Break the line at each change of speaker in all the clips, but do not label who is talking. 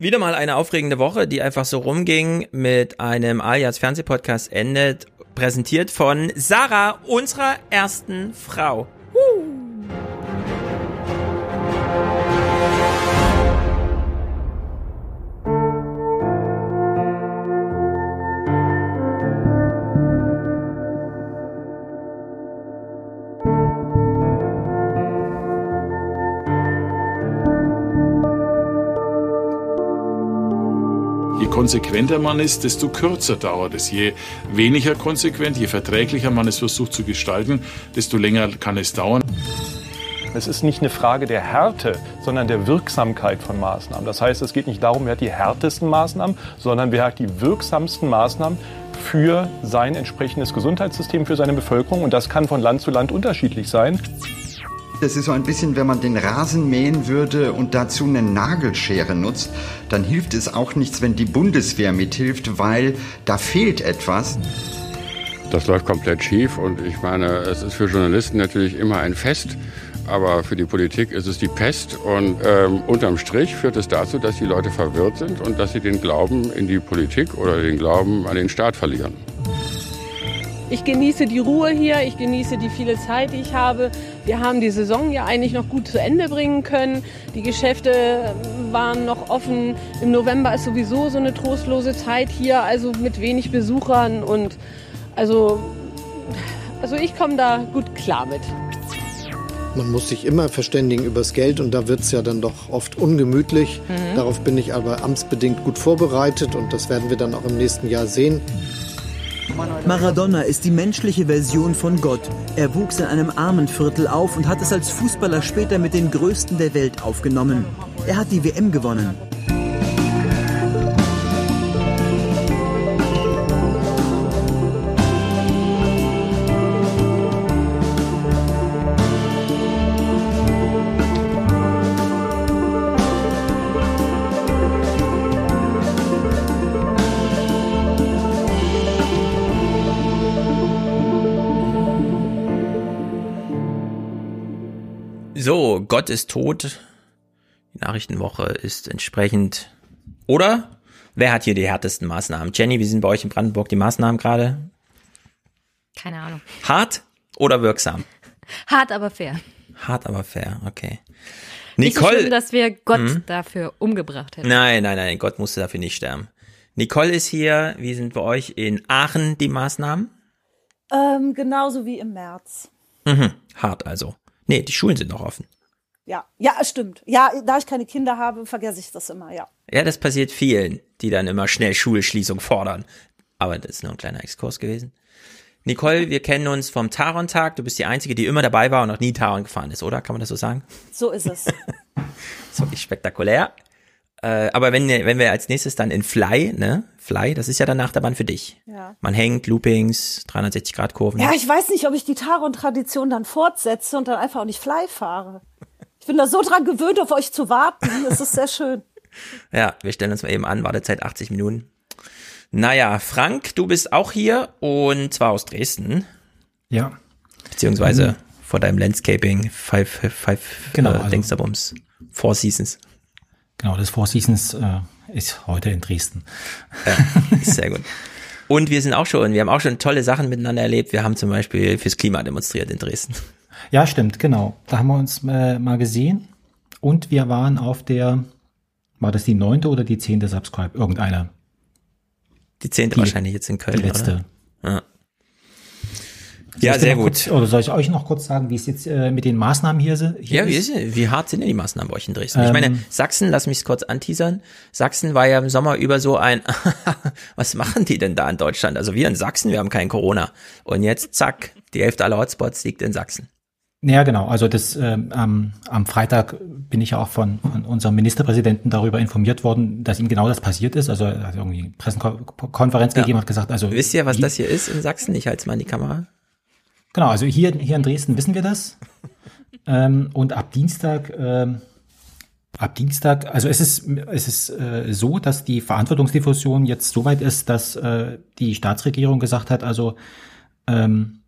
Wieder mal eine aufregende Woche, die einfach so rumging, mit einem Alias Fernsehpodcast endet, präsentiert von Sarah, unserer ersten Frau.
Konsequenter man ist, desto kürzer dauert es. Je weniger konsequent, je verträglicher man es versucht zu gestalten, desto länger kann es dauern.
Es ist nicht eine Frage der Härte, sondern der Wirksamkeit von Maßnahmen. Das heißt, es geht nicht darum, wer hat die härtesten Maßnahmen, sondern wer hat die wirksamsten Maßnahmen für sein entsprechendes Gesundheitssystem, für seine Bevölkerung. Und das kann von Land zu Land unterschiedlich sein.
Das ist so ein bisschen, wenn man den Rasen mähen würde und dazu eine Nagelschere nutzt, dann hilft es auch nichts, wenn die Bundeswehr mithilft, weil da fehlt etwas.
Das läuft komplett schief und ich meine, es ist für Journalisten natürlich immer ein Fest, aber für die Politik ist es die Pest und ähm, unterm Strich führt es dazu, dass die Leute verwirrt sind und dass sie den Glauben in die Politik oder den Glauben an den Staat verlieren.
Ich genieße die Ruhe hier, ich genieße die viele Zeit, die ich habe. Wir haben die Saison ja eigentlich noch gut zu Ende bringen können. Die Geschäfte waren noch offen. Im November ist sowieso so eine trostlose Zeit hier, also mit wenig Besuchern und also, also ich komme da gut klar mit.
Man muss sich immer verständigen übers Geld und da wird es ja dann doch oft ungemütlich.
Mhm.
Darauf bin ich aber amtsbedingt gut vorbereitet und das werden wir dann auch im nächsten Jahr sehen.
Maradona ist die menschliche Version von Gott. Er wuchs in einem Armenviertel auf und hat es als Fußballer später mit den Größten der Welt aufgenommen. Er hat die WM gewonnen.
Gott ist tot. Die Nachrichtenwoche ist entsprechend. Oder? Wer hat hier die härtesten Maßnahmen? Jenny, wie sind bei euch in Brandenburg die Maßnahmen gerade?
Keine Ahnung.
Hart oder wirksam?
Hart, aber fair.
Hart, aber fair, okay.
Nicht so
Nicole.
schlimm, dass wir Gott
Mhm.
dafür umgebracht hätten.
nein, nein, nein, Gott musste dafür nicht sterben. Nicole ist hier. Wie sind bei euch in Aachen die Maßnahmen?
Ähm, genauso wie im März.
Mhm. Hart also. Nee, die Schulen sind noch offen.
Ja, ja, stimmt. Ja, da ich keine Kinder habe, vergesse ich das immer, ja.
Ja, das passiert vielen, die dann immer schnell Schulschließung fordern. Aber das ist nur ein kleiner Exkurs gewesen. Nicole, wir kennen uns vom Taron-Tag. Du bist die Einzige, die immer dabei war und noch nie Taron gefahren ist, oder? Kann man das so sagen?
So ist es.
So ist spektakulär. Äh, aber wenn, wenn wir als nächstes dann in Fly, ne? Fly, das ist ja dann Achterbahn für dich.
Ja.
Man hängt, Loopings, 360-Grad-Kurven.
Ja, ich weiß nicht, ob ich die Taron-Tradition dann fortsetze und dann einfach auch nicht Fly fahre. Ich bin da so dran gewöhnt, auf euch zu warten. Es ist sehr schön.
Ja, wir stellen uns mal eben an, Wartezeit 80 Minuten. Naja, Frank, du bist auch hier und zwar aus Dresden.
Ja.
Beziehungsweise
Mhm.
vor deinem Landscaping, Five, Five, Five
Genau,
äh,
also-
Dingsdabums, Four Seasons.
Genau, das Four Seasons äh, ist heute in Dresden.
Ja, ist sehr gut. Und wir sind auch schon, wir haben auch schon tolle Sachen miteinander erlebt. Wir haben zum Beispiel fürs Klima demonstriert in Dresden.
Ja, stimmt, genau. Da haben wir uns äh, mal gesehen und wir waren auf der, war das die neunte oder die zehnte Subscribe? Irgendeine.
Die zehnte wahrscheinlich jetzt in Köln.
Die letzte.
Oder? Ja. Ja,
ich
sehr gut.
Kurz, oder soll ich euch noch kurz sagen, wie es jetzt äh, mit den Maßnahmen hier, hier
Ja, wie,
ist?
ist, wie hart sind denn die Maßnahmen bei euch in Dresden? ich
Ähm,
meine, Sachsen, lass mich kurz anteasern. Sachsen war ja im Sommer über so ein, was machen die denn da in Deutschland? Also wir in Sachsen, wir haben kein Corona. Und jetzt, zack, die Hälfte aller Hotspots liegt in Sachsen.
Ja, genau. Also das ähm, am, am Freitag bin ich ja auch von, von unserem Ministerpräsidenten darüber informiert worden, dass ihm genau das passiert ist. Also er hat irgendwie eine Pressekonferenz
Ja.
gegeben und hat gesagt, also
Wisst ihr, was
wie-
das hier ist in Sachsen? Ich halte es mal in die Kamera.
Genau, also hier, hier in Dresden wissen wir das. ähm, und ab Dienstag, ähm, ab Dienstag, also es ist, es ist äh, so, dass die Verantwortungsdiffusion jetzt so weit ist, dass äh, die Staatsregierung gesagt hat, also ähm,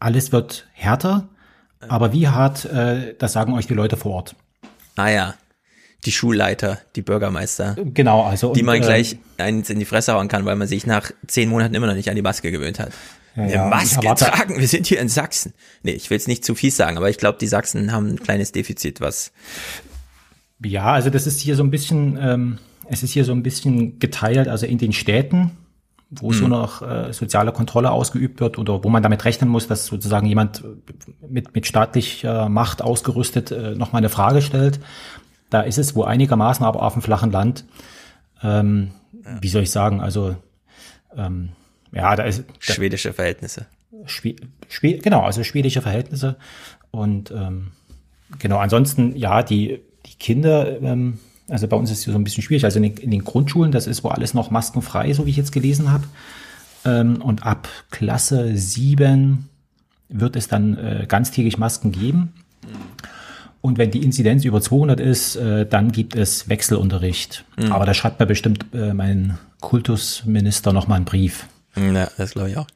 alles wird härter, aber wie hart, äh, das sagen euch die Leute vor Ort.
Ah ja. die Schulleiter, die Bürgermeister.
Genau, also.
Die man
und,
gleich
äh,
eins in die Fresse hauen kann, weil man sich nach zehn Monaten immer noch nicht an die Maske gewöhnt hat.
Ja,
Eine
ja,
Maske tragen, wir sind hier in Sachsen. Nee, ich will es nicht zu fies sagen, aber ich glaube, die Sachsen haben ein kleines Defizit, was.
Ja, also das ist hier so ein bisschen, ähm, es ist hier so ein bisschen geteilt, also in den Städten, wo so noch äh, soziale Kontrolle ausgeübt wird oder wo man damit rechnen muss, dass sozusagen jemand mit, mit staatlicher Macht ausgerüstet äh, nochmal eine Frage stellt. Da ist es wo einigermaßen, aber auf dem flachen Land, ähm, wie soll ich sagen, also ähm, ja, da ist da,
Schwedische Verhältnisse.
Schwe Schwe genau, also schwedische Verhältnisse. Und ähm, genau, ansonsten, ja, die, die Kinder, ähm, also bei uns ist es so ein bisschen schwierig. Also in den, in den Grundschulen, das ist wo alles noch maskenfrei, so wie ich jetzt gelesen habe. Ähm, und ab Klasse 7 wird es dann äh, ganztägig Masken geben. Und wenn die Inzidenz über 200 ist, äh, dann gibt es Wechselunterricht.
Mhm.
Aber da schreibt mir bestimmt äh, mein Kultusminister nochmal einen Brief.
Ja, das glaube ich auch.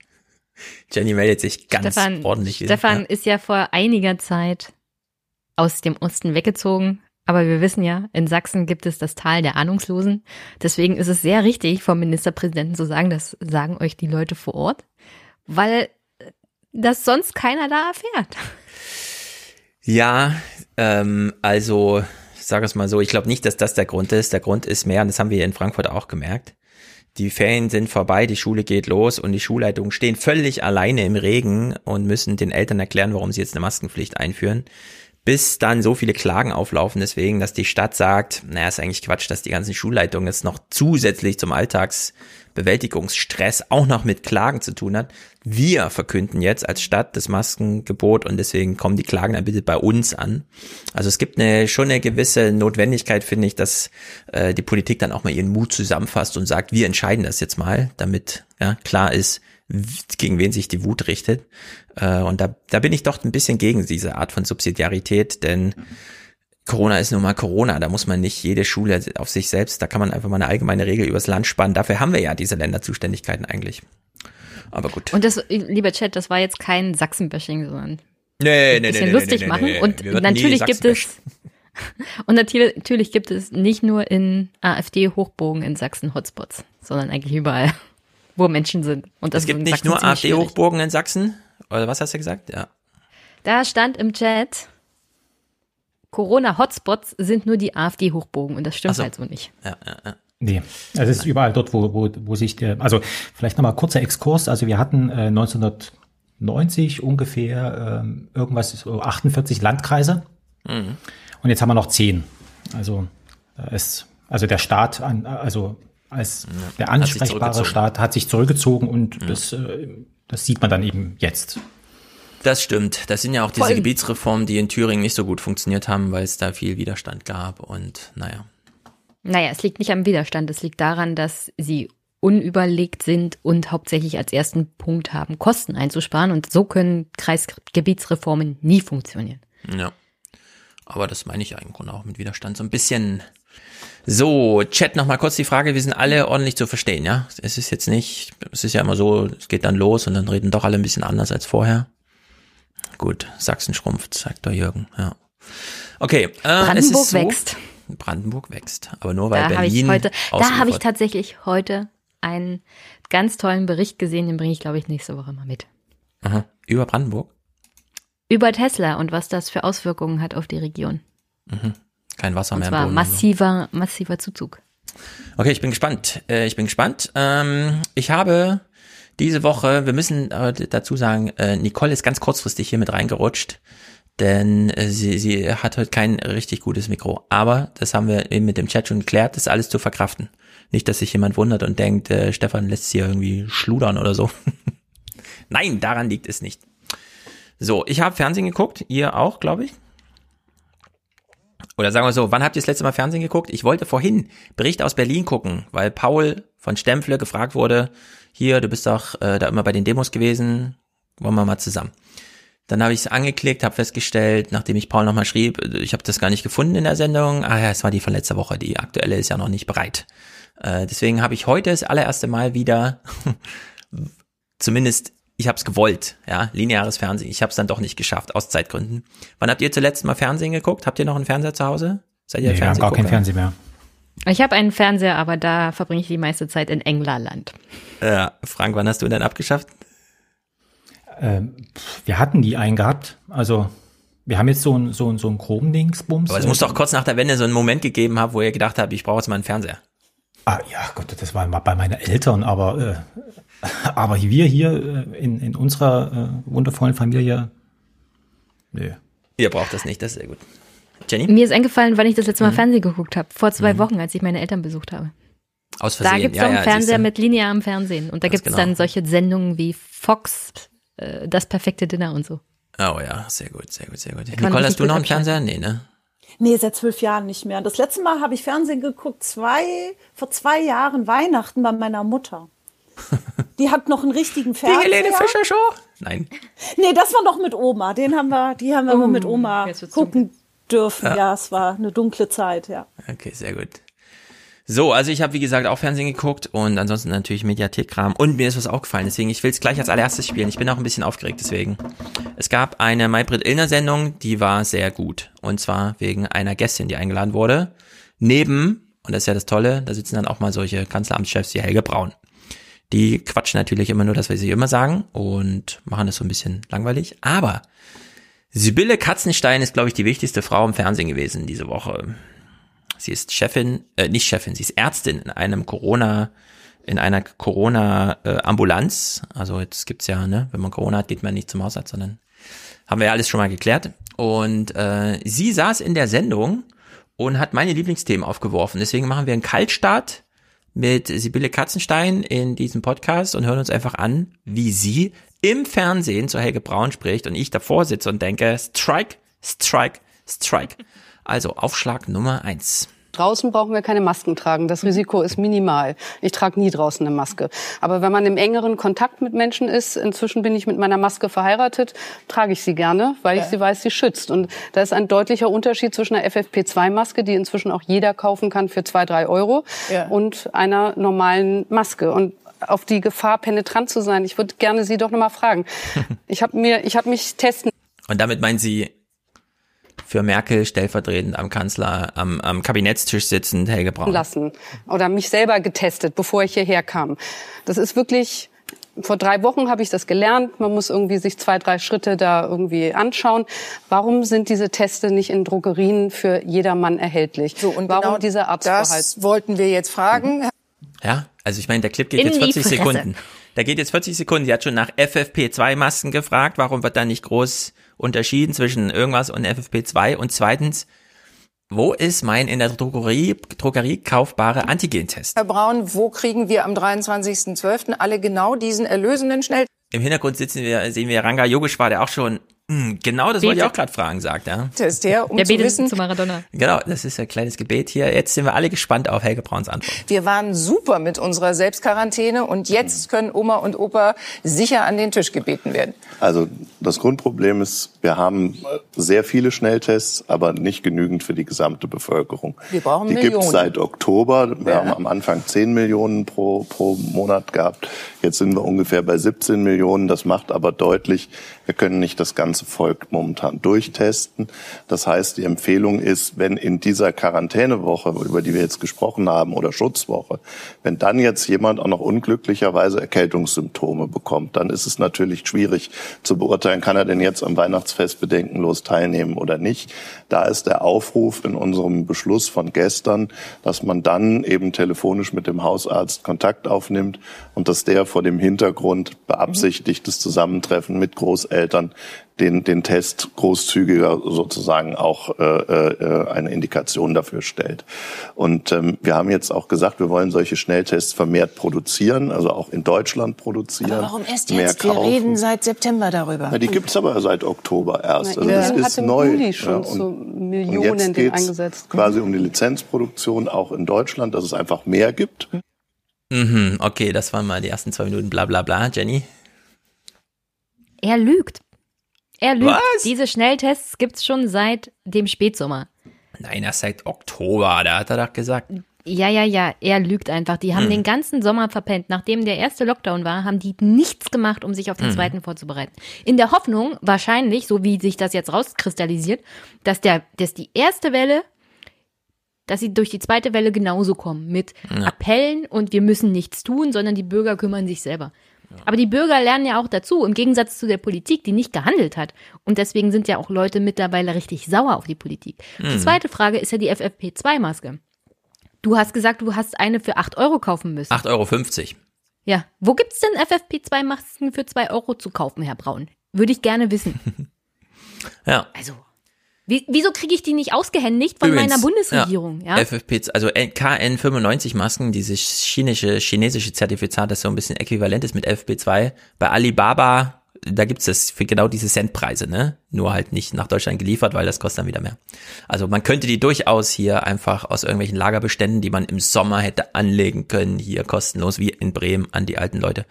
Jenny meldet sich ganz
Stefan,
ordentlich.
Stefan ist ja vor einiger Zeit aus dem Osten weggezogen. Aber wir wissen ja, in Sachsen gibt es das Tal der Ahnungslosen. Deswegen ist es sehr richtig, vom Ministerpräsidenten zu sagen, das sagen euch die Leute vor Ort, weil das sonst keiner da erfährt.
Ja, ähm, also ich sage es mal so, ich glaube nicht, dass das der Grund ist. Der Grund ist mehr, und das haben wir in Frankfurt auch gemerkt. Die Ferien sind vorbei, die Schule geht los und die Schulleitungen stehen völlig alleine im Regen und müssen den Eltern erklären, warum sie jetzt eine Maskenpflicht einführen. Bis dann so viele Klagen auflaufen, deswegen, dass die Stadt sagt, naja, ist eigentlich Quatsch, dass die ganzen Schulleitungen jetzt noch zusätzlich zum Alltagsbewältigungsstress auch noch mit Klagen zu tun hat. Wir verkünden jetzt als Stadt das Maskengebot und deswegen kommen die Klagen dann bitte bei uns an. Also es gibt eine schon eine gewisse Notwendigkeit, finde ich, dass äh, die Politik dann auch mal ihren Mut zusammenfasst und sagt, wir entscheiden das jetzt mal, damit ja, klar ist, gegen wen sich die Wut richtet. Äh, und da, da bin ich doch ein bisschen gegen diese Art von Subsidiarität, denn Corona ist nun mal Corona, da muss man nicht jede Schule auf sich selbst, da kann man einfach mal eine allgemeine Regel übers Land spannen. Dafür haben wir ja diese Länderzuständigkeiten eigentlich. Aber gut.
Und das, lieber Chat, das war jetzt kein Sachsenbashing, sondern
Nee,
ein bisschen lustig machen. Und natürlich gibt es und natürlich gibt es nicht nur in AfD-Hochbogen in Sachsen Hotspots, sondern eigentlich überall, wo Menschen sind. Und das
Es gibt
ist in
nicht
Sachsen
nur. AfD-Hochburgen in Sachsen. Oder was hast du gesagt? Ja.
Da stand im Chat, Corona-Hotspots sind nur die AfD-Hochbogen und das stimmt
so.
halt so nicht.
Ja, ja, ja.
Nee, also es ist überall dort, wo, wo, wo sich der, also vielleicht nochmal kurzer Exkurs, also wir hatten äh, 1990 ungefähr ähm, irgendwas, so 48 Landkreise
Mhm.
und jetzt haben wir noch 10. Also äh, es, also der Staat, an, also als der
hat sich
ansprechbare
zurückgezogen.
Staat hat sich zurückgezogen und das, äh, das sieht man dann eben jetzt.
Das stimmt. Das sind ja auch diese
Voll.
Gebietsreformen, die in Thüringen nicht so gut funktioniert haben, weil es da viel Widerstand gab und naja.
Naja, es liegt nicht am Widerstand, es liegt daran, dass sie unüberlegt sind und hauptsächlich als ersten Punkt haben, Kosten einzusparen und so können Kreisgebietsreformen nie funktionieren.
Ja. Aber das meine ich ja im Grunde auch mit Widerstand. So ein bisschen. So, Chat nochmal kurz die Frage, wir sind alle ordentlich zu verstehen, ja? Es ist jetzt nicht, es ist ja immer so, es geht dann los und dann reden doch alle ein bisschen anders als vorher. Gut, Sachsen schrumpft, sagt der Jürgen, ja. Okay, äh,
Brandenburg
so,
wächst.
Brandenburg wächst, aber nur weil
Da
Berlin
heute, da habe ich tatsächlich heute einen ganz tollen Bericht gesehen, den bringe ich, glaube ich, nächste Woche mal mit.
Aha. Über Brandenburg?
Über Tesla und was das für Auswirkungen hat auf die Region.
Kein Wasser
Und
mehr im
zwar
Boden.
massiver, massiver Zuzug.
Okay, ich bin gespannt. Äh, ich bin gespannt. Ähm, ich habe diese Woche, wir müssen äh, dazu sagen, äh, Nicole ist ganz kurzfristig hier mit reingerutscht, denn sie, sie hat heute kein richtig gutes Mikro. Aber das haben wir eben mit dem Chat schon geklärt, das ist alles zu verkraften. Nicht, dass sich jemand wundert und denkt, äh, Stefan lässt sie irgendwie schludern oder so. Nein, daran liegt es nicht. So, ich habe Fernsehen geguckt, ihr auch, glaube ich. Oder sagen wir so, wann habt ihr das letzte Mal Fernsehen geguckt? Ich wollte vorhin Bericht aus Berlin gucken, weil Paul von Stempfle gefragt wurde, hier, du bist doch äh, da immer bei den Demos gewesen, wollen wir mal zusammen. Dann habe ich es angeklickt, habe festgestellt, nachdem ich Paul nochmal schrieb, äh, ich habe das gar nicht gefunden in der Sendung. Ah ja, es war die von letzter Woche, die aktuelle ist ja noch nicht bereit. Äh, deswegen habe ich heute das allererste Mal wieder, zumindest ich habe es gewollt, ja, lineares Fernsehen. Ich habe es dann doch nicht geschafft, aus Zeitgründen. Wann habt ihr zuletzt mal Fernsehen geguckt? Habt ihr noch einen Fernseher zu Hause? Seid ihr
Nee, wir haben gar keinen? Fernseher mehr.
Ich habe einen Fernseher, aber da verbringe ich die meiste Zeit in Englerland.
Ja, Frank, wann hast du denn abgeschafft?
Ähm, wir hatten die einen gehabt. Also wir haben jetzt so ein, so ein, so ein Chrome-Dingsbums.
Aber es muss doch kurz nach der Wende so einen Moment gegeben haben, wo ihr gedacht habt, ich brauche jetzt mal einen Fernseher.
Ah, ja, Gott, das war mal bei meinen Eltern, aber, äh, aber wir hier äh, in, in unserer äh, wundervollen Familie, nö.
Ihr braucht das nicht, das ist sehr gut. Jenny?
Mir ist eingefallen, wann ich das letzte Mal
Mhm.
Fernsehen geguckt habe. Vor zwei Wochen, als ich meine Eltern besucht habe.
Aus Versehen.
Da gibt's
ja,
doch einen
ja,
Fernseher mit linearem Fernsehen. Und da
Ganz
gibt's
genau.
dann solche Sendungen wie Fox, äh, das perfekte Dinner und so.
Oh ja, sehr gut, sehr gut, sehr gut.
kann
Nicole, hast du noch einen. Fernseher? Nee, ne?
Nee, seit zwölf Jahren nicht mehr. Das letzte Mal habe ich Fernsehen geguckt, zwei, vor zwei Jahren Weihnachten bei meiner Mutter. Die hat noch einen richtigen Fernseher.
Helene Fischer Show? Nein.
Nee, das war noch mit Oma. Den haben wir, die haben wir
Oh,
mit Oma gucken dürfen.
Ja.
Ja. es war eine dunkle Zeit, ja.
Okay, sehr gut. So, also ich habe wie gesagt auch Fernsehen geguckt und ansonsten natürlich Mediathek-Kram und mir ist was aufgefallen, deswegen ich will es gleich als allererstes spielen. Ich bin auch ein bisschen aufgeregt deswegen. Es gab eine Maybrit Illner Sendung, die war sehr gut und zwar wegen einer Gästin, die eingeladen wurde. Neben und das ist ja das Tolle, da sitzen dann auch mal solche Kanzleramtschefs wie Helge Braun. Die quatschen natürlich immer nur das, was sie immer sagen und machen das so ein bisschen langweilig, aber Sibylle Katzenstein ist, glaube ich, die wichtigste Frau im Fernsehen gewesen diese Woche. Sie ist Chefin, äh, nicht Chefin, sie ist Ärztin in einem Corona, in einer Corona-Ambulanz. also jetzt gibt's ja, ne, wenn man Corona hat, geht man nicht zum Hausarzt, sondern haben wir ja alles schon mal geklärt. Und äh, sie saß in der Sendung und hat meine Lieblingsthemen aufgeworfen. Deswegen machen wir einen Kaltstart mit Sibylle Katzenstein in diesem Podcast und hören uns einfach an, wie sie im Fernsehen zu Helge Braun spricht und ich davor sitze und denke, Strike, Strike, Strike. Also Aufschlag Nummer eins.
Draußen brauchen wir keine Masken tragen. Das Risiko ist minimal. Ich trage nie draußen eine Maske. Aber wenn man im engeren Kontakt mit Menschen ist, inzwischen bin ich mit meiner Maske verheiratet, trage ich sie gerne, weil ich sie weiß, sie schützt. Und da ist ein deutlicher Unterschied zwischen einer FFP2-Maske, die inzwischen auch jeder kaufen kann für zwei, drei Euro,
Ja.
und einer normalen Maske. Und auf die Gefahr, penetrant zu sein, ich würde gerne Sie doch noch mal fragen. Ich habe mir, ich habe mich testen
Und damit meint sie für Merkel stellvertretend am Kanzler, am, am Kabinettstisch sitzend Helge Braun.
lassen oder mich selber getestet, bevor ich hierher kam. Das ist wirklich vor drei Wochen habe ich das gelernt. Man muss irgendwie sich zwei, drei Schritte da irgendwie anschauen. Warum sind diese Teste nicht in Drogerien für jedermann erhältlich?
So, und
Warum
genau
dieser Arztverhalt?
Das wollten wir jetzt fragen.
Ja, also ich meine, der Clip geht
In
jetzt
die
40
Fresse.
Sekunden. Der geht jetzt 40 Sekunden. Sie hat schon nach FFP2-Masken gefragt. Warum wird da nicht groß unterschieden zwischen irgendwas und FFP2? Und zweitens, wo ist mein in der Drogerie, Drogerie kaufbare Antigentest?
Herr Braun, wo kriegen wir am 23.12. alle genau diesen erlösenden Schnelltest,
Im Hintergrund sitzen wir, sehen wir Ranga Yogeshwar, der auch schon, genau das wollte ich auch gerade fragen, sagt er.
her, um
Der
zu
betet
wissen,
zu Maradona.
Genau, das ist ein kleines Gebet hier. Jetzt sind wir alle gespannt auf Helge Brauns Antwort.
wir waren super mit unserer Selbstquarantäne und jetzt können Oma und Opa sicher an den Tisch gebeten werden.
Also das Grundproblem ist, wir haben sehr viele Schnelltests, aber nicht genügend für die gesamte Bevölkerung.
Wir brauchen
die gibt
Millionen.
es seit Oktober. Wir
Ja.
haben am Anfang 10 Millionen pro, pro Monat gehabt. Jetzt sind wir ungefähr bei 17 Millionen. Das macht aber deutlich, wir können nicht das ganze Volk momentan durchtesten. Das heißt, die Empfehlung ist, wenn in dieser Quarantänewoche, über die wir jetzt gesprochen haben, oder Schutzwoche, wenn dann jetzt jemand auch noch unglücklicherweise Erkältungssymptome bekommt, dann ist es natürlich schwierig zu beurteilen, kann er denn jetzt am Weihnachtsfest bedenkenlos teilnehmen oder nicht. Da ist der Aufruf in unserem Beschluss von gestern, dass man dann eben telefonisch mit dem Hausarzt Kontakt aufnimmt und dass der vor dem Hintergrund beabsichtigtes Zusammentreffen mit Großeltern den, den Test großzügiger sozusagen auch äh, äh, eine Indikation dafür stellt. Und ähm, wir haben jetzt auch gesagt, wir wollen solche Schnelltests vermehrt produzieren, also auch in Deutschland produzieren.
Aber warum erst
mehr
jetzt? Wir
kaufen.
reden seit September darüber.
Na, die gibt's aber seit Oktober erst.
Na,
Also das ist
hat im
neu.
Juli schon
Ja, und-
zu
und
Millionen
jetzt
den
geht's
eingesetzt.
quasi um die Lizenzproduktion auch in Deutschland, dass es einfach mehr gibt.
Mhm, okay, das waren mal die ersten zwei Minuten, bla bla bla. Jenny?
Er lügt. Er lügt.
Was?
Diese Schnelltests gibt's schon seit dem Spätsommer.
Nein, erst seit Oktober, da hat er doch gesagt.
Ja, ja, ja, er lügt einfach. Die haben
Hm.
den ganzen Sommer verpennt. Nachdem der erste Lockdown war, haben die nichts gemacht, um sich auf den
Hm.
zweiten vorzubereiten. In der Hoffnung, wahrscheinlich, so wie sich das jetzt rauskristallisiert, dass der, dass die erste Welle dass sie durch die zweite Welle genauso kommen mit
Ja.
Appellen und wir müssen nichts tun, sondern die Bürger kümmern sich selber. Aber die Bürger lernen ja auch dazu, im Gegensatz zu der Politik, die nicht gehandelt hat. Und deswegen sind ja auch Leute mittlerweile richtig sauer auf die Politik. Die
Mhm.
zweite Frage ist ja die FFP2-Maske. Du hast gesagt, du hast eine für 8 Euro kaufen müssen.
8,50 Euro.
Ja. Wo gibt's denn FFP2-Masken für 2 Euro zu kaufen, Herr Braun? Würde ich gerne wissen.
Ja.
Also, wie, wieso kriege ich die nicht ausgehändigt von
Übrigens,
meiner Bundesregierung? Ja.
FFP, also KN95 Masken, dieses chinesische, chinesische Zertifikat, das so ein bisschen äquivalent ist mit FFP2. Bei Alibaba, da gibt's das für genau diese Centpreise, ne? Nur halt nicht nach Deutschland geliefert, weil das kostet dann wieder mehr. Also man könnte die durchaus hier einfach aus irgendwelchen Lagerbeständen, die man im Sommer hätte anlegen können, hier kostenlos wie in Bremen an die alten Leute.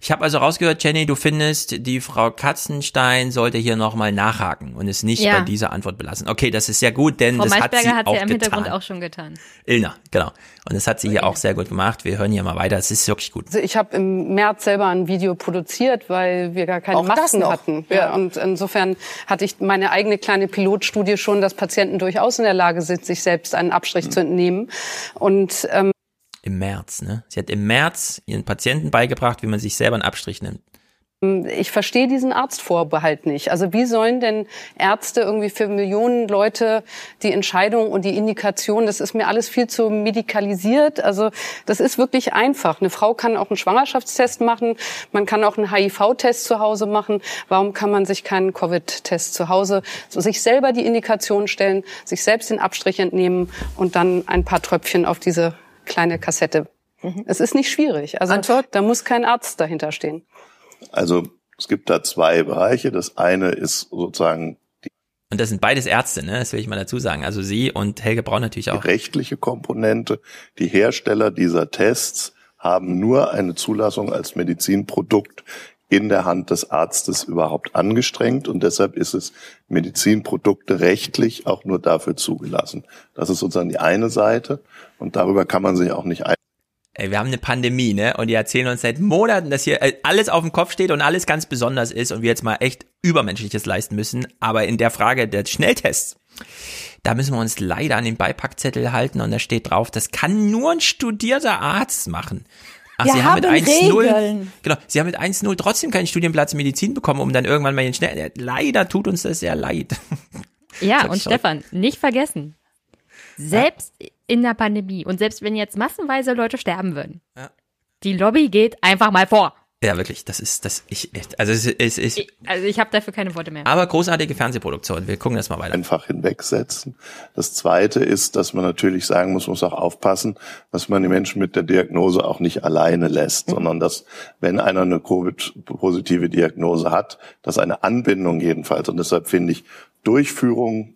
Ich habe also rausgehört, Jenny, du findest, die Frau Katzenstein sollte hier nochmal nachhaken und es nicht
Ja.
bei dieser Antwort belassen. Okay, das ist ja gut, denn
Frau
das hat sie
hat
auch
ja im Hintergrund
getan.
auch schon getan.
Ilna, genau. Und das hat sie hier auch sehr gut gemacht. Wir hören hier mal weiter. Es ist wirklich gut.
Also ich habe im März selber ein Video produziert, weil wir gar keine
Auch das
Masken
noch?
hatten.
Ja.
Ja. und insofern hatte ich meine eigene kleine Pilotstudie schon, dass Patienten durchaus in der Lage sind, sich selbst einen Abstrich
Mhm.
zu entnehmen. Und ähm,
Im März, ne? Sie hat im März ihren Patienten beigebracht, wie man sich selber einen Abstrich nimmt.
ich verstehe diesen Arztvorbehalt nicht. Also wie sollen denn Ärzte irgendwie für Millionen Leute die Entscheidung und die Indikation, das ist mir alles viel zu medikalisiert. Also das ist wirklich einfach. Eine Frau kann auch einen Schwangerschaftstest machen, man kann auch einen HIV-Test zu Hause machen. Warum kann man sich keinen Covid-Test zu Hause, so sich selber die Indikation stellen, sich selbst den Abstrich entnehmen und dann ein paar Tröpfchen auf diese kleine Kassette. Es ist nicht schwierig. Also da muss kein Arzt dahinter stehen.
Also es gibt da zwei Bereiche. Das eine ist sozusagen
Und das sind beides Ärzte, ne? Das will ich mal dazu sagen. Also sie und Helge Braun natürlich auch.
die rechtliche Komponente. Die Hersteller dieser Tests haben nur eine Zulassung als Medizinprodukt in der Hand des Arztes überhaupt angestrengt und deshalb ist es Medizinprodukte rechtlich auch nur dafür zugelassen. Das ist sozusagen die eine Seite und darüber kann man sich auch nicht ein
Ey, wir haben eine Pandemie, ne? Und die erzählen uns seit Monaten, dass hier äh, alles auf dem Kopf steht und alles ganz besonders ist und wir jetzt mal echt Übermenschliches leisten müssen. Aber in der Frage der Schnelltests, da müssen wir uns leider an den Beipackzettel halten und da steht drauf, das kann nur ein studierter Arzt machen. Ach,
Wir
Sie haben mit
haben
1-0,
Regeln.
genau, Sie haben mit 1-0 trotzdem keinen Studienplatz Medizin bekommen, um dann irgendwann mal den schnell, leider tut uns das sehr leid.
Ja, und
auch.
Stefan, nicht vergessen. Selbst in der Pandemie und selbst wenn jetzt massenweise Leute sterben würden,
Ja.
die Lobby geht einfach mal vor.
Ja, wirklich, das ist, das, ich, echt, also es ist, es ist,
Also ich habe dafür keine Worte mehr.
aber großartige Fernsehproduktion. Wir gucken das mal weiter.
einfach hinwegsetzen. Das zweite ist, dass man natürlich sagen muss, man muss auch aufpassen, dass man die Menschen mit der Diagnose auch nicht alleine lässt, sondern dass, wenn einer eine Covid-positive Diagnose hat, dass eine Anbindung jedenfalls, und deshalb finde ich Durchführung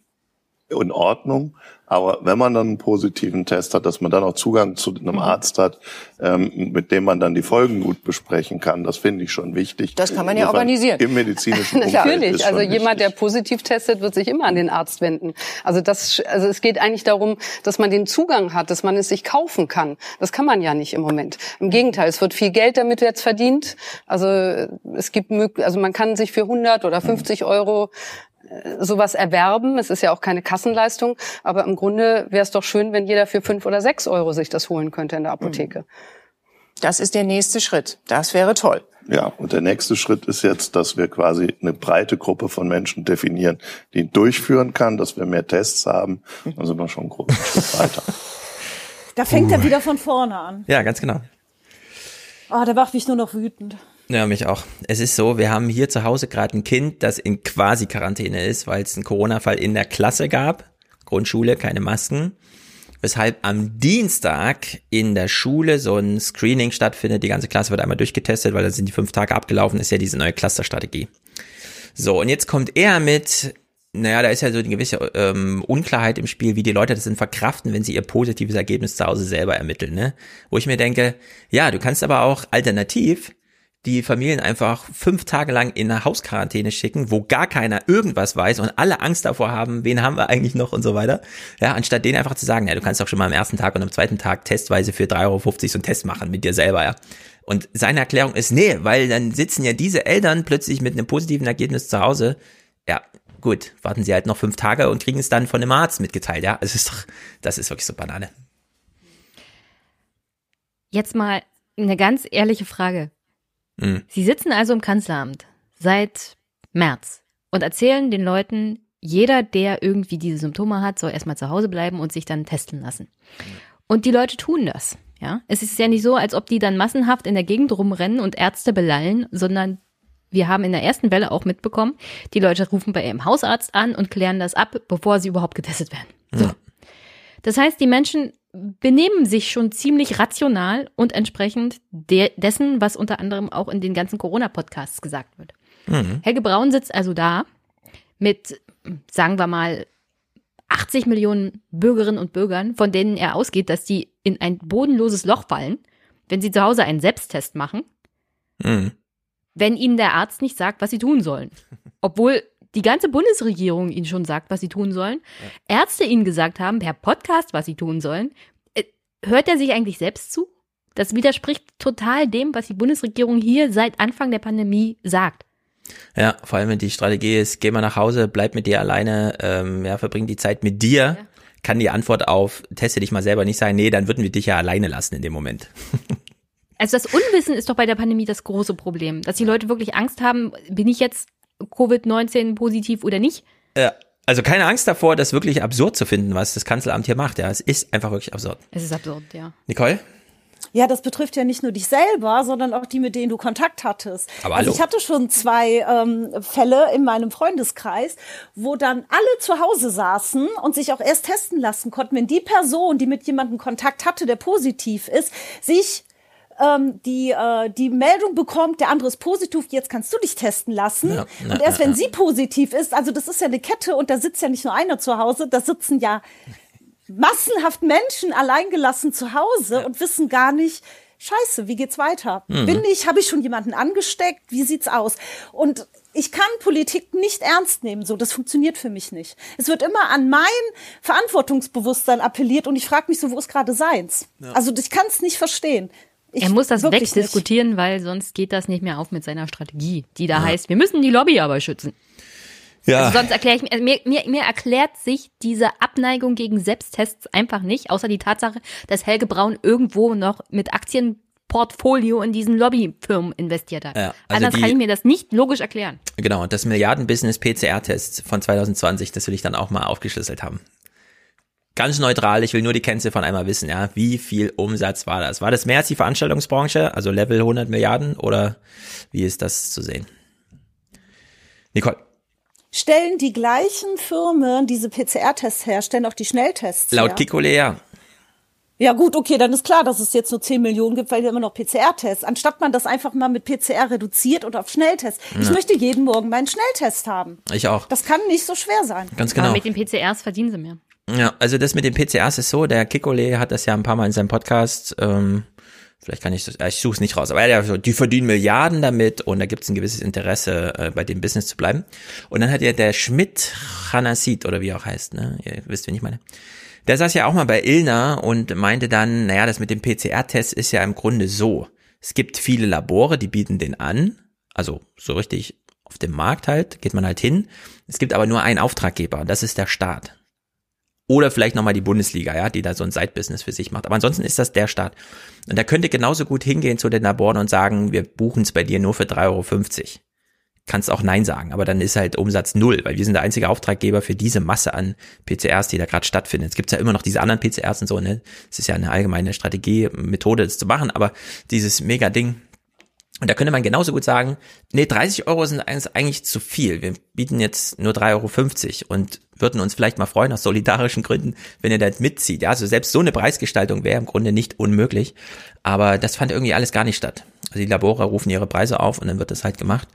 in Ordnung, aber wenn man dann einen positiven Test hat, dass man dann auch Zugang zu einem Arzt hat, ähm, mit dem man dann die Folgen gut besprechen kann, das finde ich schon wichtig.
Das kann man ja organisieren.
Im medizinischen Umfeld
Natürlich, also jemand, der positiv testet, wird sich immer an den Arzt wenden. Also das, also es geht eigentlich darum, dass man den Zugang hat, dass man es sich kaufen kann. Das kann man ja nicht im Moment. Im Gegenteil, es wird viel Geld damit jetzt verdient. Also es gibt, also man kann sich für 100 oder 50 Euro sowas erwerben. Es ist ja auch keine Kassenleistung, aber im Grunde wäre es doch schön, wenn jeder für fünf oder sechs Euro sich das holen könnte in der Apotheke.
Das ist der nächste Schritt. Das wäre toll.
Ja, und der nächste Schritt ist jetzt, dass wir quasi eine breite Gruppe von Menschen definieren, die ihn durchführen kann, dass wir mehr Tests haben. Dann sind wir schon einen großen Schritt weiter.
Da fängt er wieder von vorne an.
Ja, ganz genau.
Ah, da macht mich nur noch wütend.
Ja, mich auch. Es ist so, wir haben hier zu Hause gerade ein Kind, das in quasi Quarantäne ist, weil es einen Corona-Fall in der Klasse gab. Grundschule, keine Masken. Weshalb am Dienstag in der Schule so ein Screening stattfindet. Die ganze Klasse wird einmal durchgetestet, weil da sind die fünf Tage abgelaufen, ist ja diese neue Clusterstrategie. So, und jetzt kommt er mit, naja, da ist ja so eine gewisse ähm, Unklarheit im Spiel, wie die Leute das denn verkraften, wenn sie ihr positives Ergebnis zu Hause selber ermitteln, ne? Wo ich mir denke, ja, du kannst aber auch alternativ die Familien einfach fünf Tage lang in eine Hausquarantäne schicken, wo gar keiner irgendwas weiß und alle Angst davor haben, wen haben wir eigentlich noch und so weiter. Ja, anstatt denen einfach zu sagen, ja, du kannst doch schon mal am ersten Tag und am zweiten Tag testweise für 3,50 Euro so einen Test machen mit dir selber, ja. Und seine Erklärung ist, nee, weil dann sitzen ja diese Eltern plötzlich mit einem positiven Ergebnis zu Hause. Ja, gut, warten sie halt noch fünf Tage und kriegen es dann von dem Arzt mitgeteilt, ja. Es ist doch, das ist wirklich so Banane.
Jetzt mal eine ganz ehrliche Frage.
Mhm.
Sie sitzen also im Kanzleramt seit März und erzählen den Leuten, jeder, der irgendwie diese Symptome hat, soll erstmal zu Hause bleiben und sich dann testen lassen. Und die Leute tun das. Ja, es ist ja nicht so, als ob die dann massenhaft in der Gegend rumrennen und Ärzte belallen, sondern wir haben in der ersten Welle auch mitbekommen, die Leute rufen bei ihrem Hausarzt an und klären das ab, bevor sie überhaupt getestet werden. So. Das heißt, die Menschen benehmen sich schon ziemlich rational und entsprechend de dessen, was unter anderem auch in den ganzen Corona-Podcasts gesagt wird.
Mhm.
Helge Braun sitzt also da mit, sagen wir mal, 80 Millionen Bürgerinnen und Bürgern, von denen er ausgeht, dass die in ein bodenloses Loch fallen, wenn sie zu Hause einen Selbsttest machen,
Mhm.
wenn ihnen der Arzt nicht sagt, was sie tun sollen. Obwohl die ganze Bundesregierung ihnen schon sagt, was sie tun sollen, Ärzte ihnen gesagt haben per Podcast, was sie tun sollen. Äh, Hört er sich eigentlich selbst zu? Das widerspricht total dem, was die Bundesregierung hier seit Anfang der Pandemie sagt.
Ja, vor allem wenn die Strategie ist, geh mal nach Hause, bleib mit dir alleine, ähm, ja, verbring die Zeit mit dir, kann die Antwort auf teste dich mal selber nicht sein, nee, dann würden wir dich ja alleine lassen in dem Moment.
Also das Unwissen ist doch bei der Pandemie das große Problem, dass die Leute wirklich Angst haben, bin ich jetzt Covid-19 positiv oder nicht?
Ja, also keine Angst davor, das wirklich absurd zu finden, was das Kanzleramt hier macht. Ja, es ist einfach wirklich absurd.
Es ist absurd, ja.
Nicole?
Ja, das betrifft ja nicht nur dich selber, sondern auch die, mit denen du Kontakt hattest.
Aber
also
hallo.
ich hatte schon zwei ähm, Fälle in meinem Freundeskreis, wo dann alle zu Hause saßen und sich auch erst testen lassen konnten, wenn die Person, die mit jemandem Kontakt hatte, der positiv ist, sich ähm, die, äh, die Meldung bekommt, der andere ist positiv, jetzt kannst du dich testen lassen.
Ja, na,
und erst wenn
na.
sie positiv ist, also das ist ja eine Kette und da sitzt ja nicht nur einer zu Hause, da sitzen ja massenhaft Menschen alleingelassen zu Hause und wissen gar nicht, Scheiße, wie geht's weiter?
Mhm.
Bin ich, habe ich schon jemanden angesteckt? Wie sieht's aus? Und ich kann Politik nicht ernst nehmen, so das funktioniert für mich nicht. Es wird immer an mein Verantwortungsbewusstsein appelliert und ich frage mich so, wo ist gerade seins?
Ja.
Also ich kann es nicht verstehen. Ich,
er muss das
wirklich nicht.
wegdiskutieren, weil sonst geht das nicht mehr auf mit seiner Strategie, die da heißt, wir müssen die Lobby aber schützen.
Ja.
Also sonst erkläre ich mir, mir, mir, erklärt sich diese Abneigung gegen Selbsttests einfach nicht, außer die Tatsache, dass Helge Braun irgendwo noch mit Aktienportfolio in diesen Lobbyfirmen investiert hat.
Ja, also
Anders
die-
kann ich mir das nicht logisch erklären.
Genau, das Milliardenbusiness PCR-Tests von 2020, das will ich dann auch mal aufgeschlüsselt haben. Ganz neutral, ich will nur die Kennziffern einmal wissen, ja. Wie viel Umsatz war das? War das mehr als die Veranstaltungsbranche, also Level 100 Milliarden, oder wie ist das zu sehen? Nicole,
Stellen die gleichen Firmen diese PCR-Tests her, stellen auch die Schnelltests
laut
her?
Kikole ja.
Ja gut, okay, dann ist klar, dass es jetzt nur 10 Millionen gibt, weil wir immer noch PCR-Tests. Anstatt man das einfach mal mit PCR reduziert und auf Schnelltests. Ich
Ja.
möchte jeden Morgen meinen Schnelltest haben.
Ich auch.
Das kann nicht so schwer sein.
Ganz genau.
Aber mit den PCRs verdienen sie mehr.
Ja, also das mit den PCRs ist so, der Kikole hat das ja ein paar Mal in seinem Podcast, ähm, vielleicht kann ich das, ich suche es nicht raus, aber er ja so, die verdienen Milliarden damit und da gibt es ein gewisses Interesse, äh, bei dem Business zu bleiben. Und dann hat ja der Schmidt Hanasid oder wie auch heißt, ne? Ihr wisst, wen ich meine. Der saß ja auch mal bei Ilna und meinte dann, naja, das mit dem PCR-Test ist ja im Grunde so. Es gibt viele Labore, die bieten den an, also so richtig auf dem Markt halt, geht man halt hin. Es gibt aber nur einen Auftraggeber das ist der Staat. Oder vielleicht nochmal die Bundesliga, ja, die da so ein Side-Business für sich macht. Aber ansonsten ist das der Staat. Und da könnte genauso gut hingehen zu den Laboren und sagen, wir buchen es bei dir nur für 3,50 Euro. Kannst auch Nein sagen, aber dann ist halt Umsatz null, weil wir sind der einzige Auftraggeber für diese Masse an PCRs, die da gerade stattfinden. Es gibt ja immer noch diese anderen PCRs und so, ne? Es ist ja eine allgemeine Strategie, Methode, das zu machen, aber dieses Mega-Ding, und da könnte man genauso gut sagen, nee, 30 Euro sind eigentlich zu viel. Wir bieten jetzt nur 3,50 Euro und würden uns vielleicht mal freuen, aus solidarischen Gründen, wenn ihr das mitzieht. Ja, also selbst so eine Preisgestaltung wäre im Grunde nicht unmöglich. Aber das fand irgendwie alles gar nicht statt. Also die Labore rufen ihre Preise auf und dann wird das halt gemacht.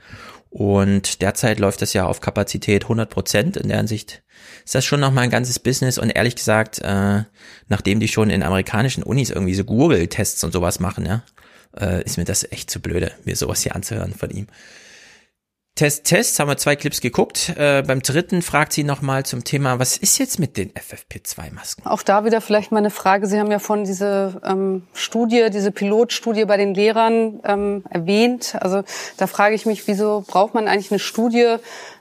Und derzeit läuft das ja auf Kapazität 100 Prozent. In der Ansicht ist das schon nochmal ein ganzes Business. Und ehrlich gesagt, äh, nachdem die schon in amerikanischen Unis irgendwie so Google-Tests und sowas machen, ja, äh, ist mir das echt zu blöde, mir sowas hier anzuhören von ihm. Test, Test, haben wir zwei Clips geguckt. Äh, beim dritten fragt sie nochmal zum Thema, was ist jetzt mit den FFP2-Masken?
Auch da wieder vielleicht mal eine Frage. Sie haben ja von diese ähm, Studie, diese Pilotstudie bei den Lehrern ähm, erwähnt. Also da frage ich mich, wieso braucht man eigentlich eine Studie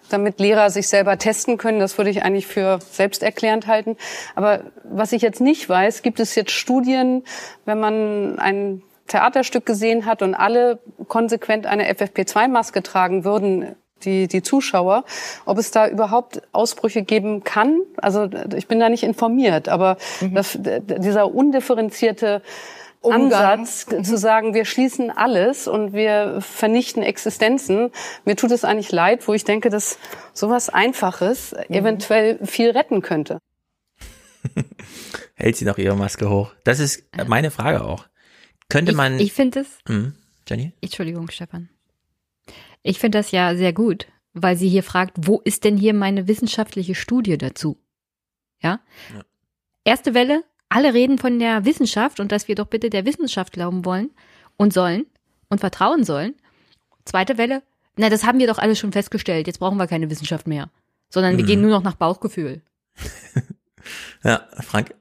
damit Lehrer sich selber testen können. Das würde ich eigentlich für selbsterklärend halten. Aber was ich jetzt nicht weiß, gibt es jetzt Studien, wenn man ein Theaterstück gesehen hat und alle konsequent eine FFP2-Maske tragen würden, die, die Zuschauer, ob es da überhaupt Ausbrüche geben kann. Also ich bin da nicht informiert, aber mhm. das, dieser undifferenzierte Umgang. Ansatz mhm. zu sagen, wir schließen alles und wir vernichten Existenzen. Mir tut es eigentlich leid, wo ich denke, dass sowas Einfaches mhm. eventuell viel retten könnte.
Hält sie noch ihre Maske hoch? Das ist meine Frage auch. Könnte
ich,
man.
Ich finde es.
Hm, Jenny?
Entschuldigung, Stefan. Ich finde das ja sehr gut, weil sie hier fragt, wo ist denn hier meine wissenschaftliche Studie dazu? Ja? ja. Erste Welle, alle reden von der Wissenschaft und dass wir doch bitte der Wissenschaft glauben wollen und sollen und vertrauen sollen. Zweite Welle, na, das haben wir doch alles schon festgestellt, jetzt brauchen wir keine Wissenschaft mehr, sondern mhm. wir gehen nur noch nach Bauchgefühl.
ja, Frank.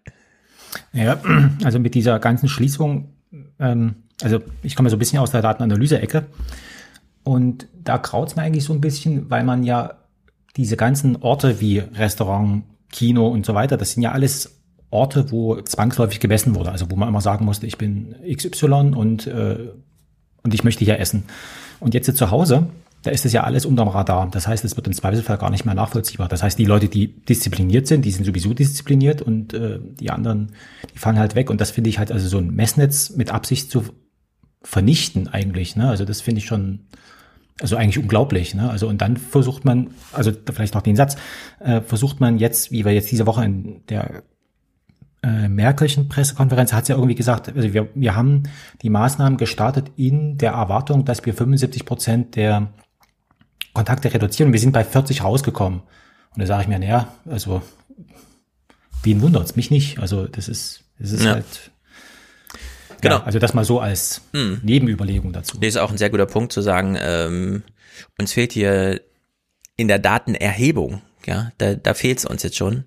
Ja, also mit dieser ganzen Schließung, ähm, also ich komme so ein bisschen aus der Datenanalyse-Ecke und da kraut's mir eigentlich so ein bisschen, weil man ja diese ganzen Orte wie Restaurant, Kino und so weiter, das sind ja alles Orte, wo zwangsläufig gemessen wurde. Also wo man immer sagen musste, ich bin XY und, äh, und ich möchte hier essen. Und jetzt zu Hause, da ist es ja alles unterm Radar. Das heißt, es wird im Zweifelsfall gar nicht mehr nachvollziehbar. Das heißt, die Leute, die diszipliniert sind, die sind sowieso diszipliniert und äh, die anderen, die fallen halt weg. Und das finde ich halt also so ein Messnetz mit Absicht zu vernichten eigentlich. Ne? Also das finde ich schon, also eigentlich unglaublich. Ne? Also und dann versucht man, also vielleicht noch den Satz, äh, versucht man jetzt, wie wir jetzt diese Woche in der äh, Merkelchen Pressekonferenz hat sie ja irgendwie gesagt, also wir, wir haben die Maßnahmen gestartet in der Erwartung, dass wir 75 Prozent der Kontakte reduzieren und wir sind bei 40 rausgekommen. Und da sage ich mir, naja, also wen wundert's mich nicht? Also das ist, das ist ja. halt. Genau. Ja, also das mal so als hm. Nebenüberlegung dazu.
Das ist auch ein sehr guter Punkt zu sagen, ähm, uns fehlt hier in der Datenerhebung, ja, da, da fehlt es uns jetzt schon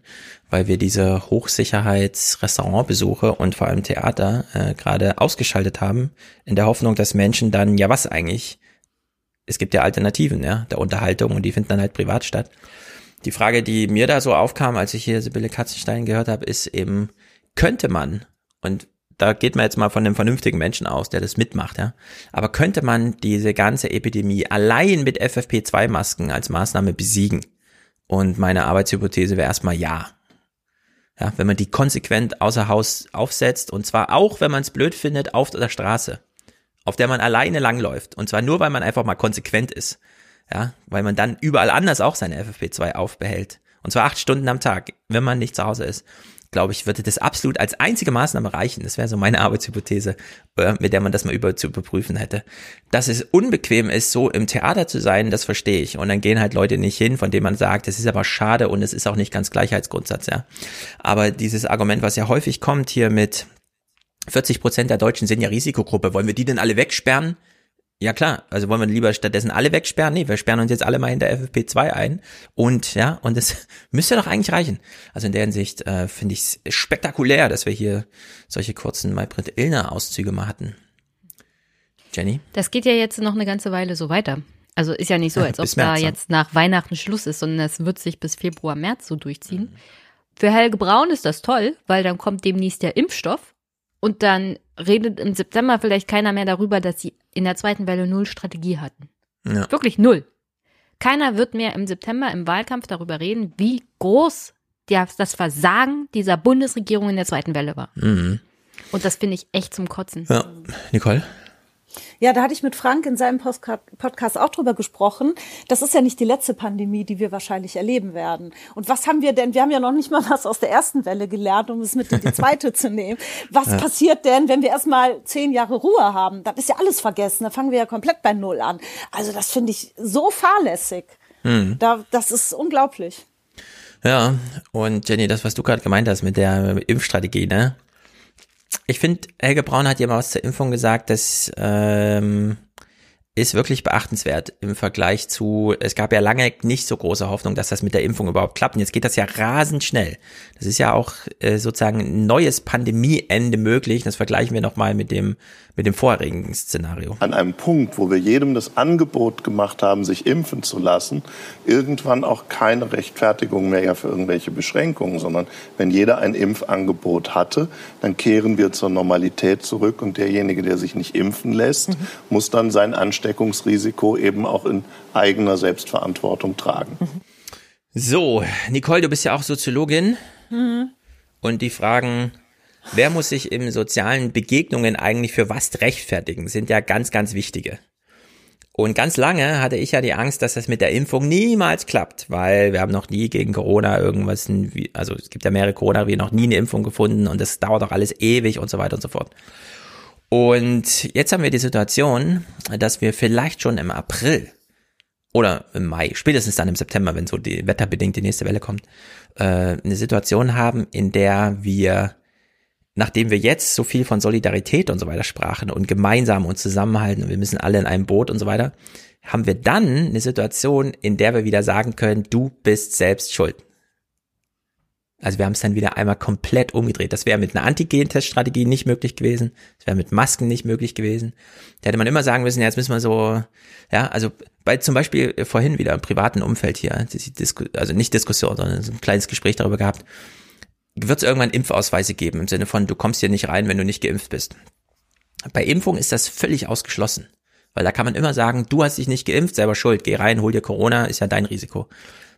weil wir diese Hochsicherheitsrestaurantbesuche und vor allem Theater äh, gerade ausgeschaltet haben, in der Hoffnung, dass Menschen dann, ja was eigentlich, es gibt ja Alternativen, ja, der Unterhaltung und die finden dann halt privat statt. Die Frage, die mir da so aufkam, als ich hier Sibylle Katzenstein gehört habe, ist eben, könnte man, und da geht man jetzt mal von einem vernünftigen Menschen aus, der das mitmacht, ja. Aber könnte man diese ganze Epidemie allein mit FFP2-Masken als Maßnahme besiegen? Und meine Arbeitshypothese wäre erstmal ja. Ja, wenn man die konsequent außer Haus aufsetzt und zwar auch, wenn man es blöd findet, auf der Straße, auf der man alleine langläuft und zwar nur, weil man einfach mal konsequent ist. Ja, weil man dann überall anders auch seine FFP2 aufbehält. Und zwar acht Stunden am Tag, wenn man nicht zu Hause ist glaube ich, würde das absolut als einzige Maßnahme reichen. Das wäre so meine Arbeitshypothese, äh, mit der man das mal über zu überprüfen hätte. Dass es unbequem ist, so im Theater zu sein, das verstehe ich. Und dann gehen halt Leute nicht hin, von denen man sagt, das ist aber schade und es ist auch nicht ganz Gleichheitsgrundsatz, ja. Aber dieses Argument, was ja häufig kommt hier mit 40 Prozent der Deutschen sind ja Risikogruppe, wollen wir die denn alle wegsperren? Ja klar, also wollen wir lieber stattdessen alle wegsperren? Nee, wir sperren uns jetzt alle mal in der FFP2 ein und ja, und das müsste doch eigentlich reichen. Also in der Hinsicht äh, finde ich es spektakulär, dass wir hier solche kurzen Maybrit Illner Auszüge mal hatten. Jenny?
Das geht ja jetzt noch eine ganze Weile so weiter. Also ist ja nicht so, als ob da jetzt nach Weihnachten Schluss ist, sondern es wird sich bis Februar, März so durchziehen. Mhm. Für Helge Braun ist das toll, weil dann kommt demnächst der Impfstoff und dann redet im September vielleicht keiner mehr darüber, dass sie in der zweiten Welle null Strategie hatten. Ja. Wirklich null. Keiner wird mehr im September im Wahlkampf darüber reden, wie groß der, das Versagen dieser Bundesregierung in der zweiten Welle war. Mhm. Und das finde ich echt zum Kotzen.
Ja, Nicole?
Ja, da hatte ich mit Frank in seinem Podcast auch drüber gesprochen. Das ist ja nicht die letzte Pandemie, die wir wahrscheinlich erleben werden. Und was haben wir denn? Wir haben ja noch nicht mal was aus der ersten Welle gelernt, um es mit in die zweite zu nehmen. Was ja. passiert denn, wenn wir erstmal zehn Jahre Ruhe haben? Dann ist ja alles vergessen. Da fangen wir ja komplett bei Null an. Also das finde ich so fahrlässig. Mhm. Da, das ist unglaublich.
Ja, und Jenny, das, was du gerade gemeint hast mit der Impfstrategie, ne? Ich finde, Helge Braun hat ja mal was zur Impfung gesagt, dass ähm, ist wirklich beachtenswert im Vergleich zu, es gab ja lange nicht so große Hoffnung, dass das mit der Impfung überhaupt klappt. Und jetzt geht das ja rasend schnell. Das ist ja auch äh, sozusagen ein neues Pandemieende möglich. Das vergleichen wir nochmal mit dem, mit dem vorherigen Szenario.
An einem Punkt, wo wir jedem das Angebot gemacht haben, sich impfen zu lassen, irgendwann auch keine Rechtfertigung mehr für irgendwelche Beschränkungen, sondern wenn jeder ein Impfangebot hatte, dann kehren wir zur Normalität zurück und derjenige, der sich nicht impfen lässt, mhm. muss dann sein Ansteckungsrisiko eben auch in eigener Selbstverantwortung tragen. Mhm.
So, Nicole, du bist ja auch Soziologin mhm. und die Fragen Wer muss sich in sozialen Begegnungen eigentlich für was rechtfertigen, sind ja ganz, ganz wichtige. Und ganz lange hatte ich ja die Angst, dass das mit der Impfung niemals klappt, weil wir haben noch nie gegen Corona irgendwas, also es gibt ja mehrere Corona, wir noch nie eine Impfung gefunden und das dauert auch alles ewig und so weiter und so fort. Und jetzt haben wir die Situation, dass wir vielleicht schon im April oder im Mai, spätestens dann im September, wenn so die wetterbedingt die nächste Welle kommt, äh, eine Situation haben, in der wir nachdem wir jetzt so viel von Solidarität und so weiter sprachen und gemeinsam und zusammenhalten und wir müssen alle in einem Boot und so weiter, haben wir dann eine Situation, in der wir wieder sagen können, du bist selbst schuld. Also wir haben es dann wieder einmal komplett umgedreht. Das wäre mit einer Antigen-Teststrategie nicht möglich gewesen. Das wäre mit Masken nicht möglich gewesen. Da hätte man immer sagen müssen, ja, jetzt müssen wir so, ja, also bei zum Beispiel vorhin wieder im privaten Umfeld hier, also nicht Diskussion, sondern so ein kleines Gespräch darüber gehabt, wird es irgendwann Impfausweise geben, im Sinne von, du kommst hier nicht rein, wenn du nicht geimpft bist. Bei Impfung ist das völlig ausgeschlossen. Weil da kann man immer sagen, du hast dich nicht geimpft, selber schuld, geh rein, hol dir Corona, ist ja dein Risiko.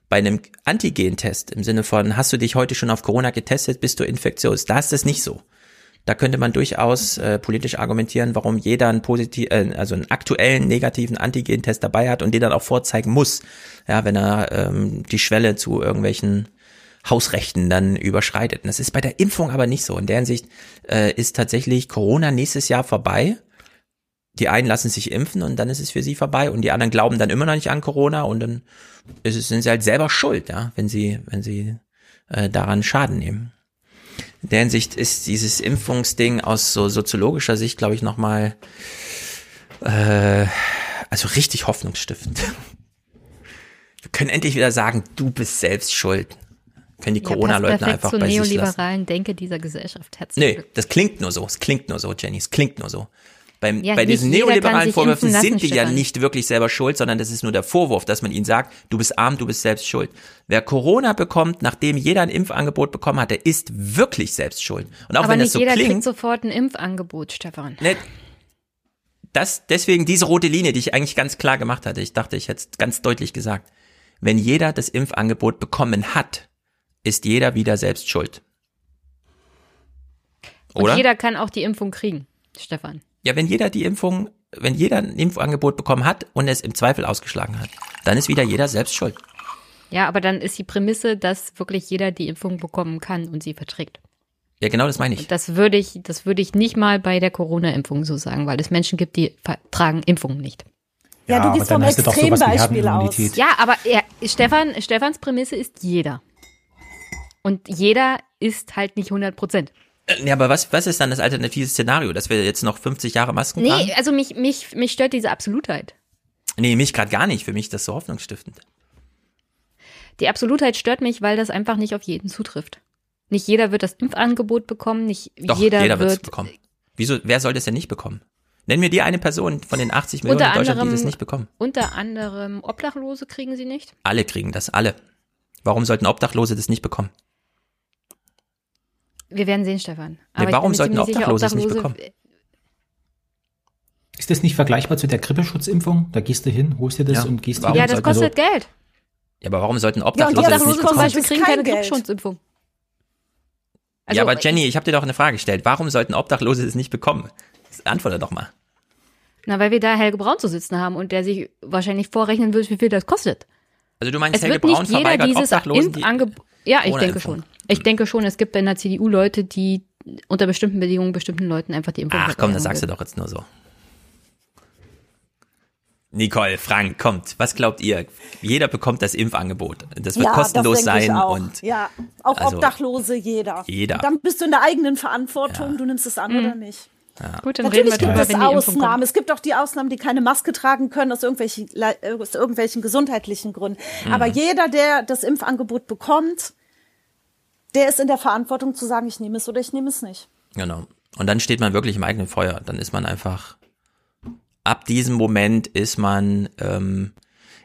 Bei einem Antigen-Test im Sinne von, hast du dich heute schon auf Corona getestet, bist du infektiös, da ist das nicht so. Da könnte man durchaus äh, politisch argumentieren, warum jeder einen positiv, äh, also einen aktuellen negativen Antigen-Test dabei hat und den dann auch vorzeigen muss, ja, wenn er ähm, die Schwelle zu irgendwelchen Hausrechten dann überschreitet. Und das ist bei der Impfung aber nicht so. In der Hinsicht äh, ist tatsächlich Corona nächstes Jahr vorbei. Die einen lassen sich impfen und dann ist es für sie vorbei und die anderen glauben dann immer noch nicht an Corona und dann ist es, sind sie halt selber schuld, ja, wenn sie, wenn sie äh, daran Schaden nehmen. In der Hinsicht ist dieses Impfungsding aus so soziologischer Sicht, glaube ich, nochmal äh, also richtig hoffnungsstiftend. Wir können endlich wieder sagen, du bist selbst schuld können die Corona-Leugner ja, einfach bei sich lassen.
neoliberalen Denke dieser Gesellschaft.
Herzlich nee, das klingt nur so. Es klingt nur so, Jenny. Es klingt nur so. Beim, ja, bei diesen neoliberalen Vorwürfen sind die ja nicht wirklich selber schuld, sondern das ist nur der Vorwurf, dass man ihnen sagt, du bist arm, du bist selbst schuld. Wer Corona bekommt, nachdem jeder ein Impfangebot bekommen hat, der ist wirklich selbst schuld. Und auch
Aber
wenn
nicht
das so
jeder
klingt,
kriegt sofort ein Impfangebot, Stefan.
Ne, das, deswegen diese rote Linie, die ich eigentlich ganz klar gemacht hatte. Ich dachte, ich hätte es ganz deutlich gesagt. Wenn jeder das Impfangebot bekommen hat, ist jeder wieder selbst schuld.
Oder? Und jeder kann auch die Impfung kriegen, Stefan.
Ja, wenn jeder die Impfung, wenn jeder ein Impfangebot bekommen hat und es im Zweifel ausgeschlagen hat, dann ist wieder jeder selbst schuld.
Ja, aber dann ist die Prämisse, dass wirklich jeder die Impfung bekommen kann und sie verträgt.
Ja, genau das meine ich.
Das würde ich, das würde ich nicht mal bei der Corona-Impfung so sagen, weil es Menschen gibt, die vertragen Impfungen nicht.
Ja, ja du gehst vom Extrembeispiel aus.
Ja, aber ja, Stefan, Stefans Prämisse ist jeder. Und jeder ist halt nicht 100 Prozent.
Äh, ja, aber was, was ist dann das alternative Szenario, dass wir jetzt noch 50 Jahre Masken tragen?
Nee, also mich, mich, mich stört diese Absolutheit.
Nee, mich gerade gar nicht. Für mich ist das so hoffnungsstiftend.
Die Absolutheit stört mich, weil das einfach nicht auf jeden zutrifft. Nicht jeder wird das Impfangebot bekommen, nicht
Doch,
jeder,
jeder
wird
es bekommen. Wieso, wer soll das denn nicht bekommen? Nenn mir dir eine Person von den 80 Millionen in Deutschland, anderem, die das nicht bekommen.
Unter anderem Obdachlose kriegen sie nicht.
Alle kriegen das, alle. Warum sollten Obdachlose das nicht bekommen?
Wir werden sehen, Stefan.
Nee, warum sollten Obdachlose es nicht bekommen?
Ist das nicht vergleichbar zu der Grippeschutzimpfung? Da gehst du hin, holst dir das ja. und gehst
warum Ja, das kostet so Geld.
Ja, aber warum sollten Obdachlose ja,
das nicht bekommen? zum Beispiel kriegen keine Grippeschutzimpfung.
Also, ja, aber Jenny, ich habe dir doch eine Frage gestellt. Warum sollten Obdachlose das nicht bekommen? Antworte doch mal.
Na, weil wir da Helge Braun zu sitzen haben und der sich wahrscheinlich vorrechnen wird, wie viel das kostet.
Also du meinst, es Helge Braun verweigert Obdachlosen die
Ja, ich denke schon. Ich denke schon, es gibt in der CDU Leute, die unter bestimmten Bedingungen bestimmten Leuten einfach die
Impfung Ach komm, das sagst du doch jetzt nur so. Nicole, Frank, kommt. Was glaubt ihr? Jeder bekommt das Impfangebot. Das wird ja, kostenlos das sein und
ja, auch also, Obdachlose, jeder.
Jeder.
dann bist du in der eigenen Verantwortung. Ja. Du nimmst es an ja. oder nicht.
Gut, dann
Natürlich
reden wir
gibt
drüber,
es
wenn die Impfung
Ausnahmen. Es gibt auch die Ausnahmen, die keine Maske tragen können aus irgendwelchen, aus irgendwelchen gesundheitlichen Gründen.
Mhm.
Aber jeder, der das Impfangebot bekommt, der ist in der Verantwortung zu sagen, ich nehme es oder ich nehme es nicht.
Genau. Und dann steht man wirklich im eigenen Feuer. Dann ist man einfach, ab diesem Moment ist man ähm,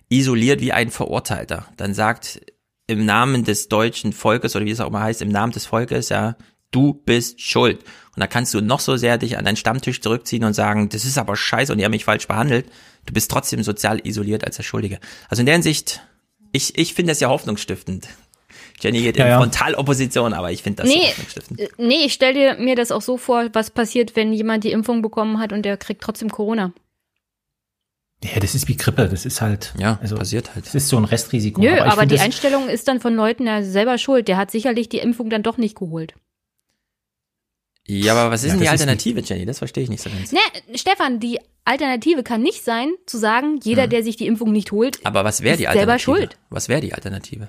isoliert wie ein Verurteilter. Dann sagt im Namen des deutschen Volkes oder wie es auch immer heißt, im Namen des Volkes, ja, du bist schuld. Und da kannst du noch so sehr dich an deinen Stammtisch zurückziehen und sagen, das ist aber scheiße und die haben mich falsch behandelt. Du bist trotzdem sozial isoliert als der Schuldige. Also in der Hinsicht, ich, ich finde das ja hoffnungsstiftend. Jenny geht
Ja,
in
ja.
Frontalopposition, aber ich finde das
Nee,
hoffnungsstiftend.
äh, nee, ich stell dir mir das auch so vor, was passiert, wenn jemand die Impfung bekommen hat und der kriegt trotzdem Corona.
Ja, das ist wie Grippe, das ist halt.
Ja,
also,
passiert halt.
Das ist so ein Restrisiko.
Nö, aber,
find
die Einstellung ist dann von Leuten ja selber schuld. Der hat sicherlich die Impfung dann doch nicht geholt.
Ja, aber was ist
Ja,
denn die Alternative, Jenny? Das verstehe ich nicht so ganz.
Ne, Stefan, die Alternative kann nicht sein, zu sagen, jeder, der sich die Impfung nicht holt,
Aber was wäre die
ist selber
Alternative?
schuld.
Was wäre die Alternative?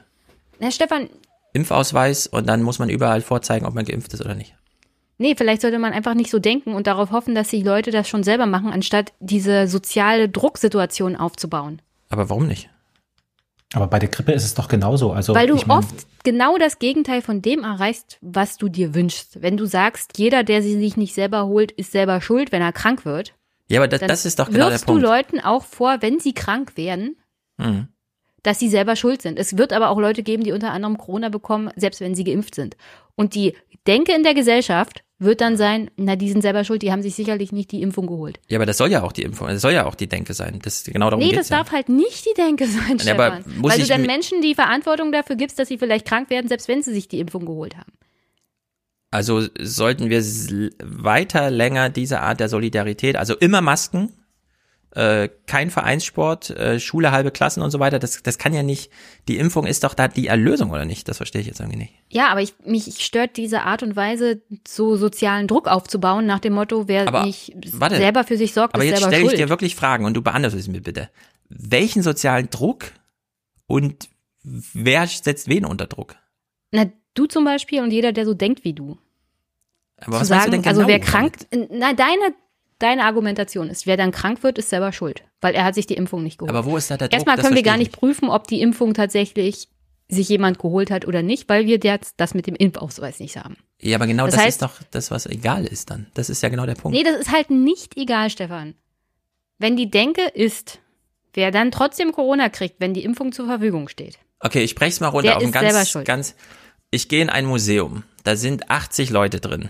Na, Stefan,
Impfausweis und dann muss man überall vorzeigen, ob man geimpft ist oder nicht.
nee, vielleicht sollte man einfach nicht so denken und darauf hoffen, dass die Leute das schon selber machen, anstatt diese soziale Drucksituation aufzubauen.
Aber warum nicht?
Aber bei der Grippe ist es doch genauso. Also,
Weil du
ich mein,
oft genau das Gegenteil von dem erreichst, was du dir wünschst. Wenn du sagst, jeder, der sie sich nicht selber holt, ist selber schuld, wenn er krank wird.
Ja, aber das, das ist doch genau der
wirfst
Punkt.
du Leuten auch vor, wenn sie krank werden,
Mhm.
dass sie selber schuld sind. Es wird aber auch Leute geben, die unter anderem Corona bekommen, selbst wenn sie geimpft sind. Und die Denke in der Gesellschaft wird dann sein, na, die sind selber schuld, die haben sich sicherlich nicht die Impfung geholt.
Ja, aber das soll ja auch die Impfung, das soll ja auch die Denke sein. Das genau darum
nee, das
ja.
darf halt nicht die Denke sein,
Ja,
Stefan. Weil du dann Menschen die Verantwortung dafür gibst, dass sie vielleicht krank werden, selbst wenn sie sich die Impfung geholt haben.
Also sollten wir weiter länger diese Art der Solidarität, also immer Masken, äh, kein Vereinssport, äh, Schule halbe Klassen und so weiter, das, das kann ja nicht, die Impfung ist doch da die Erlösung oder nicht? Das verstehe ich jetzt irgendwie nicht.
Ja, aber ich, mich stört diese Art und Weise, so sozialen Druck aufzubauen, nach dem Motto, wer
Aber
nicht
warte,
selber für sich sorgt,
Aber
ist
jetzt
selber
stelle ich dir wirklich Fragen und du beantwortest mir bitte. Welchen sozialen Druck und wer setzt wen unter Druck?
Na, du zum Beispiel und jeder, der so denkt wie du.
Aber
zu
was
sagen,
du denn genau?
also wer krank, na, deine, deine Argumentation ist, wer dann krank wird, ist selber schuld, weil er hat sich die Impfung nicht geholt.
Aber wo ist da der Druck?
Erstmal können wir gar
ich
nicht prüfen, ob die Impfung tatsächlich sich jemand geholt hat oder nicht, weil wir jetzt das mit dem Impfausweis nicht haben.
Ja, aber genau
Das
das,
heißt-
ist doch das, was egal ist dann. Das ist ja genau der Punkt.
Nee, das ist halt nicht egal, Stefan. Wenn die Denke ist, wer dann trotzdem Corona kriegt, wenn die Impfung zur Verfügung steht.
Okay, ich brech's mal runter
Der
auf
ist selber
ganz,
schuld.
ganz. Ich gehe in ein Museum. Da sind 80 Leute drin.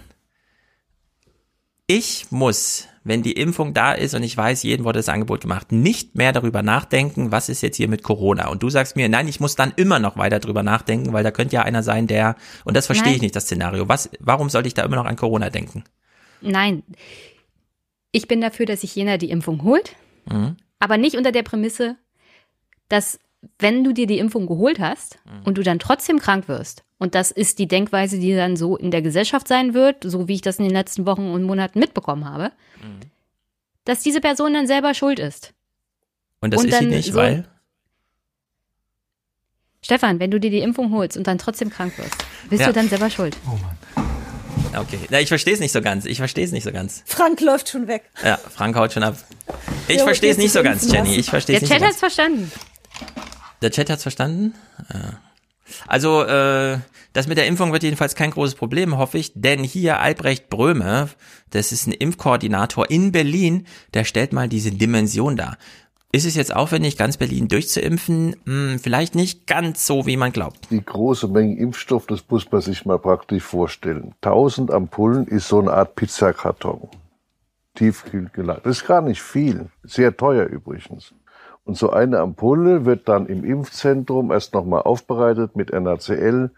Ich muss, wenn die Impfung da ist und ich weiß, jedem wurde das Angebot gemacht, nicht mehr darüber nachdenken, was ist jetzt hier mit Corona. Und du sagst mir, nein, ich muss dann immer noch weiter drüber nachdenken, weil da könnte ja einer sein, der, und das verstehe
Nein.
ich nicht, das Szenario. Was, warum sollte ich da immer noch an Corona denken?
Nein. Ich bin dafür, dass sich jener die Impfung holt,
Mhm.
aber nicht unter der Prämisse, dass wenn du dir die Impfung geholt hast
Mhm.
und du dann trotzdem krank wirst, und das ist die Denkweise, die dann so in der Gesellschaft sein wird, so wie ich das in den letzten Wochen und Monaten mitbekommen habe,
Mhm.
dass diese Person dann selber schuld ist.
Und das
Und
ist sie nicht,
so-
weil?
Stefan, wenn du dir die Impfung holst und dann trotzdem krank wirst, bist
Ja.
du dann selber schuld.
Okay. Na, ich verstehe es nicht so ganz. Ich verstehe es nicht so ganz.
Frank läuft schon weg.
Ja, Frank haut schon ab. Ich
Ja,
verstehe es nicht so ganz, Jenny. Ich verstehe
Der
es nicht so
Chat
ganz.
hat's verstanden.
Der Chat hat's verstanden? Ja. Also, äh, das mit der Impfung wird jedenfalls kein großes Problem, hoffe ich, denn hier Albrecht Bröme, das ist ein Impfkoordinator in Berlin, der stellt mal diese Dimension dar. Ist es jetzt aufwendig, ganz Berlin durchzuimpfen? Hm, vielleicht nicht ganz so, wie man glaubt.
Die große Menge Impfstoff, das muss man sich mal praktisch vorstellen. 1000 Ampullen ist so eine Art Pizzakarton. Tiefkühl gelagert. Das ist gar nicht viel. Sehr teuer übrigens. Und so eine Ampulle wird dann im Impfzentrum erst nochmal aufbereitet mit NaCl,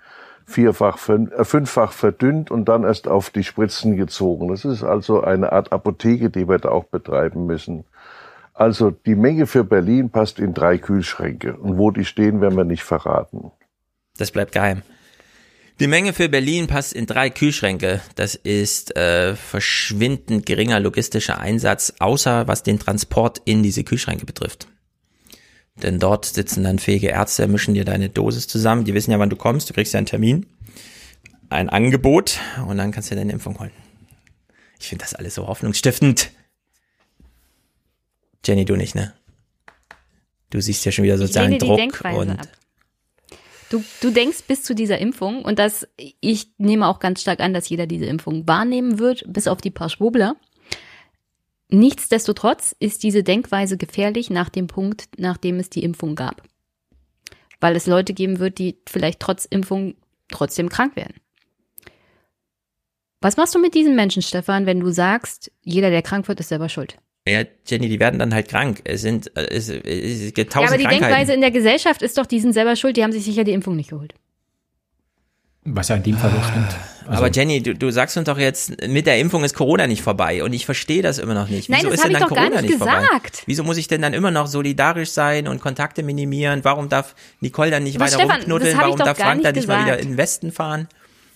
vierfach, äh, fünffach verdünnt und dann erst auf die Spritzen gezogen. Das ist also eine Art Apotheke, die wir da auch betreiben müssen. Also die Menge für Berlin passt in drei Kühlschränke. Und wo die stehen, werden wir nicht verraten.
Das bleibt geheim. Die Menge für Berlin passt in drei Kühlschränke. Das ist äh, verschwindend geringer logistischer Einsatz, außer was den Transport in diese Kühlschränke betrifft. Denn dort sitzen dann fähige Ärzte, mischen dir deine Dosis zusammen. Die wissen ja, wann du kommst. Du kriegst ja einen Termin, ein Angebot und dann kannst du deine Impfung holen. Ich finde das alles so hoffnungsstiftend. Jenny, du nicht, ne? Du siehst ja schon wieder
lehne die
Druck und
ab. Du, du denkst bis zu dieser Impfung, und das, ich nehme auch ganz stark an, dass jeder diese Impfung wahrnehmen wird, bis auf die paar Schwurbler. Nichtsdestotrotz ist diese Denkweise gefährlich nach dem Punkt, nachdem es die Impfung gab. Weil es Leute geben wird, die vielleicht trotz Impfung trotzdem krank werden. Was machst du mit diesen Menschen, Stefan, wenn du sagst, jeder, der krank wird, ist selber schuld?
ja, Jenny, die werden dann halt krank. Es sind es, es gibt
Ja,
tausend
aber die. Denkweise in der Gesellschaft ist doch, die sind selber schuld, die haben sich sicher die Impfung nicht geholt.
Was ja in dem Fall auch stimmt. Also,
aber Jenny, du, du sagst uns doch jetzt, mit der Impfung ist Corona nicht vorbei und ich verstehe das immer noch nicht.
Nein,
Wieso
das
ist denn
ich
dann
doch gar
Corona
nicht
vorbei?
gesagt.
Wieso muss ich denn dann immer noch solidarisch sein und Kontakte minimieren? Warum darf Nicole dann nicht
Aber
weiter
Stefan,
rumknuddeln? Warum darf Frank dann
nicht
mal wieder in den Westen fahren?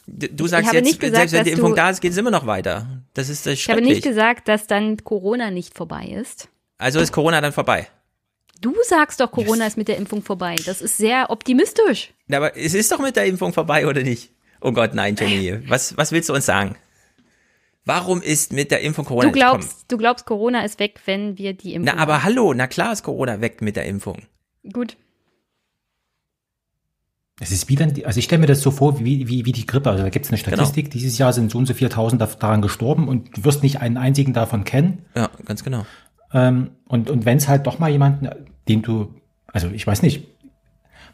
Du sagst jetzt,
nicht gesagt,
selbst wenn die Impfung da ist, geht es immer noch weiter. Das ist das
Ich habe nicht gesagt, dass dann Corona nicht vorbei ist.
also ist Corona dann vorbei.
Du sagst doch, Corona ist mit der Impfung vorbei. Das ist sehr optimistisch.
Aber es ist doch mit der Impfung vorbei, oder nicht? Oh Gott, nein, Jenny. Was, was willst du uns sagen? Warum ist mit der Impfung Corona
Du
nicht gekommen?
glaubst, du glaubst, Corona ist weg, wenn wir die Impfung
Na, aber hallo, na klar ist Corona weg mit der Impfung.
haben. Gut.
Es ist wie dann, die- also ich stelle mir das so vor, wie, wie, wie die Grippe. Also da gibt es eine
Genau.
Statistik, dieses Jahr sind so und so 4000 da- daran gestorben und du wirst nicht einen einzigen davon kennen.
Ja, ganz genau.
Ähm, und und wenn es halt doch mal jemanden, den du, also ich weiß nicht,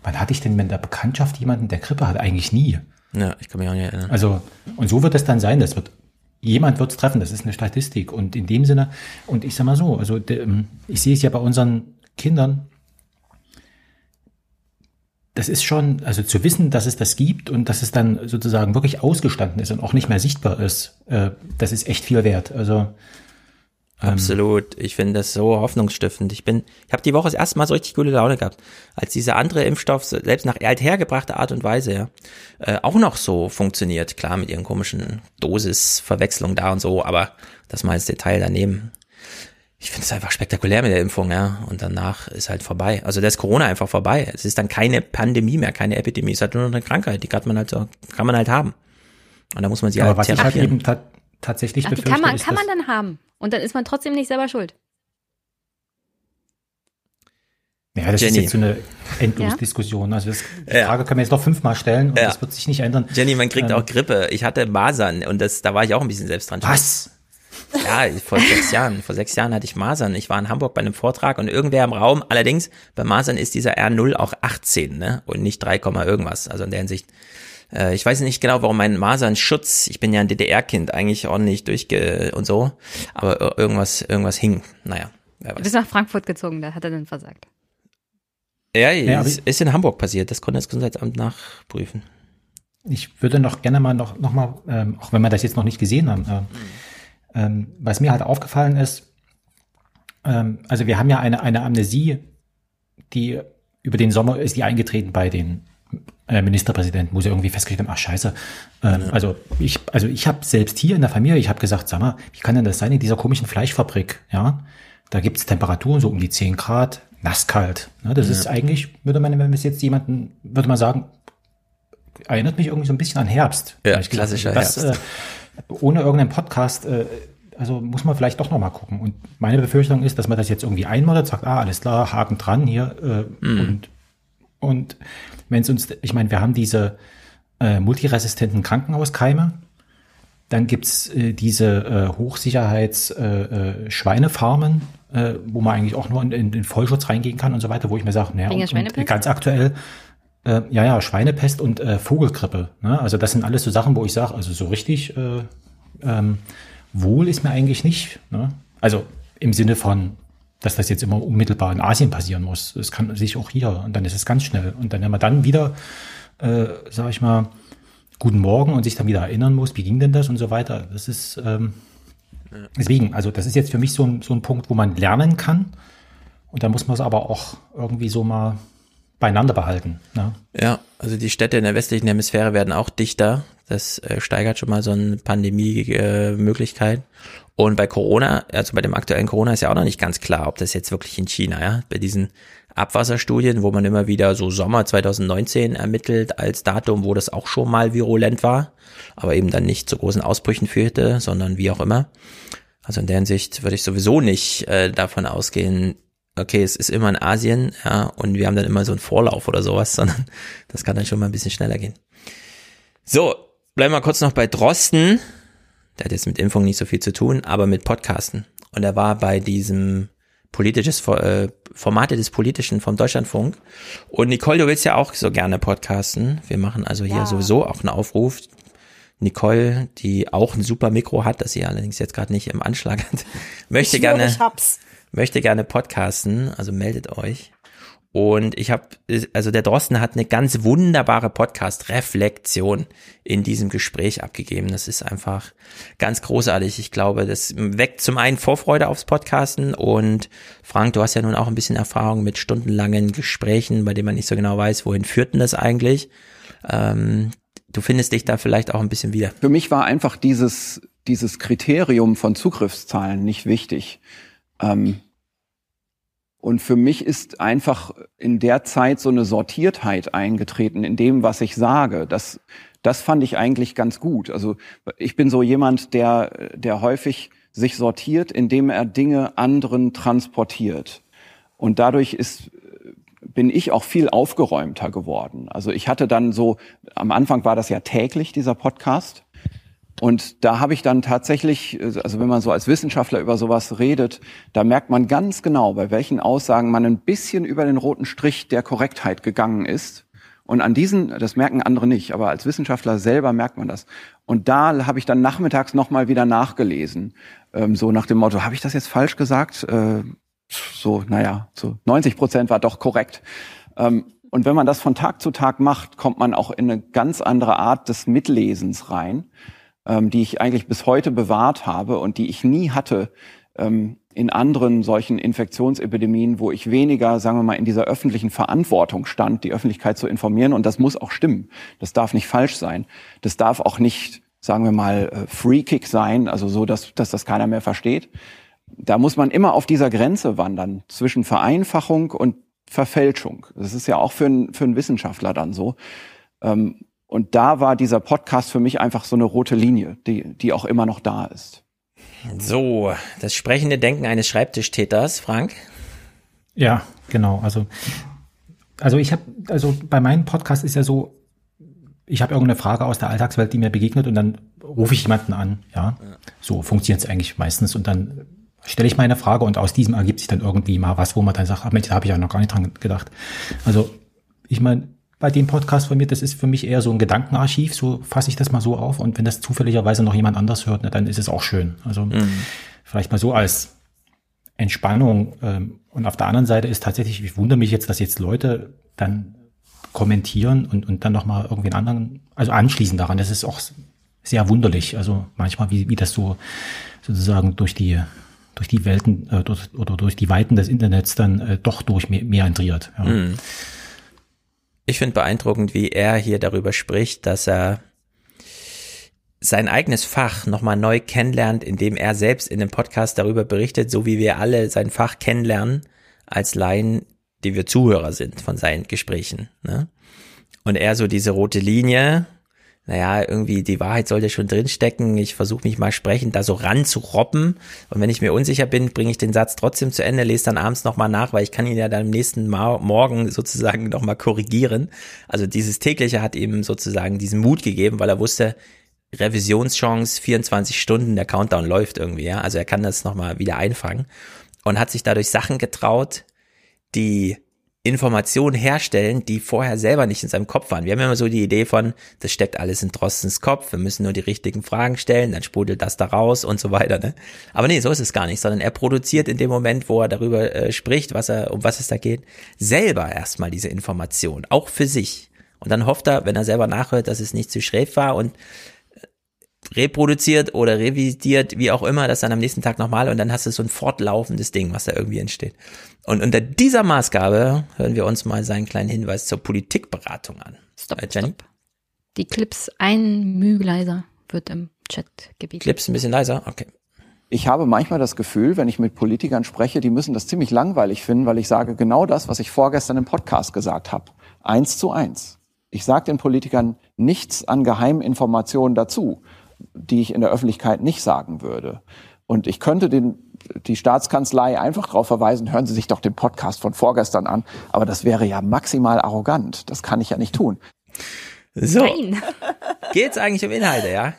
wann hatte ich denn mit der Bekanntschaft jemanden, der Grippe hat? Eigentlich nie.
Ja, ich kann mich auch nicht erinnern.
Also, und so wird es dann sein, das wird, jemand wird es treffen, das ist eine Statistik. Und in dem Sinne, und ich sag mal so, also ähm, ich sehe es ja bei unseren Kindern, das ist schon, also zu wissen, dass es das gibt und dass es dann sozusagen wirklich ausgestanden ist und auch nicht mehr sichtbar ist, äh, das ist echt viel wert. Also
Absolut. Ich finde das so hoffnungsstiftend. Ich bin, ich habe die Woche das erste Mal so richtig gute Laune gehabt, als dieser andere Impfstoff selbst nach althergebrachter Art und Weise ja, äh, auch noch so funktioniert. Klar mit ihren komischen Dosisverwechslungen da und so, aber das mal als Detail daneben. Ich finde es einfach spektakulär mit der Impfung, ja. Und danach ist halt vorbei. Also da ist Corona einfach vorbei. Es ist dann keine Pandemie mehr, keine Epidemie. Es ist halt nur noch eine Krankheit. Die kann man halt so, kann man halt haben. Und da muss man sie
aber
halt
was ich halt
therapieren.
eben ta tatsächlich
Ach, die
befürchte,
kann man,
ist,
kann man dann haben. Und dann ist man trotzdem nicht selber schuld.
Ja, das
Jenny.
ist jetzt so eine
Ja?
Endlosdiskussion. Also das, die
Ja.
Frage können wir jetzt noch fünfmal stellen und
Ja.
das wird sich nicht ändern.
Jenny, man kriegt
Ähm,
auch Grippe. Ich hatte Masern und das, da war ich auch ein bisschen selbst dran.
Was?
Ja, vor sechs Jahren. Vor sechs Jahren hatte ich Masern. Ich war in Hamburg bei einem Vortrag und irgendwer im Raum, allerdings bei Masern ist dieser R0 auch 18, ne? Und nicht 3, Komma irgendwas. Also in der Hinsicht. Äh, ich weiß nicht genau, warum mein Masernschutz, ich bin ja ein DDR-Kind, eigentlich ordentlich durchge und so, aber ir- irgendwas, irgendwas hing. Naja, wer
Du
weiß.
bist nach Frankfurt gezogen, da hat er dann versagt.
Ja,
Ja,
ist, ist in Hamburg passiert. Das konnte das Gesundheitsamt nachprüfen.
Ich würde noch gerne mal noch, noch mal, ähm, auch wenn wir das jetzt noch nicht gesehen haben, äh, ähm, was mir halt aufgefallen ist, ähm, also wir haben ja eine, eine Amnesie, die über den Sommer ist die eingetreten bei den äh, Ministerpräsidenten, wo sie irgendwie festgestellt haben, ach scheiße, ähm, also ich, also ich habe selbst hier in der Familie, ich habe gesagt, sag mal, wie kann denn das sein in dieser komischen Fleischfabrik, ja, da gibt es Temperaturen so um die 10 Grad, nasskalt, ne? das
Ja.
ist eigentlich, würde man, wenn es jetzt jemanden, würde man sagen, erinnert mich irgendwie so ein bisschen an Herbst.
Ja, klassischer
das,
Herbst.
Äh, ohne irgendeinen Podcast, äh, also muss man vielleicht doch noch mal gucken. Und meine Befürchtung ist, dass man das jetzt irgendwie einmal sagt, ah, alles klar, Haken dran hier. Äh,
Mhm.
Und, und wenn es uns, ich meine, wir haben diese äh, multiresistenten Krankenhauskeime, dann gibt's äh, diese äh, Hochsicherheits äh, äh, Schweinefarmen, äh, wo man eigentlich auch nur in, in den Vollschutz reingehen kann und so weiter, wo ich mir sage, naja, und, und ganz aktuell, äh, ja, ja, Schweinepest und äh, Vogelgrippe. Ne? Also das sind alles so Sachen, wo ich sage, also so richtig äh, ähm, wohl ist mir eigentlich nicht. Ne? Also im Sinne von, dass das jetzt immer unmittelbar in Asien passieren muss. Es kann sich auch hier und dann ist es ganz schnell. Und dann, wenn man dann wieder, äh, sag ich mal, guten Morgen und sich dann wieder erinnern muss, wie ging denn das und so weiter. Das ist ähm, deswegen, also das ist jetzt für mich so ein, so ein Punkt, wo man lernen kann. Und da muss man es aber auch irgendwie so mal beieinander behalten. Ne?
Ja, also die Städte in der westlichen Hemisphäre werden auch dichter. Das äh, steigert schon mal so eine Pandemie-Möglichkeit. Und bei Corona, also bei dem aktuellen Corona ist ja auch noch nicht ganz klar, ob das jetzt wirklich in China, ja, bei diesen Abwasserstudien, wo man immer wieder so Sommer 2019 ermittelt als Datum, wo das auch schon mal virulent war, aber eben dann nicht zu großen Ausbrüchen führte, sondern wie auch immer. Also in der Hinsicht würde ich sowieso nicht äh, davon ausgehen, okay, es ist immer in Asien, ja, und wir haben dann immer so einen Vorlauf oder sowas, sondern das kann dann schon mal ein bisschen schneller gehen. So, bleiben wir kurz noch bei Drosten. Der hat jetzt mit Impfung nicht so viel zu tun, aber mit Podcasten. Und er war bei diesem politisches äh, Formate des Politischen vom Deutschlandfunk. Und Nicole, du willst ja auch so gerne podcasten. Wir machen also hier ja. sowieso auch einen Aufruf. Nicole, die auch ein super Mikro hat, das sie allerdings jetzt gerade nicht im Anschlag hat, möchte ich gerne, möchte gerne podcasten. Also meldet euch. Und ich habe, also der Drosten hat eine ganz wunderbare Podcast-Reflexion in diesem Gespräch abgegeben. Das ist einfach ganz großartig. Ich glaube, das weckt zum einen Vorfreude aufs Podcasten und Frank, du hast ja nun auch ein bisschen Erfahrung mit stundenlangen Gesprächen, bei denen man nicht so genau weiß, wohin führt denn das eigentlich. Ähm, du findest dich da vielleicht auch ein bisschen wieder.
Für mich war einfach dieses, dieses Kriterium von Zugriffszahlen nicht wichtig. Ähm und für mich ist einfach in der Zeit so eine Sortiertheit eingetreten in dem, was ich sage. Das, das fand ich eigentlich ganz gut. Also ich bin so jemand, der, der häufig sich sortiert, indem er Dinge anderen transportiert. Und dadurch ist, bin ich auch viel aufgeräumter geworden. Also ich hatte dann so, am Anfang war das ja täglich, dieser Podcast. Und da habe ich dann tatsächlich, also wenn man so als Wissenschaftler über sowas redet, da merkt man ganz genau, bei welchen Aussagen man ein bisschen über den roten Strich der Korrektheit gegangen ist. Und an diesen, das merken andere nicht, aber als Wissenschaftler selber merkt man das. Und da habe ich dann nachmittags nochmal wieder nachgelesen, ähm, so nach dem Motto, habe ich das jetzt falsch gesagt? Äh, so, naja, so 90 Prozent war doch korrekt. Ähm, und wenn man das von Tag zu Tag macht, kommt man auch in eine ganz andere Art des Mitlesens rein ähm, die ich eigentlich bis heute bewahrt habe und die ich nie hatte ähm, in anderen solchen Infektionsepidemien, wo ich weniger, sagen wir mal, in dieser öffentlichen Verantwortung stand, die Öffentlichkeit zu informieren. Und das muss auch stimmen. Das darf nicht falsch sein. Das darf auch nicht, sagen wir mal, äh, Free Kick sein, also so, dass, dass das keiner mehr versteht. Da muss man immer auf dieser Grenze wandern zwischen Vereinfachung und Verfälschung. Das ist ja auch für, einen für einen Wissenschaftler dann so. Ähm, und da war dieser Podcast für mich einfach so eine rote Linie, die, die auch immer noch da ist.
So, das sprechende Denken eines Schreibtischtäters, Frank?
Ja, genau. Also, also ich habe, also bei meinem Podcast ist ja so, ich habe irgendeine Frage aus der Alltagswelt, die mir begegnet und dann rufe ich jemanden an. Ja, so funktioniert es eigentlich meistens und dann stelle ich meine Frage und aus diesem ergibt sich dann irgendwie mal was, wo man dann sagt, ah, da habe ich ja noch gar nicht dran gedacht. Also ich meine, bei dem Podcast von mir, das ist für mich eher so ein Gedankenarchiv, so fasse ich das mal so auf. Und wenn das zufälligerweise noch jemand anders hört, ne, dann ist es auch schön. Also mhm. vielleicht mal so als Entspannung. Ähm, und auf der anderen Seite ist tatsächlich, ich wundere mich jetzt, dass jetzt Leute dann kommentieren und, und dann nochmal irgendwie einen anderen, also anschließen daran. Das ist auch sehr wunderlich. Also manchmal, wie, wie das so sozusagen durch die durch die Welten äh, durch, oder durch die Weiten des Internets dann äh, doch durch entriert. Ja. Mhm.
Ich finde beeindruckend, wie er hier darüber spricht, dass er sein eigenes Fach nochmal neu kennenlernt, indem er selbst in dem Podcast darüber berichtet, so wie wir alle sein Fach kennenlernen als Laien, die wir Zuhörer sind von seinen Gesprächen. Ne? Und er so diese rote Linie, naja, irgendwie die Wahrheit sollte schon drinstecken. Ich versuche mich mal sprechend da so ranzurobben. Und wenn ich mir unsicher bin, bringe ich den Satz trotzdem zu Ende, lese dann abends nochmal nach, weil ich kann ihn ja dann am nächsten mal, Morgen sozusagen nochmal korrigieren. Also dieses tägliche hat ihm sozusagen diesen Mut gegeben, weil er wusste, Revisionschance, 24 Stunden, der Countdown läuft irgendwie, ja. Also er kann das nochmal wieder einfangen und hat sich dadurch Sachen getraut, die Informationen herstellen, die vorher selber nicht in seinem Kopf waren. Wir haben immer so die Idee von, das steckt alles in Drostens Kopf, wir müssen nur die richtigen Fragen stellen, dann sprudelt das da raus und so weiter. Ne? Aber nee, so ist es gar nicht, sondern er produziert in dem Moment, wo er darüber äh, spricht, was er, um was es da geht, selber erstmal diese Information, auch für sich. Und dann hofft er, wenn er selber nachhört, dass es nicht zu schräg war und reproduziert oder revidiert, wie auch immer, das dann am nächsten Tag nochmal und dann hast du so ein fortlaufendes Ding, was da irgendwie entsteht. Und unter dieser Maßgabe hören wir uns mal seinen kleinen Hinweis zur Politikberatung an.
Stop, äh, Jenny? Stop. Die Clips ein Mühe leiser wird im Chat gebeten.
Clips ein bisschen leiser? Okay.
ich habe manchmal das Gefühl, wenn ich mit Politikern spreche, die müssen das ziemlich langweilig finden, weil ich sage genau das, was ich vorgestern im Podcast gesagt habe. Eins zu eins. Ich sage den Politikern nichts an Geheiminformationen dazu, die ich in der Öffentlichkeit nicht sagen würde. Und ich könnte den, die Staatskanzlei einfach darauf verweisen, hören Sie sich doch den Podcast von vorgestern an. Aber das wäre ja maximal arrogant. Das kann ich ja nicht tun.
So. Geht's eigentlich um Inhalte, ja?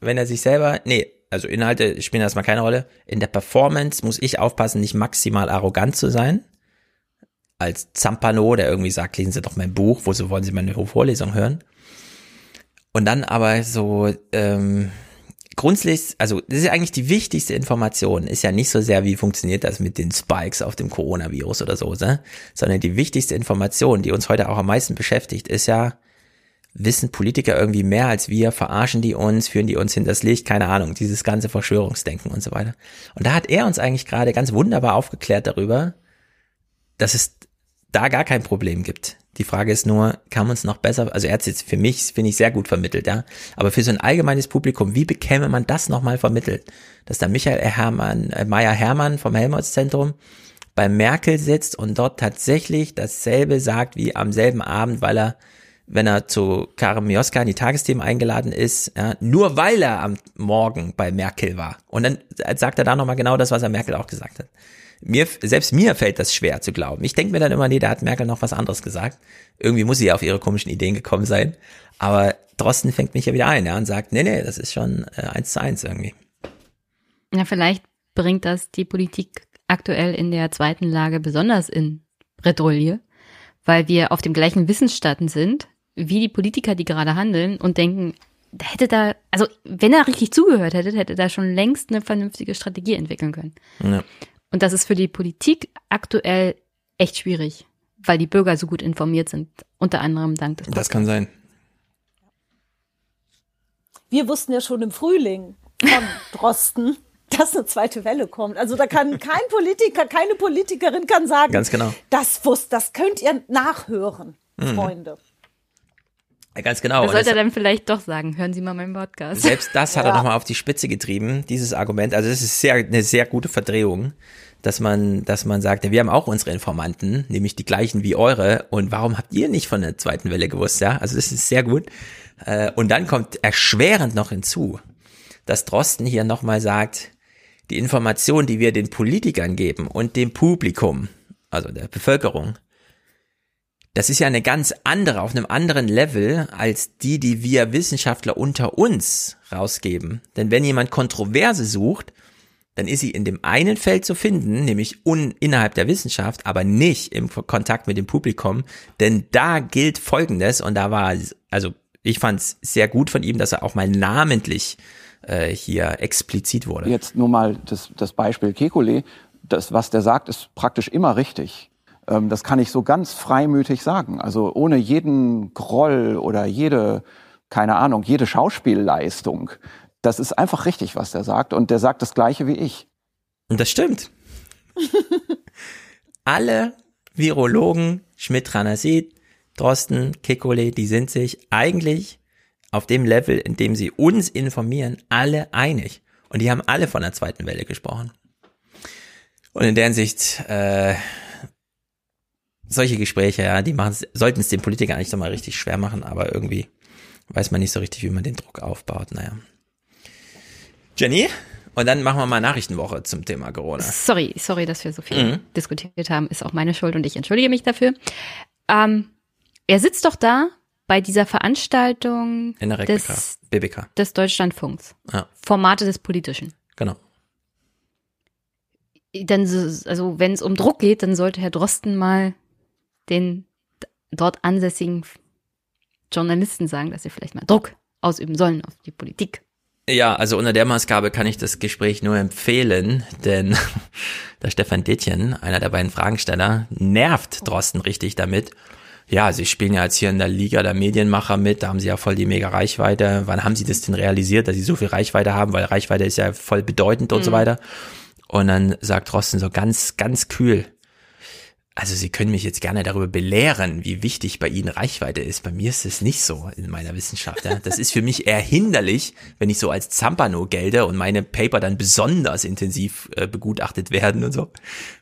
Wenn er sich selber, nee, also Inhalte spielen erstmal keine Rolle. In der Performance muss ich aufpassen, nicht maximal arrogant zu sein. Als Zampano, der irgendwie sagt, lesen Sie doch mein Buch, wozu wollen Sie meine Vorlesung hören? Und dann aber so, ähm, grundsätzlich, also das ist ja eigentlich die wichtigste Information, ist ja nicht so sehr, wie funktioniert das mit den Spikes auf dem Coronavirus oder so, ne? sondern die wichtigste Information, die uns heute auch am meisten beschäftigt, ist ja, wissen Politiker irgendwie mehr als wir, verarschen die uns, führen die uns hinters Licht, keine Ahnung, dieses ganze Verschwörungsdenken und so weiter. Und da hat er uns eigentlich gerade ganz wunderbar aufgeklärt darüber, dass es da gar kein Problem gibt. Die Frage ist nur, kann man es noch besser, also er hat es jetzt für mich, finde ich, sehr gut vermittelt, ja. Aber für so ein allgemeines Publikum, wie bekäme man das nochmal vermittelt? Dass da Michael Hermann, äh, Meier Hermann vom Helmholtz-Zentrum bei Merkel sitzt und dort tatsächlich dasselbe sagt wie am selben Abend, weil er wenn er zu Karim Mioska in die Tagesthemen eingeladen ist, ja, nur weil er am Morgen bei Merkel war. Und dann sagt er da nochmal genau das, was er Merkel auch gesagt hat. Mir, selbst mir fällt das schwer zu glauben. Ich denke mir dann immer, nee, da hat Merkel noch was anderes gesagt. Irgendwie muss sie ja auf ihre komischen Ideen gekommen sein. Aber Drosten fängt mich ja wieder ein, ja, und sagt, nee, nee, das ist schon äh, eins zu eins irgendwie.
Ja, vielleicht bringt das die Politik aktuell in der zweiten Lage besonders in Bredouille, weil wir auf dem gleichen Wissensstand sind, wie die Politiker, die gerade handeln und denken, da hätte da, also wenn er richtig zugehört hätte, hätte da schon längst eine vernünftige Strategie entwickeln können.
Ja.
Und das ist für die Politik aktuell echt schwierig, weil die Bürger so gut informiert sind, unter anderem dank des
Das kann sein.
Wir wussten ja schon im Frühling von Drosten, dass eine zweite Welle kommt. Also da kann kein Politiker, keine Politikerin kann sagen,
Ganz genau.
das wusst, das könnt ihr nachhören,
Mhm.
Freunde.
Ja, Ganz genau. Und
sollte er dann vielleicht doch sagen, hören Sie mal meinen Podcast.
Selbst das hat er
Ja.
nochmal auf die Spitze getrieben, dieses Argument. Also das ist sehr, eine sehr gute Verdrehung, dass man, dass man sagt, ja, wir haben auch unsere Informanten, nämlich die gleichen wie eure. Und warum habt ihr nicht von der zweiten Welle gewusst? Ja, also das ist sehr gut. Äh, Und dann kommt erschwerend noch hinzu, dass Drosten hier nochmal sagt, die Information, die wir den Politikern geben und dem Publikum, also der Bevölkerung, das ist ja eine ganz andere, auf einem anderen Level als die, die wir Wissenschaftler unter uns rausgeben. Denn wenn jemand Kontroverse sucht, dann ist sie in dem einen Feld zu finden, nämlich un innerhalb der Wissenschaft, aber nicht im Kontakt mit dem Publikum. Denn da gilt Folgendes, und da war, also ich fand es sehr gut von ihm, dass er auch mal namentlich äh, hier explizit wurde.
Jetzt nur mal das, das Beispiel Kekulé. Das, was der sagt, ist praktisch immer richtig. Ähm, das kann ich so ganz freimütig sagen. Also ohne jeden Groll oder jede, keine Ahnung, jede Schauspielleistung. Das ist einfach richtig, was der sagt. Und der sagt das Gleiche wie ich.
Und das stimmt. Alle Virologen, Schmidt, Ranasid, Drosten, Kekulé, die sind sich eigentlich auf dem Level, in dem sie uns informieren, alle einig. Und die haben alle von der zweiten Welle gesprochen. Und in der Hinsicht, äh, solche Gespräche, ja, die machen sollten es den Politikern eigentlich doch mal richtig schwer machen, aber irgendwie weiß man nicht so richtig, wie man den Druck aufbaut. Naja. Jenny? Und dann machen wir mal Nachrichtenwoche zum Thema Corona.
Sorry, sorry, dass wir so viel
Mhm.
diskutiert haben. Ist auch meine Schuld und ich entschuldige mich dafür. Ähm, er sitzt doch da bei dieser Veranstaltung
In der RecBK,
des,
BBK.
des Deutschlandfunks.
Ja,
Formate des Politischen.
genau.
Dann, so- also wenn es um Druck geht, dann sollte Herr Drosten mal den dort ansässigen Journalisten sagen, dass sie vielleicht mal Druck ausüben sollen auf die Politik.
Ja, also unter der Maßgabe kann ich das Gespräch nur empfehlen, denn der Stefan Detjen, einer der beiden Fragensteller, nervt Drosten richtig damit. Ja, sie spielen ja jetzt hier in der Liga der Medienmacher mit, da haben sie ja voll die mega Reichweite. Wann haben sie das denn realisiert, dass sie so viel Reichweite haben? Weil Reichweite ist ja voll bedeutend und so
Mhm.
weiter. Und dann sagt Drosten so ganz, ganz kühl, also Sie können mich jetzt gerne darüber belehren, wie wichtig bei Ihnen Reichweite ist. Bei mir ist es nicht so in meiner Wissenschaft. Ja. Das ist für mich eher hinderlich, wenn ich so als Zampano gelde und meine Paper dann besonders intensiv äh, begutachtet werden und so.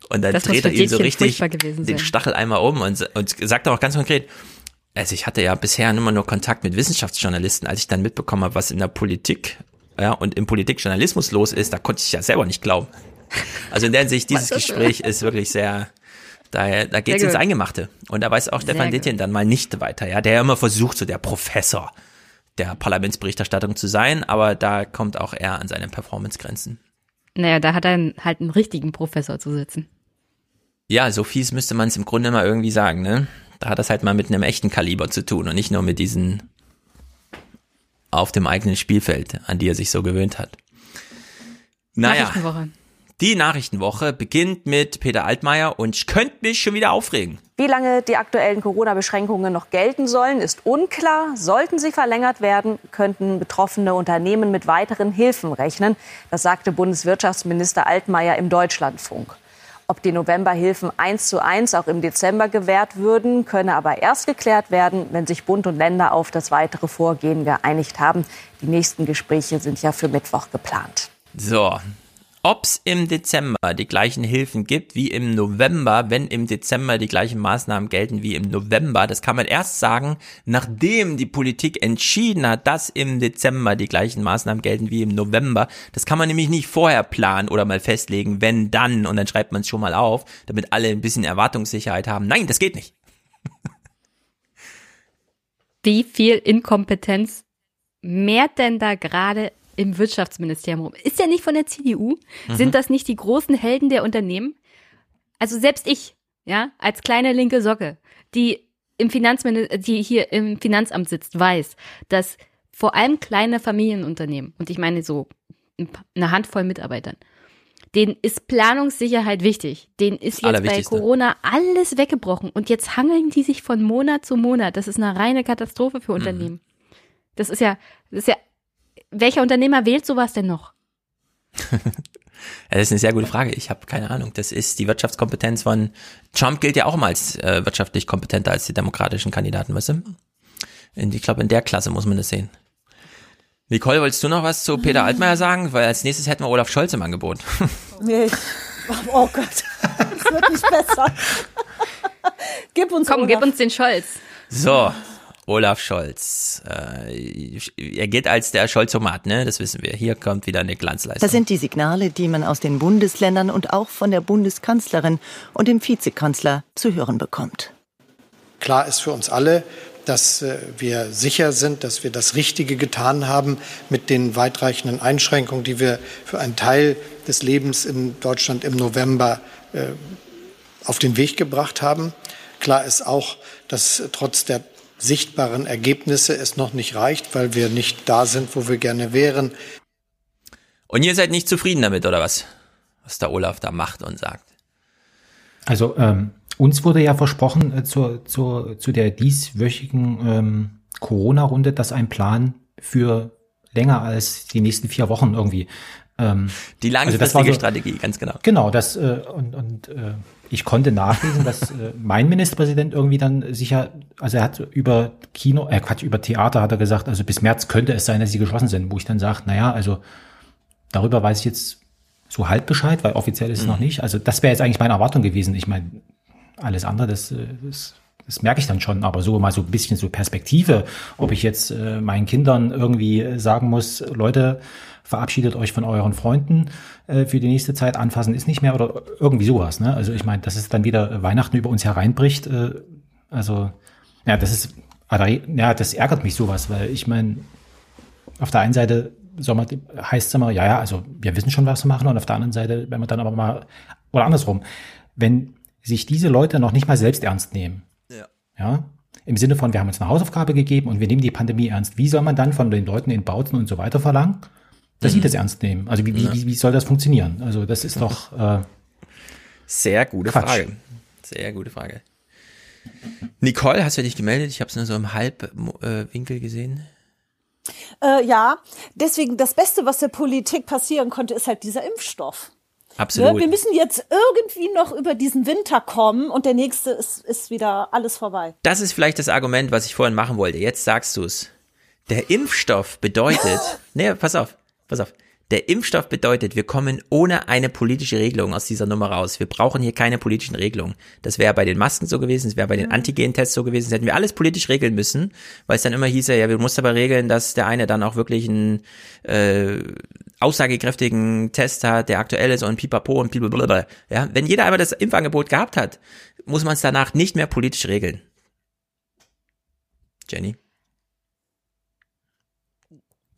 Und dann
Das
dreht er ihm so richtig den. Stachel einmal um und, und sagt auch ganz konkret, also ich hatte ja bisher immer nur Kontakt mit Wissenschaftsjournalisten, als ich dann mitbekommen habe, was in der Politik ja, und im Politikjournalismus los ist, da konnte ich ja selber nicht glauben. Also in der Hinsicht, dieses? Gespräch ist wirklich sehr, da, da geht's
Sehr
ins. Eingemachte. Und da weiß auch Stefan
gut.
Dittjen dann mal nicht weiter, ja, der ja immer versucht, so der Professor der Parlamentsberichterstattung zu sein, aber da kommt auch er an seine Performancegrenzen.
Naja, da hat er halt einen richtigen Professor zu sitzen.
Ja, so fies müsste man es im Grunde mal irgendwie sagen, ne? Da hat das halt mal mit einem echten Kaliber zu tun und nicht nur mit diesen auf dem eigenen Spielfeld, an die er sich so gewöhnt hat. Naja,
Nachrichtenwoche.
Die Nachrichtenwoche beginnt mit Peter Altmaier und ich könnte mich schon wieder aufregen.
Wie lange die aktuellen Corona-Beschränkungen noch gelten sollen, ist unklar. Sollten sie verlängert werden, könnten betroffene Unternehmen mit weiteren Hilfen rechnen. Das sagte Bundeswirtschaftsminister Altmaier im Deutschlandfunk. Ob die Novemberhilfen eins zu eins auch im Dezember gewährt würden, könne aber erst geklärt werden, wenn sich Bund und Länder auf das weitere Vorgehen geeinigt haben. Die nächsten Gespräche sind ja für Mittwoch geplant.
So, ob's im Dezember die gleichen Hilfen gibt wie im November, wenn im Dezember die gleichen Maßnahmen gelten wie im November, das kann man erst sagen, nachdem die Politik entschieden hat, dass im Dezember die gleichen Maßnahmen gelten wie im November. Das kann man nämlich nicht vorher planen oder mal festlegen, wenn dann, und dann schreibt man es schon mal auf, damit alle ein bisschen Erwartungssicherheit haben. Nein, das geht nicht.
Wie viel Inkompetenz mehrt denn da gerade im Wirtschaftsministerium rum? Ist ja nicht von der CDU?
Mhm.
Sind das nicht die großen Helden der Unternehmen? Also selbst ich, ja, als kleine linke Socke, die im Finanzminister, die hier im Finanzamt sitzt, weiß, dass vor allem kleine Familienunternehmen, und ich meine so eine Handvoll Mitarbeitern, denen ist Planungssicherheit wichtig. Denen ist jetzt bei. Corona alles weggebrochen. Und jetzt hangeln die sich von Monat zu Monat. Das ist eine reine Katastrophe für Unternehmen. Das ist ja, das ist ja, welcher Unternehmer wählt sowas denn noch?
Ja, das ist eine sehr gute Frage. Ich habe keine Ahnung. Das ist die Wirtschaftskompetenz von Trump gilt ja auch mal als äh, wirtschaftlich kompetenter als die demokratischen Kandidaten, weißt du? In, ich glaube, in der Klasse muss man das sehen. Nicole, wolltest du noch was zu Peter Altmaier sagen? Weil als nächstes hätten wir Olaf Scholz im Angebot.
Nee. Oh Gott, es wird nicht besser. gib uns
Komm,
Olaf.
gib uns den Scholz.
So, Olaf Scholz. Äh, er geht als der Scholzomat, ne? Das wissen wir. Hier kommt wieder eine Glanzleistung.
Das sind die Signale, die man aus den Bundesländern und auch von der Bundeskanzlerin und dem Vizekanzler zu hören bekommt.
Klar ist für uns alle, dass äh, wir sicher sind, dass wir das Richtige getan haben mit den weitreichenden Einschränkungen, die wir für einen Teil des Lebens in Deutschland im November äh, auf den Weg gebracht haben. Klar ist auch, dass trotz der sichtbaren Ergebnisse es noch nicht reicht, weil wir nicht da sind, wo wir gerne wären.
Und ihr seid nicht zufrieden damit, oder was? Was der Olaf da macht und sagt.
Also ähm, uns wurde ja versprochen äh, zur, zur, zu der dieswöchigen ähm, Corona-Runde, dass ein Plan für länger als die nächsten vier Wochen irgendwie. Ähm,
Die langfristige
also das war so-
Strategie, ganz genau.
Genau, das äh, und, und äh, ich konnte nachlesen, dass äh, mein Ministerpräsident irgendwie dann sicher, also er hat über Kino, äh Quatsch, über Theater hat er gesagt, also bis März könnte es sein, dass sie geschlossen sind, wo ich dann sage, naja, also darüber weiß ich jetzt so halb Bescheid, weil offiziell ist es noch nicht. Also das wäre jetzt eigentlich meine Erwartung gewesen. Ich meine, alles andere, das, äh, das, das merke ich dann schon, aber so mal so ein bisschen so Perspektive, ob ich jetzt äh, meinen Kindern irgendwie sagen muss, Leute, verabschiedet euch von euren Freunden äh, für die nächste Zeit, anfassen ist nicht mehr oder irgendwie sowas. Ne? Also ich meine, dass es dann wieder Weihnachten über uns hereinbricht, äh, also ja, das ist, ja, das ärgert mich sowas, weil ich meine, auf der einen Seite man, heißt es immer, ja, ja, also wir wissen schon, was wir machen, und auf der anderen Seite, wenn man dann aber mal, oder andersrum, wenn sich diese Leute noch nicht mal selbst ernst nehmen,
Ja.
ja, im Sinne von, wir haben uns eine Hausaufgabe gegeben und wir nehmen die Pandemie ernst, wie soll man dann von den Leuten in Bauten und so weiter verlangen, dass sie
Mhm.
das ernst nehmen? Also wie, wie,
Ja.
wie, wie soll das funktionieren? Also das ist doch, äh,
Sehr gute
Quatsch.
Frage. Sehr gute Frage. Nicole, hast du dich gemeldet? Ich habe es nur so im Halbwinkel äh, gesehen.
Äh, ja, deswegen das Beste, was der Politik passieren konnte, ist halt dieser Impfstoff.
Absolut.
Ne? Wir müssen jetzt irgendwie noch über diesen Winter kommen und der nächste ist, ist wieder alles vorbei.
Das ist vielleicht das Argument, was ich vorhin machen wollte. Jetzt sagst du es. Der Impfstoff bedeutet, nee, pass auf, pass auf. Der Impfstoff bedeutet, wir kommen ohne eine politische Regelung aus dieser Nummer raus. Wir brauchen hier keine politischen Regelungen. Das wäre bei den Masken so gewesen, das wäre bei den Antigen-Tests so gewesen, das hätten wir alles politisch regeln müssen, weil es dann immer hieß, ja, wir mussten aber regeln, dass der eine dann auch wirklich einen äh, aussagekräftigen Test hat, der aktuell ist und pipapo und blablabla. Ja, wenn jeder einmal das Impfangebot gehabt hat, muss man es danach nicht mehr politisch regeln. Jenny?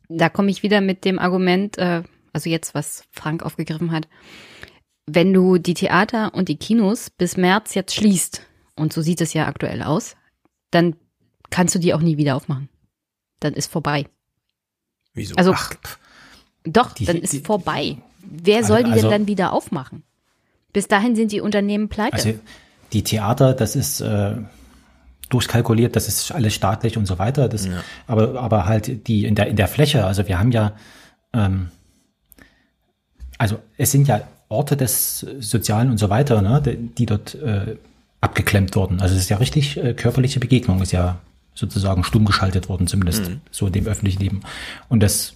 Da komme ich wieder mit dem Argument, äh, also jetzt, was Frank aufgegriffen hat. Wenn du die Theater und die Kinos bis März jetzt schließt, und so sieht es ja aktuell aus, dann kannst du die auch nie wieder aufmachen. Dann ist vorbei.
Wieso?
Also,
Ach,
doch,
die-
dann ist
die-
vorbei. Wer
Also-
soll die
also-
denn dann wieder aufmachen? Bis dahin sind die Unternehmen pleite.
Also die Theater, das ist äh, durchkalkuliert, das ist alles staatlich und so weiter. Das, aber, aber halt die in der, in der Fläche, also wir haben ja, ähm, also es sind ja Orte des Sozialen und so weiter, ne, die, die dort äh, abgeklemmt wurden. Also es ist ja richtig äh, körperliche Begegnung, ist ja sozusagen stumm geschaltet worden, zumindest
Mhm.
so in dem öffentlichen Leben. Und das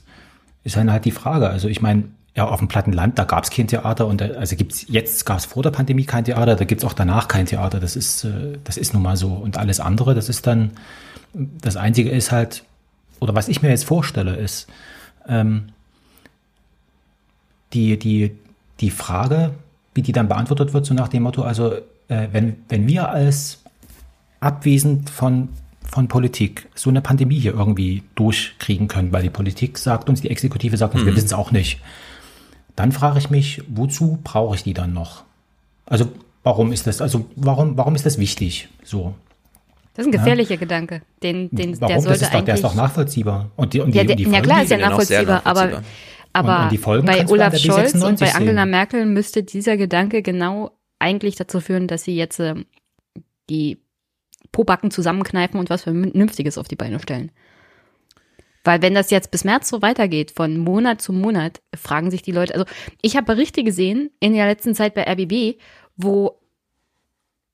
ist dann halt die Frage. Also ich meine, ja, auf dem platten Land, da gab es kein Theater und da, also gibt's jetzt gab es vor der Pandemie kein Theater, da gibt's auch danach kein Theater. Das ist, äh, das ist nun mal so. Und alles andere, das ist dann, das Einzige ist halt, oder was ich mir jetzt vorstelle, ist, ähm, die, die, die Frage, wie die dann beantwortet wird, so nach dem Motto, also äh, wenn, wenn wir als abwesend von, von Politik so eine Pandemie hier irgendwie durchkriegen können, weil die Politik sagt uns, die Exekutive sagt uns, wir
Mhm.
wissen es auch nicht, dann frage ich mich, wozu brauche ich die dann noch? Also warum ist das, also warum, warum ist das wichtig? So.
Das ist ein gefährlicher Gedanke. Den, den,
Warum?
der sollte
das ist doch, der
eigentlich.
ist doch nachvollziehbar. Und die, und die,
ja, der,
und die
ja
Folgen,
klar, ist ja nachvollziehbar, aber, aber
Und- und die Folgen
bei Olaf
der
Scholz und bei
B96
Angela
sehen.
Merkel müsste dieser Gedanke genau eigentlich dazu führen, dass sie jetzt ähm, die Pobacken zusammenkneifen und was Vernünftiges auf die Beine stellen. Weil wenn das jetzt bis März so weitergeht, von Monat zu Monat, fragen sich die Leute, also ich habe Berichte gesehen in der letzten Zeit bei RBB, wo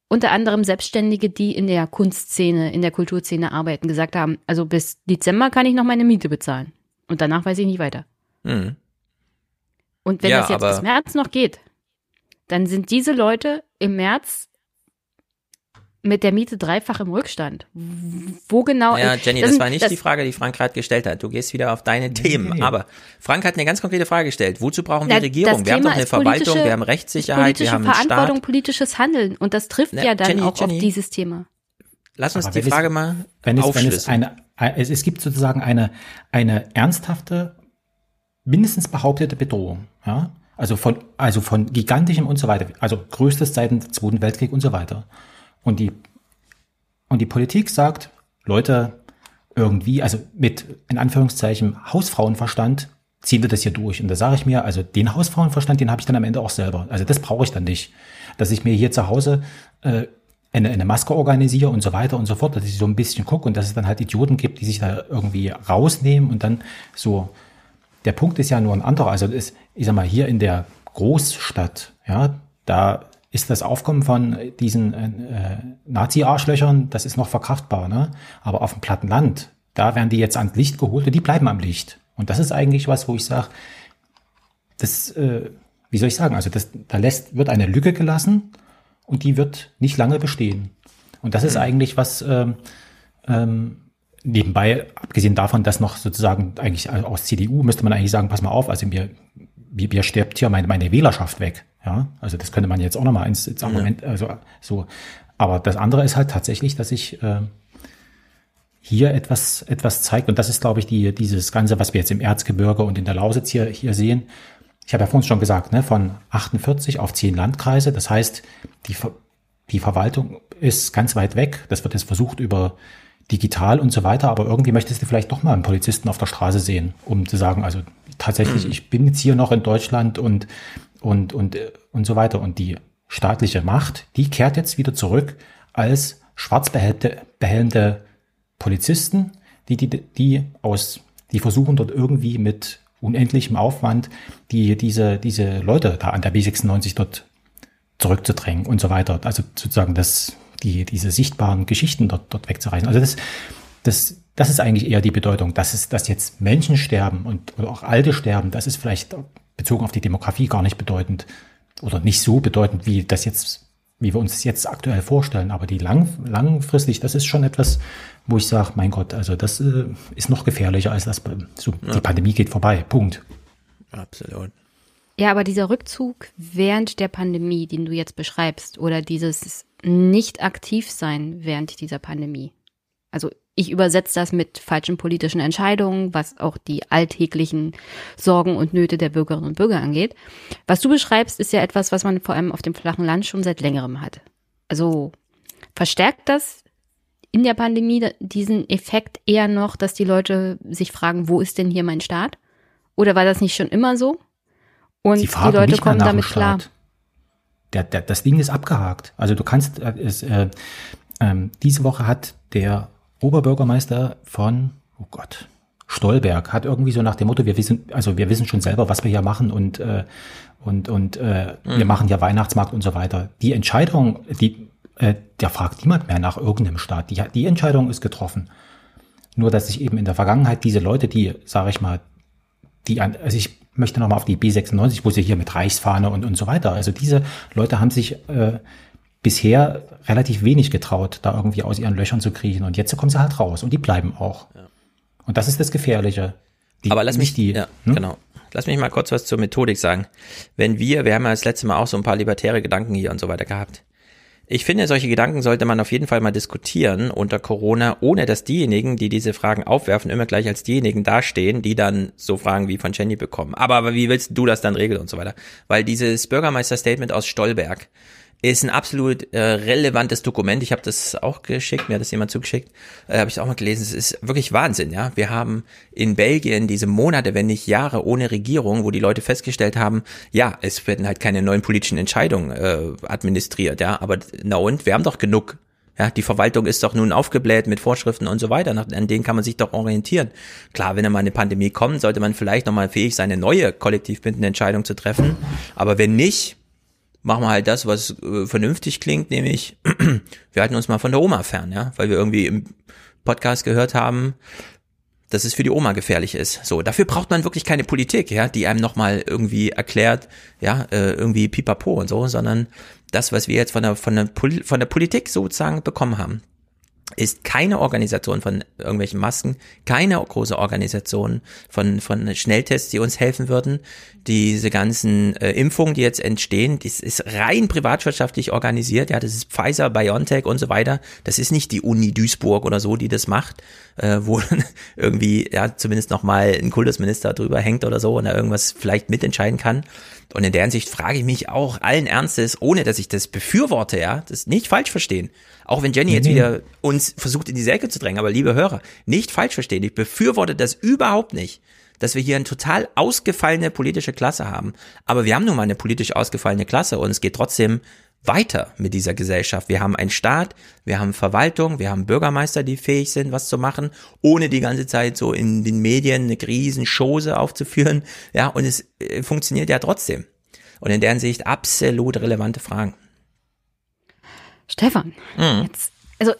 unter anderem Selbstständige, die in der Kunstszene, in der Kulturszene arbeiten, gesagt haben, also bis Dezember kann ich noch meine Miete bezahlen. Und danach weiß ich nicht weiter.
Mhm.
Und wenn
Ja,
das jetzt bis März noch geht, dann sind diese Leute im März mit der Miete dreifach im Rückstand. Wo genau?
Ja, Jenny,
das
das, war nicht
das-
die Frage, die Frank gerade gestellt hat. Du gehst wieder auf deine Themen.
nee.
Aber Frank hat eine ganz konkrete Frage gestellt. Wozu brauchen
Na,
wir Regierung?
das
Wir haben doch eine Verwaltung, wir haben Rechtssicherheit, wir haben einen
Verantwortung,
Staat.
politisches Handeln. Und das trifft
Na,
ja dann
Jenny,
auch
Jenny.
auf dieses Thema.
Lass uns
Aber
die
wenn es-
Frage mal
wenn es, wenn es,
aufschlüsseln.
eine, es, es gibt sozusagen eine, eine ernsthafte, mindestens behauptete Bedrohung. Ja? Also, von, also von gigantischem und so weiter. Also größtes seit dem Zweiten Weltkrieg und so weiter. Und die, und die Politik sagt, Leute, irgendwie, also mit in Anführungszeichen Hausfrauenverstand ziehen wir das hier durch. Und da sage ich mir, also den Hausfrauenverstand, den habe ich dann am Ende auch selber. Also das brauche ich dann nicht. Dass ich mir hier zu Hause äh, eine, eine Maske organisiere und so weiter und so fort, dass ich so ein bisschen gucke und dass es dann halt Idioten gibt, die sich da irgendwie rausnehmen und dann so. Der Punkt ist ja nur ein anderer. Also ist, ich sag mal, hier in der Großstadt, ja, da ist das Aufkommen von diesen äh, Nazi-Arschlöchern, das ist noch verkraftbar, ne? Aber auf dem platten Land, da werden die jetzt ans Licht geholt und die bleiben am Licht. Und das ist eigentlich was, wo ich sage, das, äh, wie soll ich sagen, also das, da lässt, wird eine Lücke gelassen und die wird nicht lange bestehen. Und das ist eigentlich was, ähm, ähm, nebenbei, abgesehen davon, dass noch sozusagen eigentlich aus CDU müsste man eigentlich sagen, pass mal auf, also mir, mir, mir stirbt hier meine, meine Wählerschaft weg. Ja, also das könnte man jetzt auch nochmal ins, ins Argument, also so. Aber das andere ist halt tatsächlich, dass ich äh, hier etwas, etwas zeigt. Und das ist, glaube ich, die, dieses Ganze, was wir jetzt im Erzgebirge und in der Lausitz hier, hier sehen. Ich habe ja vorhin schon gesagt, ne, von 48 auf 10 Landkreise. Das heißt, die, die Verwaltung ist ganz weit weg. Das wird jetzt versucht über digital und so weiter. Aber irgendwie möchtest du vielleicht doch mal einen Polizisten auf der Straße sehen, um zu sagen, also tatsächlich, ich bin jetzt hier noch in Deutschland und, und, und, äh, und so weiter. Und die staatliche Macht, die kehrt jetzt wieder zurück als schwarz behelmte Polizisten, die, die, die aus, die versuchen dort irgendwie mit unendlichem Aufwand, die, diese, diese Leute da an der B96 dort zurückzudrängen und so weiter. Also sozusagen das, die, diese sichtbaren Geschichten dort, dort wegzureißen. Also das, das, das ist eigentlich eher die Bedeutung, dass es, dass jetzt Menschen sterben und oder auch Alte sterben, das ist vielleicht bezogen auf die Demografie gar nicht bedeutend oder nicht so bedeutend, wie das jetzt, wie wir uns das jetzt aktuell vorstellen. Aber die lang, langfristig, das ist schon etwas, wo ich sage, mein Gott, also das äh, ist noch gefährlicher als das. So,
Ja.
Die Pandemie geht vorbei. Punkt.
Absolut.
Ja, aber dieser Rückzug während der Pandemie, den du jetzt beschreibst, oder dieses nicht aktiv sein während dieser Pandemie. Also ich übersetze das mit falschen politischen Entscheidungen, was auch die alltäglichen Sorgen und Nöte der Bürgerinnen und Bürger angeht. Was du beschreibst, ist ja etwas, was man vor allem auf dem flachen Land schon seit längerem hat. Also verstärkt das in der Pandemie diesen Effekt eher noch, dass die Leute sich fragen, wo ist denn hier mein Staat? Oder war das nicht schon immer so? Und die Leute kommen damit klar.
Staat. Der, der, das Ding ist abgehakt. Also du kannst, äh, es, äh, ähm, diese Woche hat der Oberbürgermeister von, oh Gott, Stolberg hat irgendwie so nach dem Motto, wir wissen, also wir wissen schon selber, was wir hier machen und äh, und und äh,
Mhm.
wir machen ja Weihnachtsmarkt und so weiter. Die Entscheidung, die äh, da fragt niemand mehr nach irgendeinem Staat. Die, die Entscheidung ist getroffen. Nur dass sich eben in der Vergangenheit diese Leute, die, sage ich mal, die an, also ich möchte nochmal auf die B96, wo sie hier mit Reichsfahne und, und so weiter. Also diese Leute haben sich äh, bisher relativ wenig getraut, da irgendwie aus ihren Löchern zu kriechen. Und jetzt kommen sie halt raus und die bleiben auch. Und das ist das Gefährliche. Die,
Aber lass mich,
die,
ja,
hm?
genau. Lass mich mal kurz was zur Methodik sagen. Wenn wir, wir haben ja das letzte Mal auch so ein paar libertäre Gedanken hier und so weiter gehabt. Ich finde, solche Gedanken sollte man auf jeden Fall mal diskutieren unter Corona, ohne dass diejenigen, die diese Fragen aufwerfen, immer gleich als diejenigen dastehen, die dann so Fragen wie von Jenny bekommen. Aber, aber wie willst du das dann regeln und so weiter? Weil dieses Bürgermeister-Statement aus Stolberg ist ein absolut äh, relevantes Dokument. Ich habe das auch geschickt, mir hat das jemand zugeschickt, äh, habe ich auch mal gelesen. Es ist wirklich Wahnsinn, ja. Wir haben in Belgien diese Monate, wenn nicht Jahre ohne Regierung, wo die Leute festgestellt haben, ja, es werden halt keine neuen politischen Entscheidungen äh, administriert, ja. Aber na und, wir haben doch genug. Ja, die Verwaltung ist doch nun aufgebläht mit Vorschriften und so weiter, nach, an denen kann man sich doch orientieren. Klar, wenn mal eine Pandemie kommt, sollte man vielleicht nochmal fähig sein, eine neue kollektiv bindende Entscheidung zu treffen. Aber wenn nicht, machen wir halt das, was äh, vernünftig klingt, nämlich wir halten uns mal von der Oma fern, ja, weil wir irgendwie im Podcast gehört haben, dass es für die Oma gefährlich ist. So, dafür braucht man wirklich keine Politik, ja, die einem nochmal irgendwie erklärt, ja, äh, irgendwie pipapo und so, sondern das, was wir jetzt von der, von der, von der Politik sozusagen bekommen haben, ist keine Organisation von irgendwelchen Masken, keine große Organisation von, von Schnelltests, die uns helfen würden. Diese ganzen äh, Impfungen, die jetzt entstehen, das ist rein privatwirtschaftlich organisiert. Ja, das ist Pfizer, BioNTech und so weiter. Das ist nicht die Uni Duisburg oder so, die das macht, äh, wo irgendwie ja zumindest noch mal ein Kultusminister drüber hängt oder so und da irgendwas vielleicht mitentscheiden kann. Und in der Hinsicht frage ich mich auch allen Ernstes, ohne dass ich das befürworte, ja, das nicht falsch verstehen. Auch wenn Jenny jetzt
nee.
wieder uns versucht in die Säcke zu drängen, aber liebe Hörer, nicht falsch verstehen. Ich befürworte das überhaupt nicht, dass wir hier eine total ausgefallene politische Klasse haben. Aber wir haben nun mal eine politisch ausgefallene Klasse und es geht trotzdem weiter mit dieser Gesellschaft. Wir haben einen Staat, wir haben Verwaltung, wir haben Bürgermeister, die fähig sind, was zu machen, ohne die ganze Zeit so in den Medien eine riesen Chose aufzuführen. Ja, und es äh, funktioniert ja trotzdem. Und in deren Sicht absolut relevante Fragen.
Stefan,
Mhm.
jetzt, also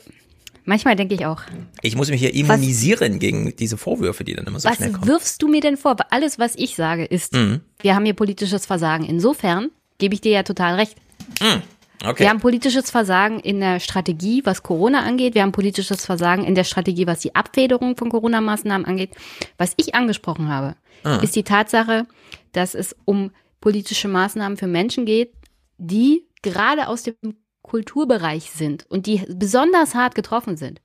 manchmal denke ich auch,
Ich muss mich hier immunisieren gegen diese Vorwürfe, die dann immer so
was
schnell kommen.
wirfst du mir denn vor? Alles, was ich sage, ist,
Mhm.
wir haben hier politisches Versagen. Insofern gebe ich dir ja total recht.
Mhm. Okay.
Wir haben politisches Versagen in der Strategie, was Corona angeht. Wir haben politisches Versagen in der Strategie, was die Abfederung von Corona-Maßnahmen angeht. Was ich angesprochen habe,
Ah.
ist die Tatsache, dass es um politische Maßnahmen für Menschen geht, die gerade aus dem Kulturbereich sind und die besonders hart getroffen sind.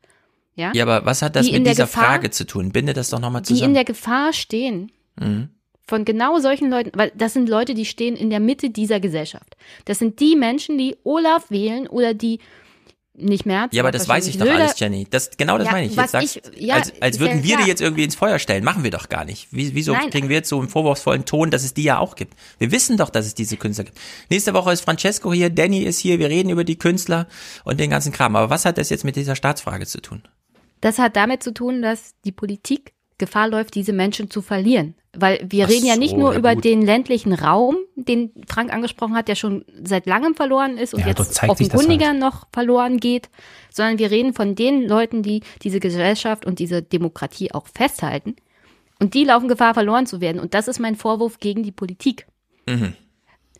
Ja,
Ja, aber was hat das
Die
mit dieser
Gefahr-
Frage zu tun? Binde das doch nochmal
die
zusammen.
in der Gefahr stehen,
mhm.
von genau solchen Leuten, weil das sind Leute, die stehen in der Mitte dieser Gesellschaft. Das sind die Menschen, die Olaf wählen oder die nicht mehr.
Ja, aber das weiß ich doch alles, Jenny. Das, genau das
Ja,
meine ich. Jetzt sagst,
ich- ja,
als, als würden wir
klar.
die jetzt irgendwie ins Feuer stellen. Machen wir doch gar nicht. Wie, wieso
Nein.
kriegen wir jetzt so einen vorwurfsvollen Ton, dass es die ja auch gibt? Wir wissen doch, dass es diese Künstler gibt. Nächste Woche ist Francesco hier, Danny ist hier, wir reden über die Künstler und den ganzen Kram. Aber was hat das jetzt mit dieser Staatsfrage zu tun?
Das hat damit zu tun, dass die Politik Gefahr läuft, diese Menschen zu verlieren, weil wir
Ach
reden ja nicht
so,
nur
ja
über
gut.
den ländlichen Raum, den Frank angesprochen hat, der schon seit langem verloren ist und
Ja,
jetzt offenkundiger
halt.
noch verloren geht, sondern wir reden von den Leuten, die diese Gesellschaft und diese Demokratie auch festhalten. Und die laufen Gefahr, verloren zu werden. Und das ist mein Vorwurf gegen die Politik.
Mhm.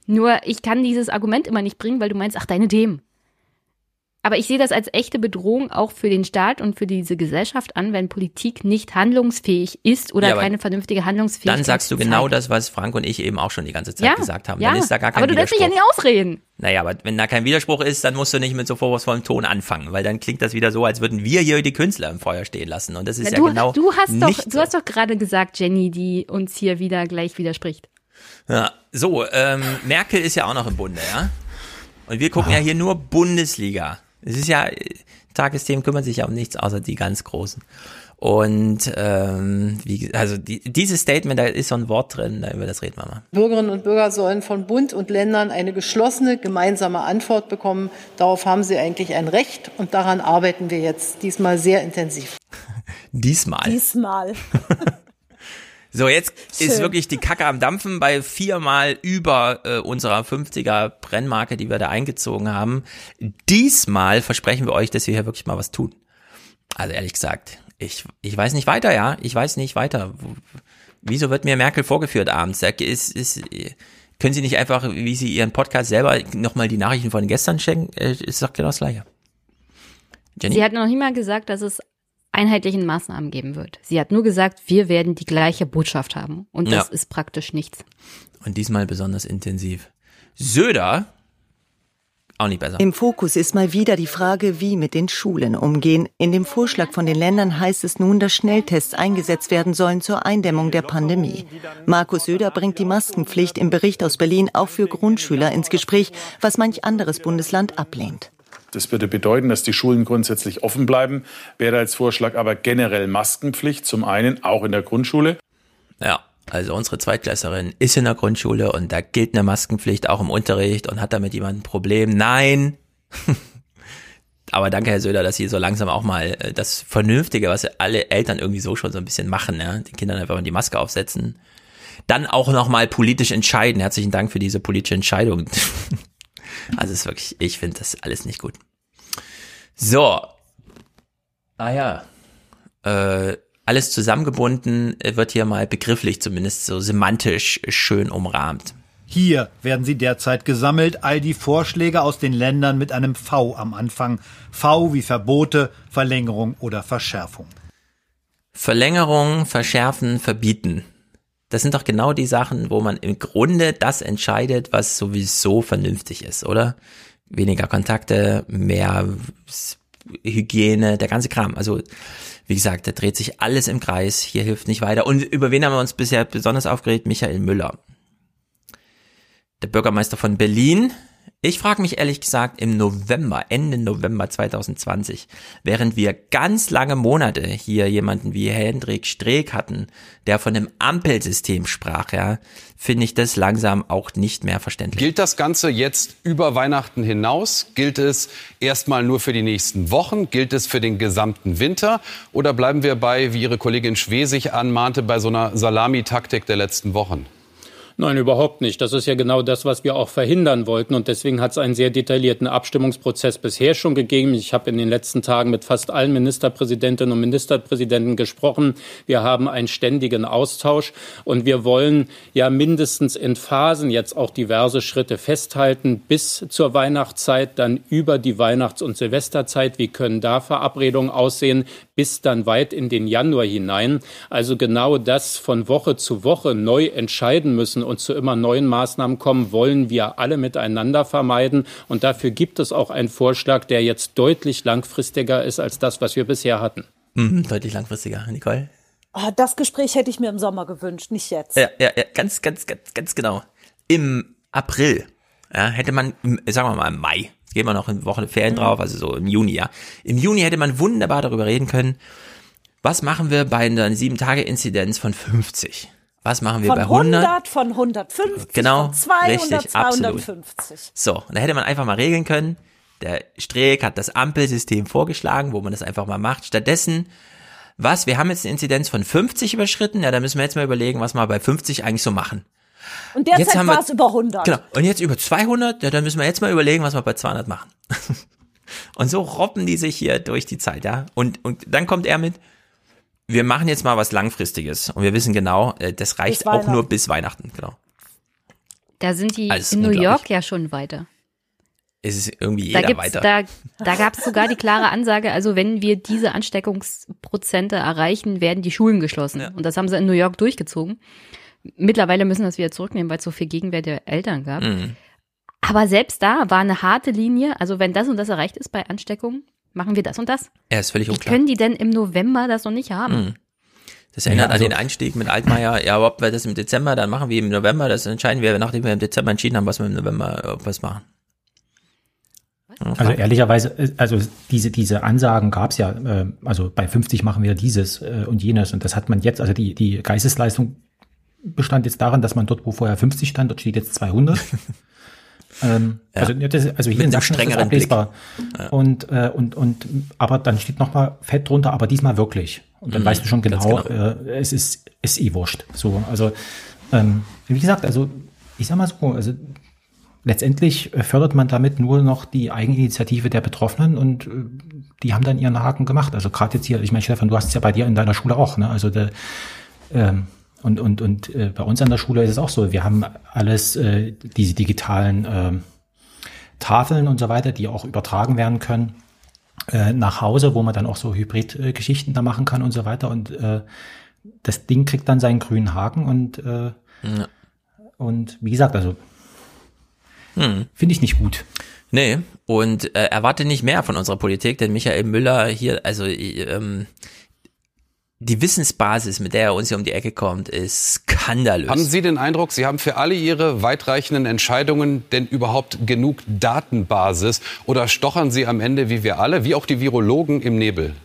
Nur ich kann dieses Argument immer nicht bringen, weil du meinst, ach, deine Themen. Aber ich sehe das als echte Bedrohung auch für den Staat und für diese Gesellschaft an, wenn Politik nicht handlungsfähig ist oder
Ja,
keine vernünftige Handlungsfähigkeit
Dann sagst du genau das, was Frank und ich eben auch schon die ganze Zeit
ja,
gesagt haben.
Ja,
Dann ist da gar kein
aber du lässt mich
Widerspruch.
ja nicht ausreden.
Naja, aber wenn da kein Widerspruch ist, dann musst du nicht mit so vorwurfsvollem Ton anfangen, weil dann klingt das wieder so, als würden wir hier die Künstler im Feuer stehen lassen. Und das ist ja,
du,
genau
du hast doch,
nicht
du hast doch gerade gesagt, Jenny, die uns hier wieder gleich widerspricht.
Ja, so, ähm, Merkel ist ja auch noch im Bunde, ja? Und wir gucken ja hier nur Bundesliga. Es ist ja, Tagesthemen kümmern sich ja um nichts außer die ganz Großen. Und ähm, wie, also die, dieses Statement, da ist so ein Wort drin, da über das reden wir mal.
Bürgerinnen und Bürger sollen von Bund und Ländern eine geschlossene gemeinsame Antwort bekommen. Darauf haben sie eigentlich ein Recht und daran arbeiten wir jetzt diesmal sehr intensiv.
Diesmal.
Diesmal.
So, jetzt ist
Schön.
wirklich die Kacke am Dampfen bei viermal über äh, unserer 50er Brennmarke, die wir da eingezogen haben. Diesmal versprechen wir euch, dass wir hier wirklich mal was tun. Also ehrlich gesagt, ich, ich weiß nicht weiter, ja. Ich weiß nicht weiter. Wieso wird mir Merkel vorgeführt abends? Ist, ist, können Sie nicht einfach, wie Sie Ihren Podcast selber nochmal die Nachrichten von gestern schenken? Äh, Ist doch genau das Gleiche. Jenny?
Sie hat noch nicht mal gesagt, dass es einheitlichen Maßnahmen geben wird. Sie hat nur gesagt, wir werden die gleiche Botschaft haben. Und das
Ja.
ist praktisch nichts.
Und diesmal besonders intensiv. Söder, auch nicht besser.
Im Fokus ist mal wieder die Frage, wie mit den Schulen umgehen. In dem Vorschlag von den Ländern heißt es nun, dass Schnelltests eingesetzt werden sollen zur Eindämmung der Pandemie. Markus Söder bringt die Maskenpflicht im Bericht aus Berlin auch für Grundschüler ins Gespräch, was manch anderes Bundesland ablehnt.
Das würde bedeuten, dass die Schulen grundsätzlich offen bleiben. Wäre als Vorschlag aber generell Maskenpflicht, zum einen auch in der Grundschule.
Ja, also unsere Zweitklässerin ist in der Grundschule und da gilt eine Maskenpflicht auch im Unterricht und hat damit jemand ein Problem? Nein. Aber danke, Herr Söder, dass Sie so langsam auch mal äh, das Vernünftige, was alle Eltern irgendwie so schon so ein bisschen machen, ja, den Kindern einfach mal die Maske aufsetzen. Dann auch noch mal politisch entscheiden. Herzlichen Dank für diese politische Entscheidung. Also es ist wirklich, ich finde das alles nicht gut. So. Ah ja. Äh, alles zusammengebunden äh, wird hier mal begrifflich zumindest so semantisch schön umrahmt.
Hier werden sie derzeit gesammelt, all die Vorschläge aus den Ländern mit einem V am Anfang. V wie Verbote, Verlängerung oder Verschärfung.
Verlängerung, verschärfen, verbieten. Das sind doch genau die Sachen, wo man im Grunde das entscheidet, was sowieso vernünftig ist, oder? Weniger Kontakte, mehr Hygiene, der ganze Kram. Also, wie gesagt, da dreht sich alles im Kreis. Hier hilft nicht weiter. Und über wen haben wir uns bisher besonders aufgeregt? Michael Müller. Der Bürgermeister von Berlin. Ich frage mich ehrlich gesagt im November, Ende November 2020, während wir ganz lange Monate hier jemanden wie Hendrik Streeck hatten, der von einem Ampelsystem sprach, ja, finde ich das langsam auch nicht mehr verständlich.
Gilt das Ganze jetzt über Weihnachten hinaus? Gilt es erstmal nur für die nächsten Wochen? Gilt es für den gesamten Winter? Oder bleiben wir bei, wie Ihre Kollegin Schwesig anmahnte, bei so einer Salamitaktik der letzten Wochen?
Nein, überhaupt nicht. Das ist ja genau das, was wir auch verhindern wollten. Und deswegen hat es einen sehr detaillierten Abstimmungsprozess bisher schon gegeben. Ich habe in den letzten Tagen mit fast allen Ministerpräsidentinnen und Ministerpräsidenten gesprochen. Wir haben einen ständigen Austausch und wir wollen ja mindestens in Phasen jetzt auch diverse Schritte festhalten bis zur Weihnachtszeit, dann über die Weihnachts- und Silvesterzeit. Wie können da Verabredungen aussehen? bis dann weit in den Januar hinein. Also genau das von Woche zu Woche neu entscheiden müssen und zu immer neuen Maßnahmen kommen, wollen wir alle miteinander vermeiden. Und dafür gibt es auch einen Vorschlag, der jetzt deutlich langfristiger ist als das, was wir bisher hatten.
Mhm, deutlich langfristiger, Nicole.
Ah, Das Gespräch hätte ich mir im Sommer gewünscht, nicht jetzt.
Ja, ja, ja, ganz, ganz, ganz, ganz genau. Im April ja, hätte man, sagen wir mal im Mai, gehen wir noch eine Woche Ferien
Mhm.
drauf, also so im Juni, ja. Im Juni hätte man wunderbar darüber reden können, was machen wir bei einer 7-Tage-Inzidenz von 50? Was machen wir
Von
bei 100?
100, von 150,
Genau,
von 200,
richtig, absolut.
250.
So, und da hätte man einfach mal regeln können. Der Streeck hat das Ampelsystem vorgeschlagen, wo man das einfach mal macht. Stattdessen was, wir haben jetzt eine Inzidenz von 50 überschritten, ja, da müssen wir jetzt mal überlegen, was wir bei 50 eigentlich so machen.
Und derzeit
Jetzt haben wir-
war es über 100.
Genau. Und jetzt über 200, ja, dann müssen wir jetzt mal überlegen, was wir bei 200 machen. und so robben die sich hier durch die Zeit, ja. Und, und dann kommt er mit, wir machen jetzt mal was Langfristiges. Und wir wissen genau, äh, das reicht auch nur bis Weihnachten, genau.
Da sind die
Also,
in New. York ja schon weiter.
Es ist irgendwie
Da
jeder
gibt's,
weiter.
da, da gab es sogar die klare Ansage, also wenn wir diese Ansteckungsprozente erreichen, werden die Schulen geschlossen. Und das haben sie in New York durchgezogen. Mittlerweile müssen wir das wieder zurücknehmen, weil es so viel Gegenwehr der Eltern gab.
Mhm.
Aber selbst da war eine harte Linie. Also wenn das und das erreicht ist bei Ansteckungen, machen wir das und das.
Er ist völlig
Wie
unklar.
können die denn im November das noch nicht haben?
Mhm. Das erinnert
Ja, also-
an den Einstieg mit Altmaier. Ja, ob wir das im Dezember dann machen, wie im November, das entscheiden wir, nachdem wir im Dezember entschieden haben, was wir im November äh, was machen.
Also ehrlicherweise, äh, also diese, diese Ansagen gab es ja, äh, also bei 50 machen wir dieses äh, und jenes und das hat man jetzt, also die, die Geistesleistung bestand jetzt darin, dass man dort, wo vorher 50 stand, dort steht jetzt 200. ähm,
Ja.
also, das, also hier
Mit
in Sachsen ist das ablesbar.
Ja.
Und, äh, und, und, aber dann steht noch mal fett drunter, aber diesmal wirklich. Und dann
Mhm,
weißt du schon genau,
genau.
Äh, es ist, ist eh wurscht. So, also, ähm, wie gesagt, also, ich sag mal so, also, letztendlich äh, fördert man damit nur noch die Eigeninitiative der Betroffenen und äh, die haben dann ihren Haken gemacht. Also gerade jetzt hier, ich meine, Stefan, du hast es ja bei dir in deiner Schule auch, ne? Also der, ähm, und und und äh, bei uns an der Schule ist es auch so. Wir haben alles äh, diese digitalen ähm, Tafeln und so weiter, die auch übertragen werden können äh, nach Hause, wo man dann auch so Hybrid-Geschichten da machen kann und so weiter. Und äh, das Ding kriegt dann seinen grünen Haken und äh,
Ja.
und wie gesagt, also
Hm.
finde ich nicht gut.
Nee, und äh, erwarte nicht mehr von unserer Politik, denn Michael Müller hier, also ähm, die Wissensbasis, mit der er uns hier um die Ecke kommt, ist skandalös.
Haben Sie den Eindruck, Sie haben für alle Ihre weitreichenden Entscheidungen denn überhaupt genug Datenbasis oder stochern Sie am Ende, wie wir alle, wie auch die Virologen, im Nebel?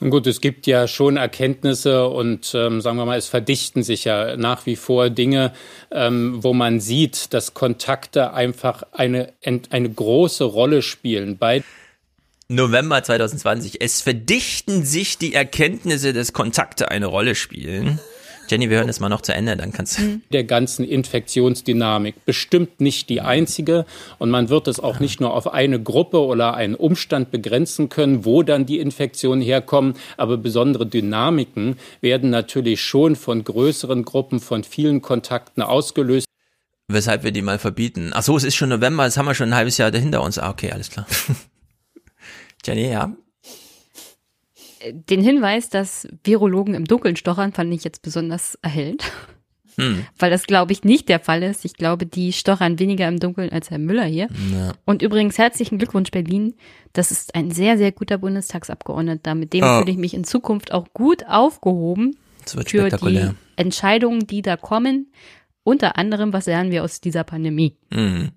Nun Gut, es gibt ja schon Erkenntnisse und ähm, sagen wir mal, es verdichten sich ja nach wie vor Dinge, ähm, wo man sieht, dass Kontakte einfach eine, eine große Rolle spielen bei
November 2020. Es verdichten sich die Erkenntnisse, dass Kontakte eine Rolle spielen. Jenny, wir hören das mal noch zu Ende, dann kannst du.
der ganzen Infektionsdynamik. Bestimmt nicht die einzige. Und man wird es auch nicht nur auf eine Gruppe oder einen Umstand begrenzen können, wo dann die Infektionen herkommen. Aber besondere Dynamiken werden natürlich schon von größeren Gruppen, von vielen Kontakten ausgelöst.
Weshalb wir die mal verbieten. Ach so, es ist schon November, das haben wir schon ein halbes Jahr hinter uns. Ah, okay, alles klar. Jenny, ja.
Den Hinweis, dass Virologen im Dunkeln stochern, fand ich jetzt besonders erhellend.
Hm.
Weil das, glaube ich, nicht der Fall ist. Ich glaube, die stochern weniger im Dunkeln als Herr Müller hier.
Ja.
Und übrigens herzlichen Glückwunsch Berlin. Das ist ein sehr, sehr guter Bundestagsabgeordneter. Mit dem
Oh.
fühle ich mich in Zukunft auch gut aufgehoben für die. Entscheidungen, die da kommen. Unter anderem, was lernen wir aus dieser Pandemie?
Mhm.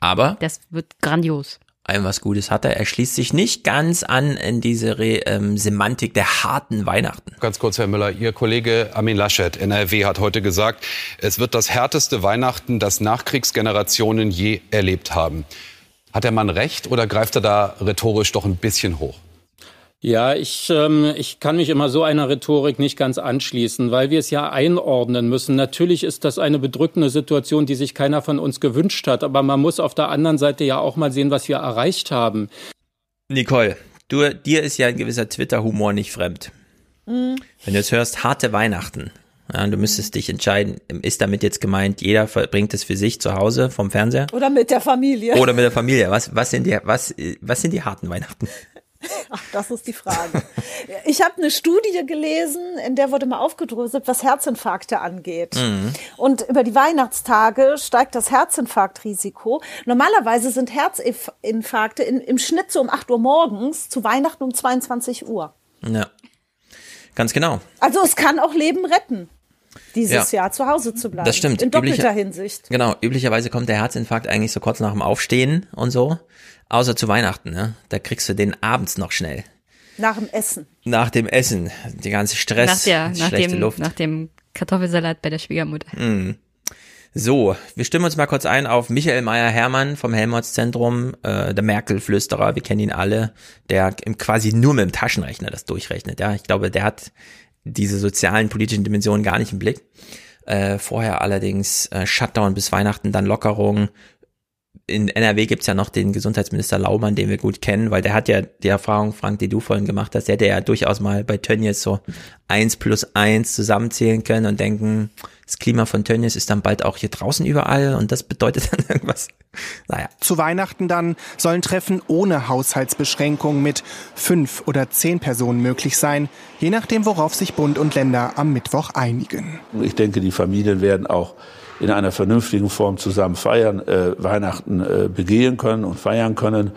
Aber
Das wird grandios.
Ein was Gutes hat er. Er schließt sich nicht ganz an in diese Re ähm, Semantik der harten Weihnachten.
Ganz kurz, Herr Müller, Ihr Kollege Armin Laschet, NRW, hat heute gesagt, es wird das härteste Weihnachten, das Nachkriegsgenerationen je erlebt haben. Hat der Mann recht oder greift er da rhetorisch doch ein bisschen hoch?
Ja, ich, ähm, ich kann mich immer so einer Rhetorik nicht ganz anschließen, weil wir es ja einordnen müssen. Natürlich ist das eine bedrückende Situation, die sich keiner von uns gewünscht hat. Aber man muss auf der anderen Seite ja auch mal sehen, was wir erreicht haben.
Nicole, du, dir ist ja ein gewisser Twitter-Humor nicht fremd.
Mhm.
Wenn du jetzt hörst, harte Weihnachten, ja, du müsstest dich entscheiden, ist damit jetzt gemeint, jeder verbringt es für sich zu Hause vom Fernseher
Oder mit der Familie.
oder mit der Familie? Was, was sind die, was, was sind die harten Weihnachten?
Ach, das ist die Frage. Ich habe eine Studie gelesen, in der wurde mal aufgedröselt, was Herzinfarkte angeht.
Mhm.
Und über die Weihnachtstage steigt das Herzinfarktrisiko. Normalerweise sind Herzinfarkte in, im Schnitt so um 8 Uhr morgens, zu Weihnachten um 22 Uhr.
Ja, ganz genau.
Also es kann auch Leben retten, dieses
Ja.
Jahr zu Hause zu bleiben.
Das stimmt.
In doppelter
Üblicher-
Hinsicht.
Genau, üblicherweise kommt der Herzinfarkt eigentlich so kurz nach dem Aufstehen und so. Außer zu Weihnachten, ne? Da kriegst du den abends noch schnell.
Nach dem Essen.
Nach dem Essen, die ganze Stress,
nach, der, nach,
schlechte
dem,
Luft.
nach dem Kartoffelsalat bei der Schwiegermutter.
Mhm. So, wir stimmen uns mal kurz ein auf Michael Meyer-Hermann vom Helmholtz-Zentrum, äh, der Merkel-Flüsterer, wir kennen ihn alle, der quasi nur mit dem Taschenrechner das durchrechnet. Ja, ich glaube, der hat diese sozialen, politischen Dimensionen gar nicht im Blick. Äh, vorher allerdings äh, Shutdown bis Weihnachten, dann Lockerung, in NRW gibt's ja noch den Gesundheitsminister Laumann, den wir gut kennen, weil der hat ja die Erfahrung, Frank, die du vorhin gemacht hast, der hätte ja durchaus mal bei Tönnies so eins plus eins zusammenzählen können und denken, das Klima von Tönnies ist dann bald auch hier draußen überall und das bedeutet dann irgendwas. Naja.
Zu Weihnachten dann sollen Treffen ohne Haushaltsbeschränkung mit fünf oder zehn Personen möglich sein, je nachdem, worauf sich Bund und Länder am Mittwoch einigen.
Ich denke, die Familien werden auch in einer vernünftigen Form zusammen feiern, äh, Weihnachten äh, begehen können und feiern können.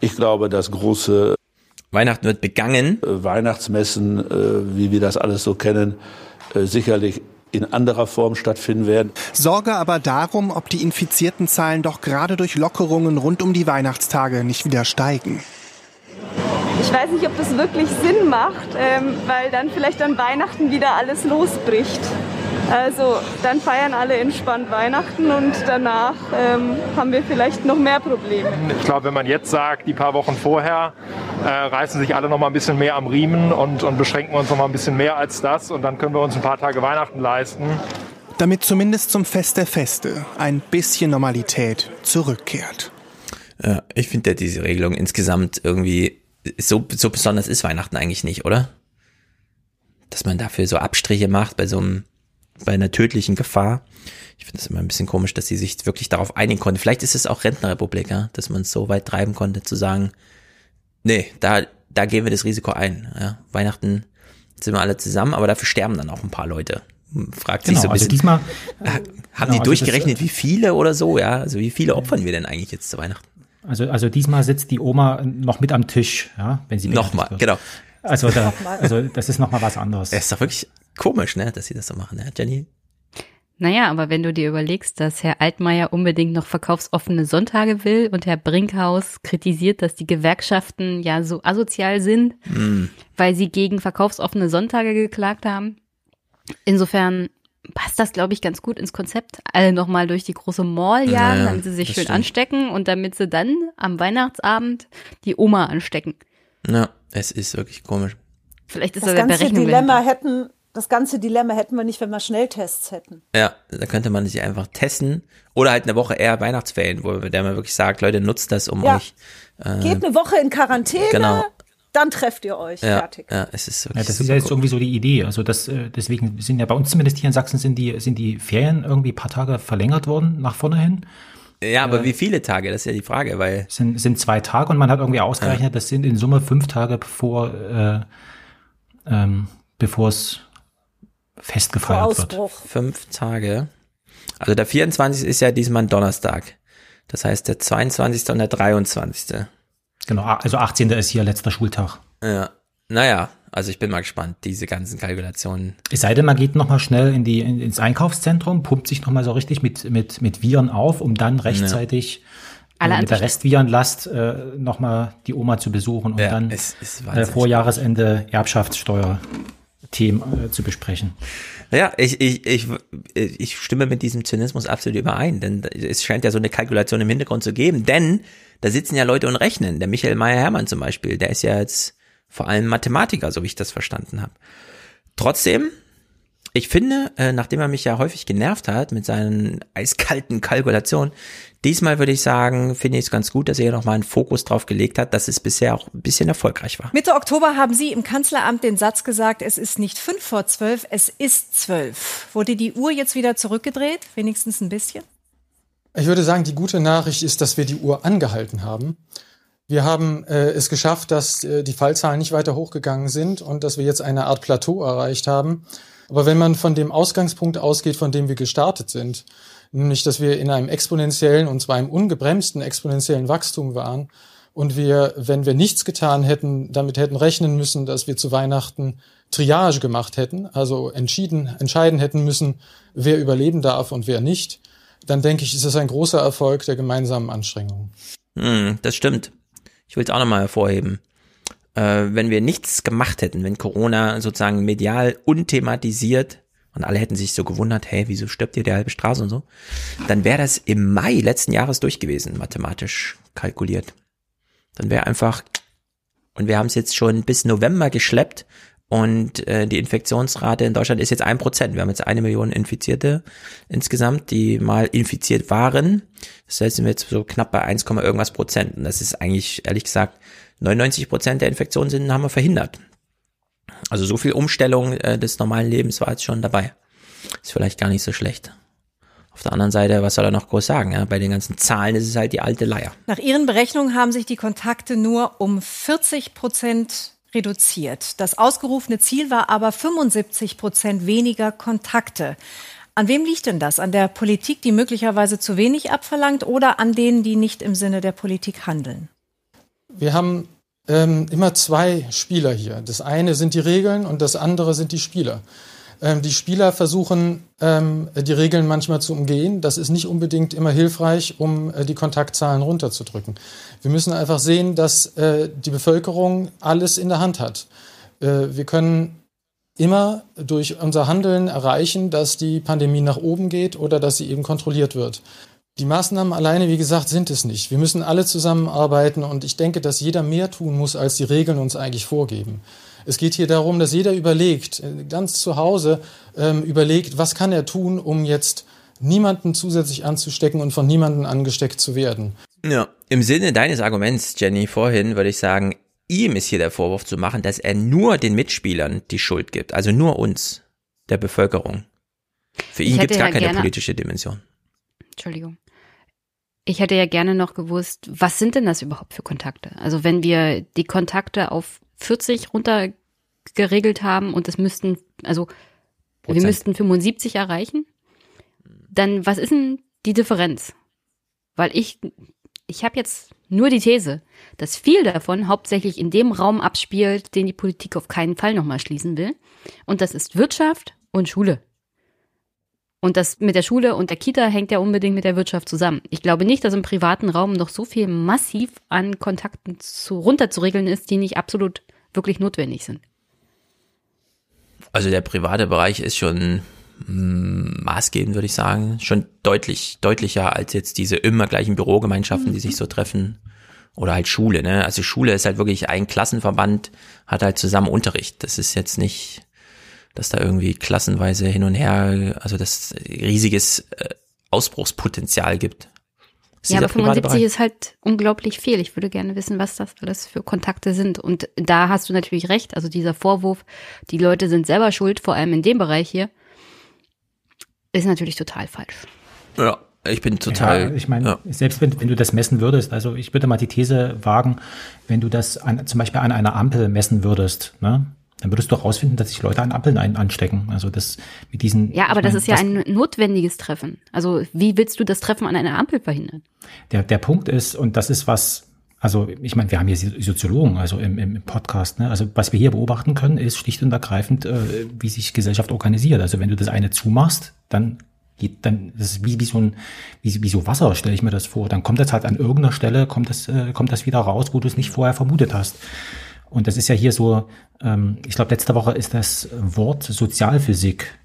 Ich glaube, das große
Weihnachten wird begangen.
Äh, Weihnachtsmessen, äh, wie wir das alles so kennen, äh, sicherlich in anderer Form stattfinden werden.
Sorge aber darum, ob die infizierten Zahlen doch gerade durch Lockerungen rund um die Weihnachtstage nicht wieder steigen.
Ich weiß nicht, ob das wirklich Sinn macht, ähm, weil dann vielleicht an Weihnachten wieder alles losbricht. Also dann feiern alle entspannt Weihnachten und danach ähm, haben wir vielleicht noch mehr Probleme.
Ich glaube, wenn man jetzt sagt, die paar Wochen vorher, äh, reißen sich alle noch mal ein bisschen mehr am Riemen und, und beschränken uns noch mal ein bisschen mehr als das und dann können wir uns ein paar Tage Weihnachten leisten.
Damit zumindest zum Fest der Feste ein bisschen Normalität zurückkehrt.
Ja, ich finde ja diese Regelung insgesamt irgendwie so, so besonders ist Weihnachten eigentlich nicht, oder? Dass man dafür so Abstriche macht bei so einem bei einer tödlichen Gefahr. Ich finde es immer ein bisschen komisch, dass sie sich wirklich darauf einigen konnten. Vielleicht ist es auch Rentnerrepublik, ja, dass man es so weit treiben konnte, zu sagen, nee, da, da gehen wir das Risiko ein. Ja. Weihnachten sind wir alle zusammen, aber dafür sterben dann auch ein paar Leute. Fragt
genau,
sich so ein
also
bisschen.
diesmal,
äh, haben
genau,
die
also
durchgerechnet,
das,
wie viele oder so, ja? Also wie viele opfern wir denn eigentlich jetzt zu Weihnachten?
Also, also diesmal sitzt die Oma noch mit am Tisch, ja, wenn sie
Nochmal,
wird.
genau.
Also, da, also das ist nochmal was anderes.
Das ist doch wirklich komisch, ne, dass sie das so machen, ne, Jenny?
Naja, aber wenn du dir überlegst, dass Herr Altmaier unbedingt noch verkaufsoffene Sonntage will und Herr Brinkhaus kritisiert, dass die Gewerkschaften ja so asozial sind,
Hm.
weil sie gegen verkaufsoffene Sonntage geklagt haben. Insofern passt das, glaube ich, ganz gut ins Konzept. Alle nochmal durch die große Mall jagen,
Ja,
damit sie sich schön
stimmt.
anstecken und damit sie dann am Weihnachtsabend die Oma anstecken.
Ja, es ist wirklich komisch.
Vielleicht ist
Das
das
ganze
Berechnung
Dilemma hätten, das ganze Dilemma hätten wir nicht, wenn wir Schnelltests hätten.
Ja, da könnte man sich einfach testen oder halt eine Woche eher Weihnachtsferien, wo der man wirklich sagt, Leute, nutzt das, um
Ja.
euch. Äh,
Geht eine Woche in Quarantäne,
Genau.
dann trefft ihr euch.
ja,
Fertig.
ja, es ist
Ja,
wirklich
das ist ja jetzt irgendwie so die Idee. Also das, äh, deswegen sind ja bei uns zumindest hier in Sachsen sind die, sind die Ferien irgendwie ein paar Tage verlängert worden nach vorne hin.
Ja, aber
Äh,
wie viele Tage? Das ist ja die Frage, weil
sind, sind zwei Tage und man hat irgendwie ausgerechnet, das sind in Summe fünf Tage bevor, äh, ähm, bevor es festgefeiert wird.
fünf Tage. Also der 24. ist ja diesmal ein Donnerstag. Das heißt der 22. und der 23.
Genau, also 18. ist hier letzter Schultag.
Ja. Naja, also ich bin mal gespannt, diese ganzen Kalkulationen.
Es sei denn, man geht nochmal schnell in die, in, ins Einkaufszentrum, pumpt sich nochmal so richtig mit, mit, mit Viren auf, um dann rechtzeitig
Alle
äh, mit der. Restvirenlast äh, nochmal die Oma zu besuchen und
Ja,
dann
es ist
äh, vor Jahresende Erbschaftssteuer-Themen äh, zu besprechen.
Ja, ich, ich, ich, ich stimme mit diesem Zynismus absolut überein, denn es scheint ja so eine Kalkulation im Hintergrund zu geben, denn da sitzen ja Leute und rechnen. Der Michael Meyer-Hermann zum Beispiel, der ist ja jetzt vor allem Mathematiker, so wie ich das verstanden habe. Trotzdem, ich finde, äh, nachdem er mich ja häufig genervt hat mit seinen eiskalten Kalkulationen, diesmal würde ich sagen, finde ich es ganz gut, dass er hier nochmal einen Fokus drauf gelegt hat, dass es bisher auch ein bisschen erfolgreich war.
Mitte Oktober haben Sie im Kanzleramt den Satz gesagt, es ist nicht fünf vor zwölf, es ist zwölf. Wurde die Uhr jetzt wieder zurückgedreht? Wenigstens ein bisschen?
Ich würde sagen, die gute Nachricht ist, dass wir die Uhr angehalten haben. Wir haben äh, es geschafft, dass äh, die Fallzahlen nicht weiter hochgegangen sind und dass wir jetzt eine Art Plateau erreicht haben. Aber wenn man von dem Ausgangspunkt ausgeht, von dem wir gestartet sind, nämlich dass wir in einem exponentiellen und zwar im ungebremsten exponentiellen Wachstum waren und wir, wenn wir nichts getan hätten, damit hätten rechnen müssen, dass wir zu Weihnachten Triage gemacht hätten, also entschieden, entscheiden hätten müssen, wer überleben darf und wer nicht, dann denke ich, ist das ein großer Erfolg der gemeinsamen Anstrengungen.
Hm, das stimmt. Ich will es auch nochmal hervorheben. Äh, wenn wir nichts gemacht hätten, wenn Corona sozusagen medial unthematisiert und alle hätten sich so gewundert, hey, wieso stirbt hier die halbe Straße und so, dann wäre das im Mai letzten Jahres durch gewesen, mathematisch kalkuliert. Dann wäre einfach, und wir haben es jetzt schon bis November geschleppt und äh, die Infektionsrate in Deutschland ist jetzt ein Prozent. Wir haben jetzt eine Million Infizierte insgesamt, die mal infiziert waren. Das heißt, sind wir jetzt so knapp bei 1, irgendwas Prozent. Und das ist eigentlich, ehrlich gesagt, 99 Prozent der Infektionen sind, haben wir verhindert. Also so viel Umstellung äh, des normalen Lebens war jetzt schon dabei. Ist vielleicht gar nicht so schlecht. Auf der anderen Seite, was soll er noch groß sagen? Ja? Bei den ganzen Zahlen ist es halt die alte Leier.
Nach Ihren Berechnungen haben sich die Kontakte nur um 40 Prozent reduziert. Das ausgerufene Ziel war aber 75 Prozent weniger Kontakte. An wem liegt denn das? An der Politik, die möglicherweise zu wenig abverlangt oder an denen, die nicht im Sinne der Politik handeln?
Wir haben ähm, immer zwei Spieler hier. Das eine sind die Regeln und das andere sind die Spieler. Ähm, die Spieler versuchen, ähm, die Regeln manchmal zu umgehen. Das ist nicht unbedingt immer hilfreich, um äh, die Kontaktzahlen runterzudrücken. Wir müssen einfach sehen, dass äh, die Bevölkerung alles in der Hand hat. Äh, wir können immer durch unser Handeln erreichen, dass die Pandemie nach oben geht oder dass sie eben kontrolliert wird. Die Maßnahmen alleine, wie gesagt, sind es nicht. Wir müssen alle zusammenarbeiten und ich denke, dass jeder mehr tun muss, als die Regeln uns eigentlich vorgeben. Es geht hier darum, dass jeder überlegt, äh, ganz zu Hause ähm, überlegt, was kann er tun, um jetzt niemanden zusätzlich anzustecken und von niemanden angesteckt zu werden.
Ja, im Sinne deines Arguments, Jenny, vorhin würde ich sagen, ihm ist hier der Vorwurf zu machen, dass er nur den Mitspielern die Schuld gibt, also nur uns, der Bevölkerung. Für ihn gibt es gar ja keine politische Dimension.
Entschuldigung. Ich hätte ja gerne noch gewusst, was sind denn das überhaupt für Kontakte? Also wenn wir die Kontakte auf 40 runtergeregelt haben und es müssten, also Prozent. wir müssten 75 erreichen, dann was ist denn die Differenz? Weil ich, ich habe jetzt nur die These, dass viel davon hauptsächlich in dem Raum abspielt, den die Politik auf keinen Fall nochmal schließen will. Und das ist Wirtschaft und Schule. Und das mit der Schule und der Kita hängt ja unbedingt mit der Wirtschaft zusammen. Ich glaube nicht, dass im privaten Raum noch so viel massiv an Kontakten zu, runterzuregeln ist, die nicht absolut wirklich notwendig sind.
Also der private Bereich ist schon mm, maßgebend, würde ich sagen, schon deutlich, deutlicher als jetzt diese immer gleichen Bürogemeinschaften, die sich so treffen. Oder halt Schule, ne? Also Schule ist halt wirklich ein Klassenverband, hat halt zusammen Unterricht. Das ist jetzt nicht, dass da irgendwie klassenweise hin und her, also das riesiges äh, Ausbruchspotenzial gibt.
Ja, aber 75 ist halt unglaublich viel. Ich würde gerne wissen, was das alles für Kontakte sind. Und da hast du natürlich recht. Also dieser Vorwurf, die Leute sind selber schuld, vor allem in dem Bereich hier, ist natürlich total falsch.
Ja, ich bin total.
Ja, ich meine, ja. selbst wenn, wenn du das messen würdest, also ich würde mal die These wagen, wenn du das an, zum Beispiel an einer Ampel messen würdest, ne, dann würdest du herausfinden, dass sich Leute an Ampeln ein, anstecken. Also das mit diesen.
Ja, aber das ist ja das, ein notwendiges Treffen. Also wie willst du das Treffen an einer Ampel verhindern?
Der, der Punkt ist, und das ist was, also ich meine, wir haben hier Soziologen, also im, im Podcast, ne? Also was wir hier beobachten können, ist schlicht und ergreifend, äh, wie sich Gesellschaft organisiert. Also wenn du das eine zumachst, dann geht dann, das ist wie, wie so ein, wie, wie so Wasser, stelle ich mir das vor. Dann kommt das halt an irgendeiner Stelle, kommt das, äh, kommt das wieder raus, wo du es nicht vorher vermutet hast. Und das ist ja hier so, ähm, ich glaube, letzte Woche ist das Wort Sozialphysik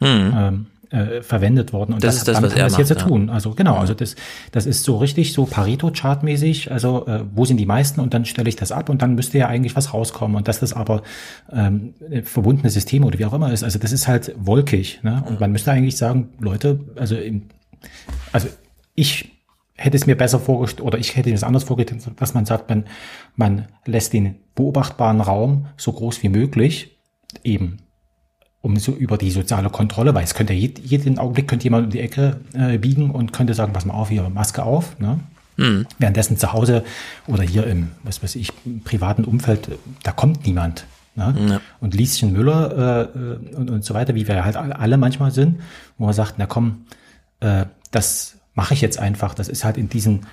hm. ähm, äh, verwendet worden. Und
das, das ist das, was er
das
macht,
jetzt ja. tun. Also genau, also das, das ist so richtig so Pareto-Chart-mäßig. Also äh, wo sind die meisten? Und dann stelle ich das ab und dann müsste ja eigentlich was rauskommen. Und dass das aber ähm, verbundene Systeme oder wie auch immer ist, also das ist halt wolkig. Ne? Und man müsste eigentlich sagen, Leute, also im, also ich hätte es mir besser vorgestellt, oder ich hätte es anders vorgestellt, dass man sagt, man, man lässt den beobachtbaren Raum so groß wie möglich, eben um so über die soziale Kontrolle, weil es könnte jeden, jeden Augenblick könnte jemand um die Ecke äh, biegen und könnte sagen, pass mal auf, hier Maske auf. Ne? Mhm. Währenddessen zu Hause oder hier im, was weiß ich, privaten Umfeld, da kommt niemand. Ne? Ja. Und Lieschen Müller äh, äh, und, und so weiter, wie wir halt alle manchmal sind, wo man sagt, na komm, äh, das mache ich jetzt einfach. Das ist halt in diesen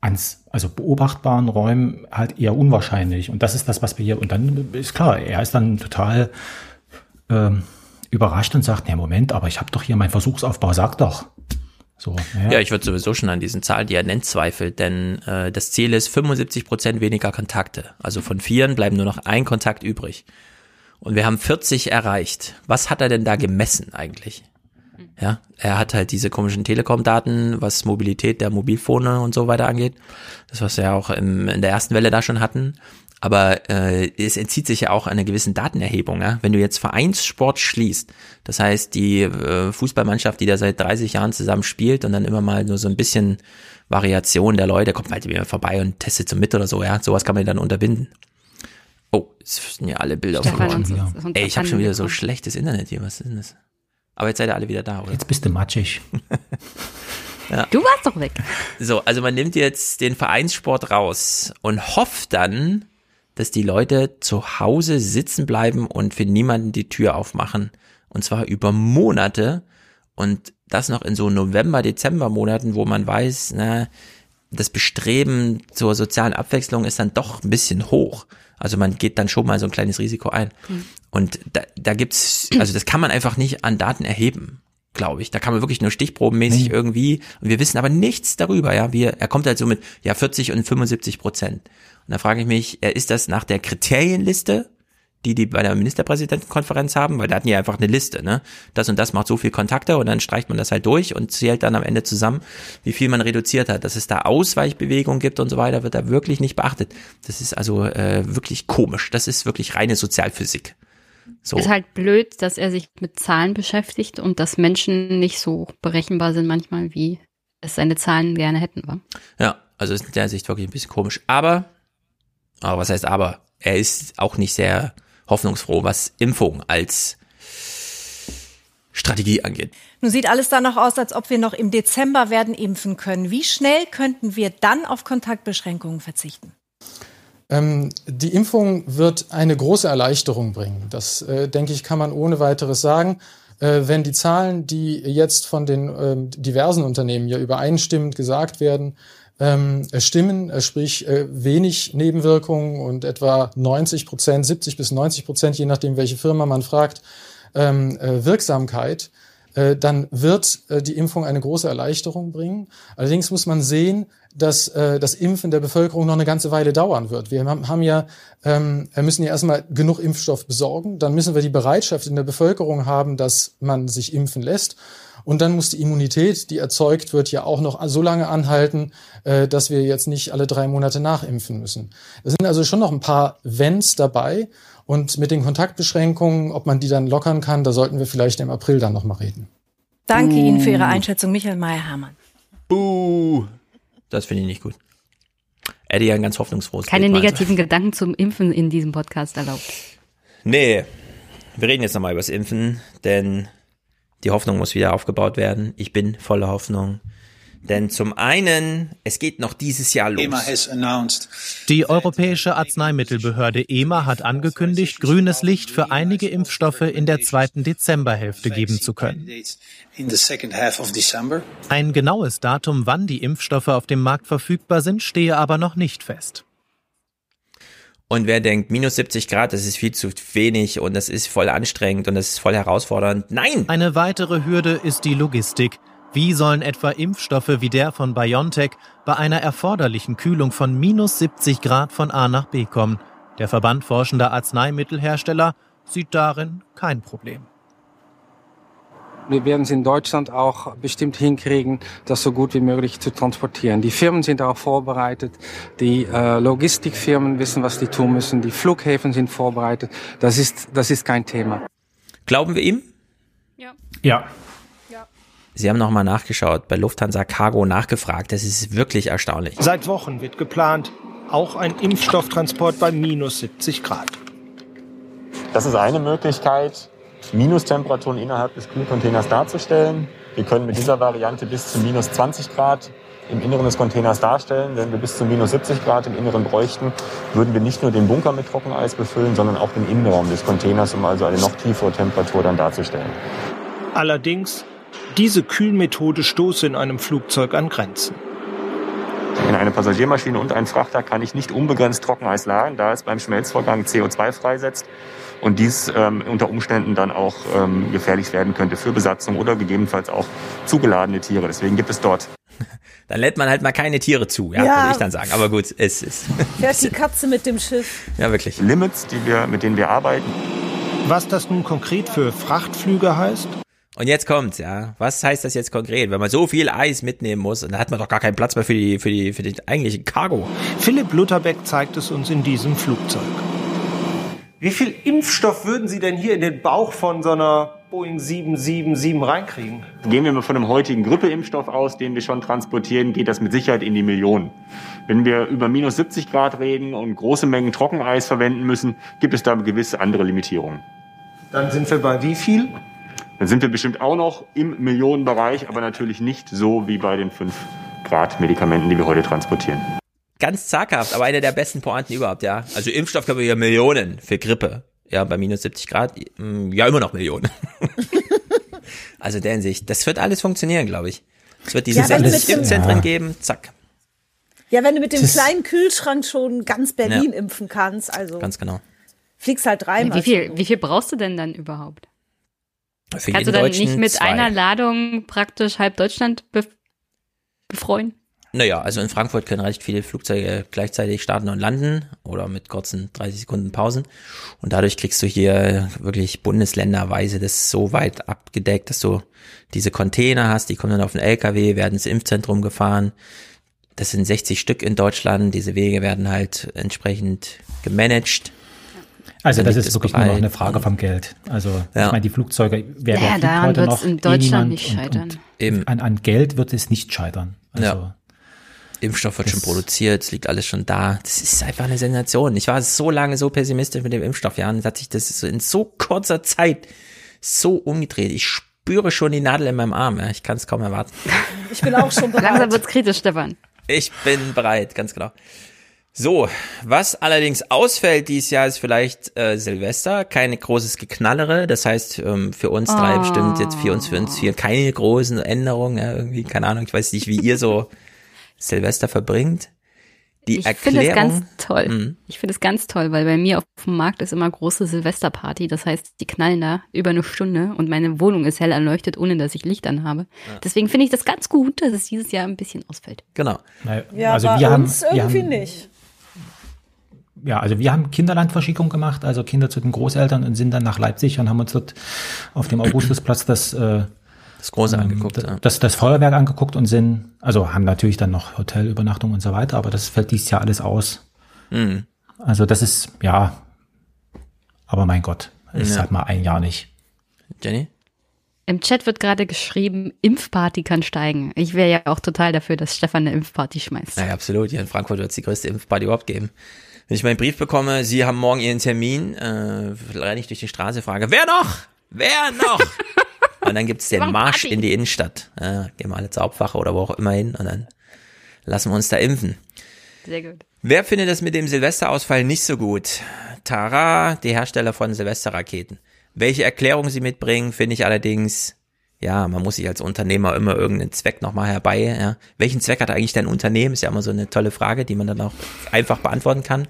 ans, also beobachtbaren Räumen halt eher unwahrscheinlich. Und das ist das, was wir hier, und dann ist klar, er ist dann total ähm, überrascht und sagt, ja Moment, aber ich habe doch hier meinen Versuchsaufbau, sag doch. So,
ja. ja, ich würde sowieso schon an diesen Zahlen, die er nennt, zweifeln, denn äh, das Ziel ist 75 Prozent weniger Kontakte. Also von vieren bleiben nur noch ein Kontakt übrig. Und wir haben 40 erreicht. Was hat er denn da gemessen eigentlich? Ja, er hat halt diese komischen Telekom-Daten, was Mobilität der Mobilfone und so weiter angeht. Das, was wir ja auch im, in der ersten Welle da schon hatten. Aber äh, es entzieht sich ja auch einer gewissen Datenerhebung. Ja? Wenn du jetzt Vereinssport schließt, das heißt die äh, Fußballmannschaft, die da seit 30 Jahren zusammen spielt und dann immer mal nur so ein bisschen Variation der Leute, kommt halt wieder vorbei und testet so mit oder so, ja, sowas kann man dann unterbinden. Oh, es sind ja alle Bilder
Stefan,
verloren. Ey, ich habe schon wieder so schlechtes Internet hier, was ist denn das? Aber jetzt seid ihr alle wieder da, oder?
Jetzt bist du matschig.
Ja.
Du warst doch weg.
So, also man nimmt jetzt den Vereinssport raus und hofft dann, dass die Leute zu Hause sitzen bleiben und für niemanden die Tür aufmachen. Und zwar über Monate. Und das noch in so November, Dezember Monaten, wo man weiß, na, das Bestreben zur sozialen Abwechslung ist dann doch ein bisschen hoch. Also man geht dann schon mal so ein kleines Risiko ein.
Mhm.
Und da, da gibt's, also das kann man einfach nicht an Daten erheben, glaube ich. Da kann man wirklich nur stichprobenmäßig irgendwie. Und wir wissen aber nichts darüber, ja. Wir, er kommt halt so mit, ja, 40 und 75 Prozent. Und da frage ich mich, äh, ist das nach der Kriterienliste, die die bei der Ministerpräsidentenkonferenz haben? Weil da hatten die einfach eine Liste, ne? Das und das macht so viel Kontakte und dann streicht man das halt durch und zählt dann am Ende zusammen, wie viel man reduziert hat. Dass es da Ausweichbewegungen gibt und so weiter, wird da wirklich nicht beachtet. Das ist also äh, wirklich komisch. Das ist wirklich reine Sozialphysik. So.
Ist halt blöd, dass er sich mit Zahlen beschäftigt und dass Menschen nicht so berechenbar sind manchmal, wie es seine Zahlen gerne hätten, wa?
Ja, also ist in der Sicht wirklich ein bisschen komisch. Aber, aber was heißt aber? Er ist auch nicht sehr hoffnungsfroh, was Impfung als Strategie angeht.
Nun sieht alles danach aus, als ob wir noch im Dezember werden impfen können. Wie schnell könnten wir dann auf Kontaktbeschränkungen verzichten?
Ähm, die Impfung wird eine große Erleichterung bringen. Das, äh, denke ich, kann man ohne weiteres sagen. Äh, wenn die Zahlen, die jetzt von den ähm, diversen Unternehmen ja übereinstimmend gesagt werden, ähm, äh, stimmen, äh, sprich äh, wenig Nebenwirkungen und etwa 90 Prozent, 70 bis 90 Prozent, je nachdem, welche Firma man fragt, ähm, äh, Wirksamkeit, äh, dann wird äh, die Impfung eine große Erleichterung bringen. Allerdings muss man sehen, dass äh, das Impfen der Bevölkerung noch eine ganze Weile dauern wird. Wir haben, ja, ähm, müssen ja erstmal genug Impfstoff besorgen, dann müssen wir die Bereitschaft in der Bevölkerung haben, dass man sich impfen lässt. Und dann muss die Immunität, die erzeugt wird, ja auch noch so lange anhalten, äh, dass wir jetzt nicht alle drei Monate nachimpfen müssen. Es sind also schon noch ein paar Wenns dabei. Und mit den Kontaktbeschränkungen, ob man die dann lockern kann, da sollten wir vielleicht im April dann nochmal reden.
Danke Ihnen für Ihre Einschätzung, Michael Mayer-Hermann.
Buh. Das finde ich nicht gut. Er hat ja ein ganz hoffnungsfrohes
Keine
Bild,
negativen Gedanken zum Impfen in diesem Podcast erlaubt.
Nee, wir reden jetzt nochmal über das Impfen, denn die Hoffnung muss wieder aufgebaut werden. Ich bin voller Hoffnung. Denn zum einen, es geht noch dieses Jahr los.
Die Europäische Arzneimittelbehörde EMA hat angekündigt, grünes Licht für einige Impfstoffe in der zweiten Dezemberhälfte geben zu können. Ein genaues Datum, wann die Impfstoffe auf dem Markt verfügbar sind, stehe aber noch nicht fest.
Und wer denkt, minus 70 Grad, das ist viel zu wenig und das ist voll anstrengend und das ist voll herausfordernd. Nein!
Eine weitere Hürde ist die Logistik. Wie sollen etwa Impfstoffe wie der von BioNTech bei einer erforderlichen Kühlung von minus 70 Grad von A nach B kommen? Der Verband forschender Arzneimittelhersteller sieht darin kein Problem.
Wir werden es in Deutschland auch bestimmt hinkriegen, das so gut wie möglich zu transportieren. Die Firmen sind darauf vorbereitet, die äh, Logistikfirmen wissen, was die tun müssen, die Flughäfen sind vorbereitet. Das ist, das ist kein Thema.
Glauben wir ihm?
Ja.
Sie haben nochmal nachgeschaut, bei Lufthansa Cargo nachgefragt. Das ist wirklich erstaunlich.
Seit Wochen wird geplant, auch ein Impfstofftransport bei minus 70 Grad.
Das ist eine Möglichkeit, Minustemperaturen innerhalb des Kühlcontainers darzustellen. Wir können mit dieser Variante bis zu minus 20 Grad im Inneren des Containers darstellen. Wenn wir bis zu minus 70 Grad im Inneren bräuchten, würden wir nicht nur den Bunker mit Trockeneis befüllen, sondern auch den Innenraum des Containers, um also eine noch tiefere Temperatur dann darzustellen.
Allerdings, diese Kühlmethode stoße in einem Flugzeug an Grenzen.
In eine Passagiermaschine und einen Frachter kann ich nicht unbegrenzt Trockeneis lagern, da es beim Schmelzvorgang CO2 freisetzt und dies ähm, unter Umständen dann auch ähm, gefährlich werden könnte für Besatzung oder gegebenenfalls auch zugeladene Tiere. Deswegen gibt es dort
Dann lädt man halt mal keine Tiere zu, ja,
Ja.
würde ich dann sagen. Aber gut, es ist
Fährt die Katze mit dem Schiff.
ja wirklich.
Limits, die wir, mit denen wir arbeiten.
Was das nun konkret für Frachtflüge heißt?
Und jetzt kommt's, ja. Was heißt das jetzt konkret? Wenn man so viel Eis mitnehmen muss, dann hat man doch gar keinen Platz mehr für die, für die, für die eigentliche Cargo.
Philipp Lutherbeck zeigt es uns in diesem Flugzeug.
Wie viel Impfstoff würden Sie denn hier in den Bauch von so einer Boeing 777 reinkriegen?
Gehen wir mal von einem heutigen Grippeimpfstoff aus, den wir schon transportieren, geht das mit Sicherheit in die Millionen. Wenn wir über minus 70 Grad reden und große Mengen Trockeneis verwenden müssen, gibt es da gewisse andere Limitierungen.
Dann sind wir bei wie viel?
Dann sind wir bestimmt auch noch im Millionenbereich, aber natürlich nicht so wie bei den 5 Grad Medikamenten, die wir heute transportieren.
Ganz zaghaft, aber eine der besten Pointen überhaupt, ja. Also Impfstoff können wir ja Millionen für Grippe. Ja, bei minus 70 Grad, mm, ja, immer noch Millionen. also in der Hinsicht, das wird alles funktionieren, glaube ich. Es wird diese
Ja, wenn
60
mit dem-
Impfzentren
Ja.
geben, zack,
Ja, wenn du mit dem
Das-
kleinen Kühlschrank schon ganz Berlin
Ja.
impfen kannst, also
ganz genau.
fliegst halt dreimal.
Wie viel, wie viel brauchst du denn dann überhaupt?
Für
Kannst du dann
Deutschen
nicht mit
zwei.
einer Ladung praktisch halb Deutschland be befreuen?
Naja, also in Frankfurt können recht viele Flugzeuge gleichzeitig starten und landen oder mit kurzen 30 Sekunden Pausen. Und dadurch kriegst du hier wirklich bundesländerweise das so weit abgedeckt, dass du diese Container hast, die kommen dann auf den LKW, werden ins Impfzentrum gefahren. Das sind 60 Stück in Deutschland. Diese Wege werden halt entsprechend gemanagt.
Also
Dann
das ist wirklich nur noch eine Frage vom Geld. Also
Ja.
ich meine, die Flugzeuge, wer,
Ja,
wer fliegt
daran
heute noch?
in Deutschland
niemand
nicht
und-
scheitern.
Und
Eben.
An, an Geld wird es nicht scheitern. Also,
Ja. Impfstoff wird schon produziert, es liegt alles schon da. Das ist einfach eine Sensation. Ich war so lange so pessimistisch mit dem Impfstoff, ja, und jetzt hat sich das in so kurzer Zeit so umgedreht. Ich spüre schon die Nadel in meinem Arm, ja. Ich kann es kaum erwarten.
Ich bin auch schon bereit.
Langsam wird's kritisch, Stefan.
Ich bin bereit, ganz genau. So, was allerdings ausfällt dieses Jahr ist vielleicht äh, Silvester, keine großes Geknallere. Das heißt, ähm, für uns drei
Oh.
bestimmt jetzt für uns, für uns vier keine großen Änderungen. Ja, irgendwie, keine Ahnung, ich weiß nicht, wie ihr so Silvester verbringt. Die
Ich finde es
Erklärung.
ganz toll.
Mhm.
Ich finde es ganz toll, weil bei mir auf dem Markt ist immer große Silvesterparty. Das heißt, die knallen da über eine Stunde und meine Wohnung ist hell erleuchtet, ohne dass ich Licht anhabe. Deswegen finde ich das ganz gut, dass es dieses Jahr ein bisschen ausfällt.
Genau.
Na,
Ja,
also
bei
wir haben,
uns
wir
irgendwie
haben,
nicht.
Ja, also wir haben Kinderlandverschickung gemacht, also Kinder zu den Großeltern und sind dann nach Leipzig und haben uns dort auf dem Augustusplatz das, äh,
das große
ähm,
angeguckt,
das,
ja.
das, das Feuerwerk angeguckt und sind, also haben natürlich dann noch Hotelübernachtung und so weiter, aber das fällt dieses Jahr alles aus.
Mhm.
Also das ist, ja, aber mein Gott, ist
Ja.
halt mal ein Jahr nicht.
Jenny?
Im Chat wird gerade geschrieben, Impfparty kann steigen. Ich wäre ja auch total dafür, dass Stefan eine Impfparty schmeißt.
Naja, absolut. Hier in Frankfurt wird es die größte Impfparty überhaupt geben. Wenn ich meinen Brief bekomme, Sie haben morgen Ihren Termin, äh, renne ich durch die Straße, frage, wer noch? Wer noch? und dann gibt's den Marsch in die Innenstadt. Äh, gehen wir alle zur Hauptwache oder wo auch immer hin und dann lassen wir uns da impfen.
Sehr gut.
Wer findet das mit dem Silvesterausfall nicht so gut? Tara, die Hersteller von Silvesterraketen. Welche Erklärung sie mitbringen, finde ich allerdings, ja, man muss sich als Unternehmer immer irgendeinen Zweck nochmal herbei, ja. Welchen Zweck hat eigentlich dein Unternehmen? Ist ja immer so eine tolle Frage, die man dann auch einfach beantworten kann.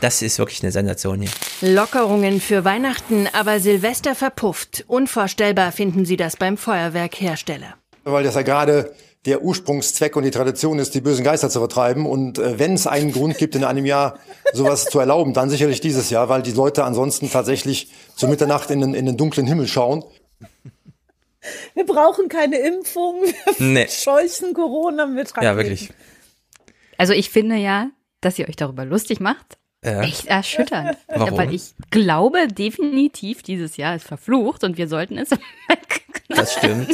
Das ist wirklich eine Sensation hier.
Lockerungen für Weihnachten, aber Silvester verpufft. Unvorstellbar finden Sie das beim Feuerwerkhersteller.
Weil das ja gerade der Ursprungszweck und die Tradition ist, die bösen Geister zu vertreiben. Und äh, wenn es einen Grund gibt, in einem Jahr sowas zu erlauben, dann sicherlich dieses Jahr, weil die Leute ansonsten tatsächlich zu Mitternacht in den, in den dunklen Himmel schauen.
Wir brauchen keine Impfung. Wir
Nee.
scheuchen Corona mit Raketen.
Ja, wirklich.
Also ich finde ja, dass ihr euch darüber lustig macht.
Ja.
Echt erschütternd.
Warum?
Ja, weil ich glaube definitiv, dieses Jahr ist verflucht und wir sollten es.
Das stimmt.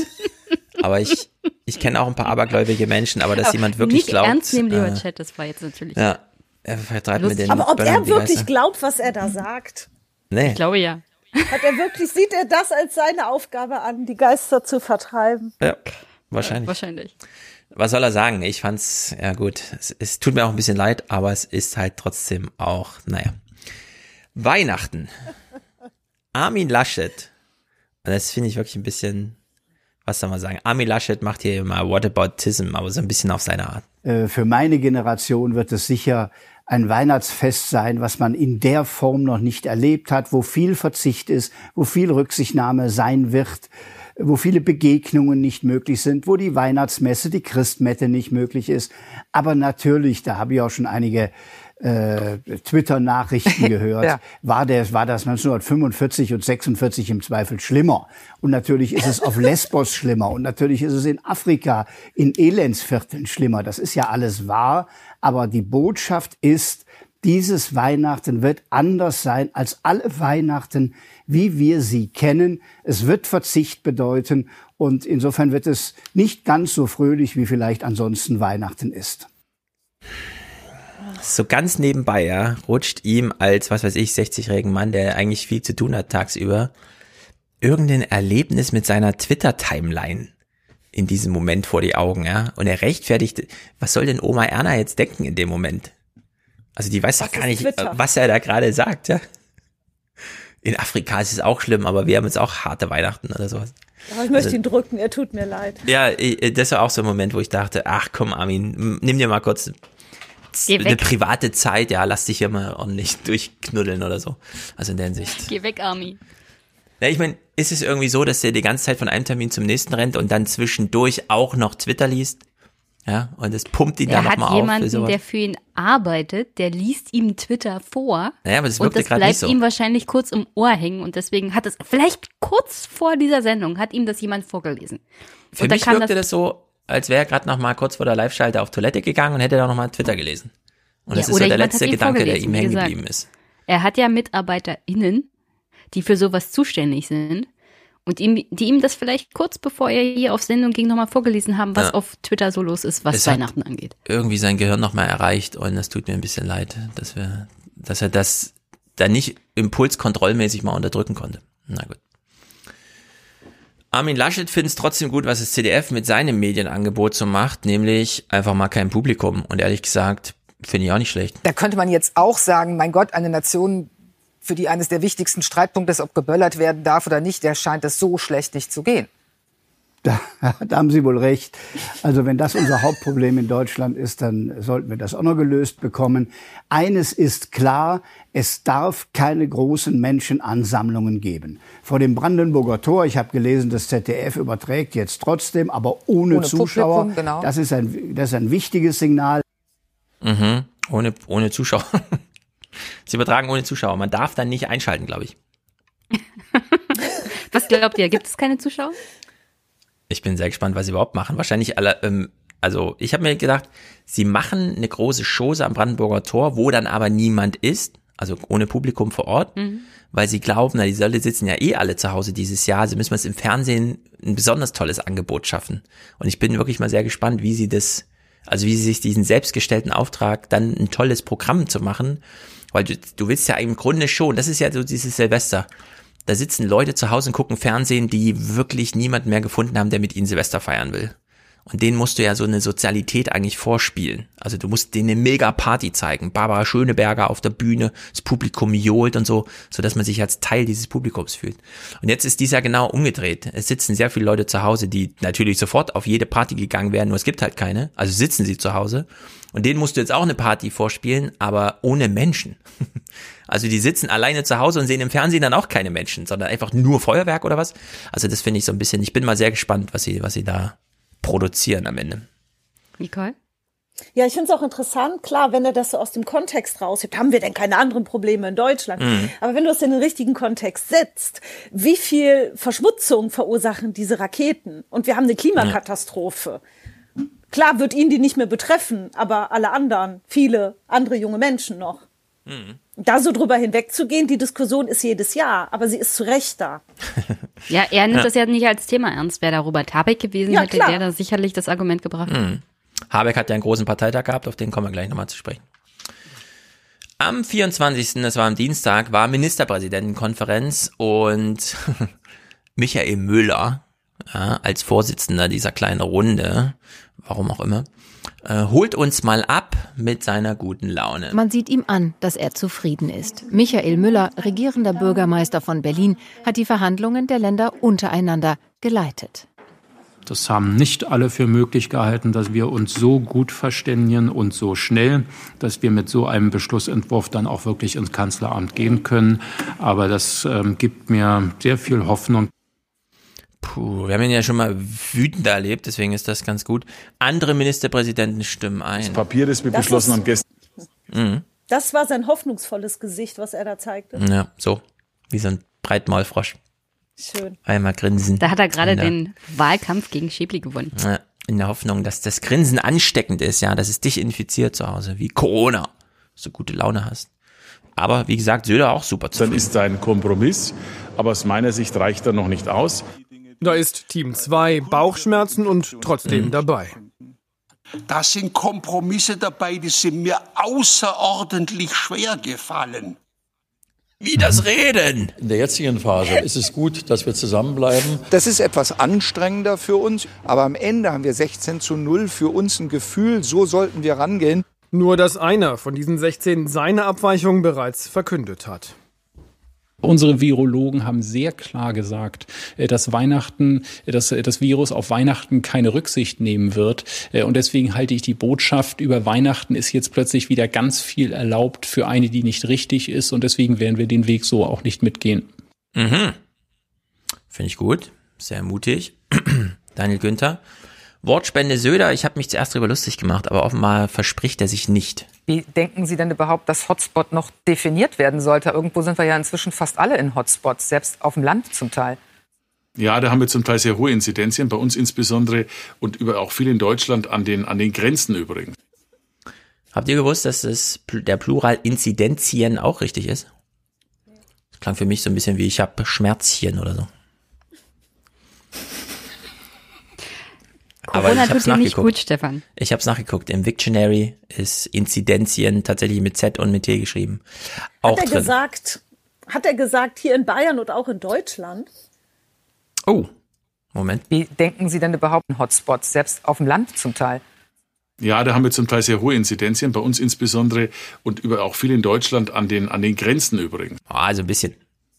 Aber ich, ich kenne auch ein paar abergläubige Menschen, aber dass
Aber
jemand wirklich
nicht
glaubt.
ernst nehmen, lieber
äh,
Chat, das war jetzt natürlich.
Ja, er vertreibt mit den
Aber ob
Böllern
er wirklich glaubt, was er da sagt?
Nee.
Ich glaube ja.
Hat er wirklich, sieht er das als seine Aufgabe an, die Geister zu vertreiben?
Ja, wahrscheinlich.
Wahrscheinlich.
Was soll er sagen? Ich fand's, ja gut, es, es tut mir auch ein bisschen leid, aber es ist halt trotzdem auch, naja. Weihnachten. Armin Laschet. Und das finde ich wirklich ein bisschen, was soll man sagen? Armin Laschet macht hier immer Whataboutism, aber so ein bisschen auf seine Art.
Äh, Für meine Generation wird es sicher ein Weihnachtsfest sein, was man in der Form noch nicht erlebt hat, wo viel Verzicht ist, wo viel Rücksichtnahme sein wird, wo viele Begegnungen nicht möglich sind, wo die Weihnachtsmesse, die Christmette nicht möglich ist. Aber natürlich, da habe ich auch schon einige äh, Twitter-Nachrichten gehört,
Ja.
war, der, war das 1945 und 46 im Zweifel schlimmer. Und natürlich ist es auf Lesbos schlimmer. Und natürlich ist es in Afrika, in Elendsvierteln schlimmer. Das ist ja alles wahr. Aber die Botschaft ist, dieses Weihnachten wird anders sein als alle Weihnachten, wie wir sie kennen. Es wird Verzicht bedeuten. Und insofern wird es nicht ganz so fröhlich, wie vielleicht ansonsten Weihnachten ist.
So ganz nebenbei, ja, rutscht ihm als, was weiß ich, 60-jährigen Mann, der eigentlich viel zu tun hat tagsüber, irgendein Erlebnis mit seiner Twitter-Timeline in diesem Moment vor die Augen, ja. Und er rechtfertigt, was soll denn Oma Erna jetzt denken in dem Moment? Also die weiß doch gar nicht,
Twitter?
was er da gerade sagt, ja. In Afrika ist es auch schlimm, aber wir haben jetzt auch harte Weihnachten oder sowas.
Ja, ich möchte
Also-
ihn drücken, er tut mir leid.
Ja, das war auch so ein Moment, wo ich dachte, ach komm Armin, nimm dir mal kurz
Geh
eine
weg.
private Zeit, ja, lass dich hier mal ordentlich durchknuddeln oder so. Also in der Hinsicht.
Geh weg, Army.
Ja, ich meine, ist es irgendwie so, dass der die ganze Zeit von einem Termin zum nächsten rennt und dann zwischendurch auch noch Twitter liest? Ja, und es pumpt ihn
Er
dann
hat
nochmal auf. für
jemanden,
sowas.
der für ihn arbeitet, der liest ihm Twitter vor.
Naja, aber das
und
wirkte
das
gerade
bleibt
nicht so.
ihm wahrscheinlich kurz im Ohr hängen und deswegen hat es vielleicht kurz vor dieser Sendung hat ihm das jemand vorgelesen.
Für
und da
mich wirkte
das,
das so, als wäre er gerade noch mal kurz vor der Live-Schalte auf Toilette gegangen und hätte da noch mal Twitter gelesen. Und
Ja,
das ist so der letzte
hat
Gedanke, der ihm hängen geblieben ist.
Er hat ja MitarbeiterInnen, die für sowas zuständig sind und ihm, die ihm das vielleicht kurz bevor er hier auf Sendung ging nochmal vorgelesen haben, was
Ja.
auf Twitter so los ist, was
Es hat-
Weihnachten angeht.
irgendwie sein Gehirn noch mal erreicht und es tut mir ein bisschen leid, dass wir, dass er das da nicht impulskontrollmäßig mal unterdrücken konnte. Na gut. Armin Laschet findet es trotzdem gut, was das CDF mit seinem Medienangebot so macht, nämlich einfach mal kein Publikum. Und ehrlich gesagt, finde ich auch nicht schlecht.
Da könnte man jetzt auch sagen, mein Gott, eine Nation, für die eines der wichtigsten Streitpunkte ist, ob geböllert werden darf oder nicht, der scheint es so schlecht nicht zu gehen.
Da, da haben Sie wohl recht. Also wenn das unser Hauptproblem in Deutschland ist, dann sollten wir das auch noch gelöst bekommen. Eines ist klar, es darf keine großen Menschenansammlungen geben. Vor dem Brandenburger Tor, ich habe gelesen, das ZDF überträgt jetzt trotzdem, aber ohne,
Ohne
Zuschauer.
Publikum, genau.
Das ist ein, das ist ein wichtiges Signal.
Mhm. Ohne, ohne Zuschauer. Sie übertragen ohne Zuschauer. Man darf dann nicht einschalten, glaube ich.
Was glaubt ihr, gibt es keine Zuschauer?
Ich bin sehr gespannt, was sie überhaupt machen. Wahrscheinlich alle, ähm, also ich habe mir gedacht, sie machen eine große Chose am Brandenburger Tor, wo dann aber niemand ist, also ohne Publikum vor Ort,
Mhm.
weil sie glauben, na, die Leute sitzen ja eh alle zu Hause dieses Jahr, also müssen wir es im Fernsehen ein besonders tolles Angebot schaffen. Und ich bin wirklich mal sehr gespannt, wie sie das, also wie sie sich diesen selbstgestellten Auftrag, dann ein tolles Programm zu machen, weil du, du willst ja im Grunde schon, das ist ja so dieses Silvester, da sitzen Leute zu Hause und gucken Fernsehen, die wirklich niemanden mehr gefunden haben, der mit ihnen Silvester feiern will. Und denen musst du ja so eine Sozialität eigentlich vorspielen. Also du musst denen eine mega Party zeigen. Barbara Schöneberger auf der Bühne, das Publikum johlt und so, so dass man sich als Teil dieses Publikums fühlt. Und jetzt ist dies ja genau umgedreht. Es sitzen sehr viele Leute zu Hause, die natürlich sofort auf jede Party gegangen wären, nur es gibt halt keine. Also sitzen sie zu Hause. Und denen musst du jetzt auch eine Party vorspielen, aber ohne Menschen. Also die sitzen alleine zu Hause und sehen im Fernsehen dann auch keine Menschen, sondern einfach nur Feuerwerk oder was. Also das finde ich so ein bisschen, ich bin mal sehr gespannt, was sie, was sie da produzieren am Ende.
Nicole?
Ja, ich finde es auch interessant, klar, wenn er das so aus dem Kontext raushebt, haben wir denn keine anderen Probleme in Deutschland?
Mhm.
Aber wenn du es in den richtigen Kontext setzt, wie viel Verschmutzung verursachen diese Raketen? Und wir haben eine Klimakatastrophe. Klar wird ihn die nicht mehr betreffen, aber alle anderen, viele andere junge Menschen noch. Da so drüber hinwegzugehen, die Diskussion ist jedes Jahr, aber sie ist zu Recht da.
Ja, er nimmt
Ja.
das ja nicht als Thema ernst. Wäre da Robert Habeck gewesen,
Ja,
hätte
klar.
der da sicherlich das Argument gebracht.
Mhm. Habeck hat ja einen großen Parteitag gehabt, auf den kommen wir gleich nochmal zu sprechen. Am 24., das war am Dienstag, war Ministerpräsidentenkonferenz und Michael Müller, ja, als Vorsitzender dieser kleinen Runde, warum auch immer, äh, holt uns mal ab mit seiner guten Laune.
Man sieht ihm an, dass er zufrieden ist. Michael Müller, regierender Bürgermeister von Berlin, hat die Verhandlungen der Länder untereinander geleitet.
Das haben nicht alle für möglich gehalten, dass wir uns so gut verständigen und so schnell, dass wir mit so einem Beschlussentwurf dann auch wirklich ins Kanzleramt gehen können. Aber das ähm, gibt mir sehr viel Hoffnung.
Puh, wir haben ihn ja schon mal wütend erlebt, deswegen ist das ganz gut. Andere Ministerpräsidenten stimmen ein. Das
Papier, das wir Das beschlossen ist- haben
gestern. Mhm.
Das war sein hoffnungsvolles Gesicht, was er da zeigte.
Ja, so. Wie so ein Breitmaulfrosch.
Schön.
Einmal grinsen.
Da hat er gerade den Wahlkampf gegen Schäbli gewonnen.
Ja, in der Hoffnung, dass das Grinsen ansteckend ist, ja, dass es dich infiziert zu Hause, wie Corona, dass du gute Laune hast. Aber wie gesagt, Söder auch super
Dann
zufrieden.
ist da ein Kompromiss, aber aus meiner Sicht reicht er noch nicht aus.
Da ist Team 2 Bauchschmerzen und trotzdem dabei.
Da sind Kompromisse dabei, die sind mir außerordentlich schwer gefallen.
Wie das Reden?
In der jetzigen Phase ist es gut, dass wir zusammenbleiben.
Das ist etwas anstrengender für uns, aber am Ende haben wir 16 zu 0 für uns ein Gefühl, so sollten wir rangehen.
Nur dass einer von diesen 16 seine Abweichung bereits verkündet hat.
Unsere Virologen haben sehr klar gesagt, äh, dass Weihnachten, äh, dass äh, das Virus auf Weihnachten keine Rücksicht nehmen wird. Und deswegen halte ich die Botschaft, über Weihnachten ist jetzt plötzlich wieder ganz viel erlaubt für eine, die nicht richtig ist. Und deswegen werden wir den Weg so auch nicht mitgehen.
Mhm. Finde ich gut. Sehr mutig. Daniel Günther. Wortspende Söder, ich habe mich zuerst darüber lustig gemacht, aber offenbar verspricht er sich nicht.
Wie denken Sie denn überhaupt, dass Hotspot noch definiert werden sollte? Irgendwo sind wir ja inzwischen fast alle in Hotspots, selbst auf dem Land zum Teil.
Ja, da haben wir zum Teil sehr hohe Inzidenzien, bei uns insbesondere und über auch viel in Deutschland an den, an den Grenzen übrigens.
Habt ihr gewusst, dass es der Plural Inzidenzien auch richtig ist? Das klang für mich so ein bisschen wie ich habe Schmerzchen oder so.
Corona
ich hab's
tut dir nicht
nachgeguckt.
gut, Stefan.
Ich habe es nachgeguckt. Im Victionary ist Inzidenzien tatsächlich mit Z und mit T geschrieben. Auch
Hat er
drin.
gesagt, hat er gesagt, hier in Bayern und auch in Deutschland?
Oh, Moment.
Wie denken Sie denn überhaupt in Hotspots, selbst auf dem Land zum Teil?
Ja, da haben wir zum Teil sehr hohe Inzidenzien, bei uns insbesondere und über auch viel in Deutschland an den, an den Grenzen übrigens.
Ah, so ein bisschen.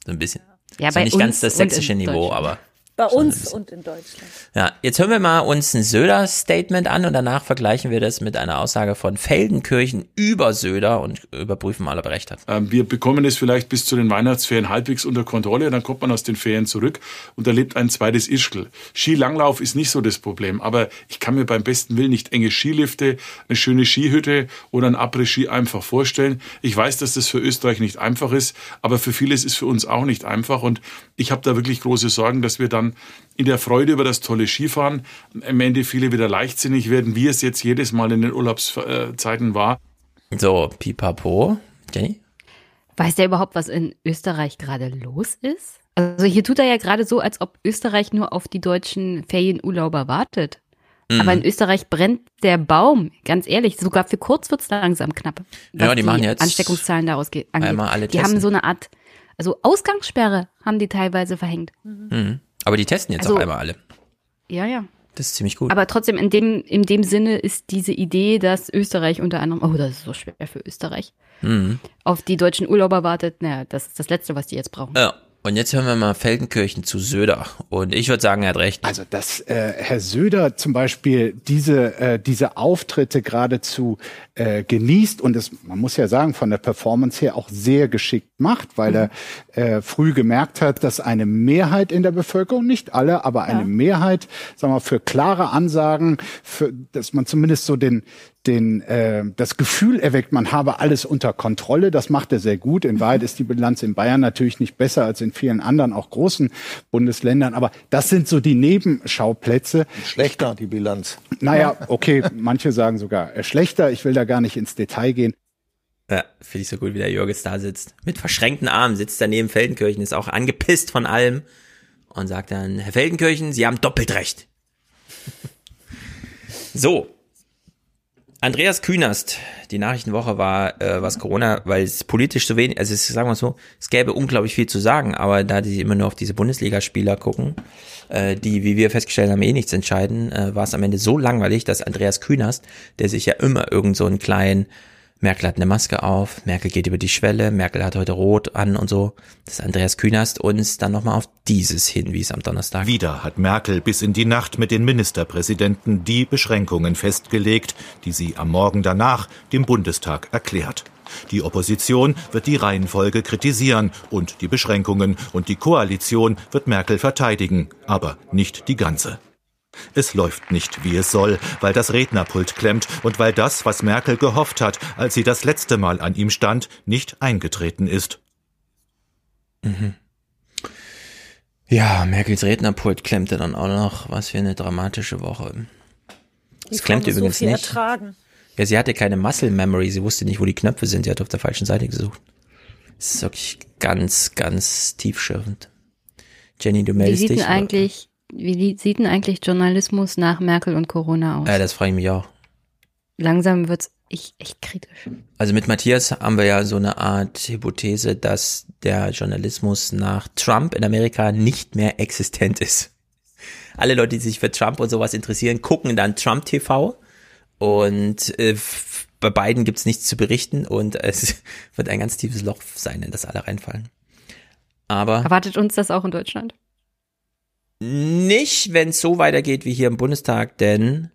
So ein bisschen.
Ja,
Ist
bei
nicht ganz
uns
das
und in
sächsische Niveau,
Deutschland.
aber
Bei uns und in Deutschland.
Ja, jetzt hören wir mal uns ein Söder-Statement an und danach vergleichen wir das mit einer Aussage von Feldenkirchen über Söder und überprüfen mal, ob er recht hat.
Ähm, wir bekommen es vielleicht bis zu den Weihnachtsferien halbwegs unter Kontrolle, dann kommt man aus den Ferien zurück und erlebt ein zweites Ischgl. Skilanglauf ist nicht so das Problem, aber ich kann mir beim besten Willen nicht enge Skilifte, eine schöne Skihütte oder ein Après-Ski einfach vorstellen. Ich weiß, dass das für Österreich nicht einfach ist, aber für vieles ist für uns auch nicht einfach und ich habe da wirklich große Sorgen, dass wir dann in der Freude über das tolle Skifahren am Ende viele wieder leichtsinnig werden, wie es jetzt jedes Mal in den Urlaubszeiten war.
So, pipapo. Jenny?
Weiß der überhaupt, was in Österreich gerade los ist? Also hier tut er ja gerade so, als ob Österreich nur auf die deutschen Ferienurlauber wartet.
Mhm.
Aber in Österreich brennt der Baum, ganz ehrlich. Sogar für kurz wird's langsam knapp.
Ja,
was
die machen jetzt
Ansteckungszahlen daraus geht, angeht.
einmal alle
die haben so eine Art, also Ausgangssperre haben die teilweise verhängt.
Mhm. Aber die testen jetzt
Also-
auf einmal alle.
Ja, ja.
Das ist ziemlich gut.
Aber trotzdem, in dem, in dem Sinne ist diese Idee, dass Österreich unter anderem, oh, das ist so schwer für Österreich,
Mhm.
auf die deutschen Urlauber wartet, naja, das ist das Letzte, was die jetzt brauchen.
Ja. Und jetzt hören wir mal Feldenkirchen zu Söder. Und ich würde sagen, er hat recht.
Also, dass äh, Herr Söder zum Beispiel diese, äh, diese Auftritte geradezu äh, genießt und es, man muss ja sagen, von der Performance her auch sehr geschickt macht, weil er äh, früh gemerkt hat, dass eine Mehrheit in der Bevölkerung, nicht alle, aber eine Mehrheit, sagen wir, für klare Ansagen, für, dass man zumindest so den, den, äh, das Gefühl erweckt, man habe alles unter Kontrolle. Das macht er sehr gut. In Wahrheit ist die Bilanz in Bayern natürlich nicht besser als in vielen anderen, auch großen Bundesländern. Aber das sind so die Nebenschauplätze.
Schlechter, die Bilanz.
Naja, okay, manche sagen sogar äh, schlechter. Ich will da gar nicht ins Detail gehen.
Ja, finde ich so gut, wie der Jürgens da sitzt. Mit verschränkten Armen sitzt er neben Feldenkirchen, ist auch angepisst von allem und sagt dann, Herr Feldenkirchen, Sie haben doppelt recht. so. Andreas Künast, die Nachrichtenwoche war, äh, was Corona, weil es politisch so wenig, also es, sagen wir so, es gäbe unglaublich viel zu sagen, aber da die immer nur auf diese Bundesligaspieler gucken, äh, die, wie wir festgestellt haben, eh nichts entscheiden, äh, war es am Ende so langweilig, dass Andreas Künast, der sich ja immer irgend so einen kleinen Merkel hat eine Maske auf, Merkel geht über die Schwelle, Merkel hat heute rot an und so. dass Andreas Künast uns dann nochmal auf dieses hinwies am Donnerstag.
Wieder hat Merkel bis in die Nacht mit den Ministerpräsidenten die Beschränkungen festgelegt, die sie am Morgen danach dem Bundestag erklärt. Die Opposition wird die Reihenfolge kritisieren und die Beschränkungen und die Koalition wird Merkel verteidigen, aber nicht die ganze. Es läuft nicht, wie es soll, weil das Rednerpult klemmt und weil das, was Merkel gehofft hat, als sie das letzte Mal an ihm stand, nicht eingetreten ist.
Mhm. Ja, Merkels Rednerpult klemmte dann auch noch. Was für eine dramatische Woche. Es klemmte
so
übrigens
viel
nicht.
Ertragen.
Ja, sie hatte keine Muscle Memory. Sie wusste nicht, wo die Knöpfe sind. Sie hat auf der falschen Seite gesucht. Das ist wirklich ganz, ganz tiefschürfend. Jenny, du
Wie
meldest
sieht
dich.
denn eigentlich, wie sieht denn eigentlich Journalismus nach Merkel und Corona aus?
Ja, das frage ich mich auch.
Langsam wird's echt, echt kritisch.
Also mit Matthias haben wir ja so eine Art Hypothese, dass der Journalismus nach Trump in Amerika nicht mehr existent ist. Alle Leute, die sich für Trump und sowas interessieren, gucken dann Trump TV und äh, bei beiden gibt's nichts zu berichten und es wird ein ganz tiefes Loch sein, in das alle reinfallen. Aber
Erwartet uns das auch in Deutschland?
Nicht, wenn es so weitergeht wie hier im Bundestag, denn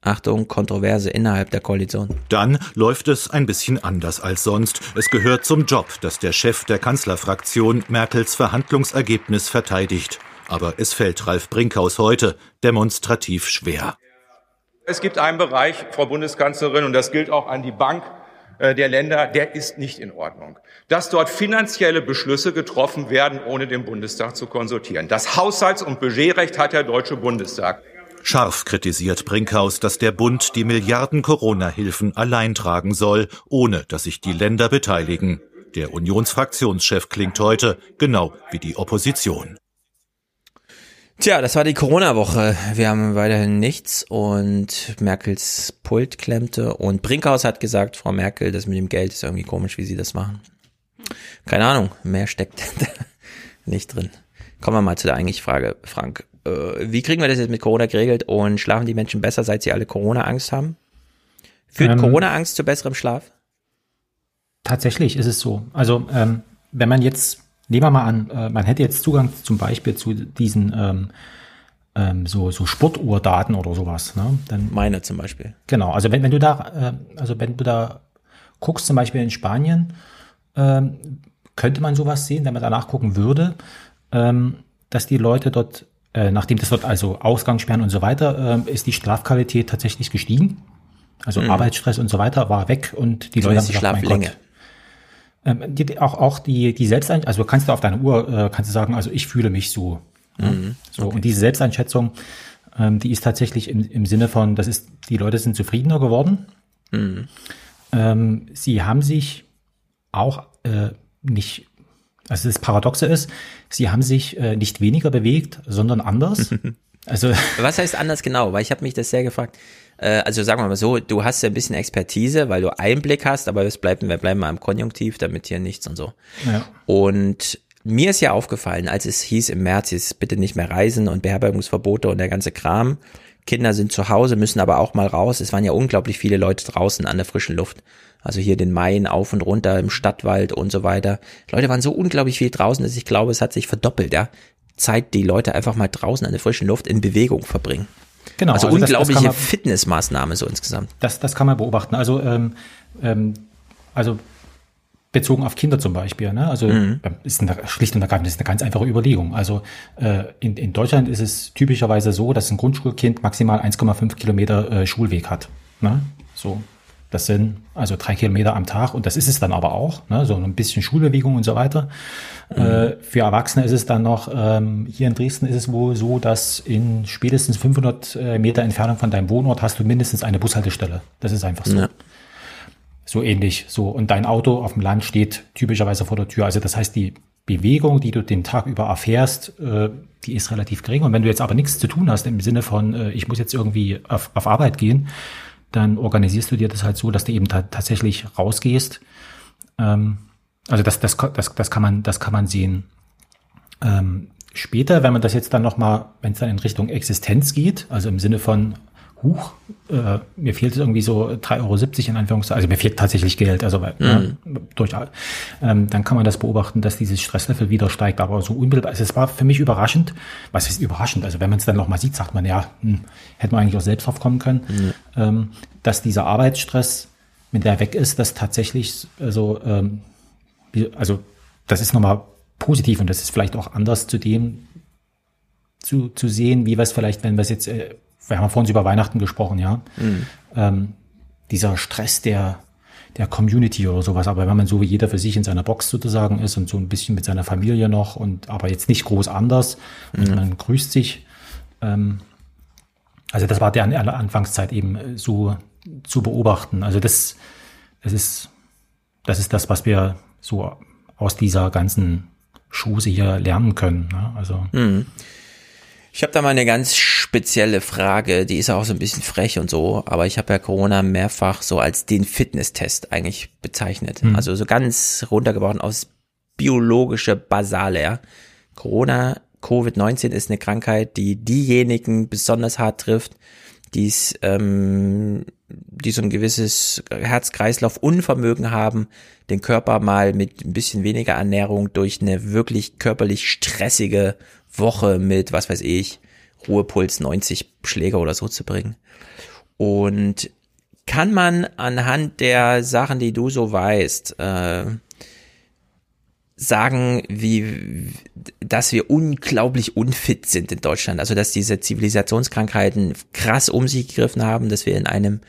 Achtung, Kontroverse innerhalb der Koalition.
Dann läuft es ein bisschen anders als sonst. Es gehört zum Job, dass der Chef der Kanzlerfraktion Merkels Verhandlungsergebnis verteidigt. Aber es fällt Ralf Brinkhaus heute demonstrativ schwer.
Es gibt einen Bereich, Frau Bundeskanzlerin, und das gilt auch an die Bank der Länder, der ist nicht in Ordnung. Dass dort finanzielle Beschlüsse getroffen werden, ohne den Bundestag zu konsultieren. Das Haushalts- und Budgetrecht hat der Deutsche Bundestag.
Scharf kritisiert Brinkhaus, dass der Bund die Milliarden Corona-Hilfen allein tragen soll, ohne dass sich die Länder beteiligen. Der Unionsfraktionschef klingt heute genau wie die Opposition.
Tja, das war die Corona-Woche. Wir haben weiterhin nichts und Merkels Pult klemmte und Brinkhaus hat gesagt, Frau Merkel, das mit dem Geld ist irgendwie komisch, wie Sie das machen. Keine Ahnung, mehr steckt da nicht drin. Kommen wir mal zu der eigentlichen Frage, Frank. Äh, wie kriegen wir das jetzt mit Corona geregelt und schlafen die Menschen besser, seit sie alle Corona-Angst haben? Führt
Ähm,
Corona-Angst zu besserem Schlaf?
Tatsächlich ist es so. Also ähm, wenn man jetzt, nehmen wir mal an, äh, man hätte jetzt Zugang zum Beispiel zu diesen ähm, ähm, so, so Sportuhrdaten oder sowas. Ne? Dann,
Meine zum Beispiel.
Genau, also wenn, wenn du da, äh, also wenn du da guckst, zum Beispiel in Spanien, ähm, könnte man sowas sehen, wenn man danach gucken würde, ähm, dass die Leute dort, äh, nachdem das dort also Ausgangssperren und so weiter, ähm, ist die Schlafqualität tatsächlich gestiegen. Also
Mhm.
Arbeitsstress und so weiter war weg und die Leute haben gesagt, mein
Schlaflänge.
Gott, ähm, die, auch, auch die, die Selbstein, also kannst du auf deine Uhr, äh, kannst du sagen, also ich fühle mich so. ne?
Mhm,
So, und diese Selbsteinschätzung, ähm, die ist tatsächlich im, im Sinne von, das ist, die Leute sind zufriedener geworden.
Mhm.
Ähm, sie haben sich auch äh, nicht, also das Paradoxe ist, sie haben sich äh, nicht weniger bewegt, sondern anders. also
Was heißt anders genau? Weil ich habe mich das sehr gefragt. Äh, also sagen wir mal so, du hast ja ein bisschen Expertise, weil du Einblick hast, aber es bleibt, wir bleiben mal im Konjunktiv, damit hier nichts und so.
Ja.
Und mir ist ja aufgefallen, als es hieß im März, jetzt bitte nicht mehr reisen und Beherbergungsverbote und der ganze Kram. Kinder sind zu Hause, müssen aber auch mal raus. Es waren ja unglaublich viele Leute draußen an der frischen Luft. Also hier den Main auf und runter im Stadtwald und so weiter. Leute waren so unglaublich viel draußen, dass ich glaube, es hat sich verdoppelt, ja. Zeit, die Leute einfach mal draußen an der frischen Luft in Bewegung verbringen.
Genau,
Also,
also das- das
unglaubliche
kann man-
Fitnessmaßnahme so insgesamt.
Das, das kann man beobachten. Also, ähm, ähm, also bezogen auf Kinder zum Beispiel. Ne? Also
Mhm.
ähm, ist eine, schlicht und ergreifend ist eine ganz einfache Überlegung. Also äh, in, in Deutschland ist es typischerweise so, dass ein Grundschulkind maximal 1,5 Kilometer äh, Schulweg hat. Ne? So, das sind also drei Kilometer am Tag und das ist es dann aber auch. Ne? So ein bisschen Schulbewegung und so weiter. Äh, für Erwachsene ist es dann noch, ähm, hier in Dresden ist es wohl so, dass in spätestens 500 äh, Meter Entfernung von deinem Wohnort hast du mindestens eine Bushaltestelle. Das ist einfach so.
Ja.
So ähnlich. So. Und dein Auto auf dem Land steht typischerweise vor der Tür. Also das heißt, die Bewegung, die du den Tag über erfährst, äh, die ist relativ gering. Und wenn du jetzt aber nichts zu tun hast im Sinne von, äh, ich muss jetzt irgendwie auf, auf Arbeit gehen, dann organisierst du dir das halt so, dass du eben ta tatsächlich rausgehst. Ähm, also das, das, das, das, kann man, das kann man sehen. Ähm, später, wenn man das jetzt dann nochmal, wenn es dann in Richtung Existenz geht, also im Sinne von, huch, äh, mir fehlt irgendwie so 3,70 Euro in Anführungszeichen, also mir fehlt tatsächlich Geld, also weil, ne, durch, ähm, dann kann man das beobachten, dass dieses Stresslevel wieder steigt, aber so unmittelbar, also es war für mich überraschend, was ist überraschend, also wenn man es dann nochmal sieht, sagt man, ja, hm, hätte man eigentlich auch selbst drauf kommen können, ähm, dass dieser Arbeitsstress, wenn der weg ist, dass tatsächlich, also, ähm, also das ist nochmal positiv und das ist vielleicht auch anders zu dem, zu, zu sehen, wie es vielleicht, wenn wir es jetzt, äh, wir haben vorhin über Weihnachten gesprochen, ja.
Mhm.
Ähm, dieser Stress der, der Community oder sowas, aber wenn man so wie jeder für sich in seiner Box sozusagen ist und so ein bisschen mit seiner Familie noch und aber jetzt nicht groß anders und
Mhm.
man grüßt sich, ähm, also das war der an der Anfangszeit eben äh, so zu beobachten. Also das, das ist, das ist das, was wir so aus dieser ganzen Schuse hier lernen können. Ne? Also
Mhm. Ich habe da mal eine ganz spezielle Frage, die ist auch so ein bisschen frech und so, aber ich habe ja Corona mehrfach so als den Fitnesstest eigentlich bezeichnet.
Mhm.
Also so ganz runtergebrochen aus biologische Basale. Ja. Corona, Covid-19 ist eine Krankheit, die diejenigen besonders hart trifft, die es, ähm, die so ein gewisses Herz-Kreislauf-Unvermögen haben, den Körper mal mit ein bisschen weniger Ernährung durch eine wirklich körperlich stressige Woche mit, was weiß ich, Ruhepuls 90 Schläger oder so zu bringen. Und kann man anhand der Sachen, die du so weißt, äh, sagen, wie, dass wir unglaublich unfit sind in Deutschland. Also, dass diese Zivilisationskrankheiten krass um sich gegriffen haben, dass wir in einem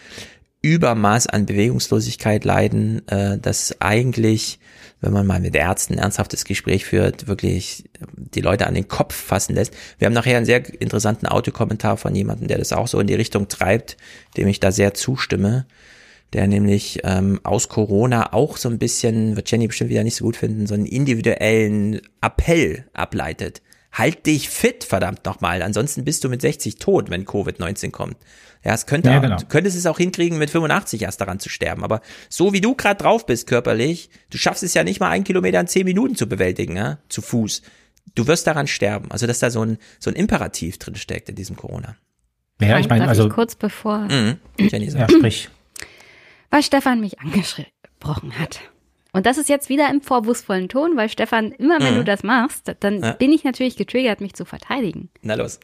Übermaß an Bewegungslosigkeit leiden, äh, dass eigentlich, wenn man mal mit Ärzten ein ernsthaftes Gespräch führt, wirklich die Leute an den Kopf fassen lässt. Wir haben nachher einen sehr interessanten Audiokommentar von jemandem, der das auch so in die Richtung treibt, dem ich da sehr zustimme der nämlich ähm, aus Corona auch so ein bisschen, wird Jenny bestimmt wieder nicht so gut finden, so einen individuellen Appell ableitet. Halt dich fit, verdammt nochmal, ansonsten bist du mit 60 tot, wenn Covid-19 kommt. Ja, es könnte,
Ja,
auch,
genau.
du könntest es auch hinkriegen, mit 85 erst daran zu sterben. Aber so wie du gerade drauf bist körperlich, du schaffst es ja nicht mal einen Kilometer in zehn Minuten zu bewältigen, ja, zu Fuß. Du wirst daran sterben. Also, dass da so ein, so ein Imperativ drin steckt in diesem Corona.
ja, ich meine, also
ich kurz bevor,
Mhm. Jenny
ja,
sagt.
sprich.
Weil Stefan mich angesprochen hat. Und das ist jetzt wieder im vorwurfsvollen Ton, weil Stefan, immer wenn
Mhm.
du das machst, dann
Ja.
bin ich natürlich getriggert, mich zu verteidigen.
Na los.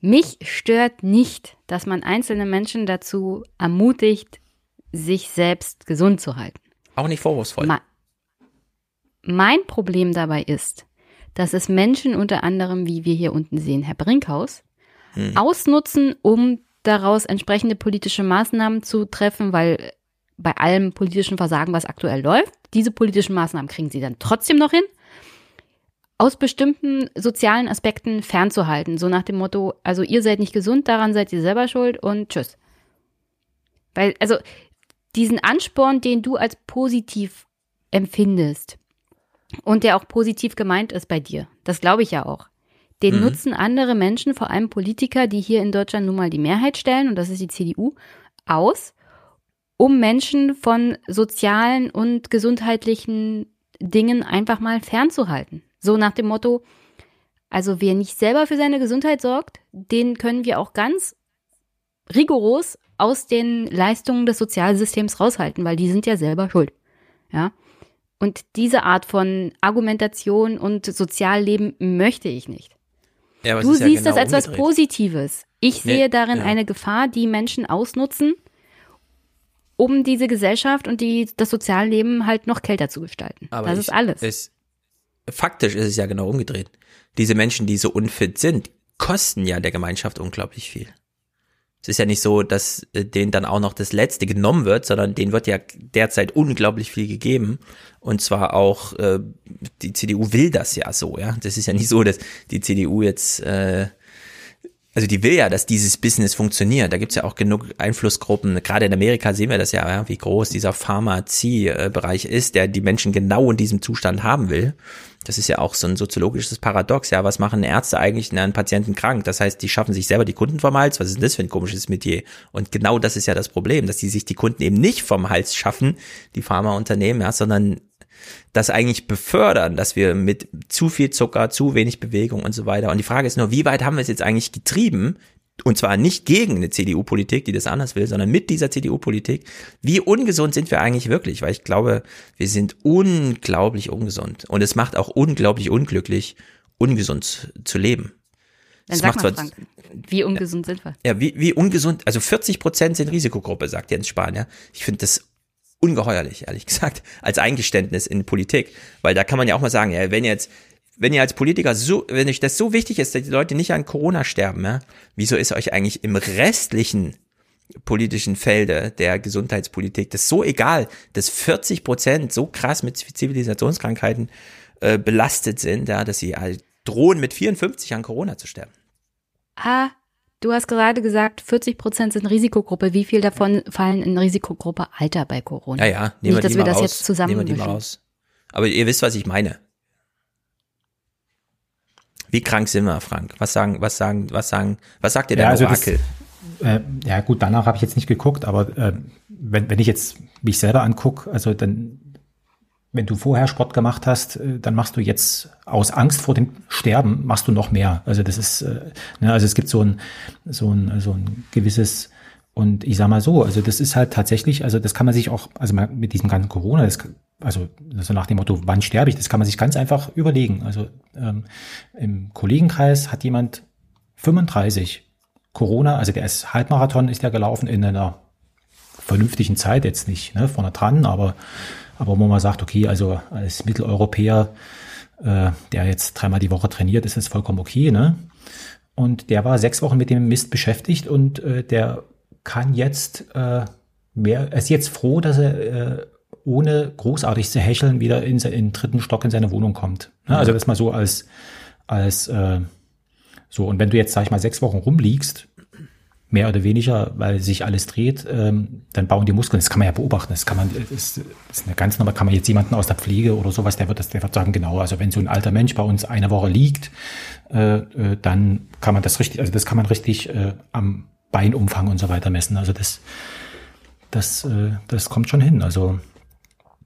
Mich stört nicht, dass man einzelne Menschen dazu ermutigt, sich selbst gesund zu halten.
Auch nicht vorwurfsvoll.
Ma mein Problem dabei ist, dass es Menschen unter anderem, wie wir hier unten sehen, Herr Brinkhaus,
Hm.
ausnutzen, um daraus entsprechende politische Maßnahmen zu treffen, weil bei allem politischen Versagen, was aktuell läuft, diese politischen Maßnahmen kriegen sie dann trotzdem noch hin, aus bestimmten sozialen Aspekten fernzuhalten. So nach dem Motto, also ihr seid nicht gesund, daran seid ihr selber schuld und tschüss. Weil, also diesen Ansporn, den du als positiv empfindest und der auch positiv gemeint ist bei dir, das glaube ich ja auch. Den
Mhm.
nutzen andere Menschen, vor allem Politiker, die hier in Deutschland nun mal die Mehrheit stellen, und das ist die CDU, aus, um Menschen von sozialen und gesundheitlichen Dingen einfach mal fernzuhalten. So nach dem Motto, also wer nicht selber für seine Gesundheit sorgt, den können wir auch ganz rigoros aus den Leistungen des Sozialsystems raushalten, weil die sind ja selber schuld. Ja. Und diese Art von Argumentation und Sozialleben möchte ich nicht.
Ja,
du
ist ja
siehst
genau
das als was
umgedreht.
Positives. Ich
Nee,
sehe darin
ja.
eine Gefahr, die Menschen ausnutzen, um diese Gesellschaft und die, das Sozialleben halt noch kälter zu gestalten.
Aber
das
ich,
ist alles.
Es, faktisch ist es ja genau umgedreht. Diese Menschen, die so unfit sind, kosten ja der Gemeinschaft unglaublich viel. Es ist ja nicht so, dass äh, denen dann auch noch das Letzte genommen wird, sondern denen wird ja derzeit unglaublich viel gegeben. Und zwar auch, äh, die CDU will das ja so, ja. Das ist ja nicht so, dass die CDU jetzt, äh, also die will ja, dass dieses Business funktioniert. Da gibt's ja auch genug Einflussgruppen. Gerade in Amerika sehen wir das ja, ja wie groß dieser Pharmazie-Bereich ist, der die Menschen genau in diesem Zustand haben will. Das ist ja auch so ein soziologisches Paradox. Ja, was machen Ärzte eigentlich, wenn einen Patienten krank? Das heißt, die schaffen sich selber die Kunden vom Hals. Was ist denn das für ein komisches Metier? Und genau das ist ja das Problem, dass die sich die Kunden eben nicht vom Hals schaffen, die Pharmaunternehmen, ja, sondern das eigentlich befördern, dass wir mit zu viel Zucker, zu wenig Bewegung und so weiter. Und die Frage ist nur, wie weit haben wir es jetzt eigentlich getrieben? Und zwar nicht gegen eine CDU-Politik, die das anders will, sondern mit dieser CDU-Politik. Wie ungesund sind wir eigentlich wirklich? Weil ich glaube, wir sind unglaublich ungesund. Und es macht auch unglaublich unglücklich, ungesund zu leben.
Dann
Es
sag mal, Frank, wie ungesund sind wir?
ja, wie, wie ungesund, also 40 Prozent sind Risikogruppe, sagt Jens Spahn, ja. Ich finde das ungeheuerlich, ehrlich gesagt, als Eingeständnis in Politik. Weil da kann man ja auch mal sagen, ja, wenn jetzt wenn ihr als Politiker so, wenn euch das so wichtig ist, dass die Leute nicht an Corona sterben, ja, wieso ist euch eigentlich im restlichen politischen Felde der Gesundheitspolitik das so egal, dass 40 Prozent so krass mit Zivilisationskrankheiten äh, belastet sind, ja, dass sie halt drohen mit 54 an Corona zu sterben.
Ah, du hast gerade gesagt, 40 Prozent sind Risikogruppe. Wie viel davon fallen in Risikogruppe Alter bei Corona?
Ja, ja, nehmen
Nicht, dass
die
wir
mal
das
raus.
jetzt zusammen
Nehmen wir die mal raus. Aber ihr wisst, was ich meine. Wie krank sind wir, Frank? Was sagen, was sagen, was sagen, was sagt ihr der
Ja, also das-
Orakel?
Äh, ja gut, danach habe ich jetzt nicht geguckt, aber äh, wenn, wenn ich jetzt mich selber angucke, also dann, wenn du vorher Sport gemacht hast, äh, dann machst du jetzt aus Angst vor dem Sterben, machst du noch mehr. Also das ist, äh, ne, also es gibt so ein, so ein, so ein gewisses, und ich sag mal so, also das ist halt tatsächlich, also das kann man sich auch, also mit diesem ganzen Corona, das, also so nach dem Motto, wann sterbe ich, das kann man sich ganz einfach überlegen. Also ähm, im Kollegenkreis hat jemand 35 Corona, also der ist Halbmarathon ist der gelaufen in einer vernünftigen Zeit, jetzt nicht ne, vorne dran, aber, aber wo man sagt, okay, also als Mitteleuropäer, äh, der jetzt dreimal die Woche trainiert, ist es vollkommen okay, ne? Und der war sechs Wochen mit dem Mist beschäftigt und äh, der kann jetzt äh, mehr, ist jetzt froh, dass er äh, ohne großartig zu hecheln wieder in, den dritten Stock in seine Wohnung kommt. Ne? Also das mal so als, als äh, so, und wenn du jetzt, sag ich mal, sechs Wochen rumliegst, mehr oder weniger, weil sich alles dreht, ähm, dann bauen die Muskeln. Das kann man ja beobachten. Das kann man, das ist eine ganz normal, kann man jetzt jemanden aus der Pflege oder sowas, der wird das, der wird sagen, genau, also wenn so ein alter Mensch bei uns eine Woche liegt, äh, äh, dann kann man das richtig, also das kann man richtig äh, am Beinumfang und so weiter messen. Also das, das, äh, das kommt schon hin. Also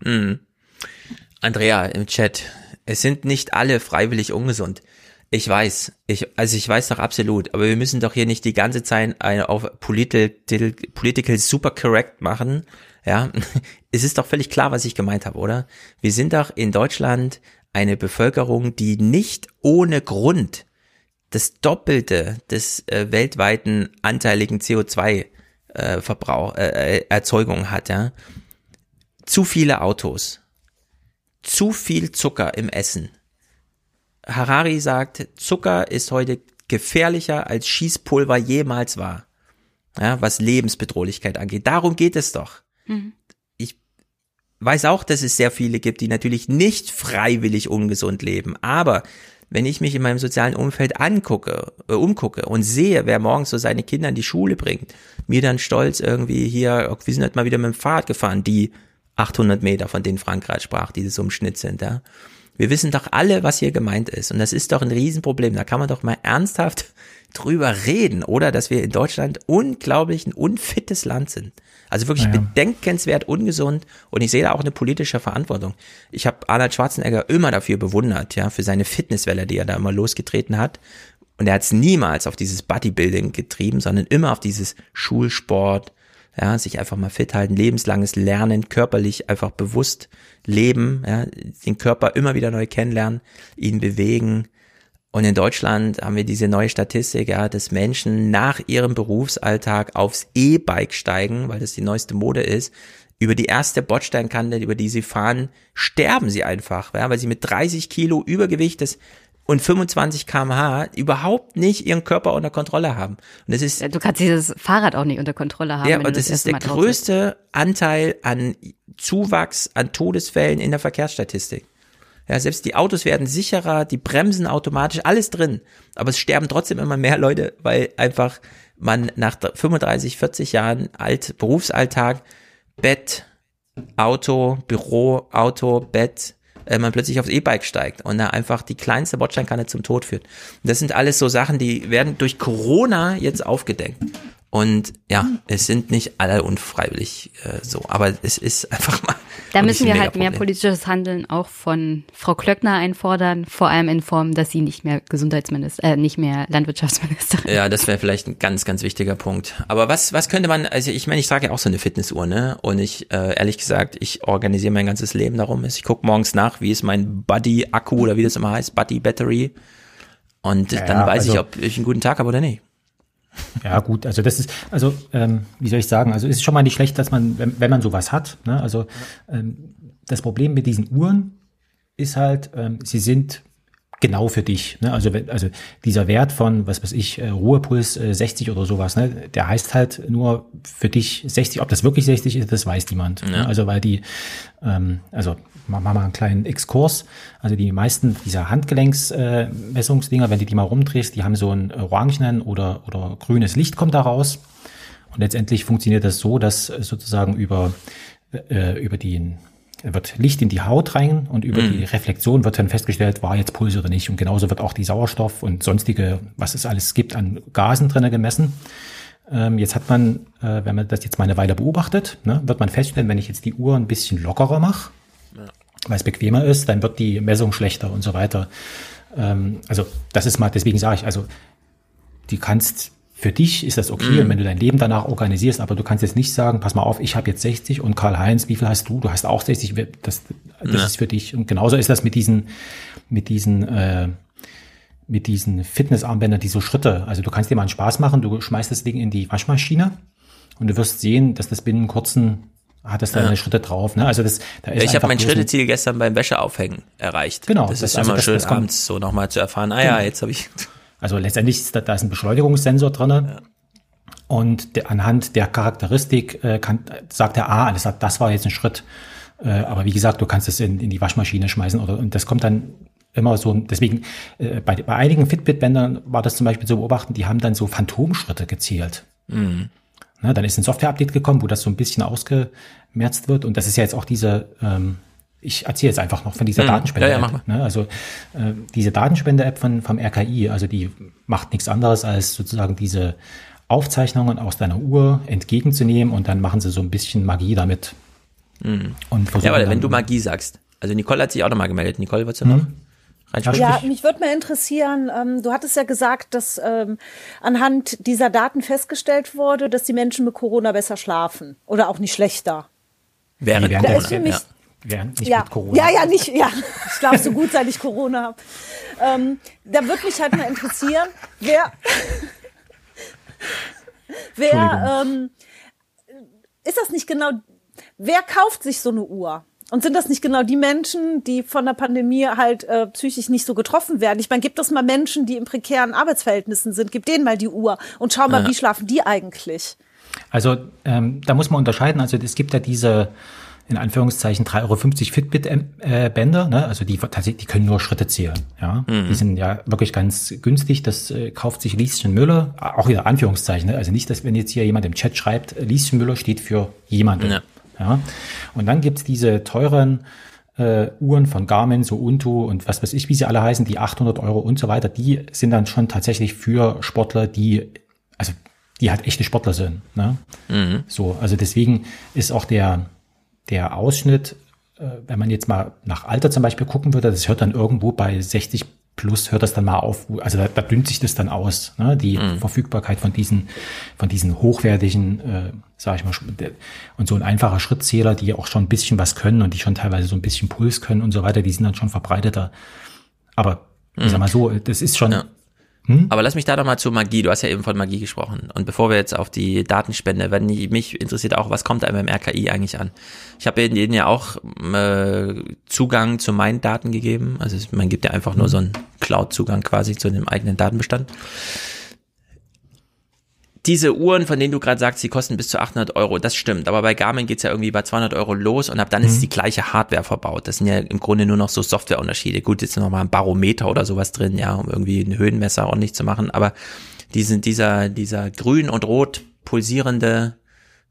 Mhm. Andrea im Chat, es sind nicht alle freiwillig ungesund. Ich weiß, ich, also ich weiß doch absolut, aber wir müssen doch hier nicht die ganze Zeit eine auf political, political super correct machen. Ja, es ist doch völlig klar, was ich gemeint habe, oder? Wir sind doch in Deutschland eine Bevölkerung, die nicht ohne Grund das Doppelte des äh, weltweiten anteiligen CO2 äh, Verbrauch, äh, äh, Erzeugung hat, ja. Zu viele Autos, zu viel Zucker im Essen. Harari sagt, Zucker ist heute gefährlicher als Schießpulver jemals war. Ja, was Lebensbedrohlichkeit angeht. Darum geht es doch.
Mhm.
Ich weiß auch, dass es sehr viele gibt, die natürlich nicht freiwillig ungesund leben. Aber wenn ich mich in meinem sozialen Umfeld angucke, äh, umgucke und sehe, wer morgens so seine Kinder in die Schule bringt, mir dann stolz irgendwie hier, wir sind halt mal wieder mit dem Fahrrad gefahren, die 800 Meter, von denen Frank gerade sprach, die so im Schnitt sind, ja. Wir wissen doch alle, was hier gemeint ist. Und das ist doch ein Riesenproblem. Da kann man doch mal ernsthaft drüber reden, oder? Dass wir in Deutschland unglaublich ein unfittes Land sind. Also wirklich
Ja, ja.
bedenkenswert ungesund. Und ich sehe da auch eine politische Verantwortung. Ich habe Arnold Schwarzenegger immer dafür bewundert, ja, für seine Fitnesswelle, die er da immer losgetreten hat. Und er hat es niemals auf dieses Bodybuilding getrieben, sondern immer auf dieses Schulsport, ja, sich einfach mal fit halten, lebenslanges Lernen, körperlich einfach bewusst leben, ja, den Körper immer wieder neu kennenlernen, ihn bewegen. Und in Deutschland haben wir diese neue Statistik, ja, dass Menschen nach ihrem Berufsalltag aufs E-Bike steigen, weil das die neueste Mode ist. Über die erste Bordsteinkante, über die sie fahren, sterben sie einfach, ja, weil sie mit 30 Kilo Übergewicht das und 25 kmh überhaupt nicht ihren Körper unter Kontrolle haben. Und das ist
Du kannst dieses Fahrrad auch nicht unter Kontrolle haben.
ja, und
du
das ist der größte Anteil an Zuwachs an Todesfällen in der Verkehrsstatistik. Ja, selbst die Autos werden sicherer, die bremsen automatisch, alles drin. Aber es sterben trotzdem immer mehr Leute, weil einfach man nach 35, 40 Jahren alt, Berufsalltag, Bett, Auto, Büro, Auto, Bett, äh, man plötzlich aufs E-Bike steigt und da einfach die kleinste Bordsteinkanne zum Tod führt. Und das sind alles so Sachen, die werden durch Corona jetzt aufgedeckt. Und ja, es sind nicht alle unfreiwillig äh, so, aber es ist einfach mal.
Da müssen wir halt mehr politisches Handeln auch von Frau Klöckner einfordern, vor allem in Form, dass sie nicht mehr Gesundheitsminister, äh, nicht mehr Landwirtschaftsministerin
Ja, das wäre vielleicht ein ganz, ganz wichtiger Punkt. Aber was, was könnte man, also ich meine, ich trage ja auch so eine Fitnessuhr, ne? Und ich, äh, ehrlich gesagt, ich organisiere mein ganzes Leben darum. Ich gucke morgens nach, wie ist mein Buddy-Akku oder wie das immer heißt, Buddy-Battery. Und
Ja,
dann weiß ich,
also-
ob ich einen guten Tag habe oder nicht.
Ja, gut, also das ist, also ähm, wie soll ich sagen, also es ist schon mal nicht schlecht, dass man, wenn, wenn man sowas hat, ne, also ähm, das Problem mit diesen Uhren ist halt, ähm, sie sind genau für dich. Ne? Also, also dieser Wert von, was weiß ich, äh, Ruhepuls äh, 60 oder sowas, ne? der heißt halt nur für dich 60. Ob das wirklich 60 ist, das weiß niemand. Ne? Also weil die, ähm, also machen wir mal einen kleinen Exkurs. Also die meisten dieser Handgelenksmessungsdinger, äh, wenn du die mal rumdrehst, die haben so ein orangenen oder, oder grünes Licht kommt da raus. Und letztendlich funktioniert das so, dass äh, sozusagen über, äh, über den wird Licht in die Haut rein und über
Mhm.
die Reflexion wird dann festgestellt, war jetzt Puls oder nicht. Und genauso wird auch die Sauerstoff und sonstige, was es alles gibt an Gasen drinne gemessen. Ähm, jetzt hat man, äh, wenn man das jetzt mal eine Weile beobachtet, ne, wird man feststellen, wenn ich jetzt die Uhr ein bisschen lockerer mache, weil es bequemer ist, dann wird die Messung schlechter und so weiter. Ähm, also das ist mal, deswegen sage ich, also du kannst, für dich ist das okay,
Mhm.
wenn du dein Leben danach organisierst, aber du kannst jetzt nicht sagen, pass mal auf, ich habe jetzt 60 und Karl-Heinz, wie viel hast du? Du hast auch 60, wir- das, das
Ja.
ist für dich. Und genauso ist das mit diesen, mit diesen, äh, mit diesen Fitnessarmbändern, die so Schritte, also du kannst dir mal einen Spaß machen, du schmeißt das Ding in die Waschmaschine und du wirst sehen, dass das binnen kurzen hat das deine
Ja.
Schritte drauf. Ne? Also das, da ist
ich habe mein Schritteziel gestern beim Wäscheaufhängen erreicht.
Genau,
Das,
das-
ist
also
immer
das-
schön,
das kommt-
abends so nochmal zu erfahren, ah ja,
Genau.
jetzt habe ich.
Also letztendlich ist da, da ist ein Beschleunigungssensor drinne und der, anhand der Charakteristik äh, kann, sagt er, ah, hat- das war jetzt ein Schritt. Äh, aber wie gesagt, du kannst es in, in die Waschmaschine schmeißen oder und das kommt dann immer so. Deswegen äh, bei, bei einigen Fitbit-Bändern war das zum Beispiel zu beobachten, die haben dann so Phantomschritte gezählt.
Mhm.
Ne, dann ist ein Software-Update gekommen, wo das so ein bisschen ausgemerzt wird. Und das ist ja jetzt auch diese, ähm, ich erzähle jetzt einfach noch von dieser
Mhm.
Datenspende-App.
Ja, ja.
Ne, also äh, diese Datenspende-App von, vom RKI, also die macht nichts anderes, als sozusagen diese Aufzeichnungen aus deiner Uhr entgegenzunehmen und dann machen sie so ein bisschen Magie damit.
Mhm.
Und
Ja, aber wenn du Magie sagst. Also Nicole hat sich auch nochmal gemeldet. Nicole, wolltest du noch
Mhm.
reinsprechen?
Ja, mich würde mal interessieren, ähm, du hattest ja gesagt, dass ähm, anhand dieser Daten festgestellt wurde, dass die Menschen mit Corona besser schlafen oder auch nicht schlechter.
Während
Da
der-
ist für mich-
ja, während nicht
ja.
mit Corona.
ja, ja, nicht, ja, ich schlafe so gut, seit ich Corona habe. Ähm, da würde mich halt mal interessieren, wer, wer, ähm, ist das nicht genau, wer kauft sich so eine Uhr? Und sind das nicht genau die Menschen, die von der Pandemie halt äh, psychisch nicht so getroffen werden? Ich meine, gibt es mal Menschen, die in prekären Arbeitsverhältnissen sind, gib denen mal die Uhr und schau mal,
Ja.
wie schlafen die eigentlich?
Also ähm, da muss man unterscheiden. Also es gibt ja diese in Anführungszeichen 3,50 Euro Fitbit-Bänder, ne? also die tatsächlich, die können nur Schritte zählen. Ja?
Mhm.
Die sind ja wirklich ganz günstig. Das äh, kauft sich Lieschen Müller, auch wieder Anführungszeichen. Ne? Also nicht, dass wenn jetzt hier jemand im Chat schreibt, äh, Lieschen Müller steht für jemanden.
Ja.
Ja? Und dann gibt's diese teuren äh, Uhren von Garmin, so Unto und was weiß ich, wie sie alle heißen, die 800 Euro und so weiter, die sind dann schon tatsächlich für Sportler, die, also die halt echte Sportler sind. Ne?
Mhm.
So, also deswegen ist auch der, der Ausschnitt, äh, wenn man jetzt mal nach Alter zum Beispiel gucken würde, das hört dann irgendwo bei 60 plus hört das dann mal auf, also da, da dünnt sich das dann aus, ne? die
Mhm.
Verfügbarkeit von diesen, von diesen hochwertigen, äh, sag ich mal, und so ein einfacher Schrittzähler, die auch schon ein bisschen was können und die schon teilweise so ein bisschen Puls können und so weiter, die sind dann schon verbreiteter. Aber ich sag mal so, das ist schon,
Aber lass mich da doch mal zu Magie. Du hast ja eben von Magie gesprochen. Und bevor wir jetzt auf die Datenspende, wenn die- mich interessiert auch, was kommt einem im RKI eigentlich an? Ich habe denen ja auch äh, Zugang zu meinen Daten gegeben. Also man gibt ja einfach nur so einen Cloud-Zugang quasi zu dem eigenen Datenbestand. Diese Uhren, von denen du gerade sagst, die kosten bis zu 800 Euro, das stimmt. Aber bei Garmin geht's ja irgendwie bei 200 Euro los und ab dann ist
Mhm.
die gleiche Hardware verbaut. Das sind ja im Grunde nur noch so Softwareunterschiede. Gut, jetzt ist noch mal ein Barometer oder sowas drin, ja, um irgendwie ein Höhenmesser ordentlich zu machen. Aber diesen, dieser, dieser grün und rot pulsierende,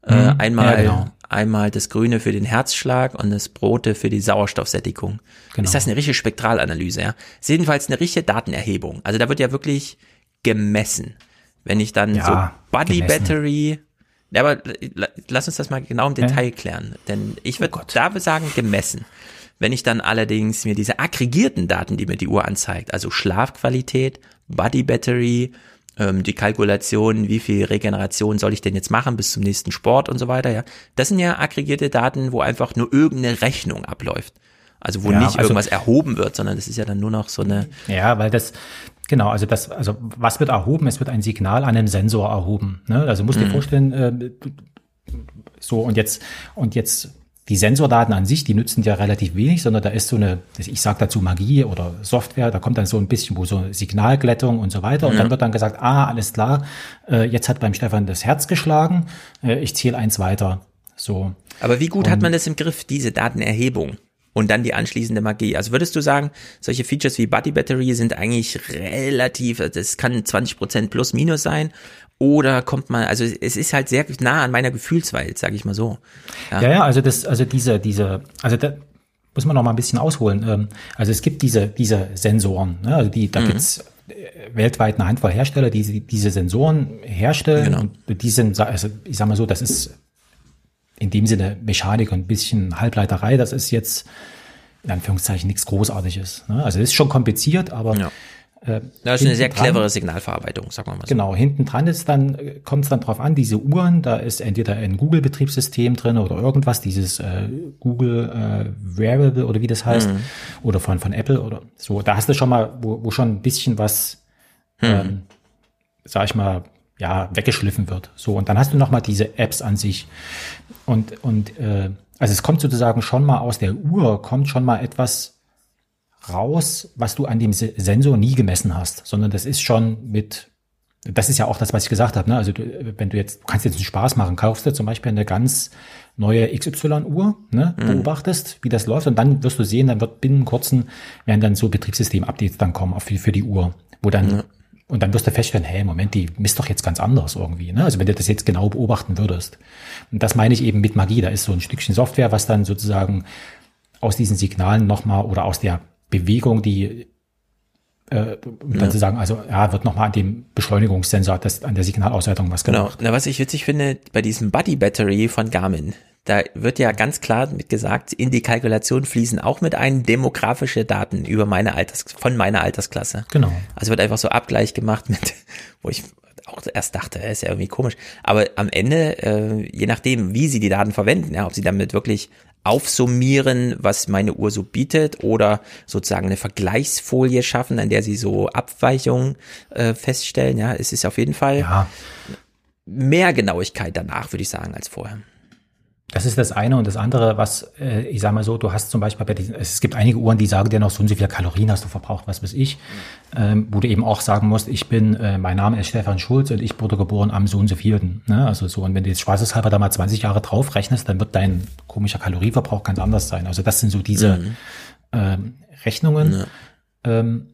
äh,
Mhm.
einmal,
Ja, genau.
einmal das Grüne für den Herzschlag und das Rote für die Sauerstoffsättigung.
Genau.
Ist das eine richtige Spektralanalyse, ja? Ist jedenfalls eine richtige Datenerhebung. Also da wird ja wirklich gemessen. Wenn ich dann
Ja,
so Body
gemessen.
Battery, ja, aber la- lass uns das mal genau im Detail klären. Denn ich würde da sagen, gemessen. Wenn ich dann allerdings mir diese aggregierten Daten, die mir die Uhr anzeigt, also Schlafqualität, Body Battery, ähm, die Kalkulation, wie viel Regeneration soll ich denn jetzt machen bis zum nächsten Sport und so weiter, ja. Das sind ja aggregierte Daten, wo einfach nur irgendeine Rechnung abläuft. Also wo
Ja,
nicht
also-
irgendwas erhoben wird, sondern das ist ja dann nur noch so eine,
Ja, weil das, genau, also das, also was wird erhoben? Es wird ein Signal an einem Sensor erhoben. Ne? Also musst dir
Mhm.
vorstellen, äh, so und jetzt, und jetzt die Sensordaten an sich, die nützen ja relativ wenig, sondern da ist so eine, ich sage dazu Magie oder Software, da kommt dann so ein bisschen wo so Signalglättung und so weiter. Und
Ja.
dann wird dann gesagt, ah, alles klar, äh, jetzt hat beim Stefan das Herz geschlagen, äh, ich zähle eins weiter. So.
Aber wie gut hat
Und-
man das im Griff, diese Datenerhebung? Und dann die anschließende Magie. Also würdest du sagen, solche Features wie Buddy Battery sind eigentlich relativ, das kann 20% plus minus sein. Oder kommt man, also es ist halt sehr nah an meiner Gefühlswelt, sage ich mal so.
Ja, ja, also das, also diese, diese, also da muss man noch mal ein bisschen ausholen. Ähm, Also es gibt diese, diese Sensoren, ne? also die, da
Mhm.
gibt's äh, weltweit eine Handvoll Hersteller, die diese Sensoren herstellen
Genau.
und die sind, also ich sag mal so, das ist in dem Sinne Mechanik und ein bisschen Halbleiterei, das ist jetzt in Anführungszeichen nichts Großartiges. Ne? Also es ist schon kompliziert, aber
Ja.
äh,
Das ist eine sehr
dran-
clevere Signalverarbeitung, sagen wir mal so.
Genau, hinten dran ist dann, kommt es dann drauf an, diese Uhren, da ist entweder ein Google-Betriebssystem drin oder irgendwas, dieses äh, Google äh, Wearable oder wie das heißt,
Mhm.
oder von, von Apple oder so. Da hast du schon mal, wo, wo schon ein bisschen was,
Mhm.
ähm, sag ich mal, ja, weggeschliffen wird. So, und dann hast du noch mal diese Apps an sich. Und, und äh, also es kommt sozusagen schon mal aus der Uhr, kommt schon mal etwas raus, was du an dem Se- Sensor nie gemessen hast, sondern das ist schon mit, das ist ja auch das, was ich gesagt habe, ne? Also du, wenn du jetzt, du kannst jetzt einen Spaß machen, kaufst du zum Beispiel eine ganz neue XY-Uhr, ne?
Mhm.
beobachtest, wie das läuft und dann wirst du sehen, dann wird binnen kurzem werden dann so Betriebssystem-Updates dann kommen auch für, für die Uhr, wo dann
Ja.
Und dann wirst du feststellen, hey, Moment, die misst doch jetzt ganz anders irgendwie. Ne? Also wenn du das jetzt genau beobachten würdest. Und das meine ich eben mit Magie. Da ist so ein Stückchen Software, was dann sozusagen aus diesen Signalen nochmal oder aus der Bewegung, die äh, dann
Ja.
zu sagen, also ja, wird nochmal an dem Beschleunigungssensor, das, an der Signalauswertung was
Genau.
gemacht.
Na, was ich witzig finde, bei diesem Buddy Battery von Garmin, da wird ja ganz klar mit gesagt, in die Kalkulation fließen auch mit ein demografische Daten über meine Alters, von meiner Altersklasse.
Genau.
Also wird einfach so Abgleich gemacht mit, wo ich auch erst dachte, äh, ist ja irgendwie komisch. Aber am Ende, äh, je nachdem, wie sie die Daten verwenden, ja, ob sie damit wirklich aufsummieren, was meine Uhr so bietet, oder sozusagen eine Vergleichsfolie schaffen, an der sie so Abweichungen äh, feststellen, ja, es ist auf jeden Fall
Ja.
mehr Genauigkeit danach, würde ich sagen, als vorher.
Das ist das eine und das andere, was äh, ich sage mal so, du hast zum Beispiel bei diesen, es gibt einige Uhren, die sagen dir noch so und so viele Kalorien hast du verbraucht, was weiß ich, ähm, wo du eben auch sagen musst, ich bin, äh, mein Name ist Stefan Schulz und ich wurde geboren am so und so vierten. Ne? Also so und wenn du jetzt spaßeshalber da mal 20 Jahre drauf rechnest, dann wird dein komischer Kalorieverbrauch ganz anders sein. Also das sind so diese
Mhm.
ähm, Rechnungen. Ähm,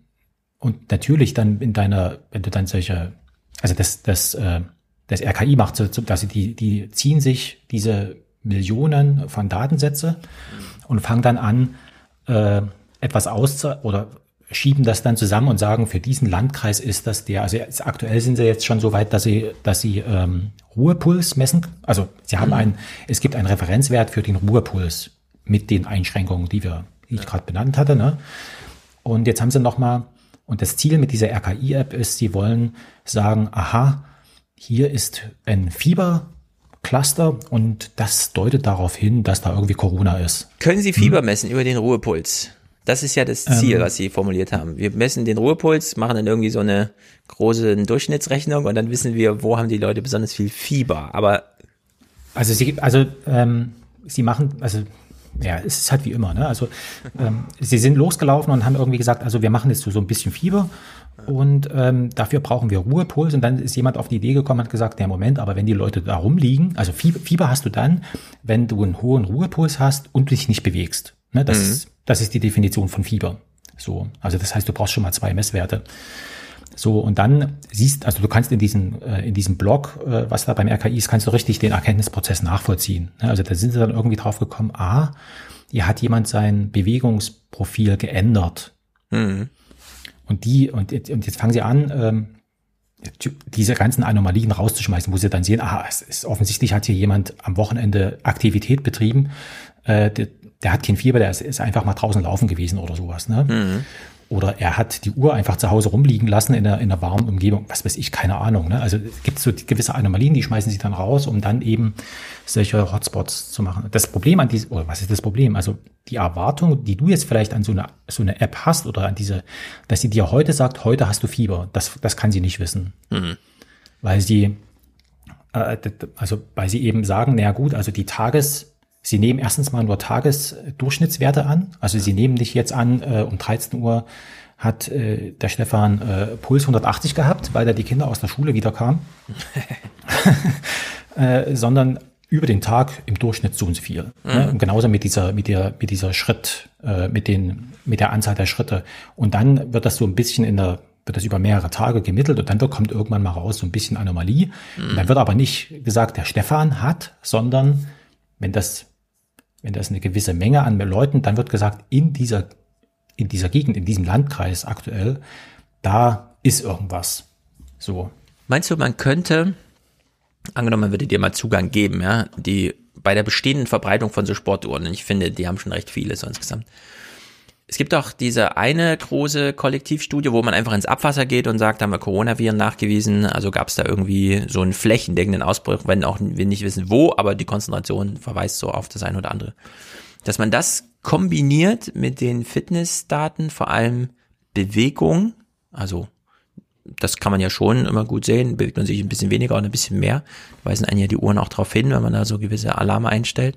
und natürlich dann in deiner, wenn du dann solche, also das, das, äh, das RKI macht so, dass sie die, die ziehen sich diese Millionen von Datensätze und fangen dann an, äh, etwas aus oder schieben das dann zusammen und sagen, für diesen Landkreis ist das der, also jetzt, aktuell sind sie jetzt schon so weit, dass sie, dass sie ähm, Ruhepuls messen. Also sie haben ein, es gibt einen Referenzwert für den Ruhepuls mit den Einschränkungen, die wir, die ich gerade benannt hatte. Ne? Und jetzt haben sie nochmal, und das Ziel mit dieser RKI-App ist, sie wollen sagen, aha, hier ist ein Fiebercluster und das deutet darauf hin, dass da irgendwie Corona ist.
Können Sie Fieber messen über den Ruhepuls? Das ist ja das Ziel,
Ähm.
was Sie formuliert haben. Wir messen den Ruhepuls, machen dann irgendwie so eine große Durchschnittsrechnung und dann wissen wir, wo haben die Leute besonders viel Fieber. Aber
Also sie, also ähm, sie machen, also ja, es ist halt wie immer, ne? Also ähm, sie sind losgelaufen und haben irgendwie gesagt, also wir machen jetzt so, so ein bisschen Fieber und ähm, dafür brauchen wir Ruhepuls. Und dann ist jemand auf die Idee gekommen und hat gesagt, ja Moment, aber wenn die Leute da rumliegen, also Fieber, Fieber hast du dann, wenn du einen hohen Ruhepuls hast und dich nicht bewegst. Ne? Das,
Mhm.
ist, das ist die Definition von Fieber. So, also das heißt, du brauchst schon mal zwei Messwerte. So, und dann siehst, also du kannst in diesem, äh, in diesem Blog, äh, was da beim RKI ist, kannst du richtig den Erkenntnisprozess nachvollziehen. Ne? Also da sind sie dann irgendwie drauf gekommen, ah, hier hat jemand sein Bewegungsprofil geändert.
Mhm.
Und die, und, jetzt- und jetzt fangen sie an, ähm, diese ganzen Anomalien rauszuschmeißen, wo sie dann sehen, ah, es ist offensichtlich hat hier jemand am Wochenende Aktivität betrieben, äh, der, der hat kein Fieber, der ist, ist einfach mal draußen laufen gewesen oder sowas. Ne?
Mhm.
Oder er hat die Uhr einfach zu Hause rumliegen lassen in einer, in einer warmen Umgebung. Was weiß ich, keine Ahnung. Ne? Also es gibt so gewisse Anomalien, die schmeißen sie dann raus, um dann eben solche Hotspots zu machen. Das Problem an diesem, oder was ist das Problem? Also die Erwartung, die du jetzt vielleicht an so eine, so eine App hast oder an diese, dass sie dir heute sagt, heute hast du Fieber, das, das kann sie nicht wissen.
Mhm.
Weil sie, äh, also weil sie eben sagen, naja gut, also die Sie nehmen erstens mal nur Tagesdurchschnittswerte an. Also Sie nehmen nicht jetzt an, äh, um 13 Uhr hat äh, der Stefan äh, Puls 180 gehabt, weil da die Kinder aus der Schule wieder kamen, äh, sondern über den Tag im Durchschnitt so und so viel.
Mhm.
Ne? Und genauso mit dieser, mit der, mit dieser Schritt, äh, mit den, mit der Anzahl der Schritte. Und dann wird das so ein bisschen in der, wird das über mehrere Tage gemittelt und dann wird, kommt irgendwann mal raus so ein bisschen Anomalie.
Mhm.
Und dann wird aber nicht gesagt, der Stefan hat, sondern wenn das, wenn das eine gewisse Menge an Leuten, dann wird gesagt, in dieser, in dieser Gegend, in diesem Landkreis aktuell, da ist irgendwas. So.
Meinst du, man könnte, angenommen, man würde dir mal Zugang geben, ja, die bei der bestehenden Verbreitung von so Sportuhren, ich finde, die haben schon recht viele so insgesamt. Es gibt auch diese eine große Kollektivstudie, wo man einfach ins Abwasser geht und sagt, haben wir Coronaviren nachgewiesen, also gab es da irgendwie so einen flächendeckenden Ausbruch, wenn auch wir nicht wissen wo, aber die Konzentration verweist so auf das eine oder andere. Dass man das kombiniert mit den Fitnessdaten, vor allem Bewegung, also das kann man ja schon immer gut sehen, bewegt man sich ein bisschen weniger oder ein bisschen mehr, weisen einen ja die Uhren auch darauf hin, wenn man da so gewisse Alarme einstellt.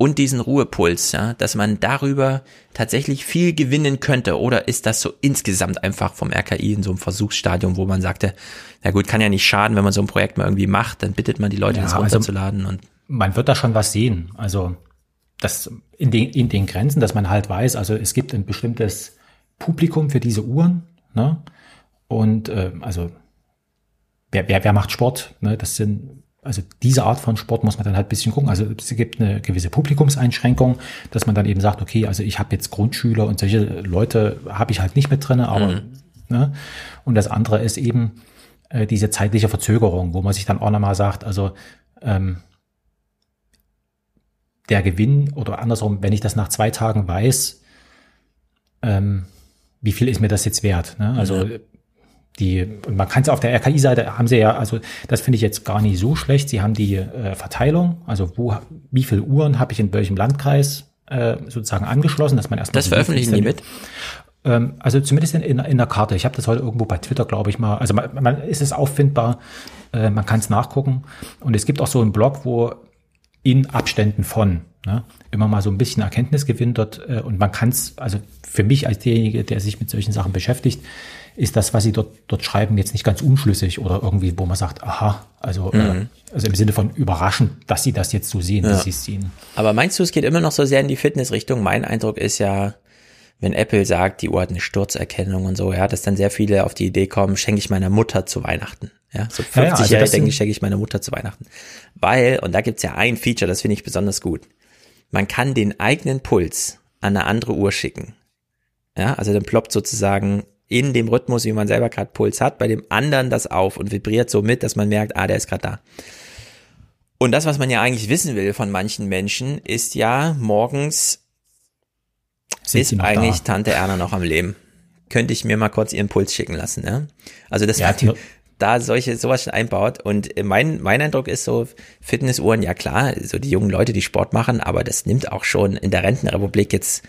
Und diesen Ruhepuls, ja, dass man darüber tatsächlich viel gewinnen könnte. Oder ist das so insgesamt einfach vom RKI in so einem Versuchsstadium, wo man sagte, na gut, kann ja nicht schaden, wenn man so ein Projekt mal irgendwie macht, dann bittet man die Leute,
Ja,
das
also
runterzuladen und
man wird da schon was sehen. Also das in den, in den Grenzen, dass man halt weiß, also es gibt ein bestimmtes Publikum für diese Uhren. Ne? Und äh, also wer, wer, wer macht Sport? Ne? Das sind also diese Art von Sport muss man dann halt ein bisschen gucken. Also es gibt eine gewisse Publikumseinschränkung, dass man dann eben sagt, okay, also ich habe jetzt Grundschüler und solche Leute habe ich halt nicht mit drinne, aber
Mhm.
ne? und das andere ist eben äh, diese zeitliche Verzögerung, wo man sich dann auch nochmal sagt, also ähm, der Gewinn oder andersrum, wenn ich das nach zwei Tagen weiß, ähm, wie viel ist mir das jetzt wert? Ne? Also
Ja.
Die, und man kann es auf der RKI-Seite haben sie ja, also das finde ich jetzt gar nicht so schlecht. Sie haben die äh, Verteilung, also wo, wie viele Uhren habe ich in welchem Landkreis äh, sozusagen angeschlossen, dass man erstmal
Das veröffentlichen die mit?
ähm, also zumindest in, in, in der Karte. Ich habe das heute irgendwo bei Twitter, glaube ich mal. Also man, man ist es auffindbar, äh, man kann es nachgucken. Und es gibt auch so einen Blog, wo in Abständen von ne, immer mal so ein bisschen Erkenntnisgewinn dort äh, und man kann es, also für mich als derjenige, der sich mit solchen Sachen beschäftigt, ist das, was sie dort, dort schreiben, jetzt nicht ganz unschlüssig oder irgendwie, wo man sagt, aha, also, äh,
Mhm.
also im Sinne von überraschend, dass sie das jetzt so sehen,
Ja.
wie sie es sehen.
Aber meinst du, es geht immer noch so sehr in die Fitnessrichtung? Mein Eindruck ist ja, wenn Apple sagt, die Uhr hat eine Sturzerkennung und so, ja, dass dann sehr viele auf die Idee kommen, schenke ich meiner Mutter zu Weihnachten. Ja, so
Ja, ja,
50
also
Jahre denke ich, schenke ich meiner Mutter zu Weihnachten. Weil, und da gibt's ja ein Feature, das finde ich besonders gut. Man kann den eigenen Puls an eine andere Uhr schicken. Ja, also dann ploppt sozusagen in dem Rhythmus, wie man selber gerade Puls hat, bei dem anderen das auf und vibriert so mit, dass man merkt, ah, der ist gerade da. Und das, was man ja eigentlich wissen will von manchen Menschen, ist ja morgens
Sind
ist eigentlich
da?
Tante Erna noch am Leben. Könnte ich mir mal kurz ihren Puls schicken lassen, ja? Also das
Ja, Theo-
da solche sowas schon einbaut und mein mein Eindruck ist so Fitnessuhren ja klar, so die jungen Leute, die Sport machen, aber das nimmt auch schon in der Rentenrepublik jetzt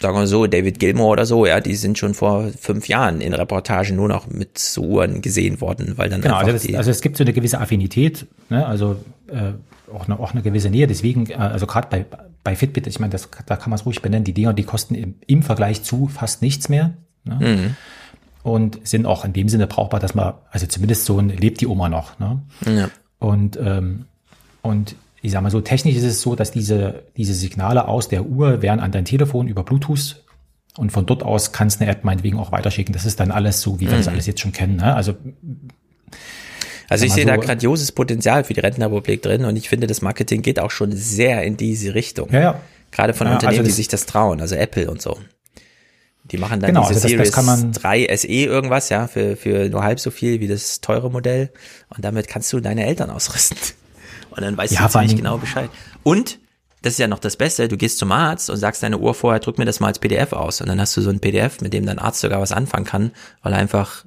sagen wir so, David Gilmore oder so, ja, die sind schon vor fünf Jahren in Reportagen nur noch mit so Uhren gesehen worden, weil dann
Genau,
einfach
also, das, also es gibt so eine gewisse Affinität, ne? also äh, auch, eine, auch eine gewisse Nähe. Deswegen, äh, also gerade bei, bei Fitbit, ich meine, das, da kann man es ruhig benennen, die Dinger, die kosten im, im Vergleich zu fast nichts mehr. Ne?
Mhm.
Und sind auch in dem Sinne brauchbar, dass man, also zumindest so ein, lebt die Oma noch. Ne?
ja.
Und, ähm, und ich sag mal so, technisch ist es so, dass diese, diese Signale aus der Uhr werden an dein Telefon über Bluetooth und von dort aus kannst eine App meinetwegen auch weiterschicken. Das ist dann alles so, wie wir das
Mhm.
alles jetzt schon kennen. Ne? Also
Also ich sehe
mal
da
so,
grandioses Potenzial für die Rentenrepublik drin und ich finde, das Marketing geht auch schon sehr in diese Richtung.
Ja, ja.
Gerade von
Ja,
Unternehmen,
also
die
das-
sich das trauen, also Apple und so. Die machen dann
Genau,
diese
also das- das
Series
kann man-
3 SE irgendwas, ja, für, für nur halb so viel wie das teure Modell. Und damit kannst du deine Eltern ausrüsten. Und dann weißt
Ja,
du ziemlich
Dingen-
genau Bescheid. Und, das ist ja noch das Beste, du gehst zum Arzt und sagst deine Uhr vorher, drück mir das mal als PDF aus. Und dann hast du so ein PDF, mit dem dein Arzt sogar was anfangen kann, weil er einfach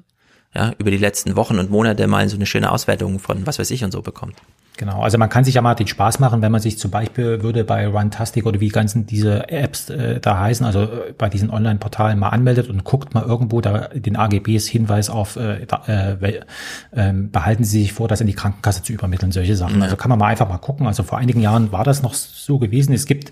ja, über die letzten Wochen und Monate mal so eine schöne Auswertung von was weiß ich und so bekommt.
Genau, also man kann sich ja mal den Spaß machen, wenn man sich zum Beispiel würde bei Runtastic oder wie ganzen diese Apps äh, da heißen, also äh, bei diesen Online-Portalen mal anmeldet und guckt mal irgendwo da den AGBs Hinweis auf, äh, äh, äh, behalten Sie sich vor, das in die Krankenkasse zu übermitteln, solche Sachen. Also kann man mal einfach mal gucken. Also vor einigen Jahren war das noch so gewesen. Es gibt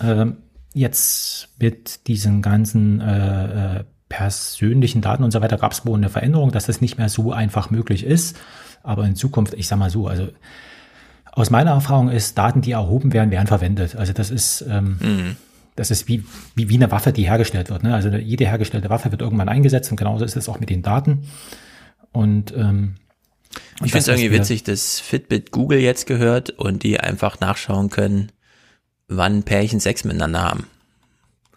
äh, jetzt mit diesen ganzen äh, äh, persönlichen Daten und so weiter gab es wohl eine Veränderung, dass das nicht mehr so einfach möglich ist. Aber in Zukunft, ich sag mal so, also aus meiner Erfahrung ist, Daten, die erhoben werden, werden verwendet. Also das ist, ähm,
Mhm.
das ist wie, wie, wie eine Waffe, die hergestellt wird. Ne? Also jede hergestellte Waffe wird irgendwann eingesetzt und genauso ist es auch mit den Daten. Und ähm, und
Ich finde es irgendwie witzig, dass Fitbit Google jetzt gehört und die einfach nachschauen können, wann Pärchen Sex miteinander haben.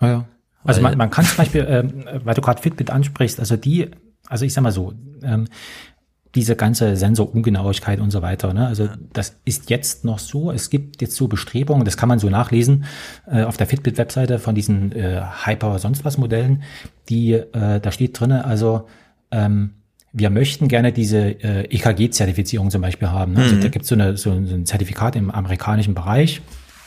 Ja, ja. Also man, man kann zum Beispiel, ähm, weil du gerade Fitbit ansprichst, also die, also ich sag mal so, ähm, diese ganze Sensorungenauigkeit und so weiter, ne? also das ist jetzt noch so, es gibt jetzt so Bestrebungen, das kann man so nachlesen äh, auf der Fitbit-Webseite von diesen äh, Hyper sonst was Modellen, die, äh, da steht drinne, also ähm, wir möchten gerne diese äh, EKG-Zertifizierung zum Beispiel haben. Ne? Also
Mhm.
da gibt so es so ein Zertifikat im amerikanischen Bereich,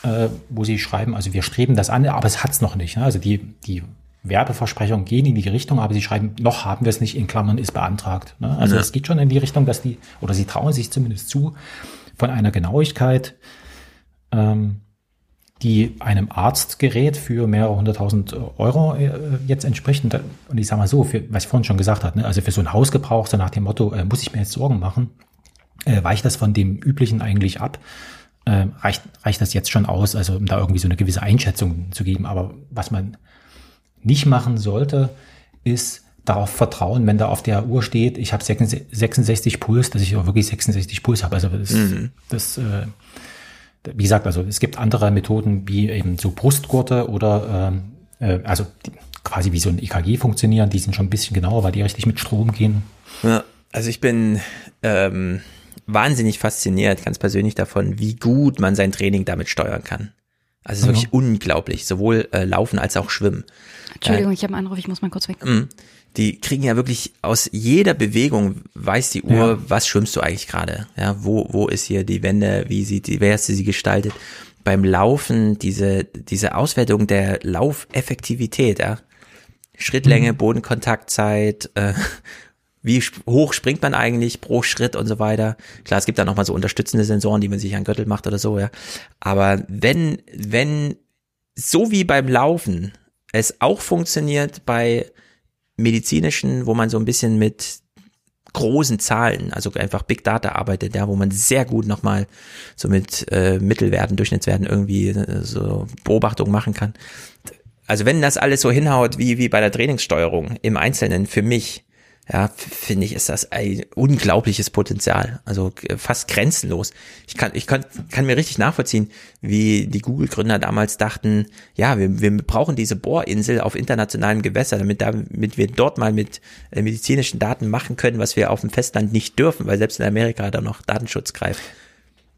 äh, wo sie schreiben, also wir streben das an, aber es hat's noch nicht. Ne? Also die, die Werbeversprechungen gehen in die Richtung, aber sie schreiben, noch haben wir es nicht, in Klammern ist beantragt. Ne? Also
Ja.
es geht schon in die Richtung, dass die, oder sie trauen sich zumindest zu, von einer Genauigkeit, ähm, die einem Arztgerät für mehrere hunderttausend Euro äh, jetzt entspricht. Und, und ich sage mal so, für, was ich vorhin schon gesagt habe, ne, also für so ein Hausgebrauch, so nach dem Motto, äh, muss ich mir jetzt Sorgen machen, äh, weicht das von dem üblichen eigentlich ab? Äh, reicht, reicht das jetzt schon aus, also um da irgendwie so eine gewisse Einschätzung zu geben. Aber was man nicht machen sollte, ist darauf vertrauen, wenn da auf der Uhr steht, ich habe 66 Puls, dass ich auch wirklich 66 Puls habe. Also das,
Mhm.
das äh, wie gesagt, also es gibt andere Methoden wie eben so Brustgurte oder ähm, äh, also quasi wie so ein EKG funktionieren, die sind schon ein bisschen genauer, weil die richtig mit Strom gehen.
Ja, also ich bin ähm, wahnsinnig fasziniert, ganz persönlich davon, wie gut man sein Training damit steuern kann. Also es ist wirklich unglaublich, sowohl äh, Laufen als auch Schwimmen.
Entschuldigung, ich habe einen Anruf, ich muss mal kurz weg.
Mm. Die kriegen ja wirklich aus jeder Bewegung weiß die Uhr,
Ja.
was schwimmst du eigentlich gerade? Ja, wo wo ist hier die Wende? Wie sieht die? Wer hast du sie gestaltet? Beim Laufen diese diese Auswertung der Laufeffektivität, ja, Schrittlänge, Bodenkontaktzeit, äh, wie hoch springt man eigentlich pro Schritt und so weiter. Klar, es gibt da noch mal so unterstützende Sensoren, die man sich an Gürtel macht oder so, ja. Aber wenn wenn so wie beim Laufen es auch funktioniert bei medizinischen, wo man so ein bisschen mit großen Zahlen, also einfach Big Data arbeitet, ja, wo man sehr gut nochmal so mit äh, Mittelwerten, Durchschnittswerten irgendwie äh, so Beobachtungen machen kann. Also wenn das alles so hinhaut wie, wie bei der Trainingssteuerung im Einzelnen für mich, ja, finde ich, ist das ein unglaubliches Potenzial. Also fast grenzenlos. Ich kann, ich kann, kann mir richtig nachvollziehen, wie die Google-Gründer damals dachten, ja, wir, wir brauchen diese Bohrinsel auf internationalem Gewässer, damit, damit wir dort mal mit äh, medizinischen Daten machen können, was wir auf dem Festland nicht dürfen, weil selbst in Amerika da noch Datenschutz greift.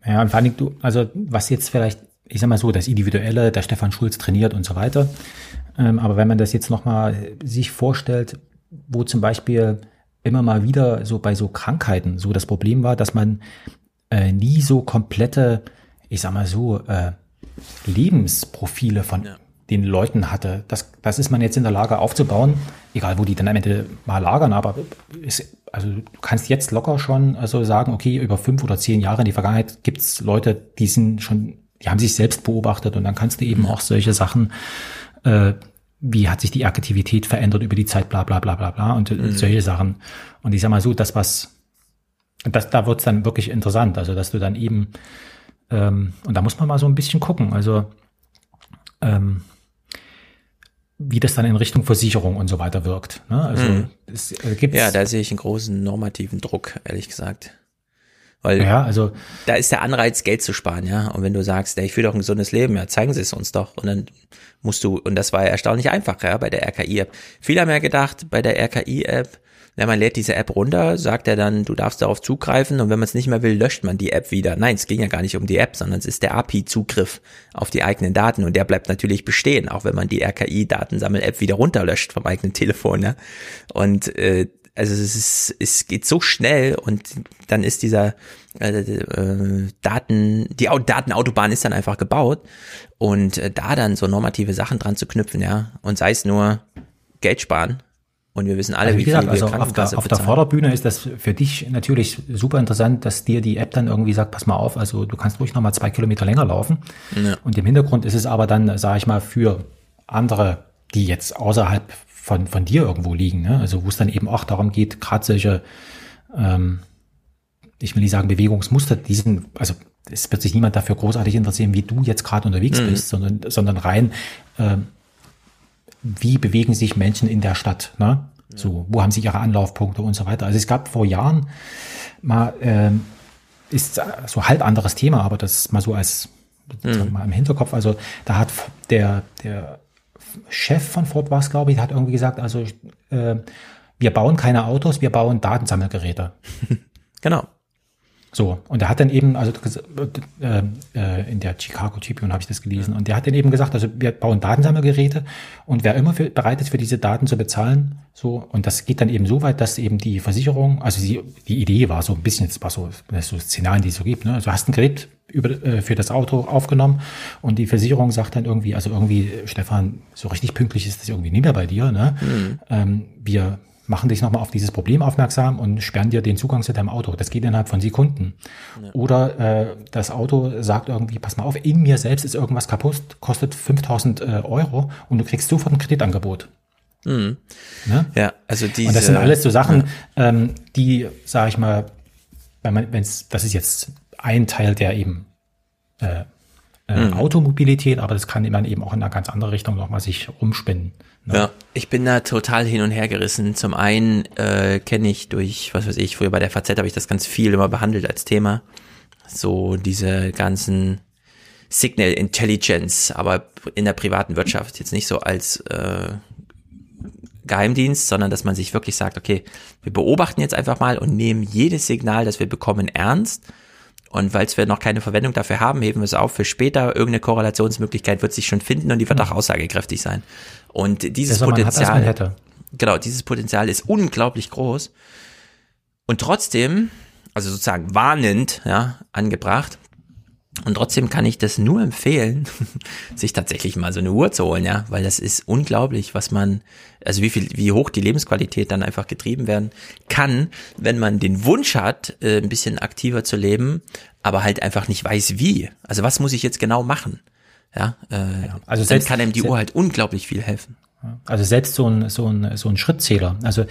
Ja, und vor allem du, also was jetzt vielleicht, ich sag mal so, das Individuelle, der Stefan Schulz trainiert und so weiter. Ähm, aber wenn man das jetzt nochmal sich vorstellt, wo zum Beispiel immer mal wieder so bei so Krankheiten so das Problem war, dass man äh, nie so komplette, ich sag mal so, äh, Lebensprofile von den Leuten hatte. Das, das ist man jetzt in der Lage aufzubauen, egal wo die dann am Ende mal lagern, aber ist, also du kannst jetzt locker schon also sagen, okay, über fünf oder zehn Jahre in die Vergangenheit gibt's Leute, die sind schon, die haben sich selbst beobachtet und dann kannst du eben auch solche Sachen, äh, wie hat sich die Aktivität verändert über die Zeit, bla bla bla bla bla und
Mhm.
solche Sachen. Und ich sag mal so, das was, das, da wird's dann wirklich interessant, also dass du dann eben, ähm, und da muss man mal so ein bisschen gucken, also ähm, wie das dann in Richtung Versicherung und so weiter wirkt. Ne? Also
Mhm.
es äh, gibt's,
Ja, da sehe ich einen großen normativen Druck, ehrlich gesagt. Weil
Ja, also
da ist der Anreiz, Geld zu sparen, ja. Und wenn du sagst, ey, ich will doch ein gesundes Leben, ja, zeigen Sie es uns doch. Und dann musst du, und das war ja erstaunlich einfach, ja, bei der RKI-App. Viele haben ja gedacht, bei der RKI-App, wenn man lädt diese App runter, sagt er dann, du darfst darauf zugreifen und wenn man es nicht mehr will, löscht man die App wieder. Nein, es ging ja gar nicht um die App, sondern es ist der API-Zugriff auf die eigenen Daten und der bleibt natürlich bestehen, auch wenn man die RKI-Datensammel-App wieder runterlöscht vom eigenen Telefon. Ja? Und äh, also es ist, es geht so schnell und dann ist dieser äh, äh, Daten, die Au- Datenautobahn ist dann einfach gebaut und äh, da dann so normative Sachen dran zu knüpfen, ja, und sei es nur Geld sparen und wir wissen alle,
Also
wie
wie gesagt,
viel wir
also auf der, auf der. Vorderbühne ist das für dich natürlich super interessant, dass dir die App dann irgendwie sagt, pass mal auf, also du kannst ruhig nochmal zwei Kilometer länger laufen.
Ja.
Und im Hintergrund ist es aber dann, sage ich mal, für andere, die jetzt außerhalb von, von dir irgendwo liegen, ne? also wo es dann eben auch darum geht, gerade solche, ähm, ich will nicht sagen Bewegungsmuster, diesen, also es wird sich niemand dafür großartig interessieren, wie du jetzt gerade unterwegs
Mhm.
bist, sondern, sondern rein, ähm, wie bewegen sich Menschen in der Stadt, ne? So, wo haben sie ihre Anlaufpunkte und so weiter. Also es gab vor Jahren mal, ähm, ist so halb anderes Thema, aber das mal so als sozusagen mal im Hinterkopf. Also da hat der, der Chef von Ford war es, glaube ich, hat irgendwie gesagt, also äh, wir bauen keine Autos, wir bauen Datensammelgeräte.
genau.
So, und er hat dann eben, also äh, äh, in der Chicago Tribune habe ich das gelesen, und der hat dann eben gesagt, also wir bauen Datensammelgeräte und wer immer für, bereit ist, für diese Daten zu bezahlen, so, und das geht dann eben so weit, dass eben die Versicherung, also die, die Idee war so ein bisschen, das war so, das so Szenarien, die es so gibt, ne? Also hast ein Gerät über, äh, für das Auto aufgenommen und die Versicherung sagt dann irgendwie, also irgendwie, Stefan, so richtig pünktlich ist das irgendwie nicht mehr bei dir, ne?
Mhm.
Ähm, wir machen dich nochmal auf dieses Problem aufmerksam und sperren dir den Zugang zu deinem Auto. Das geht innerhalb von Sekunden. Oder äh, das Auto sagt irgendwie, pass mal auf, in mir selbst ist irgendwas kaputt, kostet 5000 äh, Euro und du kriegst sofort ein Kreditangebot.
Mhm.
Ne?
Ja, also diese.
und das sind alles so Sachen, ähm, die, sage ich mal, wenn man, wenn's, das ist jetzt ein Teil der eben äh, äh,
Mhm.
Automobilität, aber das kann man eben auch in eine ganz andere Richtung nochmal sich rumspinnen. Ne?
Ja, ich bin da total hin und her gerissen. Zum einen äh, kenne ich durch, was weiß ich, früher bei der FAZ habe ich das ganz viel immer behandelt als Thema. So diese ganzen Signal Intelligence, aber in der privaten Wirtschaft jetzt nicht so als äh, Geheimdienst, sondern dass man sich wirklich sagt, okay, wir beobachten jetzt einfach mal und nehmen jedes Signal, das wir bekommen, ernst. Und weil wir noch keine Verwendung dafür haben, heben wir es auf für später. Irgendeine Korrelationsmöglichkeit wird sich schon finden und die wird auch aussagekräftig sein. Und dieses
hat, als
Potenzial,
hätte.
genau, dieses Potenzial ist unglaublich groß. Und trotzdem, also sozusagen warnend, ja, angebracht. Und trotzdem kann ich das nur empfehlen, sich tatsächlich mal so eine Uhr zu holen, ja, weil das ist unglaublich, was man, also wie viel, wie hoch die Lebensqualität dann einfach getrieben werden kann, wenn man den Wunsch hat, äh, ein bisschen aktiver zu leben, aber halt einfach nicht weiß wie. Also was muss ich jetzt genau machen? Ja, äh,
also selbst-
dann kann ihm die Uhr halt unglaublich viel helfen.
Also selbst so ein, so ein, so ein Schrittzähler. Also äh,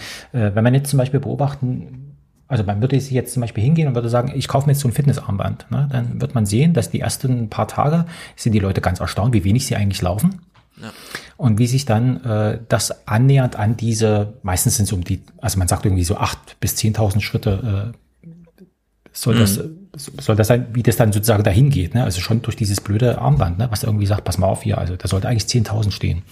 wenn man jetzt zum Beispiel beobachten, also man würde jetzt zum Beispiel hingehen und würde sagen, ich kaufe mir jetzt so ein Fitnessarmband, ne? dann wird man sehen, dass die ersten paar Tage sind die Leute ganz erstaunt, wie wenig sie eigentlich laufen.
Ja.
Und wie sich dann äh, das annähernd an diese, meistens sind es um die, also man sagt irgendwie so acht bis 10.000 Schritte, äh, soll, das,
Mhm.
soll das sein, wie das dann sozusagen dahin geht. Ne? Also schon durch dieses blöde Armband, ne? was irgendwie sagt, pass mal auf hier, also da sollte eigentlich 10.000 stehen.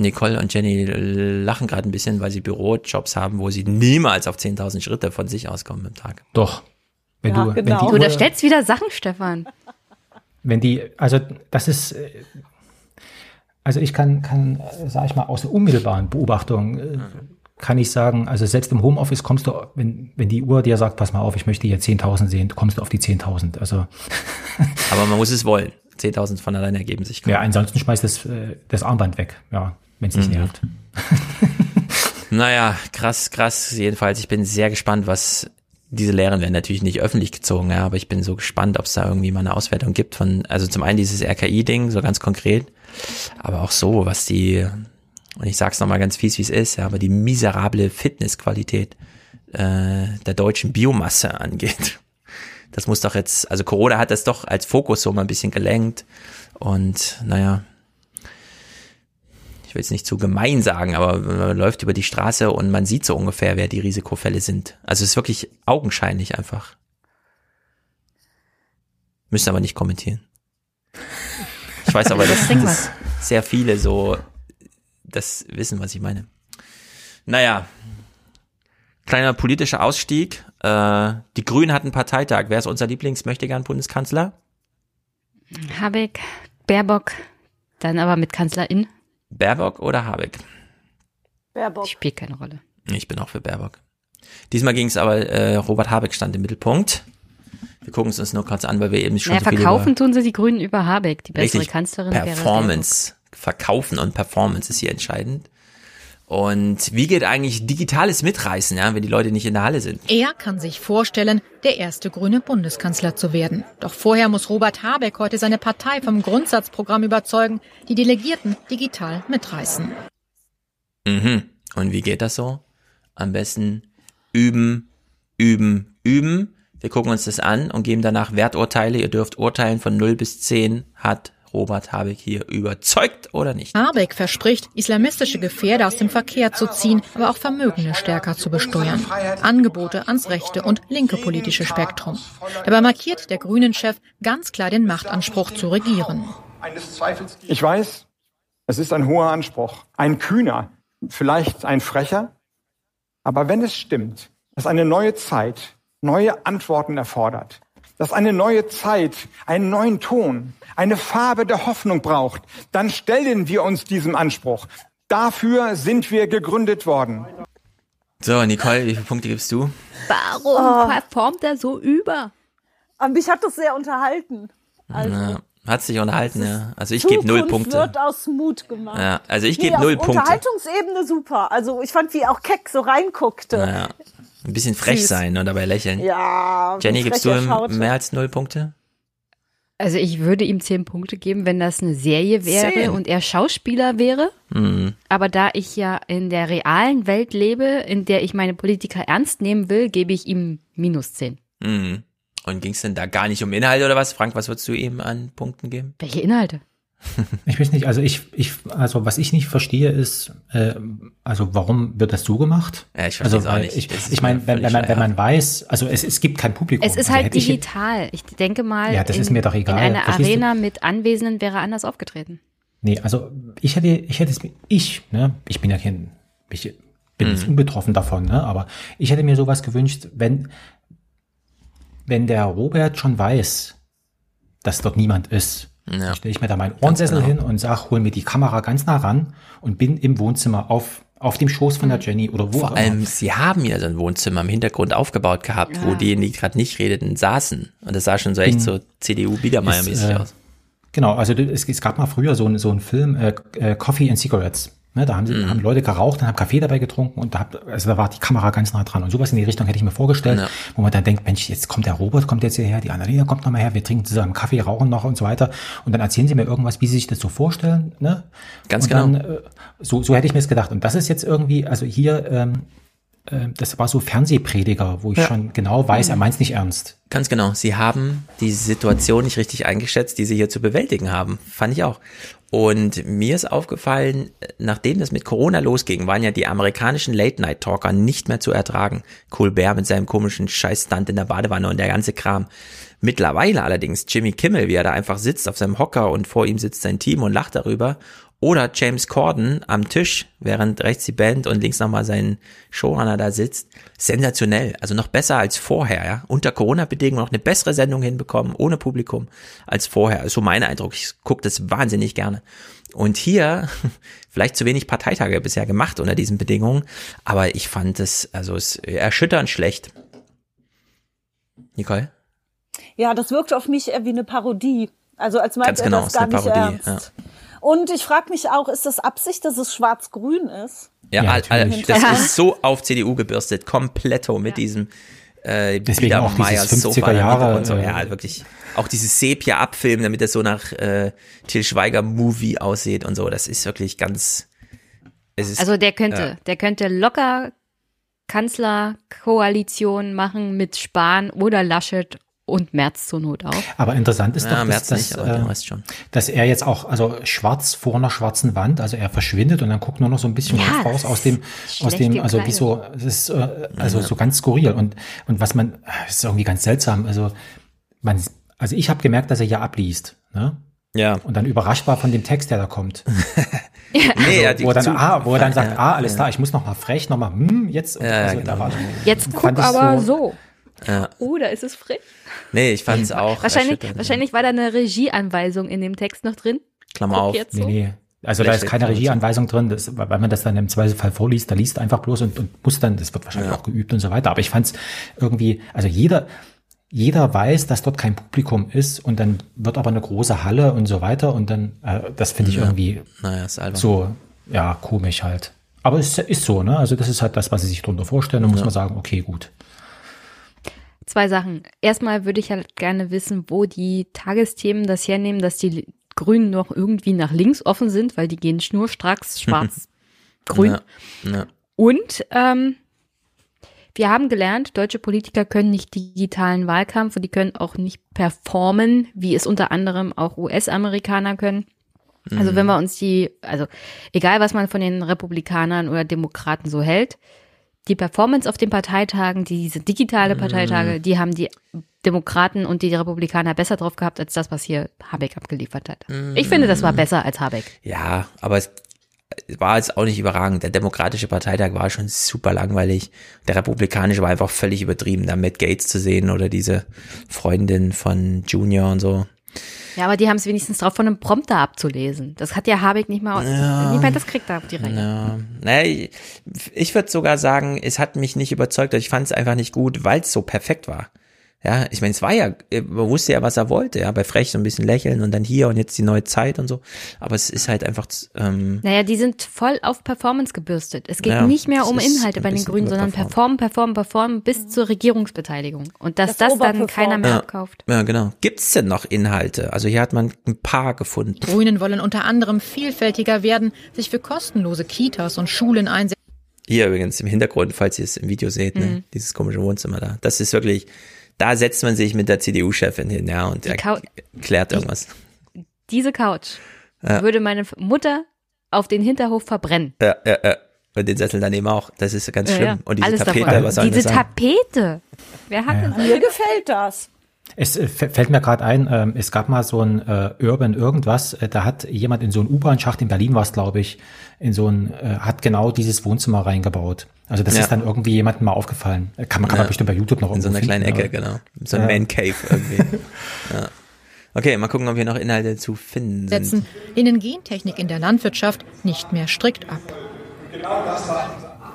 Nicole und Jenny lachen gerade ein bisschen, weil sie Bürojobs haben, wo sie niemals auf 10.000 Schritte von sich auskommen im Tag.
Doch. Wenn
Ja,
du, wenn
genau.
die
Du
Uhr-
unterstellst wieder Sachen, Stefan.
wenn die, also das ist, äh, also ich kann, kann, sage ich mal, aus der unmittelbaren Beobachtung äh, kann ich sagen, also selbst im Homeoffice kommst du, wenn, wenn die Uhr dir sagt, pass mal auf, ich möchte hier 10.000 sehen, kommst du auf die 10.000. Also
Aber man muss es wollen. 10.000 von alleine ergeben sich.
ja, ansonsten schmeißt das, äh, das Armband weg, ja, wenn es nicht
Mhm.
nervt.
Naja, krass, krass. Jedenfalls, ich bin sehr gespannt, was diese Lehren werden natürlich nicht öffentlich gezogen, ja, aber ich bin so gespannt, ob es da irgendwie mal eine Auswertung gibt von, also zum einen dieses RKI-Ding, so ganz konkret, aber auch so, was die, und ich sag's nochmal ganz fies, wie es ist, ja, aber die miserable Fitnessqualität äh, der deutschen Biomasse angeht. Das muss doch jetzt, also Corona hat das doch als Fokus so mal ein bisschen gelenkt und naja, ich will es nicht zu gemein sagen, aber man läuft über die Straße und man sieht so ungefähr, wer die Risikofälle sind. Also es ist wirklich augenscheinlich einfach. Müssen aber nicht kommentieren. Ich weiß aber, dass, dass sehr viele so das wissen, was ich meine. Naja, kleiner politischer Ausstieg. Äh, die Grünen hatten Parteitag. Wer ist unser Lieblingsmöchtegern-Bundeskanzler?
Habeck, Baerbock, dann aber mit Kanzlerin.
Baerbock oder Habeck?
Baerbock.
Spielt keine Rolle.
Ich bin auch für Baerbock. Diesmal ging es aber, äh, Robert Habeck stand im Mittelpunkt. Wir gucken es uns nur kurz an, weil wir eben schon
Naja,
so viel
verkaufen
über
tun sie die Grünen über Habeck. Die bessere
richtig
Kanzlerin wäre
Performance. Verkaufen und Performance ist hier entscheidend. Und wie geht eigentlich digitales Mitreißen, ja, wenn die Leute nicht in der Halle sind?
Er kann sich vorstellen, der erste grüne Bundeskanzler zu werden. Doch vorher muss Robert Habeck heute seine Partei vom Grundsatzprogramm überzeugen, die Delegierten digital mitreißen.
Mhm. Und wie geht das so? Am besten üben, üben, üben. Wir gucken uns das an und geben danach Werturteile. Ihr dürft urteilen von 0 bis 10. Hat Robert Habeck hier überzeugt oder nicht?
Habeck verspricht, islamistische Gefährder aus dem Verkehr zu ziehen, aber auch Vermögende stärker zu besteuern. Angebote ans rechte und linke politische Spektrum. Dabei markiert der Grünen-Chef ganz klar den Machtanspruch zu regieren.
Ich weiß, es ist ein hoher Anspruch, ein kühner, vielleicht ein frecher. Aber wenn es stimmt, dass eine neue Zeit neue Antworten erfordert, dass eine neue Zeit einen neuen Ton, eine Farbe der Hoffnung braucht, dann stellen wir uns diesem Anspruch. Dafür sind wir gegründet worden.
So, Nicole, wie viele Punkte gibst du?
Warum performt er so über?
Aber mich hat das sehr unterhalten. Also,
Na, hat sich unterhalten, ja. Also ich gebe null Punkte.
wird aus Mut gemacht.
Ja, also ich
Nee,
gebe null Punkte.
Unterhaltungsebene super. Also ich fand, wie auch Keck so reinguckte.
Naja, ein bisschen frech
Süß.
sein und dabei lächeln.
Ja,
Jenny, gibst du ihm
schaute.
mehr als null Punkte?
Also ich würde ihm zehn Punkte geben, wenn das eine Serie wäre
Zehn?
und er Schauspieler wäre.
Mhm.
Aber da ich ja in der realen Welt lebe, in der ich meine Politiker ernst nehmen will, gebe ich ihm minus zehn.
Mhm. Und ging es denn da gar nicht um Inhalt oder was? Frank, was würdest du ihm an Punkten geben?
Welche Inhalte?
Ich weiß nicht, also ich, ich, also was ich nicht verstehe ist, äh, also warum wird das so gemacht?
Ja, ich verstehe
also,
es auch
weil
nicht.
Ich, ich meine, wenn, wenn, man, wenn man weiß, also es, es gibt kein Publikum.
Es ist
also
halt
hätte ich-
digital. Ich denke mal,
Ja, das
in,
ist mir doch egal.
in einer
Verstehst du?
Arena mit Anwesenden wäre er anders aufgetreten.
Nee, also ich hätte, ich hätte es mir, ich, ne, ich bin ja kein, ich bin
Mhm.
jetzt unbetroffen davon, ne, aber ich hätte mir sowas gewünscht, wenn, wenn der Robert schon weiß, dass dort niemand ist,
Ja.
stelle ich mir da meinen Ohrensessel
genau.
hin und sag, hol mir die Kamera ganz nah ran und bin im Wohnzimmer auf, auf dem Schoß von der Jenny oder wo
Mhm. Vor
auch
allem,
immer.
sie haben ja so ein Wohnzimmer im Hintergrund aufgebaut gehabt, wo
Ja.
diejenigen, die gerade nicht redeten, saßen. Und das sah schon so echt
Hm.
so CDU-Biedermeier-mäßig
äh,
aus.
Genau, also es, es gab mal früher so, einen- so einen Film, äh, äh, Coffee and Cigarettes. Ne, da haben, sie,
Mhm.
haben Leute geraucht und haben Kaffee dabei getrunken und da, hab, also da war die Kamera ganz nah dran. Und sowas in die Richtung hätte ich mir vorgestellt,
Ja.
wo man dann denkt, Mensch, jetzt kommt der Robert, kommt jetzt hierher, die Annalena kommt nochmal her, wir trinken zusammen Kaffee, rauchen noch und so weiter. Und dann erzählen sie mir irgendwas, wie sie sich das so vorstellen. Ne?
Ganz
und
genau.
Dann, äh, so, so hätte ich mir es gedacht. Und das ist jetzt irgendwie, also hier, ähm, äh, das war so Fernsehprediger, wo ich
Ja.
schon genau weiß, er meint es nicht ernst.
Ganz genau. Sie haben die Situation nicht richtig eingeschätzt, die sie hier zu bewältigen haben. Fand ich auch. Und mir ist aufgefallen, nachdem das mit Corona losging, waren ja die amerikanischen Late-Night-Talker nicht mehr zu ertragen. Colbert mit seinem komischen Scheißstand in der Badewanne und der ganze Kram. Mittlerweile allerdings Jimmy Kimmel, wie er da einfach sitzt auf seinem Hocker und vor ihm sitzt sein Team und lacht darüber. Oder James Corden am Tisch, während rechts die Band und links nochmal sein Showrunner da sitzt. Sensationell. Also noch besser als vorher, ja. Unter Corona-Bedingungen noch eine bessere Sendung hinbekommen, ohne Publikum, als vorher. Ist so mein Eindruck. Ich gucke das wahnsinnig gerne. Und hier, vielleicht zu wenig Parteitage bisher gemacht unter diesen Bedingungen, aber ich fand es, also es ist erschütternd schlecht. Nicole?
Ja, das wirkt auf mich wie eine Parodie. Also als meint
Ganz genau,
das
ist
gar
eine
nicht
Parodie.
ernst.
Ja.
Und ich frage mich auch, ist das Absicht, dass es schwarz-grün ist?
Ja,
Ja, natürlich.
das
Ja.
ist so auf CDU gebürstet, kompletto mit diesem äh,
Deswegen auch
Biedermeier
dieses
Sofa
50er
da
Jahre,
und so.
äh,
Ja, wirklich. Auch dieses Sepia abfilmen, damit das so nach äh, Till Schweiger Movie aussieht und so. Das ist wirklich ganz. Es ist,
Also der könnte,
Ja.
der könnte locker Kanzlerkoalition machen mit Spahn oder Laschet und Merz zur Not auch.
Aber interessant ist
Ja,
doch, dass,
Merz
dass,
nicht, aber den
äh, dass er jetzt auch, also schwarz vor einer schwarzen Wand, also er verschwindet und dann guckt nur noch so ein bisschen
Ja,
raus aus dem, aus dem, also wie so, es ist äh, also
Ja.
so ganz skurril und und was man, es ist irgendwie ganz seltsam, also man, also ich habe gemerkt, dass er ja abliest, ne?
Ja.
Und dann überrascht war von dem Text, der da kommt.
Nee,
also,
er hat die
wo er dann,
zu-
ah, wo er dann sagt,
Ja,
ah, alles
ja.
klar, ich muss noch mal frech, noch mal, hm, jetzt,
Ja, ja,
also,
genau.
da war,
Jetzt guck aber
so-
so.
Ja.
Oder ist es frisch?
Nee, ich fand es auch.
Wahrscheinlich, wahrscheinlich war da eine Regieanweisung in dem Text noch drin.
Klammer
Guck
auf.
jetzt
nee,
so.
nee, Also da ist keine Regieanweisung drin, das, weil man das dann im Zweifelsfall vorliest, da liest einfach bloß und, und muss dann, das wird wahrscheinlich
Ja.
auch geübt und so weiter. Aber ich fand es irgendwie, also jeder, jeder weiß, dass dort kein Publikum ist und dann wird aber eine große Halle und so weiter und dann, äh, das finde ich
Ja.
irgendwie
Naja,
so, ja, komisch halt. Aber es ist so, ne? Also das ist halt das, was sie sich darunter vorstellen. Da muss
Ja.
man sagen, okay, gut.
Zwei Sachen. Erstmal würde ich halt gerne wissen, wo die Tagesthemen das hernehmen, dass die Grünen noch irgendwie nach links offen sind, weil die gehen schnurstracks schwarz-grün.
Ja, ja.
Und ähm, wir haben gelernt, deutsche Politiker können nicht digitalen Wahlkampf und die können auch nicht performen, wie es unter anderem auch US-Amerikaner können. Also
Mhm.
wenn wir uns die, also egal was man von den Republikanern oder Demokraten so hält, die Performance auf den Parteitagen, diese digitale Parteitage,
Mhm.
die haben die Demokraten und die Republikaner besser drauf gehabt, als das, was hier Habeck abgeliefert hat. Ich finde, das war besser als Habeck.
Ja, aber es war jetzt auch nicht überragend. Der Demokratische Parteitag war schon super langweilig. Der Republikanische war einfach völlig übertrieben, da Matt Gates zu sehen oder diese Freundin von Junior und so.
Ja, aber die haben es wenigstens drauf, von einem Prompter abzulesen. Das hat ja Habeck nicht mal.
Ja.
Ich meine, das kriegt er auf die Reihe.
Ja, naja, ich, ich würde sogar sagen, es hat mich nicht überzeugt. Ich fand es einfach nicht gut, weil es so perfekt war. Ja, ich meine, es war ja, man wusste ja, was er wollte. Ja, bei Frech so ein bisschen lächeln und dann hier und jetzt die neue Zeit und so. Aber es ist halt einfach, ähm,
Naja, die sind voll auf Performance gebürstet. Es geht
Ja,
nicht mehr um Inhalte bei den Grünen, sondern performen, performen, performen bis zur Regierungsbeteiligung. Und dass das,
Das
dann keiner mehr
ja,
abkauft.
ja, genau. Gibt's denn noch Inhalte? Also hier hat man ein paar gefunden.
Die Grünen wollen unter anderem vielfältiger werden, sich für kostenlose Kitas und Schulen einsetzen.
Hier übrigens im Hintergrund, falls ihr es im Video seht, ne,
Mhm.
dieses komische Wohnzimmer da. Das ist wirklich, da setzt man sich mit der CDU-Chefin hin, ja, und erklärt irgendwas.
Diese Couch
Ja.
würde meine Mutter auf den Hinterhof verbrennen.
Ja, ja, ja. Und den Sessel daneben auch. Das ist ganz schlimm.
ja.
Und diese
Alles
Tapete,
davon.
was soll
Diese? Tapete. Wer hat denn
Mir gefällt das.
Es äh, fällt mir gerade ein, ähm, es gab mal so ein äh, Urban irgendwas, äh, da hat jemand in so einen U-Bahn-Schacht in Berlin war es, glaube ich, in so ein, äh, hat genau dieses Wohnzimmer reingebaut. Also das
Ja.
ist dann irgendwie jemandem mal aufgefallen. Kann man, kann
Ja.
man bestimmt bei YouTube noch
In so einer kleinen Ecke,
aber-
genau. So ein
Ja.
Man Cave irgendwie. ja. Okay, mal gucken, ob hier noch Inhalte zu finden sind.
setzen, lehnen Gentechnik in der Landwirtschaft nicht mehr strikt ab.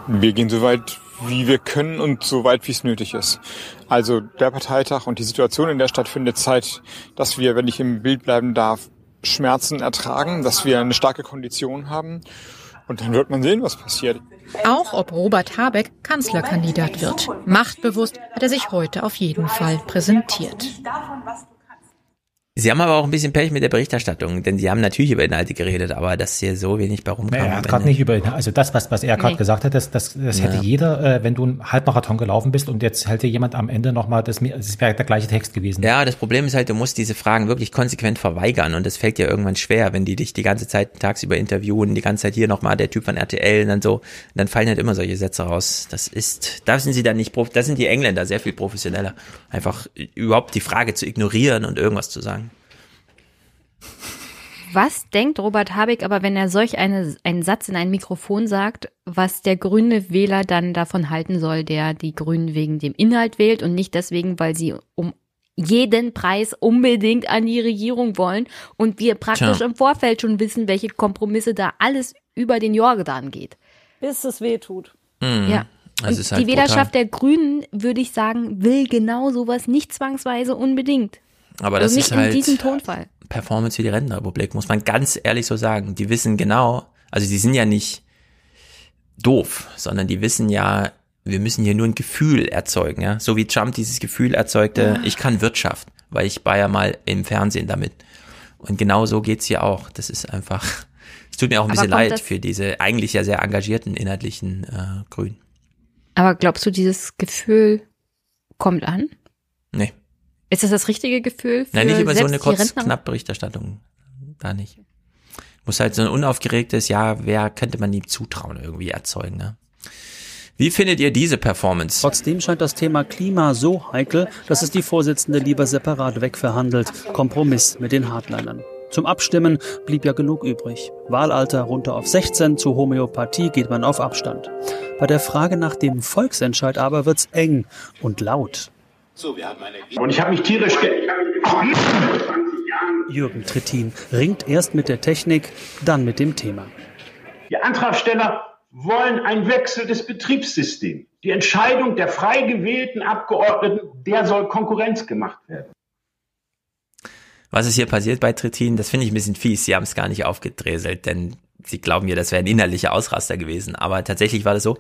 Wir gehen so weit, wie wir können und so weit, wie es nötig ist. Also der Parteitag und die Situation in der Stadt findet Zeit, dass wir, wenn ich im Bild bleiben darf, Schmerzen ertragen, dass wir eine starke Kondition haben. Und dann wird man sehen, was passiert.
Auch ob Robert Habeck Kanzlerkandidat wird. Machtbewusst hat er sich heute auf jeden Fall präsentiert.
Sie haben aber auch ein bisschen Pech mit der Berichterstattung, denn sie haben natürlich über Inhalte geredet, aber dass hier so wenig bei rumkam.
Nee, er hat gerade nicht über, also das, was, was er gerade
Nee.
gesagt hat, das, das, das hätte
Ja.
jeder, äh, wenn du einen Halbmarathon gelaufen bist und jetzt hält dir jemand am Ende nochmal, das, das wäre der gleiche Text gewesen.
Ja, das Problem ist halt, du musst diese Fragen wirklich konsequent verweigern und das fällt dir irgendwann schwer, wenn die dich die ganze Zeit tagsüber interviewen, die ganze Zeit hier nochmal der Typ von RTL und dann so, dann fallen halt immer solche Sätze raus. Das ist, da sind sie dann nicht, prof- da sind die Engländer sehr viel professioneller. Einfach überhaupt die Frage zu ignorieren und irgendwas zu sagen.
Was denkt Robert Habeck aber, wenn er solch eine, einen Satz in ein Mikrofon sagt, was der grüne Wähler dann davon halten soll, der die Grünen wegen dem Inhalt wählt und nicht deswegen, weil sie um jeden Preis unbedingt an die Regierung wollen und wir praktisch
Tja.
im Vorfeld schon wissen, welche Kompromisse da alles über den Jordan geht.
Bis es weh tut.
Mhm.
Ja.
Das
Und
ist halt
die Wählerschaft der Grünen, würde ich sagen, will genau sowas nicht zwangsweise unbedingt.
Aber das
also nicht
ist halt
in diesem Tonfall.
Performance für die Rentenrepublik, muss man ganz ehrlich so sagen. Die wissen genau, also die sind ja nicht doof, sondern die wissen ja, wir müssen hier nur ein Gefühl erzeugen, ja. So wie Trump dieses Gefühl erzeugte, ich kann Wirtschaft, weil ich war ja mal im Fernsehen damit. Und genau so geht's hier auch. Das ist einfach, es tut mir auch ein
Aber
bisschen leid für diese eigentlich ja sehr engagierten inhaltlichen äh, Grünen.
Aber glaubst du, dieses Gefühl kommt an? Ist das das richtige Gefühl? Für
Nein, nicht über so
selbst
eine
die
kurz
Rentner?
knapp Berichterstattung. Da nicht. Muss halt so ein unaufgeregtes, ja, wer könnte man ihm zutrauen, irgendwie erzeugen, ne? Wie findet ihr diese Performance?
Trotzdem scheint das Thema Klima so heikel, dass es die Vorsitzende lieber separat wegverhandelt. Kompromiss mit den Hardlinern. Zum Abstimmen blieb ja genug übrig. Wahlalter runter auf 16, zu Homöopathie geht man auf Abstand. Bei der Frage nach dem Volksentscheid aber wird's eng und laut.
Und ich habe mich tierisch ge
Jürgen Trittin ringt erst mit der Technik, dann mit dem Thema.
Die Antragsteller wollen einen Wechsel des Betriebssystems. Die Entscheidung der frei gewählten Abgeordneten, der soll Konkurrenz gemacht werden.
Was ist hier passiert bei Trittin? Das finde ich ein bisschen fies. Sie haben es gar nicht aufgedreselt, denn sie glauben mir, das wäre ein innerlicher Ausraster gewesen. Aber tatsächlich war das so.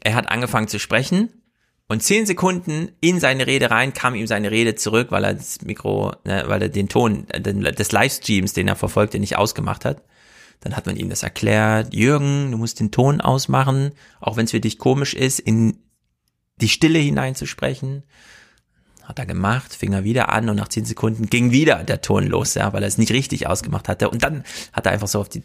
Er hat angefangen zu sprechen und zehn Sekunden in seine Rede rein kam ihm seine Rede zurück, weil er das Mikro, ne, weil er den Ton den, des Livestreams, den er verfolgte, nicht ausgemacht hat. Dann hat man ihm das erklärt. Jürgen, du musst den Ton ausmachen, auch wenn es für dich komisch ist, in die Stille hineinzusprechen. Hat er gemacht, fing er wieder an und nach zehn Sekunden ging wieder der Ton los, ja, weil er es nicht richtig ausgemacht hatte. Und dann hat er einfach so auf die,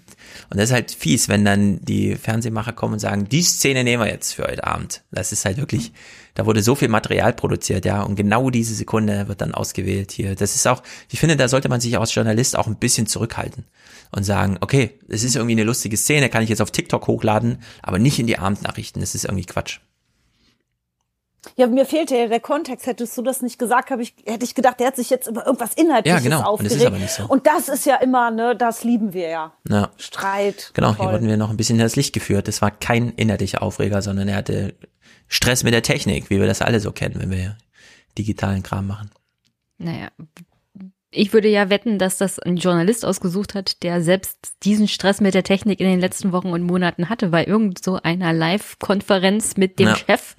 und das ist halt fies, wenn dann die Fernsehmacher kommen und sagen, die Szene nehmen wir jetzt für heute Abend. Das ist halt wirklich, da wurde so viel Material produziert, ja, und genau diese Sekunde wird dann ausgewählt hier. Das ist auch, ich finde, da sollte man sich als Journalist auch ein bisschen zurückhalten und sagen, okay, es ist irgendwie eine lustige Szene, kann ich jetzt auf TikTok hochladen, aber nicht in die Abendnachrichten. Das ist irgendwie Quatsch.
Ja, mir fehlte ja der Kontext. Hättest du das nicht gesagt, hab ich, hätte ich gedacht, der hat sich jetzt über irgendwas Inhaltliches
ja, genau.
aufgeregt.
Und das ist aber nicht so.
Und das ist ja immer, ne, das lieben wir ja.
Ja.
Streit.
Genau,
toll.
hier wurden wir noch ein bisschen in das Licht geführt. Das war kein inhaltlicher Aufreger, sondern er hatte Stress mit der Technik, wie wir das alle so kennen, wenn wir digitalen Kram machen.
Naja, ich würde ja wetten, dass das ein Journalist ausgesucht hat, der selbst diesen Stress mit der Technik in den letzten Wochen und Monaten hatte, bei irgend so einer Live-Konferenz mit dem
Ja.
Chef.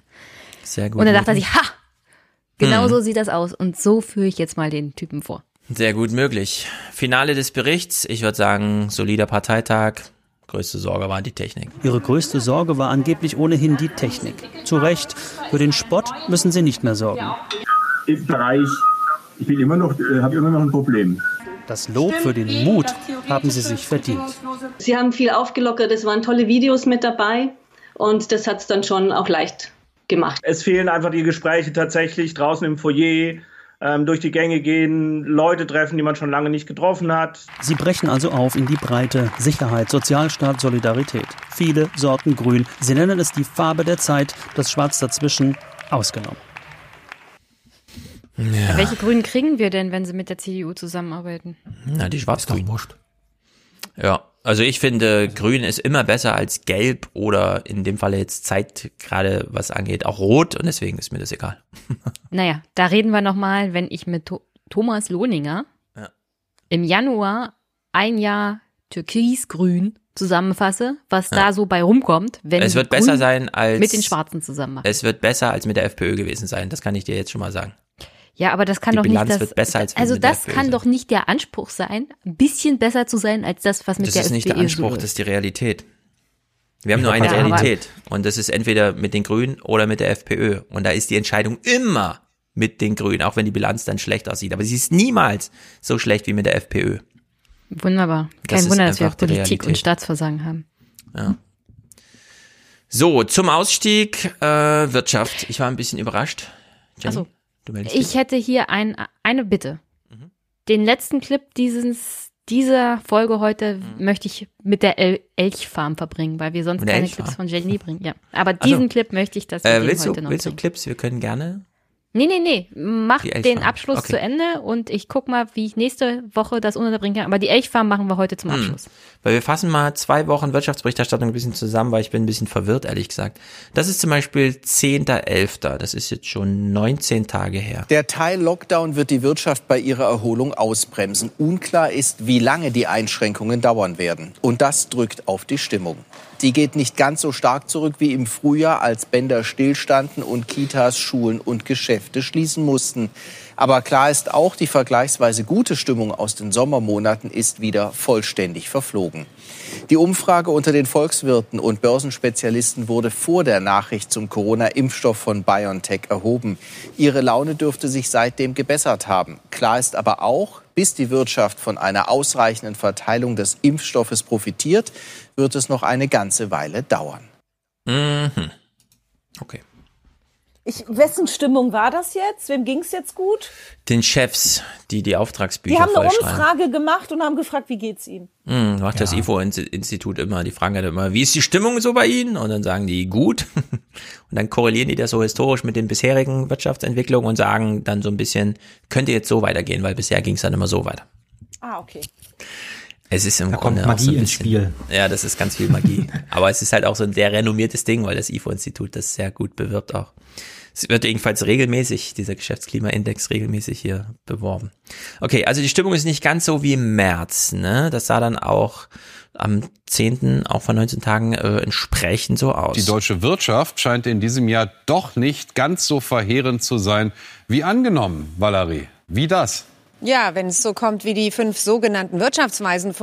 Sehr gut.
Und dann dachte er sich, ha, genau
Hm.
so sieht das aus. Und so führe ich jetzt mal den Typen vor.
Sehr gut möglich. Finale des Berichts. Ich würde sagen, solider Parteitag. Größte Sorge war die Technik.
Ihre größte Sorge war angeblich ohnehin die Technik. Zu Recht, für den Spott müssen sie nicht mehr sorgen.
Im Bereich, ich bin immer noch, äh, habe immer noch ein Problem.
Das Lob für den Mut haben sie sich verdient.
Sie haben viel aufgelockert, es waren tolle Videos mit dabei und das hat es dann schon auch leicht gemacht.
Es fehlen einfach die Gespräche tatsächlich draußen im Foyer, ähm, durch die Gänge gehen, Leute treffen, die man schon lange nicht getroffen hat.
Sie brechen also auf in die Breite. Sicherheit, Sozialstaat, Solidarität. Viele Sorten Grün. Sie nennen es die Farbe der Zeit, das Schwarz dazwischen ausgenommen.
Ja.
Welche Grünen kriegen wir denn, wenn sie mit der CDU zusammenarbeiten?
Na, die schwarz-grün. Ja, also ich finde, grün ist immer besser als gelb oder in dem Falle jetzt Zeit gerade was angeht, auch rot und deswegen ist mir das egal.
Naja, da reden wir nochmal, wenn ich mit Tho Thomas Lohninger
Ja.
im Januar ein Jahr Türkisgrün zusammenfasse, was da so bei rumkommt, wenn
es wird besser sein als
mit den Schwarzen zusammen machen.
Es wird besser als mit der FPÖ gewesen sein, das kann ich dir jetzt schon mal sagen.
Ja, aber das kann
Die
doch
Bilanz
nicht das.
wird besser als
also das kann doch nicht der Anspruch sein, ein bisschen besser zu sein als das, was mit
Das
der
ist nicht der
FPÖ
Anspruch,
so
das
ist.
die Realität. Wir haben nur eine
Ja,
Realität und das ist entweder mit den Grünen oder mit der FPÖ und da ist die Entscheidung immer mit den Grünen, auch wenn die Bilanz dann schlecht aussieht, aber sie ist niemals so schlecht wie mit der FPÖ.
Wunderbar.
Das
Kein
ist
Wunder, dass wir
die
Politik und
Realität.
Staatsversagen haben.
Ja. So, zum Ausstieg äh, Wirtschaft. Ich war ein bisschen überrascht. Jenny,
Achso.
Du meldest dich.
Ich hätte hier ein, eine Bitte.
Mhm.
Den letzten Clip dieses, dieser Folge heute möchte ich mit der El Elchfarm verbringen, weil wir sonst
Mhm. Mit
keine? Clips von Jenny bringen. Ja. Aber
Ach so.
diesen Clip möchte ich, dass wir
Äh,
den
willst du,
heute noch
willst du
bringen.
Clips? Wir können gerne.
Nee, nee, nee. Mach den. Abschluss
Okay.
zu Ende und ich guck mal, wie ich nächste Woche das unterbringen kann. Aber die Elchfarm machen wir heute zum
Hm.
Abschluss.
Weil wir fassen mal zwei Wochen Wirtschaftsberichterstattung ein bisschen zusammen, weil ich bin ein bisschen verwirrt, ehrlich gesagt. Das ist zum Beispiel 10.11. Das ist jetzt schon 19 Tage her.
Der Teil Lockdown wird die Wirtschaft bei ihrer Erholung ausbremsen. Unklar ist, wie lange die Einschränkungen dauern werden. Und das drückt auf die Stimmung. Die geht nicht ganz so stark zurück wie im Frühjahr, als Bänder stillstanden und Kitas, Schulen und Geschäfte schließen mussten. Aber klar ist auch, die vergleichsweise gute Stimmung aus den Sommermonaten ist wieder vollständig verflogen. Die Umfrage unter den Volkswirten und Börsenspezialisten wurde vor der Nachricht zum Corona-Impfstoff von BioNTech erhoben. Ihre Laune dürfte sich seitdem gebessert haben. Klar ist aber auch, bis die Wirtschaft von einer ausreichenden Verteilung des Impfstoffes profitiert, wird es noch eine ganze Weile dauern.
Mhm. Okay.
Ich, wessen Stimmung war das jetzt? Wem ging es jetzt gut?
Den Chefs, die die Auftragsbücher
Die haben eine. Umfrage gemacht und haben gefragt, wie geht's ihm?
Hm, macht das IFO-Institut immer. Die fragen halt immer, wie ist die Stimmung so bei Ihnen? Und dann sagen die, gut. Und dann korrelieren die das so historisch mit den bisherigen Wirtschaftsentwicklungen und sagen dann so ein bisschen, könnte jetzt so weitergehen, weil bisher ging es dann immer so weiter.
Ah, okay.
Es ist im
Da
Grunde
kommt
auch so
Magie
ein
ins
bisschen,
Spiel.
Ja, das ist ganz viel Magie. Aber es ist halt auch so ein sehr renommiertes Ding, weil das IFO-Institut das sehr gut bewirbt auch. Es wird jedenfalls regelmäßig, dieser Geschäftsklimaindex regelmäßig hier beworben. Okay, also die Stimmung ist nicht ganz so wie im März, ne? Das sah dann auch am 10., auch von 19 Tagen äh, entsprechend so aus.
Die deutsche Wirtschaft scheint in diesem Jahr doch nicht ganz so verheerend zu sein wie angenommen, Valerie. Wie das?
Ja, wenn es so kommt wie die fünf sogenannten Wirtschaftsweisen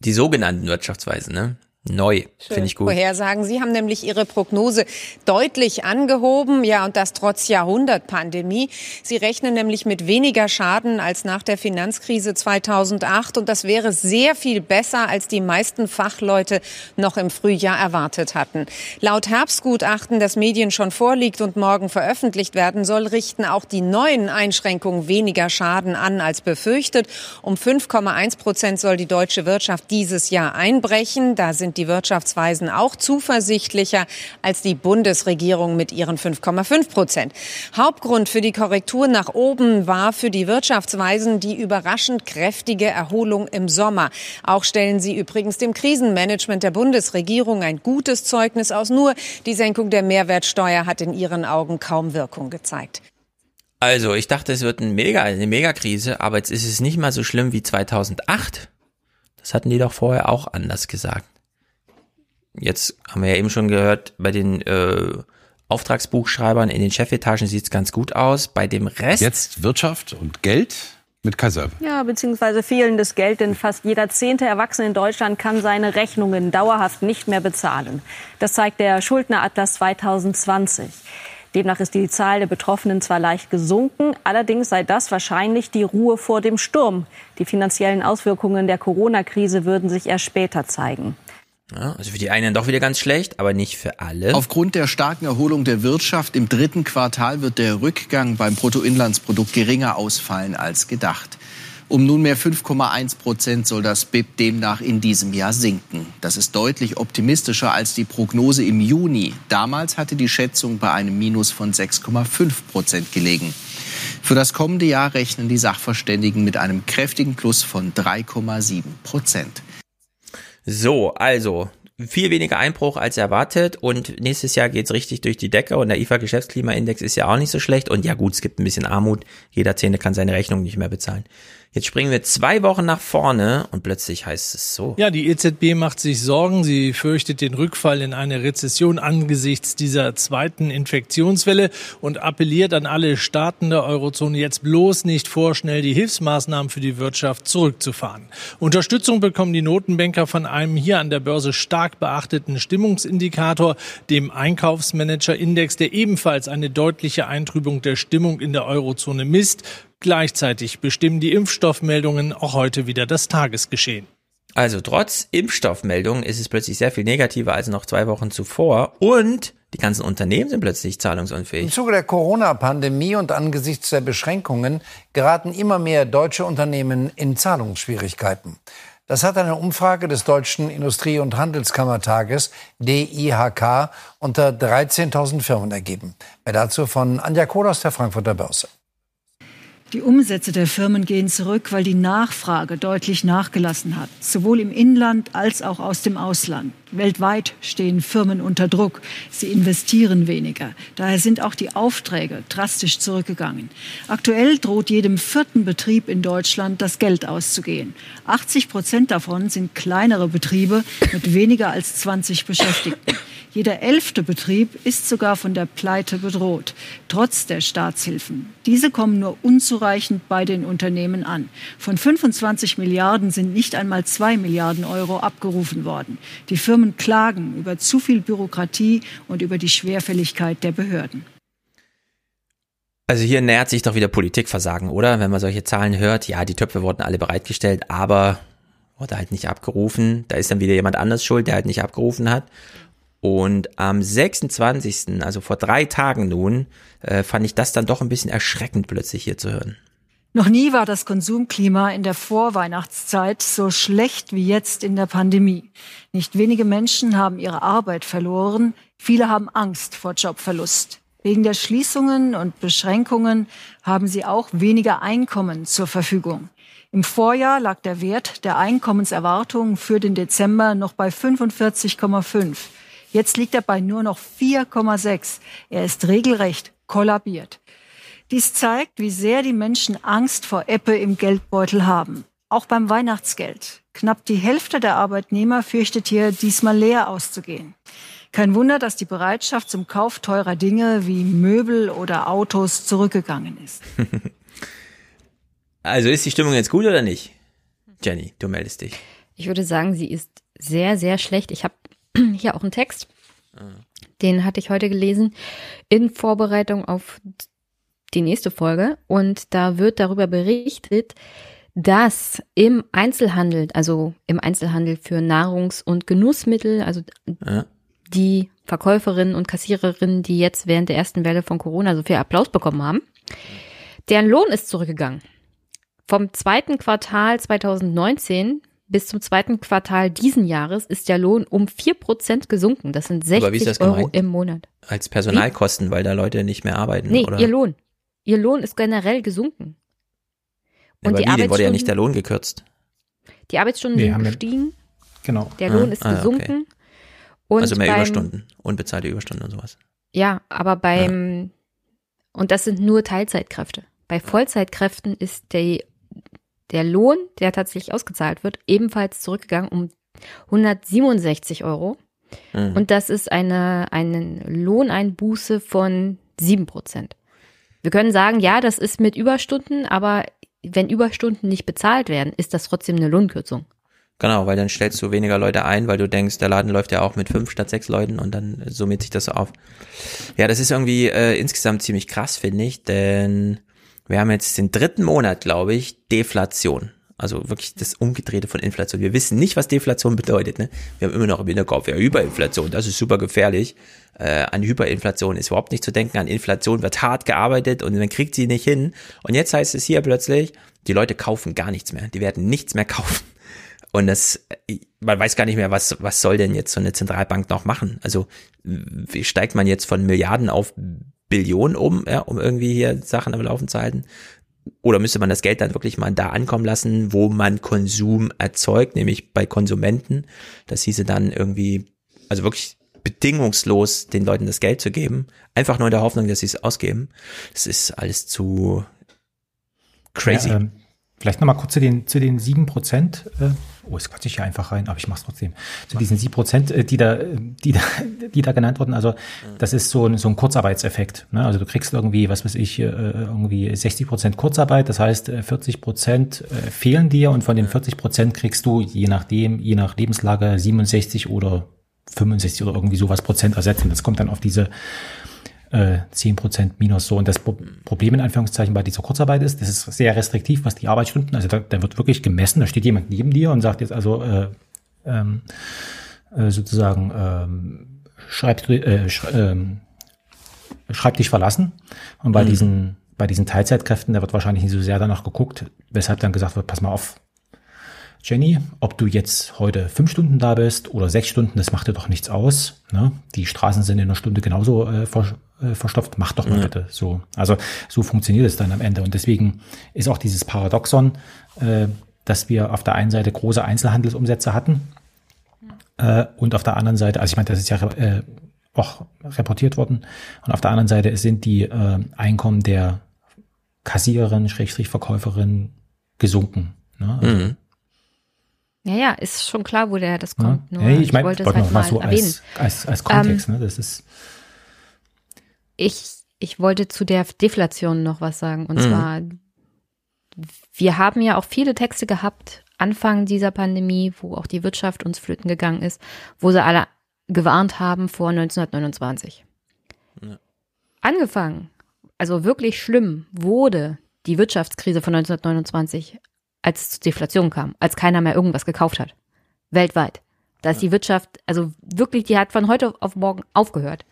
Die sogenannten Wirtschaftsweisen, ne? Neu, finde ich gut.
vorhersagen. Sie haben nämlich ihre Prognose deutlich angehoben, ja, und das trotz Jahrhundertpandemie. Sie rechnen nämlich mit weniger Schaden als nach der Finanzkrise 2008 und das wäre sehr viel besser, als die meisten Fachleute noch im Frühjahr erwartet hatten. Laut Herbstgutachten, das Medien schon vorliegt und morgen veröffentlicht werden soll, richten auch die neuen Einschränkungen weniger Schaden an als befürchtet. Um 5,1 Prozent soll die deutsche Wirtschaft dieses Jahr einbrechen. Da sind die Wirtschaftsweisen auch zuversichtlicher als die Bundesregierung mit ihren 5,5 Prozent. Hauptgrund für die Korrektur nach oben war für die Wirtschaftsweisen die überraschend kräftige Erholung im Sommer. Auch stellen sie übrigens dem Krisenmanagement der Bundesregierung ein gutes Zeugnis aus. Nur die Senkung der Mehrwertsteuer hat in ihren Augen kaum Wirkung gezeigt.
Also, ich dachte, es wird ein Mega, eine Megakrise, aber jetzt ist es nicht mal so schlimm wie 2008. Das hatten die doch vorher auch anders gesagt. Jetzt haben wir ja eben schon gehört, bei den äh, Auftragsbuchschreibern in den Chefetagen sieht's ganz gut aus. Bei dem Rest.
Jetzt Wirtschaft und Geld mit Kaiser.
Ja, beziehungsweise fehlendes Geld, denn fast jeder zehnte Erwachsene in Deutschland kann seine Rechnungen dauerhaft nicht mehr bezahlen. Das zeigt der Schuldneratlas 2020. Demnach ist die Zahl der Betroffenen zwar leicht gesunken, allerdings sei das wahrscheinlich die Ruhe vor dem Sturm. Die finanziellen Auswirkungen der Corona-Krise würden sich erst später zeigen.
Ja, also für die einen doch wieder ganz schlecht, aber nicht für alle.
Aufgrund der starken Erholung der Wirtschaft im dritten Quartal wird der Rückgang beim Bruttoinlandsprodukt geringer ausfallen als gedacht. Um nunmehr 5,1 Prozent soll das BIP demnach in diesem Jahr sinken. Das ist deutlich optimistischer als die Prognose im Juni. Damals hatte die Schätzung bei einem Minus von 6,5 Prozent gelegen. Für das kommende Jahr rechnen die Sachverständigen mit einem kräftigen Plus von 3,7 Prozent.
So, also viel weniger Einbruch als erwartet und nächstes Jahr geht's richtig durch die Decke und der IFA Geschäftsklimaindex ist ja auch nicht so schlecht und ja gut, es gibt ein bisschen Armut, jeder Zehnte kann seine Rechnung nicht mehr bezahlen. Jetzt springen wir zwei Wochen nach vorne und plötzlich heißt es so.
Ja, die EZB macht sich Sorgen. Sie fürchtet den Rückfall in eine Rezession angesichts dieser zweiten Infektionswelle und appelliert an alle Staaten der Eurozone jetzt bloß nicht vorschnell die Hilfsmaßnahmen für die Wirtschaft zurückzufahren. Unterstützung bekommen die Notenbanker von einem hier an der Börse stark beachteten Stimmungsindikator, dem Einkaufsmanager-Index, der ebenfalls eine deutliche Eintrübung der Stimmung in der Eurozone misst. Gleichzeitig bestimmen die Impfstoffmeldungen auch heute wieder das Tagesgeschehen.
Also trotz Impfstoffmeldungen ist es plötzlich sehr viel negativer als noch zwei Wochen zuvor und die ganzen Unternehmen sind plötzlich zahlungsunfähig.
Im Zuge der Corona-Pandemie und angesichts der Beschränkungen geraten immer mehr deutsche Unternehmen in Zahlungsschwierigkeiten. Das hat eine Umfrage des Deutschen Industrie- und Handelskammertages DIHK unter 13.000 Firmen ergeben. Mehr dazu von Anja Kohl aus der Frankfurter Börse.
Die Umsätze der Firmen gehen zurück, weil die Nachfrage deutlich nachgelassen hat, sowohl im Inland als auch aus dem Ausland. Weltweit stehen Firmen unter Druck. Sie investieren weniger. Daher sind auch die Aufträge drastisch zurückgegangen. Aktuell droht jedem vierten Betrieb in Deutschland das Geld auszugehen. 80 Prozent davon sind kleinere Betriebe mit weniger als 20 Beschäftigten. Jeder elfte Betrieb ist sogar von der Pleite bedroht, trotz der Staatshilfen. Diese kommen nur unzureichend bei den Unternehmen an. Von 25 Milliarden sind nicht einmal zwei Milliarden Euro abgerufen worden. Die Firmen klagen über zu viel Bürokratie und über die Schwerfälligkeit der Behörden.
Also hier nähert sich doch wieder Politikversagen, oder? Wenn man solche Zahlen hört, ja, die Töpfe wurden alle bereitgestellt, aber wurde halt nicht abgerufen. Da ist dann wieder jemand anders schuld, der halt nicht abgerufen hat. Und am 26., also vor drei Tagen nun, äh, fand ich das dann doch ein bisschen erschreckend plötzlich hier zu hören.
Noch nie war das Konsumklima in der Vorweihnachtszeit so schlecht wie jetzt in der Pandemie. Nicht wenige Menschen haben ihre Arbeit verloren, viele haben Angst vor Jobverlust. Wegen der Schließungen und Beschränkungen haben sie auch weniger Einkommen zur Verfügung. Im Vorjahr lag der Wert der Einkommenserwartungen für den Dezember noch bei 45,5. Jetzt liegt er bei nur noch 4,6. Er ist regelrecht kollabiert. Dies zeigt, wie sehr die Menschen Angst vor Ebbe im Geldbeutel haben. Auch beim Weihnachtsgeld. Knapp die Hälfte der Arbeitnehmer fürchtet hier diesmal leer auszugehen. Kein Wunder, dass die Bereitschaft zum Kauf teurer Dinge wie Möbel oder Autos zurückgegangen ist.
Also ist die Stimmung jetzt gut oder nicht? Jenny, du meldest dich.
Ich würde sagen, sie ist sehr, sehr schlecht. Ich habe hier auch einen Text, den hatte ich heute gelesen, in Vorbereitung auf die nächste Folge. Und da wird darüber berichtet, dass im Einzelhandel, also im Einzelhandel für Nahrungs- und Genussmittel, also
Ja.
die Verkäuferinnen und Kassiererinnen, die jetzt während der ersten Welle von Corona so viel Applaus bekommen haben, deren Lohn ist zurückgegangen. Vom zweiten Quartal 2019 bis zum zweiten Quartal diesen Jahres ist der Lohn um 4% gesunken. Das sind
Aber wie ist
60
das
Euro
gemeint?
im Monat.
Als Personalkosten, weil da Leute nicht mehr arbeiten,
Nee,
oder?
ihr Lohn. Ihr Lohn ist generell gesunken.
Ja, aber
die
wie, wurde ja
Arbeitsstunden-
nicht der Lohn gekürzt.
Die Arbeitsstunden
Nee,
sind
haben wir-
gestiegen.
Genau.
Der
Ah,
Lohn ist
ah, okay.
gesunken. Und
also mehr
beim,
Überstunden, unbezahlte Überstunden und sowas.
Ja, aber beim, und das sind nur Teilzeitkräfte. Bei Vollzeitkräften ist der, der Lohn, der tatsächlich ausgezahlt wird, ebenfalls zurückgegangen um 167 Euro.
Mhm.
Und das ist eine, eine Lohneinbuße von 7 Prozent. Wir können sagen, ja, das ist mit Überstunden, aber wenn Überstunden nicht bezahlt werden, ist das trotzdem eine Lohnkürzung.
Genau, weil dann stellst du weniger Leute ein, weil du denkst, der Laden läuft ja auch mit fünf statt sechs Leuten und dann summiert sich das so auf. Ja, das ist irgendwie äh, insgesamt ziemlich krass, finde ich, denn wir haben jetzt den dritten Monat, glaube ich, Deflation. Also wirklich das Umgedrehte von Inflation. Wir wissen nicht, was Deflation bedeutet. Ne? Wir haben immer noch im Hinterkopf, ja, Hyperinflation, das ist super gefährlich. Äh, an Hyperinflation ist überhaupt nicht zu denken. An Inflation wird hart gearbeitet und man kriegt sie nicht hin. Und jetzt heißt es hier plötzlich, die Leute kaufen gar nichts mehr. Die werden nichts mehr kaufen. Und das, man weiß gar nicht mehr, was, was soll denn jetzt so eine Zentralbank noch machen? Also, wie steigt man jetzt von Milliarden auf Billionen um, ja, um irgendwie hier Sachen am Laufen zu halten? Oder müsste man das Geld dann wirklich mal da ankommen lassen, wo man Konsum erzeugt, nämlich bei Konsumenten? Das hieße dann irgendwie, also wirklich bedingungslos den Leuten das Geld zu geben, einfach nur in der Hoffnung, dass sie es ausgeben. Das ist alles zu crazy.
Ja, ähm, vielleicht nochmal kurz zu den, zu den 7 Prozent. Äh, oh, jetzt quatsche ich hier einfach rein, aber ich mache es trotzdem. Zu diesen 7 Prozent, äh, die da, die da, die da genannt wurden. Also, das ist so ein, so ein Kurzarbeitseffekt. Ne? Also, du kriegst irgendwie, was weiß ich, äh, irgendwie 60 Prozent Kurzarbeit. Das heißt, äh, 40 Prozent äh, fehlen dir und von den 40 Prozent kriegst du, je nachdem, je nach Lebenslage, 67 oder 65 oder irgendwie sowas Prozent ersetzen. Das kommt dann auf diese äh, 10% minus so. Und das Pro Problem in Anführungszeichen bei dieser Kurzarbeit ist, das ist sehr restriktiv, was die Arbeitsstunden, also da, da wird wirklich gemessen, da steht jemand neben dir und sagt jetzt also äh, ähm, äh, sozusagen ähm, schreib, äh, sch, ähm, schreib dich verlassen. Und bei
Mhm.
diesen bei diesen Teilzeitkräften, da wird wahrscheinlich nicht so sehr danach geguckt, weshalb dann gesagt wird, pass mal auf, Jenny, ob du jetzt heute fünf Stunden da bist oder sechs Stunden, das macht dir doch nichts aus. Ne? Die Straßen sind in einer Stunde genauso äh, ver, äh, verstopft. Mach doch mal
Ja.
bitte so. Also so funktioniert es dann am Ende. Und deswegen ist auch dieses Paradoxon, äh, dass wir auf der einen Seite große Einzelhandelsumsätze hatten äh, und auf der anderen Seite, also ich meine, das ist ja äh, auch reportiert worden, und auf der anderen Seite sind die äh, Einkommen der Kassiererin, Schrägstrich Verkäuferin gesunken. Ne? Also,
Mhm.
Ja, ja, ist schon klar, wo der das
Ja.
kommt. Nur
Hey, ich meine,
wollte
ich
es
wollte
halt
noch mal
mal
so
erwähnen.
als, als, als Kontext,
Ähm,
ne? Das ist,
Ich, ich wollte zu der Deflation noch was sagen. Und
Mhm.
zwar, wir haben ja auch viele Texte gehabt, Anfang dieser Pandemie, wo auch die Wirtschaft uns flöten gegangen ist, wo sie alle gewarnt haben vor 1929.
Ja.
Angefangen, also wirklich schlimm, wurde die Wirtschaftskrise von 1929, als es zur Deflation kam, als keiner mehr irgendwas gekauft hat. Weltweit. Da ist die Wirtschaft, also wirklich, die hat von heute auf morgen aufgehört.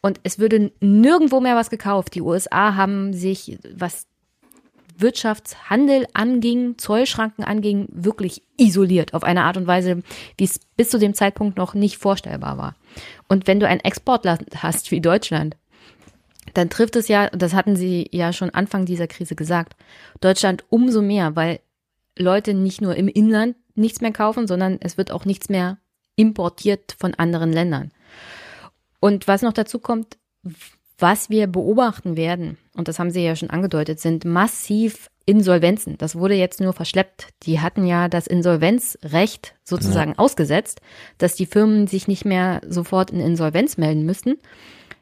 Und es würde nirgendwo mehr was gekauft. Die USA haben sich, was Wirtschaftshandel anging, Zollschranken anging, wirklich isoliert auf eine Art und Weise, wie es bis zu dem Zeitpunkt noch nicht vorstellbar war. Und wenn du ein Exportland hast wie Deutschland, dann trifft es ja, das hatten sie ja schon Anfang dieser Krise gesagt, Deutschland umso mehr, weil Leute nicht nur im Inland nichts mehr kaufen, sondern es wird auch nichts mehr importiert von anderen Ländern. Und was noch dazu kommt, was wir beobachten werden, und das haben Sie ja schon angedeutet, sind massiv Insolvenzen. Das wurde jetzt nur verschleppt. Die hatten ja das Insolvenzrecht sozusagen ja. ausgesetzt, dass die Firmen sich nicht mehr sofort in Insolvenz melden müssten.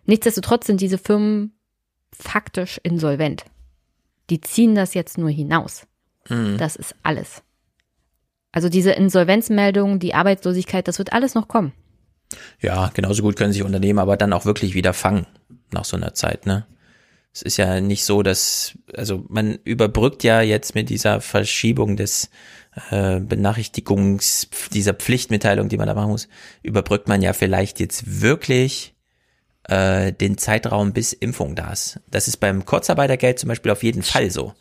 Nichtsdestotrotz sind diese Firmen faktisch insolvent. Die ziehen das jetzt nur hinaus. Mhm. Das ist alles. Also diese Insolvenzmeldung, die Arbeitslosigkeit, das wird alles noch kommen.
Ja, genauso gut können sich Unternehmen aber dann auch wirklich wieder fangen nach so einer Zeit, ne? Es ist ja nicht so, dass, also man überbrückt ja jetzt mit dieser Verschiebung des äh, Benachrichtigungs, dieser Pflichtmitteilung, die man da machen muss, überbrückt man ja vielleicht jetzt wirklich äh, den Zeitraum bis Impfung da ist. Das ist beim Kurzarbeitergeld zum Beispiel auf jeden Fall so.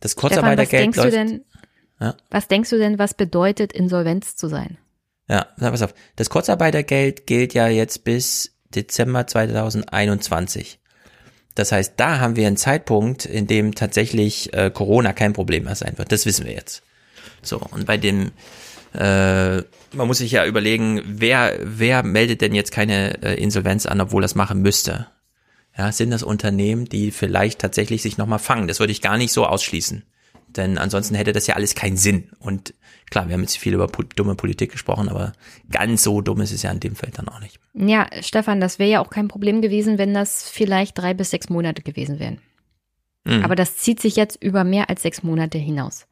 Das Kurzarbeitergeld
Stefan, was denkst läuft. Du denn, ja? Was denkst du denn, was bedeutet Insolvenz zu sein?
Ja, na, pass auf. Das Kurzarbeitergeld gilt ja jetzt bis Dezember 2021. Das heißt, da haben wir einen Zeitpunkt, in dem tatsächlich äh, Corona kein Problem mehr sein wird. Das wissen wir jetzt. So, und bei dem, äh, man muss sich ja überlegen, wer, wer meldet denn jetzt keine äh, Insolvenz an, obwohl das machen müsste? Ja, sind das Unternehmen, die vielleicht tatsächlich sich nochmal fangen? Das würde ich gar nicht so ausschließen. Denn ansonsten hätte das ja alles keinen Sinn. Und klar, wir haben jetzt viel über dumme Politik gesprochen, aber ganz so dumm ist es ja in dem Feld dann auch nicht.
Ja, Stefan, das wäre ja auch kein Problem gewesen, wenn das vielleicht drei bis sechs Monate gewesen wären. Mhm. Aber das zieht sich jetzt über mehr als sechs Monate hinaus.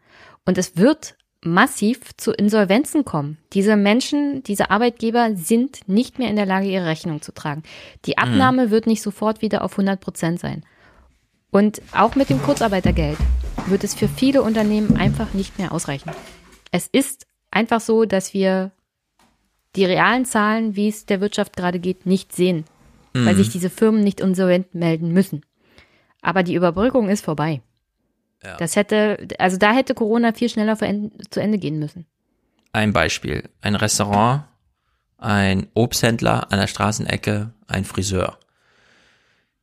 Und es wird massiv zu Insolvenzen kommen. Diese Menschen, diese Arbeitgeber sind nicht mehr in der Lage, ihre Rechnung zu tragen. Die mhm. Abnahme mhm. wird nicht sofort wieder auf 100 Prozent sein. Und auch mit dem Kurzarbeitergeld wird es für viele Unternehmen einfach nicht mehr ausreichen. Es ist einfach so, dass wir die realen Zahlen, wie es der Wirtschaft gerade geht, nicht sehen, mhm. weil sich diese Firmen nicht insolvent melden müssen. Aber die Überbrückung ist vorbei. Ja. Das hätte, also da hätte Corona viel schneller zu Ende gehen müssen.
Ein Beispiel. Ein Restaurant, ein Obsthändler an der Straßenecke, ein Friseur.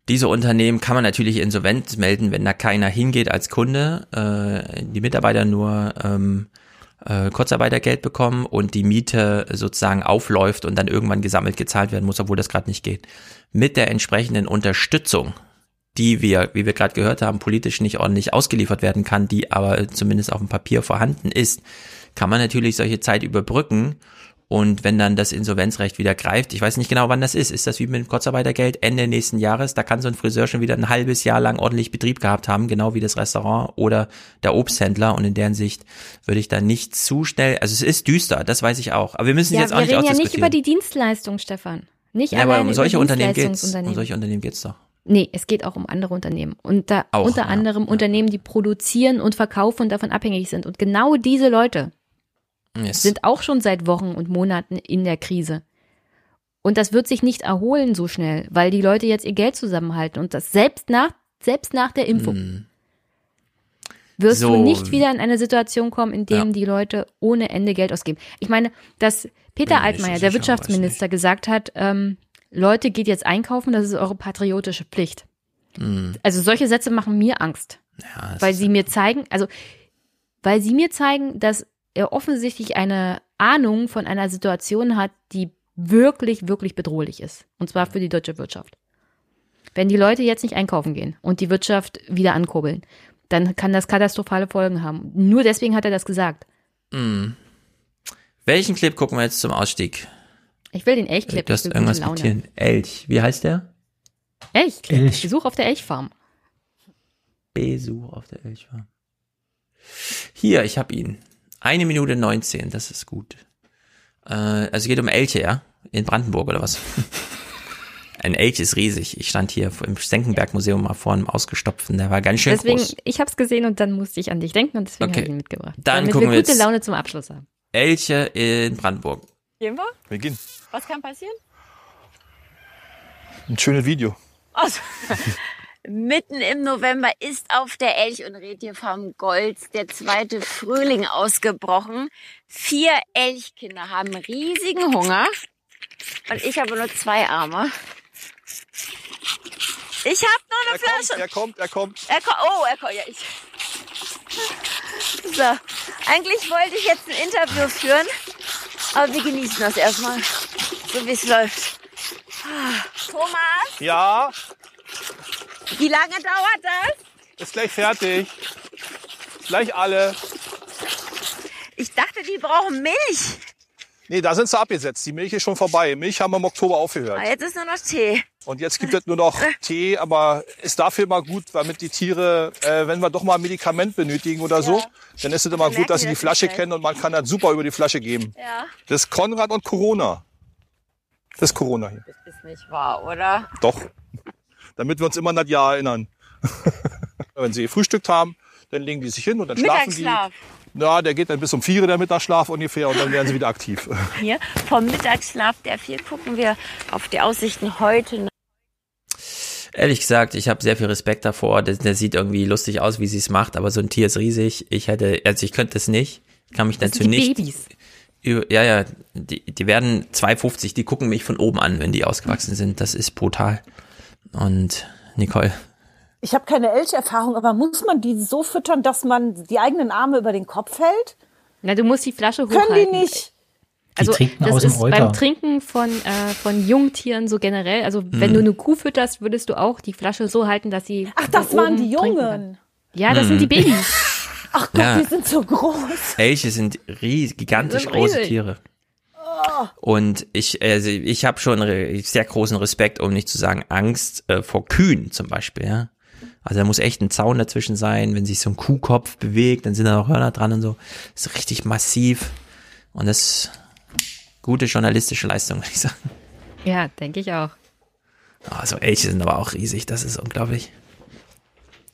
Diese Unternehmen kann man natürlich insolvent melden, wenn da keiner hingeht als Kunde, äh, die Mitarbeiter nur ähm, äh, Kurzarbeitergeld bekommen und die Miete sozusagen aufläuft und dann irgendwann gesammelt gezahlt werden muss, obwohl das gerade nicht geht. Mit der entsprechenden Unterstützung, die wir, wie wir gerade gehört haben, politisch nicht ordentlich ausgeliefert werden kann, die aber zumindest auf dem Papier vorhanden ist, kann man natürlich solche Zeit überbrücken und wenn dann das Insolvenzrecht wieder greift, ich weiß nicht genau, wann das ist. Ist das wie mit dem Kurzarbeitergeld Ende nächsten Jahres? Da kann so ein Friseur schon wieder ein halbes Jahr lang ordentlich Betrieb gehabt haben, genau wie das Restaurant oder der Obsthändler. Und in deren Sicht würde ich da nicht zu schnell, also es ist düster, das weiß ich auch. Aber wir müssen
ja,
jetzt auch nicht
Wir reden ja nicht über die Dienstleistung, Stefan. Nicht ja, aber
um solche Unternehmen geht's. Um solche Unternehmen geht's doch.
Nee, es geht auch um andere Unternehmen. Unter, auch, unter anderem ja. Unternehmen, die produzieren und verkaufen und davon abhängig sind. Und genau diese Leute yes. sind auch schon seit Wochen und Monaten in der Krise. Und das wird sich nicht erholen so schnell, weil die Leute jetzt ihr Geld zusammenhalten und das selbst nach, selbst nach der Impfung. Mm. Wirst so. du nicht wieder in eine Situation kommen, in dem ja. die Leute ohne Ende Geld ausgeben. Ich meine, dass Peter Altmaier, der Wirtschaftsminister, gesagt hat, ähm, Leute, geht jetzt einkaufen, das ist eure patriotische Pflicht. Mm. Also solche Sätze machen mir Angst. Ja, weil sie mir zeigen, also weil sie mir zeigen, dass er offensichtlich eine Ahnung von einer Situation hat, die wirklich, wirklich bedrohlich ist. Und zwar für die deutsche Wirtschaft. Wenn die Leute jetzt nicht einkaufen gehen und die Wirtschaft wieder ankurbeln, dann kann das katastrophale Folgen haben. Nur deswegen hat er das gesagt.
Mm. Welchen Clip gucken wir jetzt zum Ausstieg?
Ich will den Elchclip.
Du hast irgendwas mit Tieren. Elch. Wie heißt der?
Elchclip. Elch. Besuch auf der Elchfarm.
Besuch auf der Elchfarm. Hier, ich hab ihn. Eine Minute 19, das ist gut. Äh, also geht um Elche, ja? In Brandenburg oder was? Ein Elch ist riesig. Ich stand hier im Senckenberg-Museum mal vor einem ausgestopften, der war ganz schön
deswegen,
groß.
Ich habe es gesehen und dann musste ich an dich denken und deswegen okay. habe ich ihn mitgebracht.
Dann
damit
gucken
wir gute
jetzt
Laune zum Abschluss haben.
Elche in Brandenburg.
Gehen wir?
Wir gehen.
Was kann passieren?
Ein schönes Video.
Also, Mitten im November ist auf der Elch- und Rentierfarm Golds der zweite Frühling ausgebrochen. Vier Elchkinder haben riesigen Hunger und ich habe nur zwei Arme. Ich habe noch eine
er
Flasche.
Kommt, er kommt, er kommt.
Er kommt. Oh, er kommt. Ja, ich. So. Eigentlich wollte ich jetzt ein Interview führen, aber wir genießen das erstmal, so wie es läuft. Thomas,
Ja,
wie lange dauert das?
ist gleich fertig. Gleich alle.
Ich dachte, die brauchen Milch.
Nee, da sind sie abgesetzt. Die Milch ist schon vorbei. Milch haben wir im Oktober aufgehört.
Ah, jetzt ist nur noch Tee.
Und jetzt gibt es nur noch Tee, aber ist dafür mal gut, damit die Tiere, äh, wenn wir doch mal ein Medikament benötigen oder so, dann ist es immer gut, dass sie die Flasche kennen und man kann das super über die Flasche geben.
Ja.
Das ist Konrad und Corona. Das ist Corona hier.
Ist nicht wahr, oder?
Doch. Damit wir uns immer an das Jahr erinnern. wenn sie gefrühstückt haben, dann legen die sich hin und dann schlafen die.
Mittagsschlaf.
Na, der geht dann bis um vier der Mittagsschlaf ungefähr und dann werden sie wieder aktiv.
Hier vom Mittagsschlaf der vier gucken wir auf die Aussichten heute.
Ehrlich gesagt, ich habe sehr viel Respekt davor. Der, der sieht irgendwie lustig aus, wie sie es macht, aber so ein Tier ist riesig. Ich hätte, also ich könnte es nicht. Ich kann mich
Das
dazu
sind die
nicht.
Babys.
Ja, ja, die, die werden 2,50, die gucken mich von oben an, wenn die ausgewachsen sind. Das ist brutal. Und Nicole,
Ich habe keine Elcherfahrung, aber muss man die so füttern, dass man die eigenen Arme über den Kopf hält?
Na, du musst die Flasche
Können
hochhalten.
die nicht?
Also
trinken
das
aus dem
ist
Euter.
beim Trinken von, äh, von Jungtieren so generell. Also wenn
Hm.
du eine Kuh fütterst, würdest du auch die Flasche so halten, dass sie.
Ach, das waren die. Jungen.
Ja, das sind die Babys.
Ach Gott,
Ja.
die sind so groß.
Elche sind ries, gigantisch
sind
große
riesig.
Tiere. Und ich, also ich habe schon sehr großen Respekt, um nicht zu sagen Angst äh, vor Kühen zum Beispiel. Ja? Also da muss echt ein Zaun dazwischen sein. Wenn sich so ein Kuhkopf bewegt, dann sind da noch Hörner dran und so. Das ist richtig massiv. Und das ist gute journalistische Leistung, würde ich sagen.
Ja, denke ich auch.
Also Elche sind aber auch riesig, das ist unglaublich.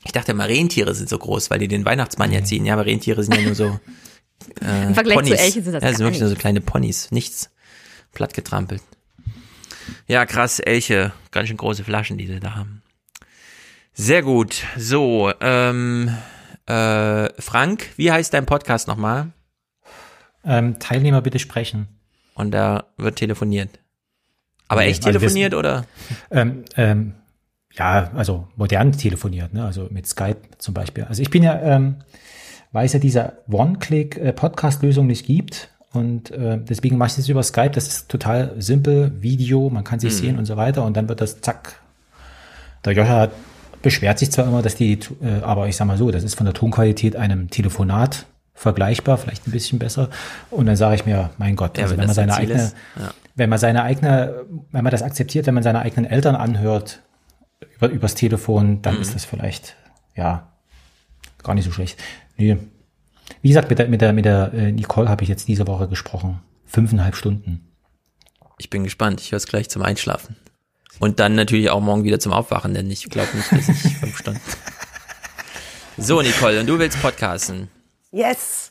Ich dachte immer, Rentiere sind so groß, weil die den Weihnachtsmann ja ziehen. Ja, aber Rentiere sind ja nur so äh,
Im Vergleich zu
Ponys.
Elchen sind das
ja, das sind wirklich nur so kleine Ponys, nichts platt getrampelt. Ja, krass, Elche, ganz schön große Flaschen, die sie da haben. Sehr gut. So, ähm, äh, Frank, wie heißt dein Podcast nochmal?
Ähm, Teilnehmer bitte sprechen.
Und da wird telefoniert. Aber echt
also wir-
telefoniert oder?
Ähm, ähm, ja, also modern telefoniert, ne? also mit Skype zum Beispiel. Also ich bin ja, ähm, weil es ja diese One-Click-Podcast-Lösung nicht gibt und äh, deswegen mache ich das über Skype. Das ist total simpel, Video, man kann sich
Mhm.
sehen und so weiter und dann wird das zack. Der Joscha beschwert sich zwar immer, dass die, äh, aber ich sag mal so, das ist von der Tonqualität einem Telefonat vergleichbar, vielleicht ein bisschen besser. Und dann sage ich mir, mein Gott,
Ja,
also
wenn
wenn man seine eigene,
ist, ja.
wenn man seine eigene, wenn man das akzeptiert, wenn man seine eigenen Eltern anhört über, übers Telefon, dann
Mhm.
ist das vielleicht, ja, gar nicht so schlecht. Nee. Wie gesagt, mit der, mit der, mit der äh, Nicole habe ich jetzt diese Woche gesprochen. Fünfeinhalb Stunden.
Ich bin gespannt. Ich höre es gleich zum Einschlafen. Und dann natürlich auch morgen wieder zum Aufwachen, denn ich glaube nicht, dass ich fünf Stunden. So, Nicole, und du willst podcasten.
Yes.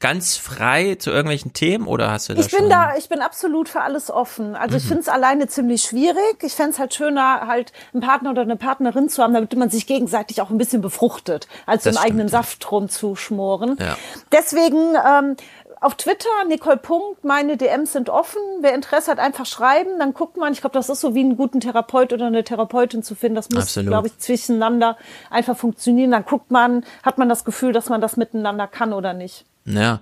Ganz frei zu irgendwelchen Themen oder hast du da
Ich bin
schon?
da, ich bin absolut für alles offen. Also ich
Mhm.
finde es alleine ziemlich schwierig. Ich fände es halt schöner, halt einen Partner oder eine Partnerin zu haben, damit man sich gegenseitig auch ein bisschen befruchtet, als
Das
im
stimmt,
eigenen Saft rumzuschmoren.
Ja.
Deswegen ähm, auf Twitter, Nicole Punkt, meine DMs sind offen. Wer Interesse hat, einfach schreiben. Dann guckt man. Ich glaube, das ist so wie einen guten Therapeut oder eine Therapeutin zu finden. Das muss, glaube ich, zwischeneinander einfach funktionieren. Dann guckt man, hat man das Gefühl, dass man das miteinander kann oder nicht.
Ja,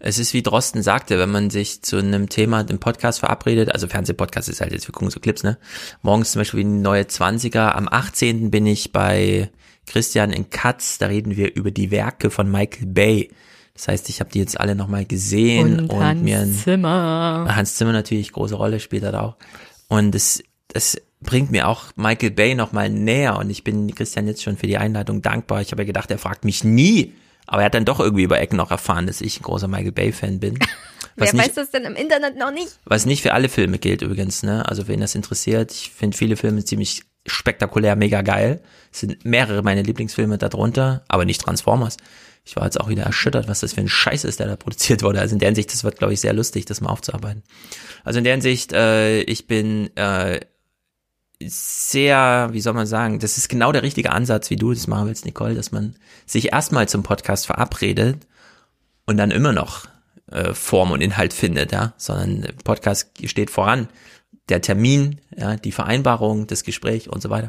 es ist wie Drosten sagte, wenn man sich zu einem Thema im Podcast verabredet, also Fernsehpodcast ist halt jetzt, wir gucken so Clips, ne? Morgens zum Beispiel wie eine neue 20er. Am 18. bin ich bei Christian in Katz, da reden wir über die Werke von Michael Bay. Das heißt, ich habe die jetzt alle nochmal gesehen
Und
und,
Hans
mir ein,
Zimmer.
Hans Zimmer natürlich, große Rolle spielt er da auch. Und das, das bringt mir auch Michael Bay nochmal näher und ich bin Christian jetzt schon für die Einladung dankbar. Ich habe ja gedacht, er fragt mich nie, aber er hat dann doch irgendwie über Ecken noch erfahren, dass ich ein großer Michael Bay Fan bin. Was
Wer
nicht,
weiß das denn im Internet noch nicht?
was nicht für alle Filme gilt übrigens, ne? Also wen das interessiert, ich finde viele Filme ziemlich spektakulär, mega geil. Es sind mehrere meiner Lieblingsfilme darunter, aber nicht Transformers. Ich war jetzt auch wieder erschüttert, was das für ein Scheiß ist, der da produziert wurde. Also in der Hinsicht, das wird, glaube ich, sehr lustig, das mal aufzuarbeiten. Also in der Hinsicht, äh, ich bin äh, sehr, wie soll man sagen, das ist genau der richtige Ansatz, wie du das machen willst, Nicole, dass man sich erstmal zum Podcast verabredet und dann immer noch äh, Form und Inhalt findet, ja, sondern Podcast steht voran. der Termin, ja, die Vereinbarung, das Gespräch und so weiter.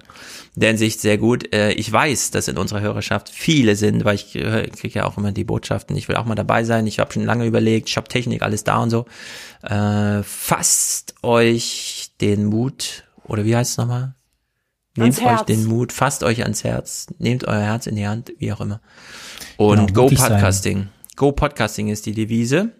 In der Hinsicht sehr gut. Äh, ich weiß, dass in unserer Hörerschaft viele sind, weil ich kriege ja auch immer die Botschaften, ich will auch mal dabei sein, ich habe schon lange überlegt, ich habe Technik, alles da und so. Äh, fasst euch den Mut, oder wie heißt es nochmal? Nehmt euch den Mut, fasst euch ans Herz, nehmt euer Herz in die Hand, wie auch immer. Und
Genau,
Go
mutig sein.
Podcasting. Go Podcasting ist die Devise.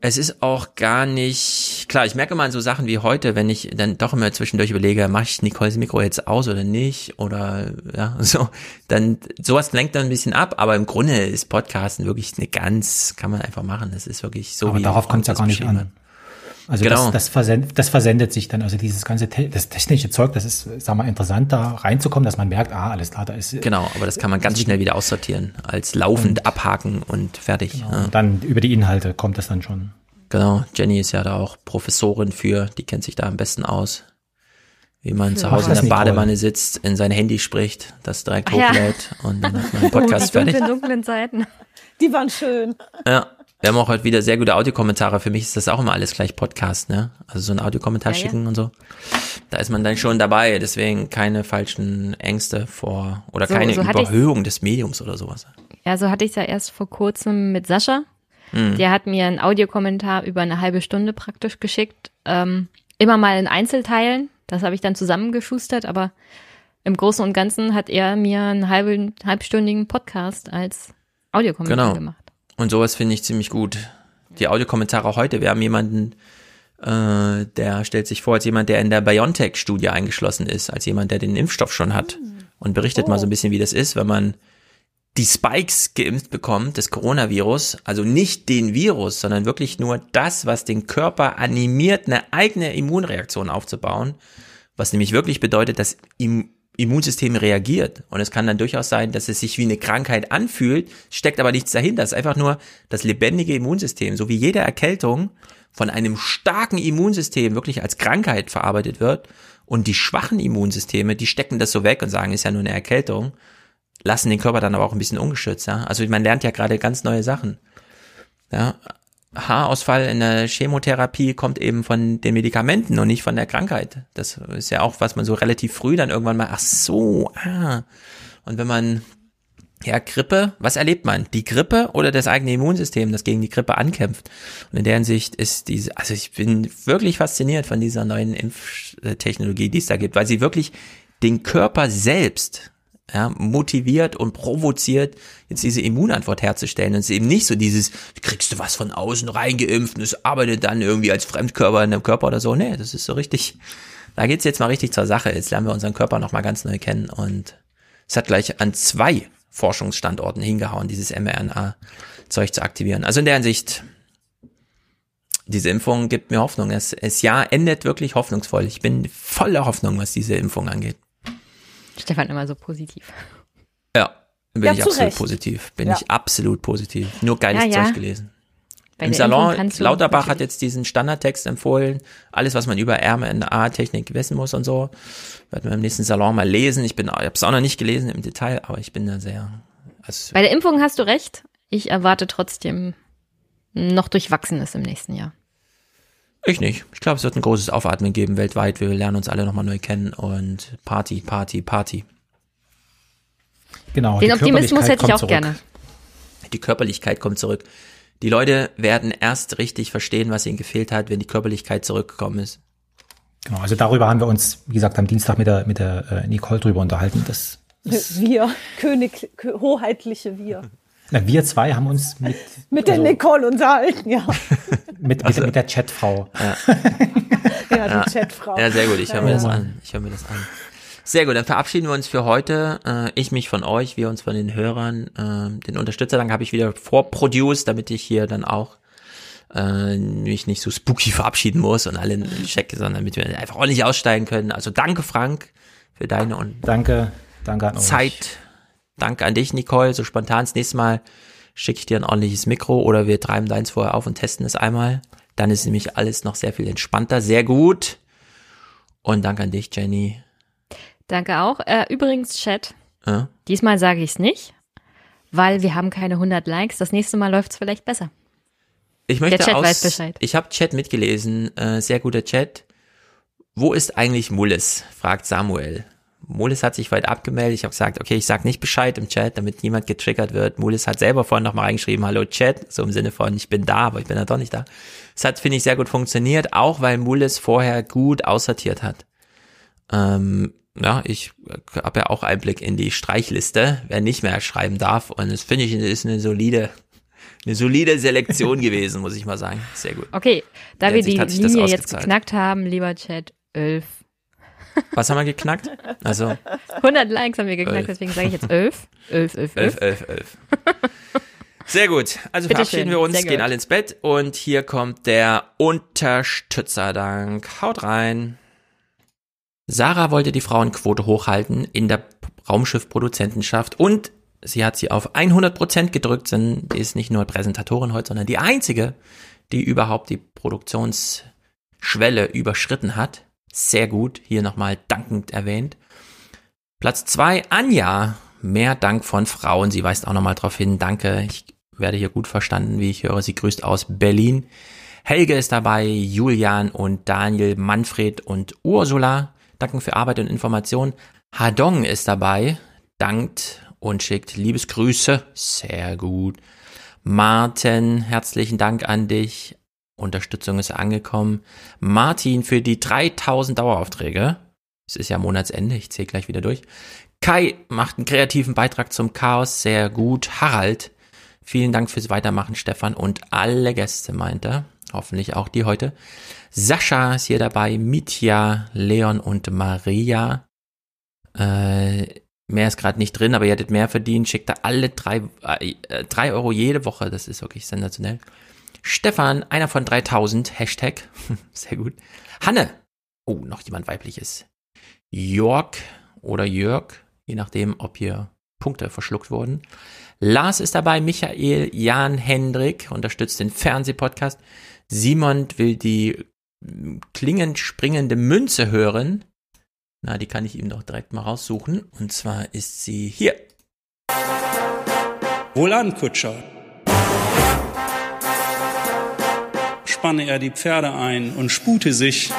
Es ist auch gar nicht, klar, ich merke mal an so Sachen wie heute, wenn ich dann doch immer zwischendurch überlege, mache ich Nicole's Mikro jetzt aus oder nicht oder ja, so, dann sowas lenkt dann ein bisschen ab, aber im Grunde ist Podcasten wirklich eine ganz, kann man einfach machen, das ist wirklich so
Aber
wie
darauf kommt es ja gar nicht an. Also
Genau.
das, das, versendet, das versendet sich dann, also dieses ganze te das technische Zeug, das ist, sag mal, interessant da reinzukommen, dass man merkt, ah, alles klar, da ist.
Genau, aber das kann man ganz schnell wieder aussortieren, als laufend abhaken und fertig. Ja.
Und dann über die Inhalte kommt das dann schon.
Genau, Jenny ist ja da auch Professorin für, die kennt sich da am besten aus. Wie man
Ja.
zu Hause in der. Badewanne sitzt, in sein Handy spricht, das direkt
Ach ja.
hochlädt und dann hat man den Podcast
die dunklen,
fertig.
dunklen Zeiten.
Die waren schön.
Ja. Wir haben auch heute wieder sehr gute Audiokommentare. Für mich ist das auch immer alles gleich Podcast, ne? Also so ein Audiokommentar
Ja, ja.
schicken und so. Da ist man dann schon dabei, deswegen keine falschen Ängste vor oder
So-
keine
so
Überhöhung des Mediums oder sowas.
Ja, so hatte ich es ja erst vor kurzem mit Sascha.
Mhm.
Der hat mir einen Audiokommentar über eine halbe Stunde praktisch geschickt. Ähm, immer mal in Einzelteilen. Das habe ich dann zusammengeschustert, aber im Großen und Ganzen hat er mir einen halben, halbstündigen Podcast als Audiokommentar
Genau.
gemacht.
Und sowas finde ich ziemlich gut. Die Audiokommentare heute, wir haben jemanden, äh, der stellt sich vor als jemand, der in der BioNTech-Studie eingeschlossen ist, als jemand, der den Impfstoff schon hat und berichtet mal so ein bisschen, wie das ist, wenn man die Spikes geimpft bekommt, das Coronavirus, also nicht den Virus, sondern wirklich nur das, was den Körper animiert, eine eigene Immunreaktion aufzubauen, was nämlich wirklich bedeutet, dass im Immunsystem reagiert. Und es kann dann durchaus sein, dass es sich wie eine Krankheit anfühlt, steckt aber nichts dahinter. Es ist einfach nur das lebendige Immunsystem, so wie jede Erkältung von einem starken Immunsystem wirklich als Krankheit verarbeitet wird. Und die schwachen Immunsysteme, die stecken das so weg und sagen, ist ja nur eine Erkältung, lassen den Körper dann aber auch ein bisschen ungeschützt. Ja? Also man lernt ja gerade ganz neue Sachen. Ja? Haarausfall in der Chemotherapie kommt eben von den Medikamenten und nicht von der Krankheit. Das ist ja auch, was man so relativ früh dann irgendwann mal, ach so, ah. Und wenn man, ja, Grippe, was erlebt man? Die Grippe oder das eigene Immunsystem, das gegen die Grippe ankämpft? Und in der Hinsicht ist diese, also ich bin wirklich fasziniert von dieser neuen Impftechnologie, die es da gibt, weil sie wirklich den Körper selbst ja, motiviert und provoziert, jetzt diese Immunantwort herzustellen. Und es ist eben nicht so dieses, kriegst du was von außen reingeimpft und es arbeitet dann irgendwie als Fremdkörper in deinem Körper oder so. Nee, das ist so richtig, da geht's jetzt mal richtig zur Sache. Jetzt lernen wir unseren Körper nochmal ganz neu kennen und es hat gleich an zwei Forschungsstandorten hingehauen, dieses mRNA-Zeug zu aktivieren. Also in der Hinsicht, diese Impfung gibt mir Hoffnung. Es, es Jahr endet wirklich hoffnungsvoll. Ich bin voller Hoffnung, was diese Impfung angeht.
Stefan immer so positiv.
Ja, bin
Ja,
ich absolut
Recht.
positiv. Bin
Ja.
ich absolut positiv. Nur geiles
Ja, ja.
Zeug gelesen.
Bei
Im Salon, Lauterbach hat
natürlich-
jetzt diesen Standardtext empfohlen. Alles, was man über RMNA-Technik wissen muss und so. Werden wir im nächsten Salon mal lesen. Ich bin, ich habe es auch noch nicht gelesen im Detail, aber ich bin da sehr, also,
Bei der Impfung hast du recht. Ich erwarte trotzdem noch Durchwachsenes im nächsten Jahr.
Ich nicht. Ich glaube, es wird ein großes Aufatmen geben weltweit. Wir lernen uns alle nochmal neu kennen und Party, Party, Party.
Genau.
Den
die
Optimismus hätte ich auch
zurück.
gerne.
Die Körperlichkeit kommt zurück. Die Leute werden erst richtig verstehen, was ihnen gefehlt hat, wenn die Körperlichkeit zurückgekommen ist.
Genau, also darüber haben wir uns, wie gesagt, am Dienstag mit der, mit der äh, Nicole drüber unterhalten. Das,
Wir, König, kö- hoheitliche Wir.
na, wir zwei haben uns mit,
Mit der Nicole unterhalten, ja.
mit, mit, mit der Chatfrau.
Ja, die Chatfrau.
Ja, sehr gut. Ich höre mir
Ja,
das an. Ich höre mir das an. Sehr gut, dann verabschieden wir uns für heute. Äh, ich mich von euch, wir uns von den Hörern. Ähm, den Unterstützerdank habe ich wieder vorproduced, damit ich hier dann auch äh, mich nicht so spooky verabschieden muss und alle checke, sondern damit wir einfach nicht aussteigen können. Also danke, Frank, für deine und
Danke, danke an euch.
Zeit. Danke an dich, Nicole. So spontan das nächste Mal schicke ich dir ein ordentliches Mikro oder wir treiben deins vorher auf und testen es einmal. Dann ist nämlich alles noch sehr viel entspannter. Sehr gut. Und danke an dich, Jenny.
Danke auch. Äh, übrigens, Chat,
Ja?
diesmal sage ich es nicht, weil wir haben keine 100 Likes. Das nächste Mal läuft es vielleicht besser.
Ich möchte
Der Chat
aus,
weiß Bescheid.
Ich habe Chat mitgelesen, äh, sehr guter Chat. Wo ist eigentlich Mullis? fragt Samuel. Mullis hat sich weit abgemeldet. Ich habe gesagt, okay, ich sag nicht Bescheid im Chat, damit niemand getriggert wird. Mullis hat selber vorhin nochmal reingeschrieben, hallo Chat, so im Sinne von, ich bin da, aber ich bin ja doch nicht da. Das hat, finde ich, sehr gut funktioniert, auch weil Mullis vorher gut aussortiert hat. Ähm, ja, ich habe ja auch Einblick in die Streichliste, wer nicht mehr schreiben darf. Und das finde ich, ist eine solide, eine solide Selektion gewesen, muss ich mal sagen. Sehr gut.
Okay, da wir die Linie jetzt geknackt haben, lieber Chat, 11.
Was haben wir geknackt? Also
100 Likes haben wir geknackt,
Elf.
deswegen sage ich jetzt 11. 11, 11, 11.
11, 11, 11. Sehr gut. Also
Bitte
verabschieden
schön.
wir uns,
Sehr
gehen
gut.
alle ins Bett und hier kommt der Unterstützerdank. Haut rein. Sarah wollte die Frauenquote hochhalten in der Raumschiffproduzentenschaft und sie hat sie auf 100% gedrückt, denn die ist nicht nur Präsentatorin heute, sondern die einzige, die überhaupt die Produktionsschwelle überschritten hat. Sehr gut, hier nochmal dankend erwähnt. Platz zwei Anja. Mehr Dank von Frauen. Sie weist auch nochmal darauf hin. Danke. Ich werde hier gut verstanden, wie ich höre. Sie grüßt aus Berlin. Helge ist dabei, Julian und Daniel, Manfred und Ursula. Danken für Arbeit und Information. Hadong ist dabei. Dankt und schickt Liebesgrüße. Sehr gut. Martin, herzlichen Dank an dich. Unterstützung ist angekommen. Martin für die 3000 Daueraufträge. Es ist ja Monatsende, ich zähle gleich wieder durch. Kai macht einen kreativen Beitrag zum Chaos, sehr gut. Harald, vielen Dank fürs Weitermachen, Stefan und alle Gäste, meint er. Hoffentlich auch die heute. Sascha ist hier dabei, Mitya, Leon und Maria. Äh, mehr ist gerade nicht drin, aber ihr hättet mehr verdient. Schickt da alle drei, äh, drei Euro jede Woche. Das ist wirklich sensationell. Stefan, einer von 3000, Hashtag. Sehr gut. Hanne. Oh, noch jemand weibliches. Jörg oder Jörg, je nachdem, ob hier Punkte verschluckt wurden. Lars ist dabei, Michael, Jan Hendrik unterstützt den Fernsehpodcast. Simon will die mm, klingend springende Münze hören. Na, die kann ich ihm doch direkt mal raussuchen. Und zwar ist sie hier.
Wohlan, Kutscher. Spanne er die Pferde ein und spute sich,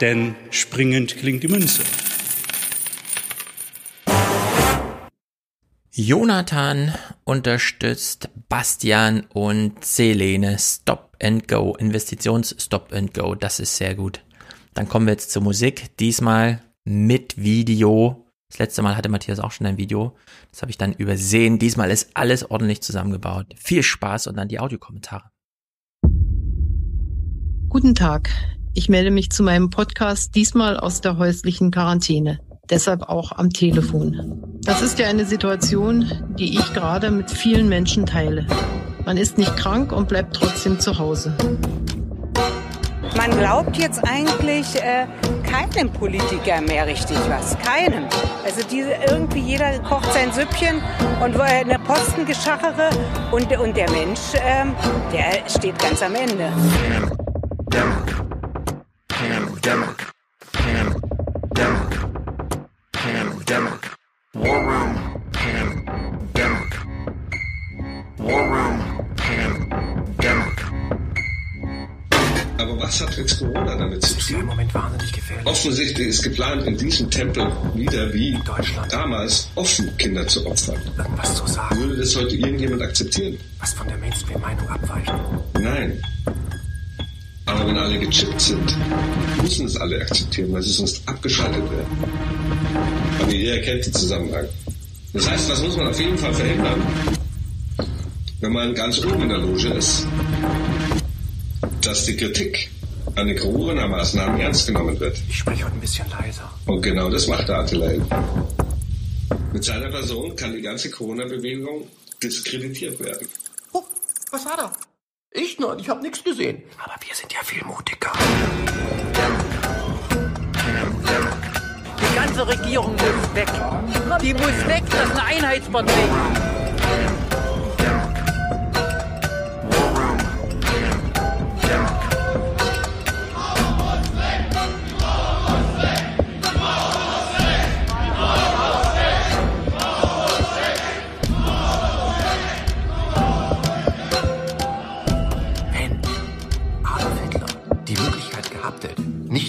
denn springend klingt die Münze.
Jonathan unterstützt Bastian und Selene Stop and Go, Investitions Stop and Go. Das ist sehr gut. Dann kommen wir jetzt zur Musik. Diesmal mit Video. Das letzte Mal hatte Matthias auch schon ein Video. Das habe ich dann übersehen. Diesmal ist alles ordentlich zusammengebaut. Viel Spaß und dann die Audiokommentare.
Guten Tag. Ich melde mich zu meinem Podcast diesmal aus der häuslichen Quarantäne. Deshalb auch am Telefon. Das ist ja eine Situation, die ich gerade mit vielen Menschen teile. Man ist nicht krank und bleibt trotzdem zu Hause.
Man glaubt jetzt eigentlich äh, keinem Politiker mehr richtig was. Keinem. Also diese, irgendwie jeder kocht sein Süppchen und er eine Postengeschachere und, und der Mensch, ähm, der steht ganz am Ende.
Pandemic. War room. Pandemic. War room. Pandemic.
Aber was hat jetzt Corona damit zu tun?
im Moment wahnsinnig gefährlich.
Offensichtlich ist geplant, in diesem Tempel wieder wie damals offen Kinder zu opfern.
Irgendwas zu sagen.
Würde das heute irgendjemand akzeptieren?
Was von der Mainstream-Meinung abweicht.
Nein. Aber wenn alle gechippt sind, müssen es alle akzeptieren, weil sie sonst abgeschaltet werden. Aber ihr erkennt den Zusammenhang. Das heißt, was muss man auf jeden Fall verhindern? Wenn man ganz oben in der Loge ist, dass die Kritik an den Corona-Maßnahmen ernst genommen wird.
Ich spreche heute ein bisschen leiser.
Und genau das macht der Attila Hildmann. Mit seiner Person kann die ganze Corona-Bewegung diskreditiert werden.
Oh, was war da? Ich nein, ich habe nichts gesehen. Aber wir sind ja viel mutiger.
Die ganze Regierung muss weg. Die muss weg, das ist eine Einheitspartei.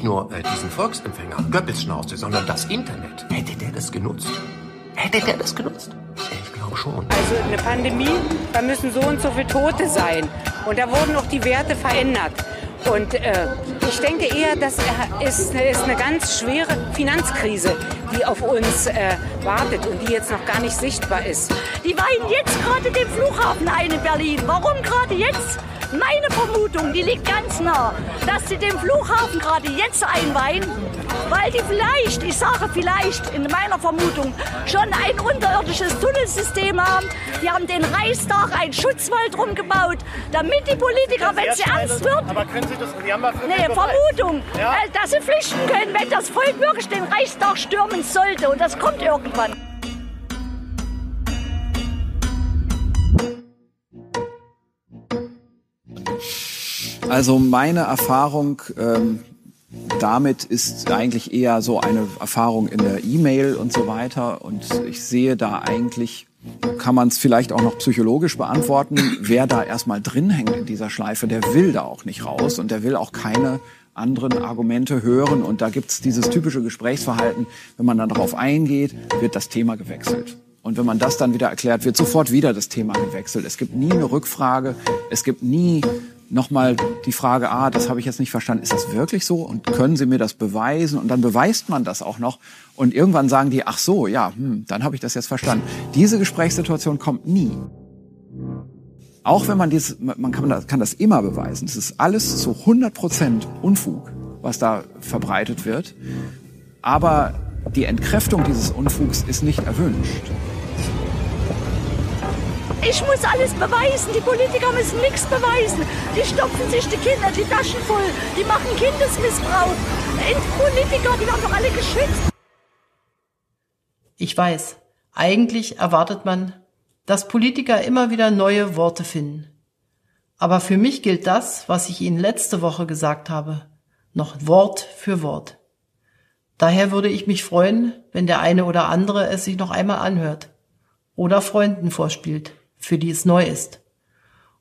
Nur äh, diesen Volksempfänger Goebbels schnauzte, sondern das Internet, hätte der das genutzt? Hätte der das genutzt? Ich glaube schon.
Also eine Pandemie, da müssen so und so viele Tote sein. Und da wurden auch die Werte verändert. Und äh, ich denke eher, das ist, ist eine ganz schwere Finanzkrise, die auf uns äh, wartet und die jetzt noch gar nicht sichtbar ist.
Die weihen jetzt gerade den Flughafen ein in Berlin. Warum gerade jetzt? Meine Vermutung, die liegt ganz nah, dass sie den Flughafen gerade jetzt einweihen, weil die vielleicht, ich sage vielleicht in meiner Vermutung, schon ein unterirdisches Tunnelsystem haben. Die haben den Reichstag einen Schutzwald rumgebaut, damit die Politiker, wenn es ernst wird,
Aber können Sie das, Sie haben
Nee. Vermutung,
Ja?
äh, dass sie flüchten können, wenn das Volk wirklich den Reichstag stürmen sollte. Und das kommt irgendwann.
Also meine Erfahrung ähm, damit ist eigentlich eher so eine Erfahrung in der E-Mail und so weiter. Und ich sehe da eigentlich, kann man es vielleicht auch noch psychologisch beantworten, wer da erstmal drin hängt in dieser Schleife, der will da auch nicht raus und der will auch keine anderen Argumente hören. Und da gibt's dieses typische Gesprächsverhalten, wenn man dann darauf eingeht, wird das Thema gewechselt. Und wenn man das dann wieder erklärt, wird sofort wieder das Thema gewechselt. Es gibt nie eine Rückfrage, es gibt nie nochmal die Frage, ah, das habe ich jetzt nicht verstanden, ist das wirklich so und können Sie mir das beweisen? Und dann beweist man das auch noch und irgendwann sagen die, ach so, ja, hm, dann habe ich das jetzt verstanden. Diese Gesprächssituation kommt nie. Auch wenn man dieses, man kann, das- kann das immer beweisen. Es ist alles zu 100 Prozent Unfug, was da verbreitet wird. Aber die Entkräftung dieses Unfugs ist nicht erwünscht.
Ich muss alles beweisen. Die Politiker müssen nichts beweisen. Die stopfen sich die Kinder die Taschen voll. Die machen Kindesmissbrauch. Die Politiker, die werden doch alle geschützt.
Ich weiß, eigentlich erwartet man, dass Politiker immer wieder neue Worte finden. Aber für mich gilt das, was ich Ihnen letzte Woche gesagt habe, noch Wort für Wort. Daher würde ich mich freuen, wenn der eine oder andere es sich noch einmal anhört oder Freunden vorspielt, für die es neu ist.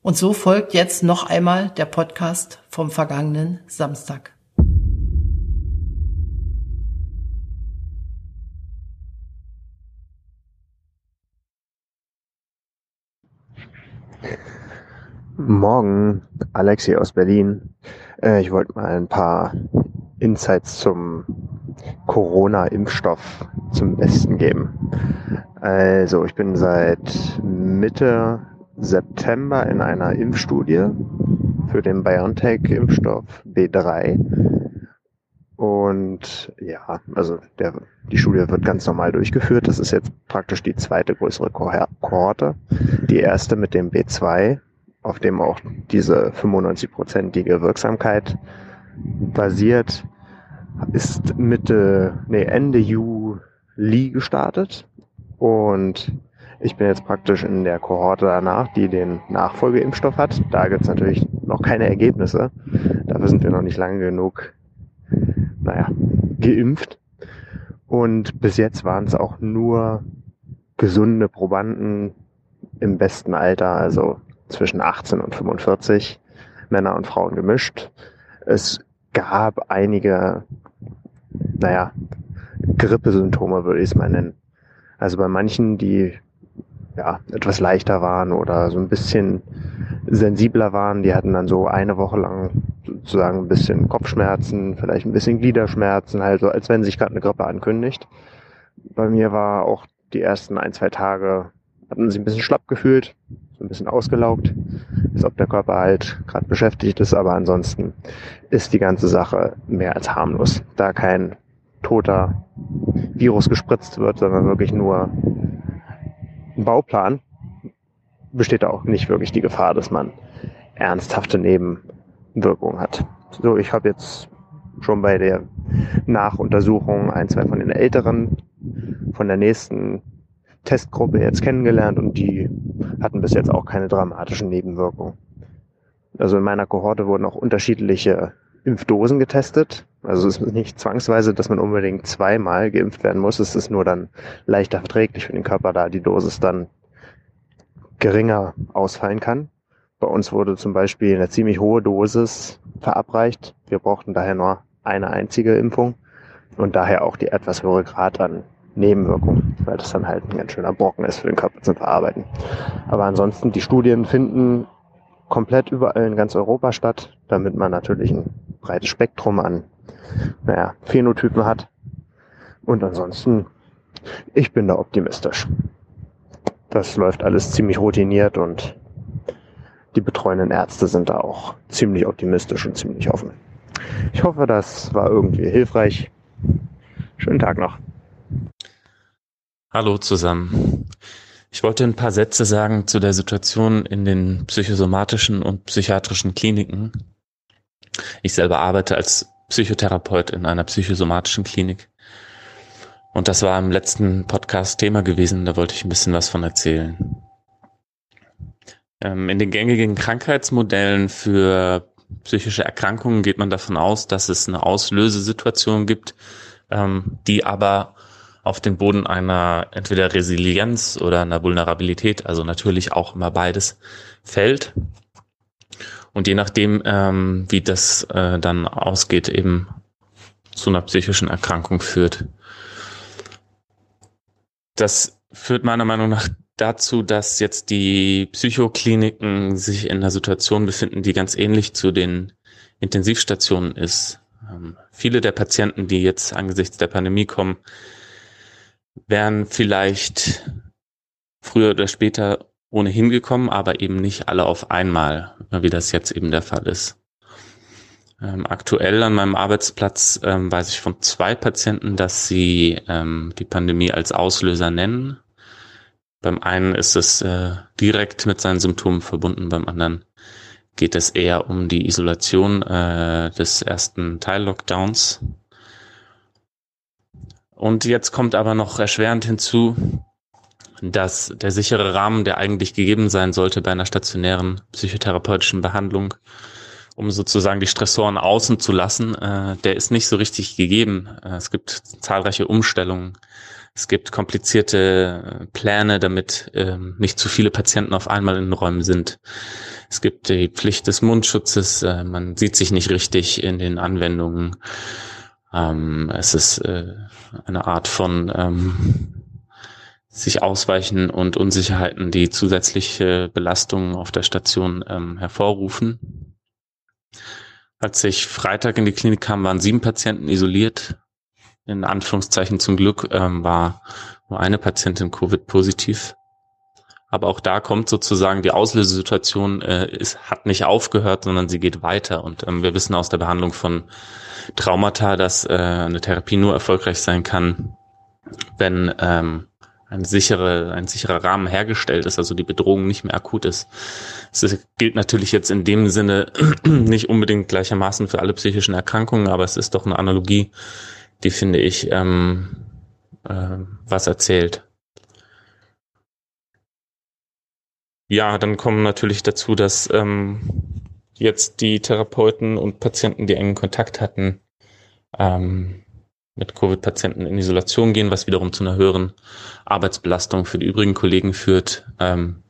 Und so folgt jetzt noch einmal der Podcast vom vergangenen Samstag.
Morgen, Alexi aus Berlin. Äh, ich wollte mal ein paar Insights zum Corona-Impfstoff zum Besten geben. Also, ich bin seit Mitte September in einer Impfstudie für den BioNTech-Impfstoff B3. Und ja, also der, die Studie wird ganz normal durchgeführt. Das ist jetzt praktisch die zweite größere Kohor- Kohorte. Die erste mit dem B2, auf dem auch diese 95-prozentige Wirksamkeit basiert, ist Mitte, nee, Ende Juli gestartet. Und ich bin jetzt praktisch in der Kohorte danach, die den Nachfolgeimpfstoff hat. Da gibt es natürlich noch keine Ergebnisse. Dafür sind wir noch nicht lange genug, naja, geimpft. Und bis jetzt waren es auch nur gesunde Probanden im besten Alter, also zwischen 18 und 45, Männer und Frauen gemischt. Es gab einige, naja, Grippesymptome würde ich es mal nennen. Also bei manchen, die ja etwas leichter waren oder so ein bisschen sensibler waren, die hatten dann so eine Woche lang sozusagen ein bisschen Kopfschmerzen, vielleicht ein bisschen Gliederschmerzen, halt so, als wenn sich gerade eine Grippe ankündigt. Bei mir war auch die ersten ein, zwei Tage, hatten sich ein bisschen schlapp gefühlt, so ein bisschen ausgelaugt, als ob der Körper halt gerade beschäftigt ist, aber ansonsten ist die ganze Sache mehr als harmlos, da kein toter Virus gespritzt wird, sondern wirklich nur ein Bauplan, besteht auch nicht wirklich die Gefahr, dass man ernsthafte Nebenwirkungen hat. So, ich habe jetzt schon bei der Nachuntersuchung ein, zwei von den Älteren von der nächsten Testgruppe jetzt kennengelernt und die hatten bis jetzt auch keine dramatischen Nebenwirkungen. Also in meiner Kohorte wurden auch unterschiedliche Impfdosen getestet. Also es ist nicht zwangsweise, dass man unbedingt zweimal geimpft werden muss. Es ist nur dann leichter verträglich für den Körper, da die Dosis dann geringer ausfallen kann. Bei uns wurde zum Beispiel eine ziemlich hohe Dosis verabreicht. Wir brauchten daher nur eine einzige Impfung und daher auch die etwas höhere Grad an Nebenwirkungen, weil das dann halt ein ganz schöner Brocken ist für den Körper zum Verarbeiten. Aber ansonsten, die Studien finden komplett überall in ganz Europa statt, damit man natürlich ein breites Spektrum an naja, Phänotypen hat. Und ansonsten, ich bin da optimistisch. Das läuft alles ziemlich routiniert und die betreuenden Ärzte sind da auch ziemlich optimistisch und ziemlich offen. Ich hoffe, das war irgendwie hilfreich. Schönen Tag noch.
Hallo zusammen. Ich wollte ein paar Sätze sagen zu der Situation in den psychosomatischen und psychiatrischen Kliniken. Ich selber arbeite als Psychotherapeut in einer psychosomatischen Klinik. Und das war im letzten Podcast Thema gewesen, da wollte ich ein bisschen was von erzählen. Ähm, in den gängigen Krankheitsmodellen für psychische Erkrankungen geht man davon aus, dass es eine Auslösesituation gibt, ähm, die aber auf den Boden einer entweder Resilienz oder einer Vulnerabilität, also natürlich auch immer beides, fällt. Und je nachdem, ähm, wie das äh, dann ausgeht, eben zu einer psychischen Erkrankung führt. Das führt meiner Meinung nach dazu, dass jetzt die Psychokliniken sich in einer Situation befinden, die ganz ähnlich zu den Intensivstationen ist. Ähm, viele der Patienten, die jetzt angesichts der Pandemie kommen, wären vielleicht früher oder später ohnehin gekommen, aber eben nicht alle auf einmal, wie das jetzt eben der Fall ist. Ähm, aktuell an meinem Arbeitsplatz ähm, weiß ich von zwei Patienten, dass sie ähm, die Pandemie als Auslöser nennen. Beim einen ist es äh, direkt mit seinen Symptomen verbunden, beim anderen geht es eher um die Isolation äh, des ersten Teil-Lockdowns. Und jetzt kommt aber noch erschwerend hinzu, dass der sichere Rahmen, der eigentlich gegeben sein sollte bei einer stationären psychotherapeutischen Behandlung, um sozusagen die Stressoren außen zu lassen, äh, der ist nicht so richtig gegeben. Äh, es gibt zahlreiche Umstellungen. Es gibt komplizierte äh, Pläne, damit ähm, nicht zu viele Patienten auf einmal in den Räumen sind. Es gibt die Pflicht des Mundschutzes. Äh, man sieht sich nicht richtig in den Anwendungen. Ähm, es ist äh, eine Art von ähm, sich ausweichen und Unsicherheiten, die zusätzliche Belastungen auf der Station ähm, hervorrufen. Als ich Freitag in die Klinik kam, waren sieben Patienten isoliert. In Anführungszeichen zum Glück ähm, war nur eine Patientin Covid-positiv. Aber auch da kommt sozusagen die Auslösesituation, äh, ist, hat nicht aufgehört, sondern sie geht weiter. Und ähm, wir wissen aus der Behandlung von Traumata, dass äh, eine Therapie nur erfolgreich sein kann, wenn ähm, ein, sichere, ein sicherer Rahmen hergestellt ist, also die Bedrohung nicht mehr akut ist. Es gilt natürlich jetzt in dem Sinne nicht unbedingt gleichermaßen für alle psychischen Erkrankungen, aber es ist doch eine Analogie, die finde ich ähm, äh, was erzählt. Ja, dann kommen natürlich dazu, dass ähm, jetzt die Therapeuten und Patienten, die engen Kontakt hatten, ähm, mit Covid-Patienten in Isolation gehen, was wiederum zu einer höheren Arbeitsbelastung für die übrigen Kollegen führt. Ähm,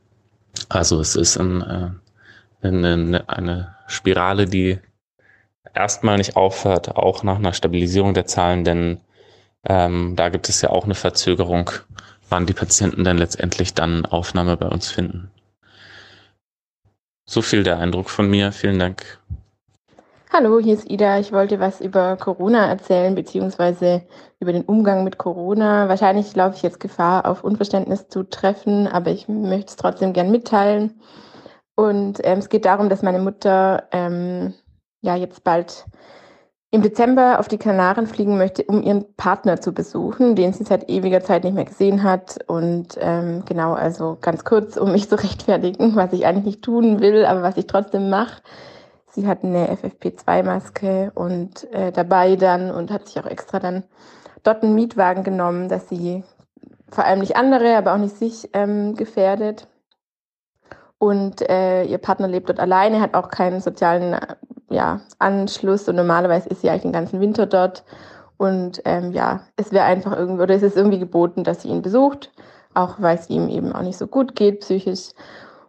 also es ist ein, äh, eine, eine Spirale, die erstmal nicht aufhört, auch nach einer Stabilisierung der Zahlen, denn ähm, da gibt es ja auch eine Verzögerung, wann die Patienten dann letztendlich dann Aufnahme bei uns finden. So viel der Eindruck von mir. Vielen Dank.
Hallo, hier ist Ida. Ich wollte was über Corona erzählen, beziehungsweise über den Umgang mit Corona. Wahrscheinlich laufe ich jetzt Gefahr, auf Unverständnis zu treffen, aber ich möchte es trotzdem gern mitteilen. Und ähm, es geht darum, dass meine Mutter ähm, ja jetzt bald im Dezember auf die Kanaren fliegen möchte, um ihren Partner zu besuchen, den sie seit ewiger Zeit nicht mehr gesehen hat. Und ähm, genau, also ganz kurz, um mich zu rechtfertigen, was ich eigentlich nicht tun will, aber was ich trotzdem mache. Sie hat eine FFP2-Maske und äh, dabei dann und hat sich auch extra dann dort einen Mietwagen genommen, dass sie vor allem nicht andere, aber auch nicht sich ähm, gefährdet. Und äh, ihr Partner lebt dort alleine, hat auch keinen sozialen ja, Anschluss und normalerweise ist sie eigentlich den ganzen Winter dort. Und ähm, ja, es wäre einfach irgendwie, oder es ist irgendwie geboten, dass sie ihn besucht, auch weil es ihm eben auch nicht so gut geht psychisch.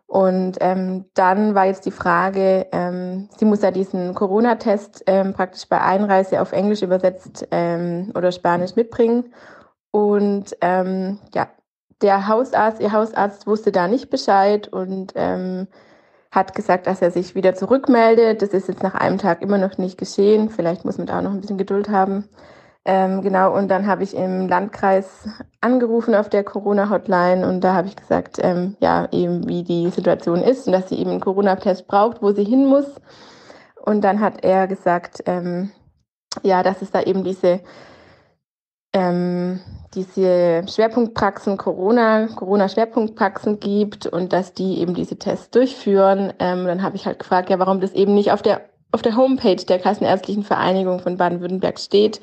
Und ähm, dann war jetzt die Frage, ähm, sie muss ja diesen Corona-Test ähm, praktisch bei Einreise auf Englisch übersetzt ähm, oder Spanisch mitbringen. Und ähm, ja, der Hausarzt, ihr Hausarzt wusste da nicht Bescheid und ähm, hat gesagt, dass er sich wieder zurückmeldet. Das ist jetzt nach einem Tag immer noch nicht geschehen. Vielleicht muss man da auch noch ein bisschen Geduld haben. Ähm, genau, und dann habe ich im Landkreis angerufen auf der Corona-Hotline und da habe ich gesagt, ähm, ja, eben wie die Situation ist und dass sie eben einen Corona-Test braucht, wo sie hin muss. Und dann hat er gesagt, ähm, ja, dass es da eben diese, ähm, diese Schwerpunktpraxen Corona, Corona-Schwerpunktpraxen gibt und dass die eben diese Tests durchführen. Ähm, dann habe ich halt gefragt, ja, warum das eben nicht auf der auf der Homepage der Kassenärztlichen Vereinigung von Baden-Württemberg steht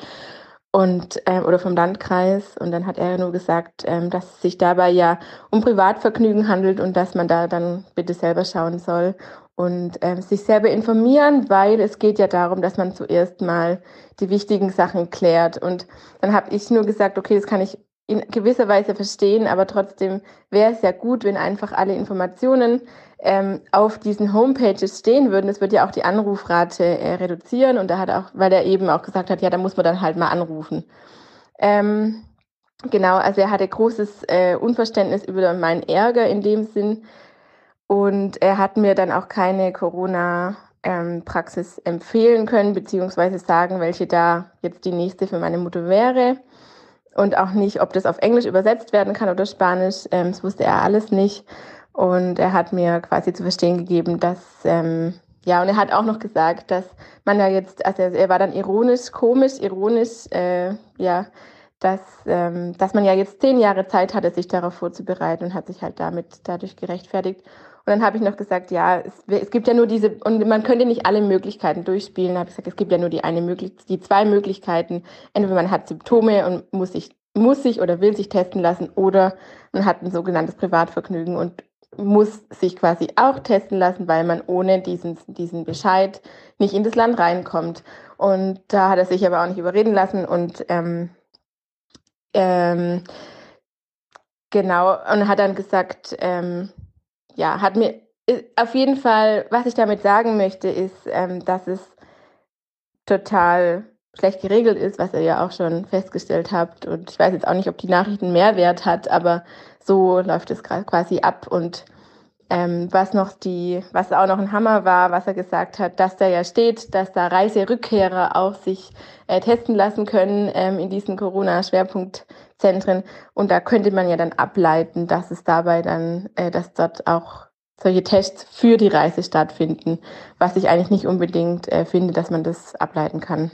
und ähm, oder vom Landkreis und dann hat er nur gesagt, ähm, dass es sich dabei ja um Privatvergnügen handelt und dass man da dann bitte selber schauen soll und ähm, sich selber informieren, weil es geht ja darum, dass man zuerst mal die wichtigen Sachen klärt und dann habe ich nur gesagt, okay, das kann ich in gewisser Weise verstehen, aber trotzdem wäre es ja gut, wenn einfach alle Informationen ähm, auf diesen Homepages stehen würden. Das wird ja auch die Anrufrate äh, reduzieren und da hat auch, weil er eben auch gesagt hat, ja, da muss man dann halt mal anrufen. Ähm, genau, also er hatte großes äh, Unverständnis über meinen Ärger in dem Sinn und er hat mir dann auch keine Corona ähm, empfehlen können, beziehungsweise sagen, welche da jetzt die nächste für meine Mutter wäre und auch nicht, ob das auf Englisch übersetzt werden kann oder Spanisch. Ähm, das wusste er alles nicht. Und er hat mir quasi zu verstehen gegeben, dass, ähm, ja, und er hat auch noch gesagt, dass man ja jetzt, also er war dann ironisch, komisch, ironisch, äh, ja, dass, ähm, dass man ja jetzt zehn Jahre Zeit hatte, sich darauf vorzubereiten und hat sich halt damit dadurch gerechtfertigt. Und dann habe ich noch gesagt, ja, es, es, gibt ja nur diese, und man könnte nicht alle Möglichkeiten durchspielen. Da habe ich gesagt, es gibt ja nur die eine Möglichkeit, die zwei Möglichkeiten. Entweder man hat Symptome und muss sich, muss sich oder will sich testen lassen, oder man hat ein sogenanntes Privatvergnügen und muss sich quasi auch testen lassen, weil man ohne diesen, diesen Bescheid nicht in das Land reinkommt. Und da hat er sich aber auch nicht überreden lassen und ähm, ähm, genau, und hat dann gesagt, ähm, ja, hat mir äh, auf jeden Fall, was ich damit sagen möchte, ist, ähm, dass es total schlecht geregelt ist, was ihr ja auch schon festgestellt habt. Und ich weiß jetzt auch nicht, ob die Nachrichten Mehrwert hat, aber so läuft es quasi ab. Und ähm, was noch die, was auch noch ein Hammer war, was er gesagt hat, dass da ja steht, dass da Reiserückkehrer auch sich äh, testen lassen können ähm, in diesen Corona-Schwerpunktzentren. Und da könnte man ja dann ableiten, dass es dabei dann, äh, dass dort auch solche Tests für die Reise stattfinden, was ich eigentlich nicht unbedingt äh, finde, dass man das ableiten kann.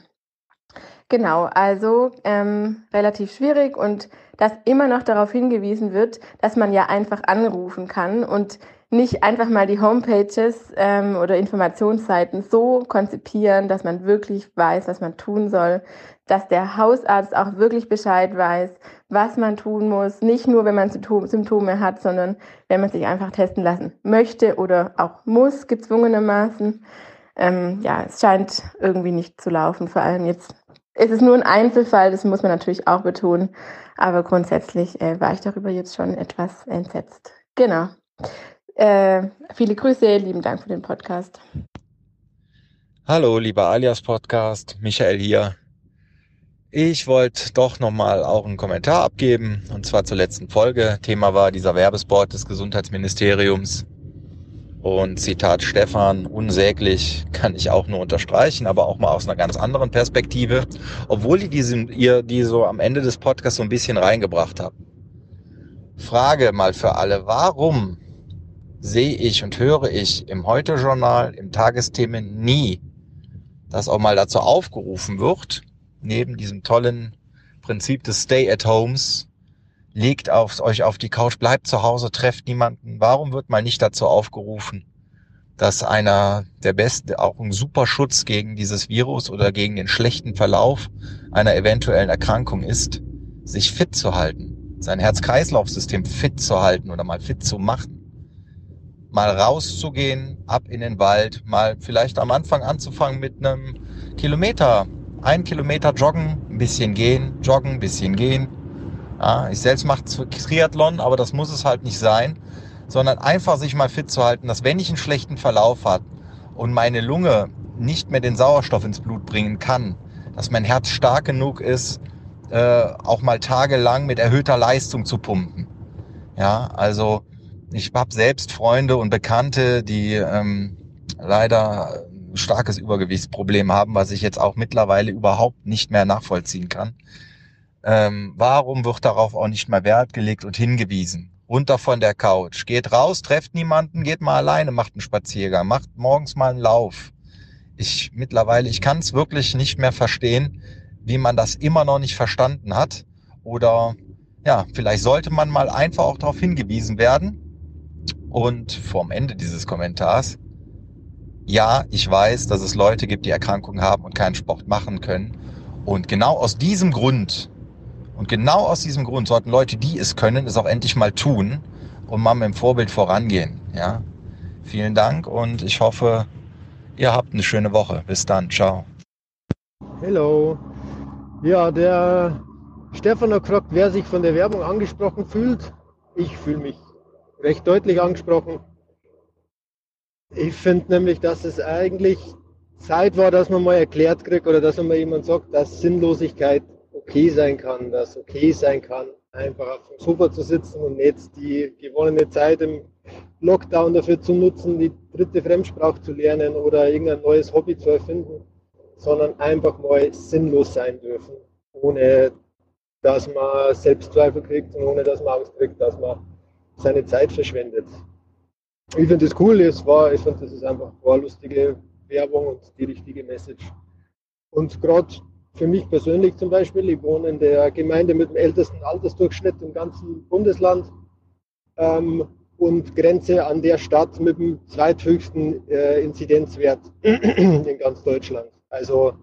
Genau, also ähm, relativ schwierig und dass immer noch darauf hingewiesen wird, dass man ja einfach anrufen kann und nicht einfach mal die Homepages ähm, oder Informationsseiten so konzipieren, dass man wirklich weiß, was man tun soll, dass der Hausarzt auch wirklich Bescheid weiß, was man tun muss, nicht nur, wenn man Symptome hat, sondern wenn man sich einfach testen lassen möchte oder auch muss, gezwungenermaßen. Ähm, ja, es scheint irgendwie nicht zu laufen, vor allem jetzt es ist nur ein Einzelfall, das muss man natürlich auch betonen, aber grundsätzlich äh, war ich darüber jetzt schon etwas entsetzt. Genau. Äh, viele Grüße, lieben Dank für den Podcast.
Hallo, lieber Alias Podcast, Michael hier. Ich wollte doch nochmal auch einen Kommentar abgeben, und zwar zur letzten Folge. Thema war dieser Werbespot des Gesundheitsministeriums. Und Zitat Stefan, unsäglich kann ich auch nur unterstreichen, aber auch mal aus einer ganz anderen Perspektive, obwohl ihr diese, ihr die so am Ende des Podcasts so ein bisschen reingebracht habt. Frage mal für alle, warum sehe ich und höre ich im Heute-Journal, im Tagesthemen nie, dass auch mal dazu aufgerufen wird, neben diesem tollen Prinzip des Stay-at-Homes, legt auf, euch auf die Couch, bleibt zu Hause, trefft niemanden. Warum wird mal nicht dazu aufgerufen, dass einer der besten, auch ein super Schutz gegen dieses Virus oder gegen den schlechten Verlauf einer eventuellen Erkrankung ist, sich fit zu halten, sein Herz-Kreislauf-System fit zu halten oder mal fit zu machen. Mal rauszugehen, ab in den Wald, mal vielleicht am Anfang anzufangen mit einem Kilometer, ein Kilometer joggen, ein bisschen gehen, joggen, ein bisschen gehen, ja, ich selbst mache Triathlon, aber das muss es halt nicht sein. sondern einfach sich mal fit zu halten, dass wenn ich einen schlechten Verlauf habe und meine Lunge nicht mehr den Sauerstoff ins Blut bringen kann, dass mein Herz stark genug ist, äh, auch mal tagelang mit erhöhter Leistung zu pumpen. Ja, also ich habe selbst Freunde und Bekannte, die ähm, leider starkes Übergewichtsproblem haben, was ich jetzt auch mittlerweile überhaupt nicht mehr nachvollziehen kann. Ähm, warum wird darauf auch nicht mehr Wert gelegt und hingewiesen? Runter von der Couch, geht raus, trefft niemanden, geht mal alleine, macht einen Spaziergang, macht morgens mal einen Lauf. Ich mittlerweile, ich kann es wirklich nicht mehr verstehen, wie man das immer noch nicht verstanden hat. Oder ja, vielleicht sollte man mal einfach auch darauf hingewiesen werden. Und vorm Ende dieses Kommentars, ja, ich weiß, dass es Leute gibt, die Erkrankungen haben und keinen Sport machen können. Und genau aus diesem Grund, und genau aus diesem Grund sollten Leute, die es können, es auch endlich mal tun und mal mit dem Vorbild vorangehen. Ja, vielen Dank und ich hoffe, ihr habt eine schöne Woche. Bis dann. Ciao.
Hello. Ja, der Stefan hat wer sich von der Werbung angesprochen fühlt. Ich fühle mich recht deutlich angesprochen. Ich finde nämlich, dass es eigentlich Zeit war, dass man mal erklärt kriegt oder dass man mal jemand sagt, dass Sinnlosigkeit okay sein kann, dass okay sein kann, einfach auf dem Sofa zu sitzen und jetzt die gewonnene Zeit im Lockdown dafür zu nutzen, die dritte Fremdsprache zu lernen oder irgendein neues Hobby zu erfinden, sondern einfach mal sinnlos sein dürfen, ohne dass man Selbstzweifel kriegt und ohne dass man Angst kriegt, dass man seine Zeit verschwendet. Ich finde das cool, es war, ich finde das ist einfach eine lustige Werbung und die richtige Message. Und gerade für mich persönlich zum Beispiel, ich wohne in der Gemeinde mit dem ältesten Altersdurchschnitt im ganzen Bundesland ähm, und grenze an der Stadt mit dem zweithöchsten äh, Inzidenzwert in ganz Deutschland. Also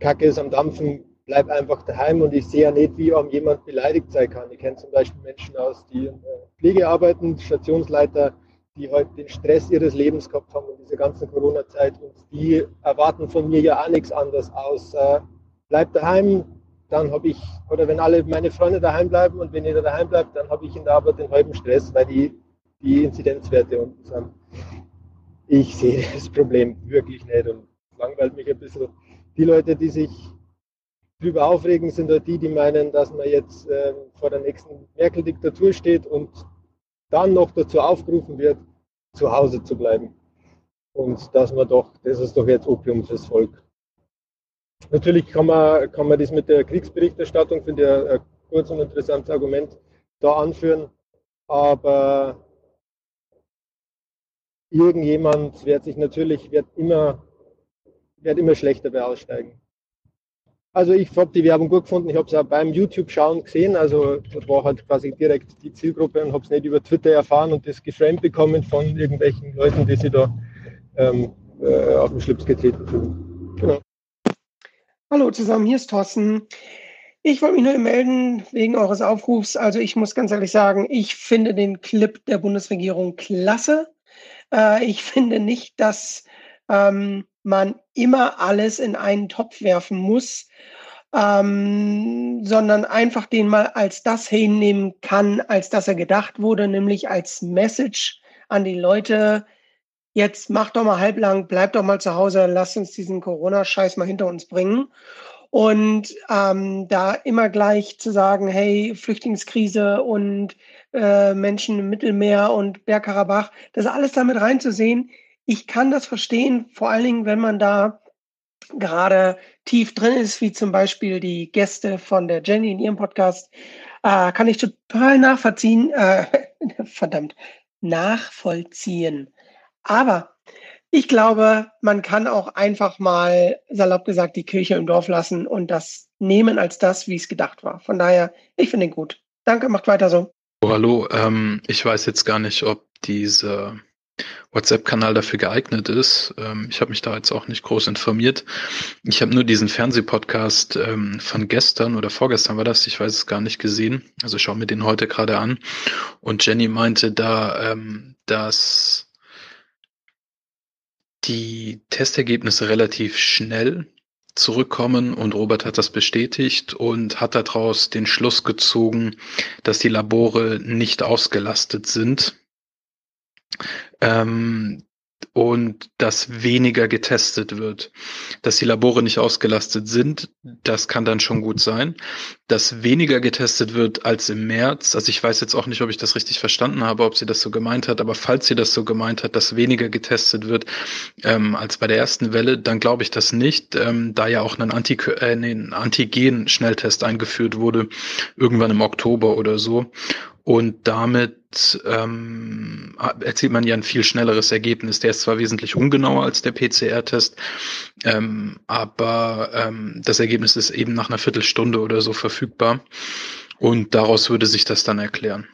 Kacke ist am Dampfen, bleib einfach daheim und ich sehe ja nicht, wie auch jemand beleidigt sein kann. Ich kenne zum Beispiel Menschen aus, die in der Pflege arbeiten, Stationsleiter, die heute den Stress ihres Lebens gehabt haben in dieser ganzen Corona-Zeit und die erwarten von mir ja auch nichts anderes aus. Äh, bleib daheim, dann habe ich, oder wenn alle meine Freunde daheim bleiben und wenn jeder daheim bleibt, dann habe ich in der Arbeit den halben Stress, weil die, die Inzidenzwerte unten sind. Ich sehe das Problem wirklich nicht und langweilt mich ein bisschen. Die Leute, die sich drüber aufregen, sind halt die, die meinen, dass man jetzt äh, vor der nächsten Merkel-Diktatur steht und dann noch dazu aufgerufen wird, zu Hause zu bleiben. Und dass man doch, das ist doch jetzt Opium fürs Volk. Natürlich kann man, kann man das mit der Kriegsberichterstattung, finde ich ein kurz und interessantes Argument, da anführen. Aber irgendjemand wird sich natürlich, wird immer, wird immer schlechter bei aussteigen. Also ich habe die Werbung gut gefunden, ich habe es auch beim YouTube-Schauen gesehen, also das war halt quasi direkt die Zielgruppe und habe es nicht über Twitter erfahren und das geframed bekommen von irgendwelchen Leuten, die sich da ähm, äh, auf den Schlips getreten fühlen. Genau.
Hallo zusammen, hier ist Thorsten. Ich wollte mich nur melden wegen eures Aufrufs. Also ich muss ganz ehrlich sagen, ich finde den Clip der Bundesregierung klasse. Äh, ich finde nicht, dass ähm, man immer alles in einen Topf werfen muss, ähm, sondern einfach den mal als das hinnehmen kann, als dass er gedacht wurde, nämlich als Message an die Leute, jetzt mach doch mal halblang, bleib doch mal zu Hause, lass uns diesen Corona-Scheiß mal hinter uns bringen. Und ähm, da immer gleich zu sagen, hey, Flüchtlingskrise und äh, Menschen im Mittelmeer und Bergkarabach, das alles damit reinzusehen, ich kann das verstehen, vor allen Dingen, wenn man da gerade tief drin ist, wie zum Beispiel die Gäste von der Jenny in ihrem Podcast, äh, kann ich total nachvollziehen, äh, verdammt, nachvollziehen. Aber ich glaube, man kann auch einfach mal, salopp gesagt, die Kirche im Dorf lassen und das nehmen als das, wie es gedacht war. Von daher, ich finde ihn gut. Danke, macht weiter so.
Oh, hallo, ähm, ich weiß jetzt gar nicht, ob diese WhatsApp-Kanal dafür geeignet ist. Ähm, ich habe mich da jetzt auch nicht groß informiert. Ich habe nur diesen Fernsehpodcast ähm, von gestern oder vorgestern war das, ich weiß es gar nicht gesehen. Also schaue mir den heute gerade an. Und Jenny meinte da, ähm, dass die Testergebnisse relativ schnell zurückkommen und Robert hat das bestätigt und hat daraus den Schluss gezogen, dass die Labore nicht ausgelastet sind Ähm, und dass weniger getestet wird. Dass die Labore nicht ausgelastet sind, das kann dann schon gut sein. Dass weniger getestet wird als im März, also ich weiß jetzt auch nicht, ob ich das richtig verstanden habe, ob sie das so gemeint hat, aber falls sie das so gemeint hat, dass weniger getestet wird ähm, als bei der ersten Welle, dann glaube ich das nicht, ähm, da ja auch ein, Anti äh, ein Antigen-Schnelltest eingeführt wurde, irgendwann im Oktober oder so. Und damit ähm, erzielt man ja ein viel schnelleres Ergebnis. Der ist zwar wesentlich ungenauer als der PCR-Test, ähm, aber ähm, das Ergebnis ist eben nach einer Viertelstunde oder so verfügbar. Und daraus würde sich das dann erklären.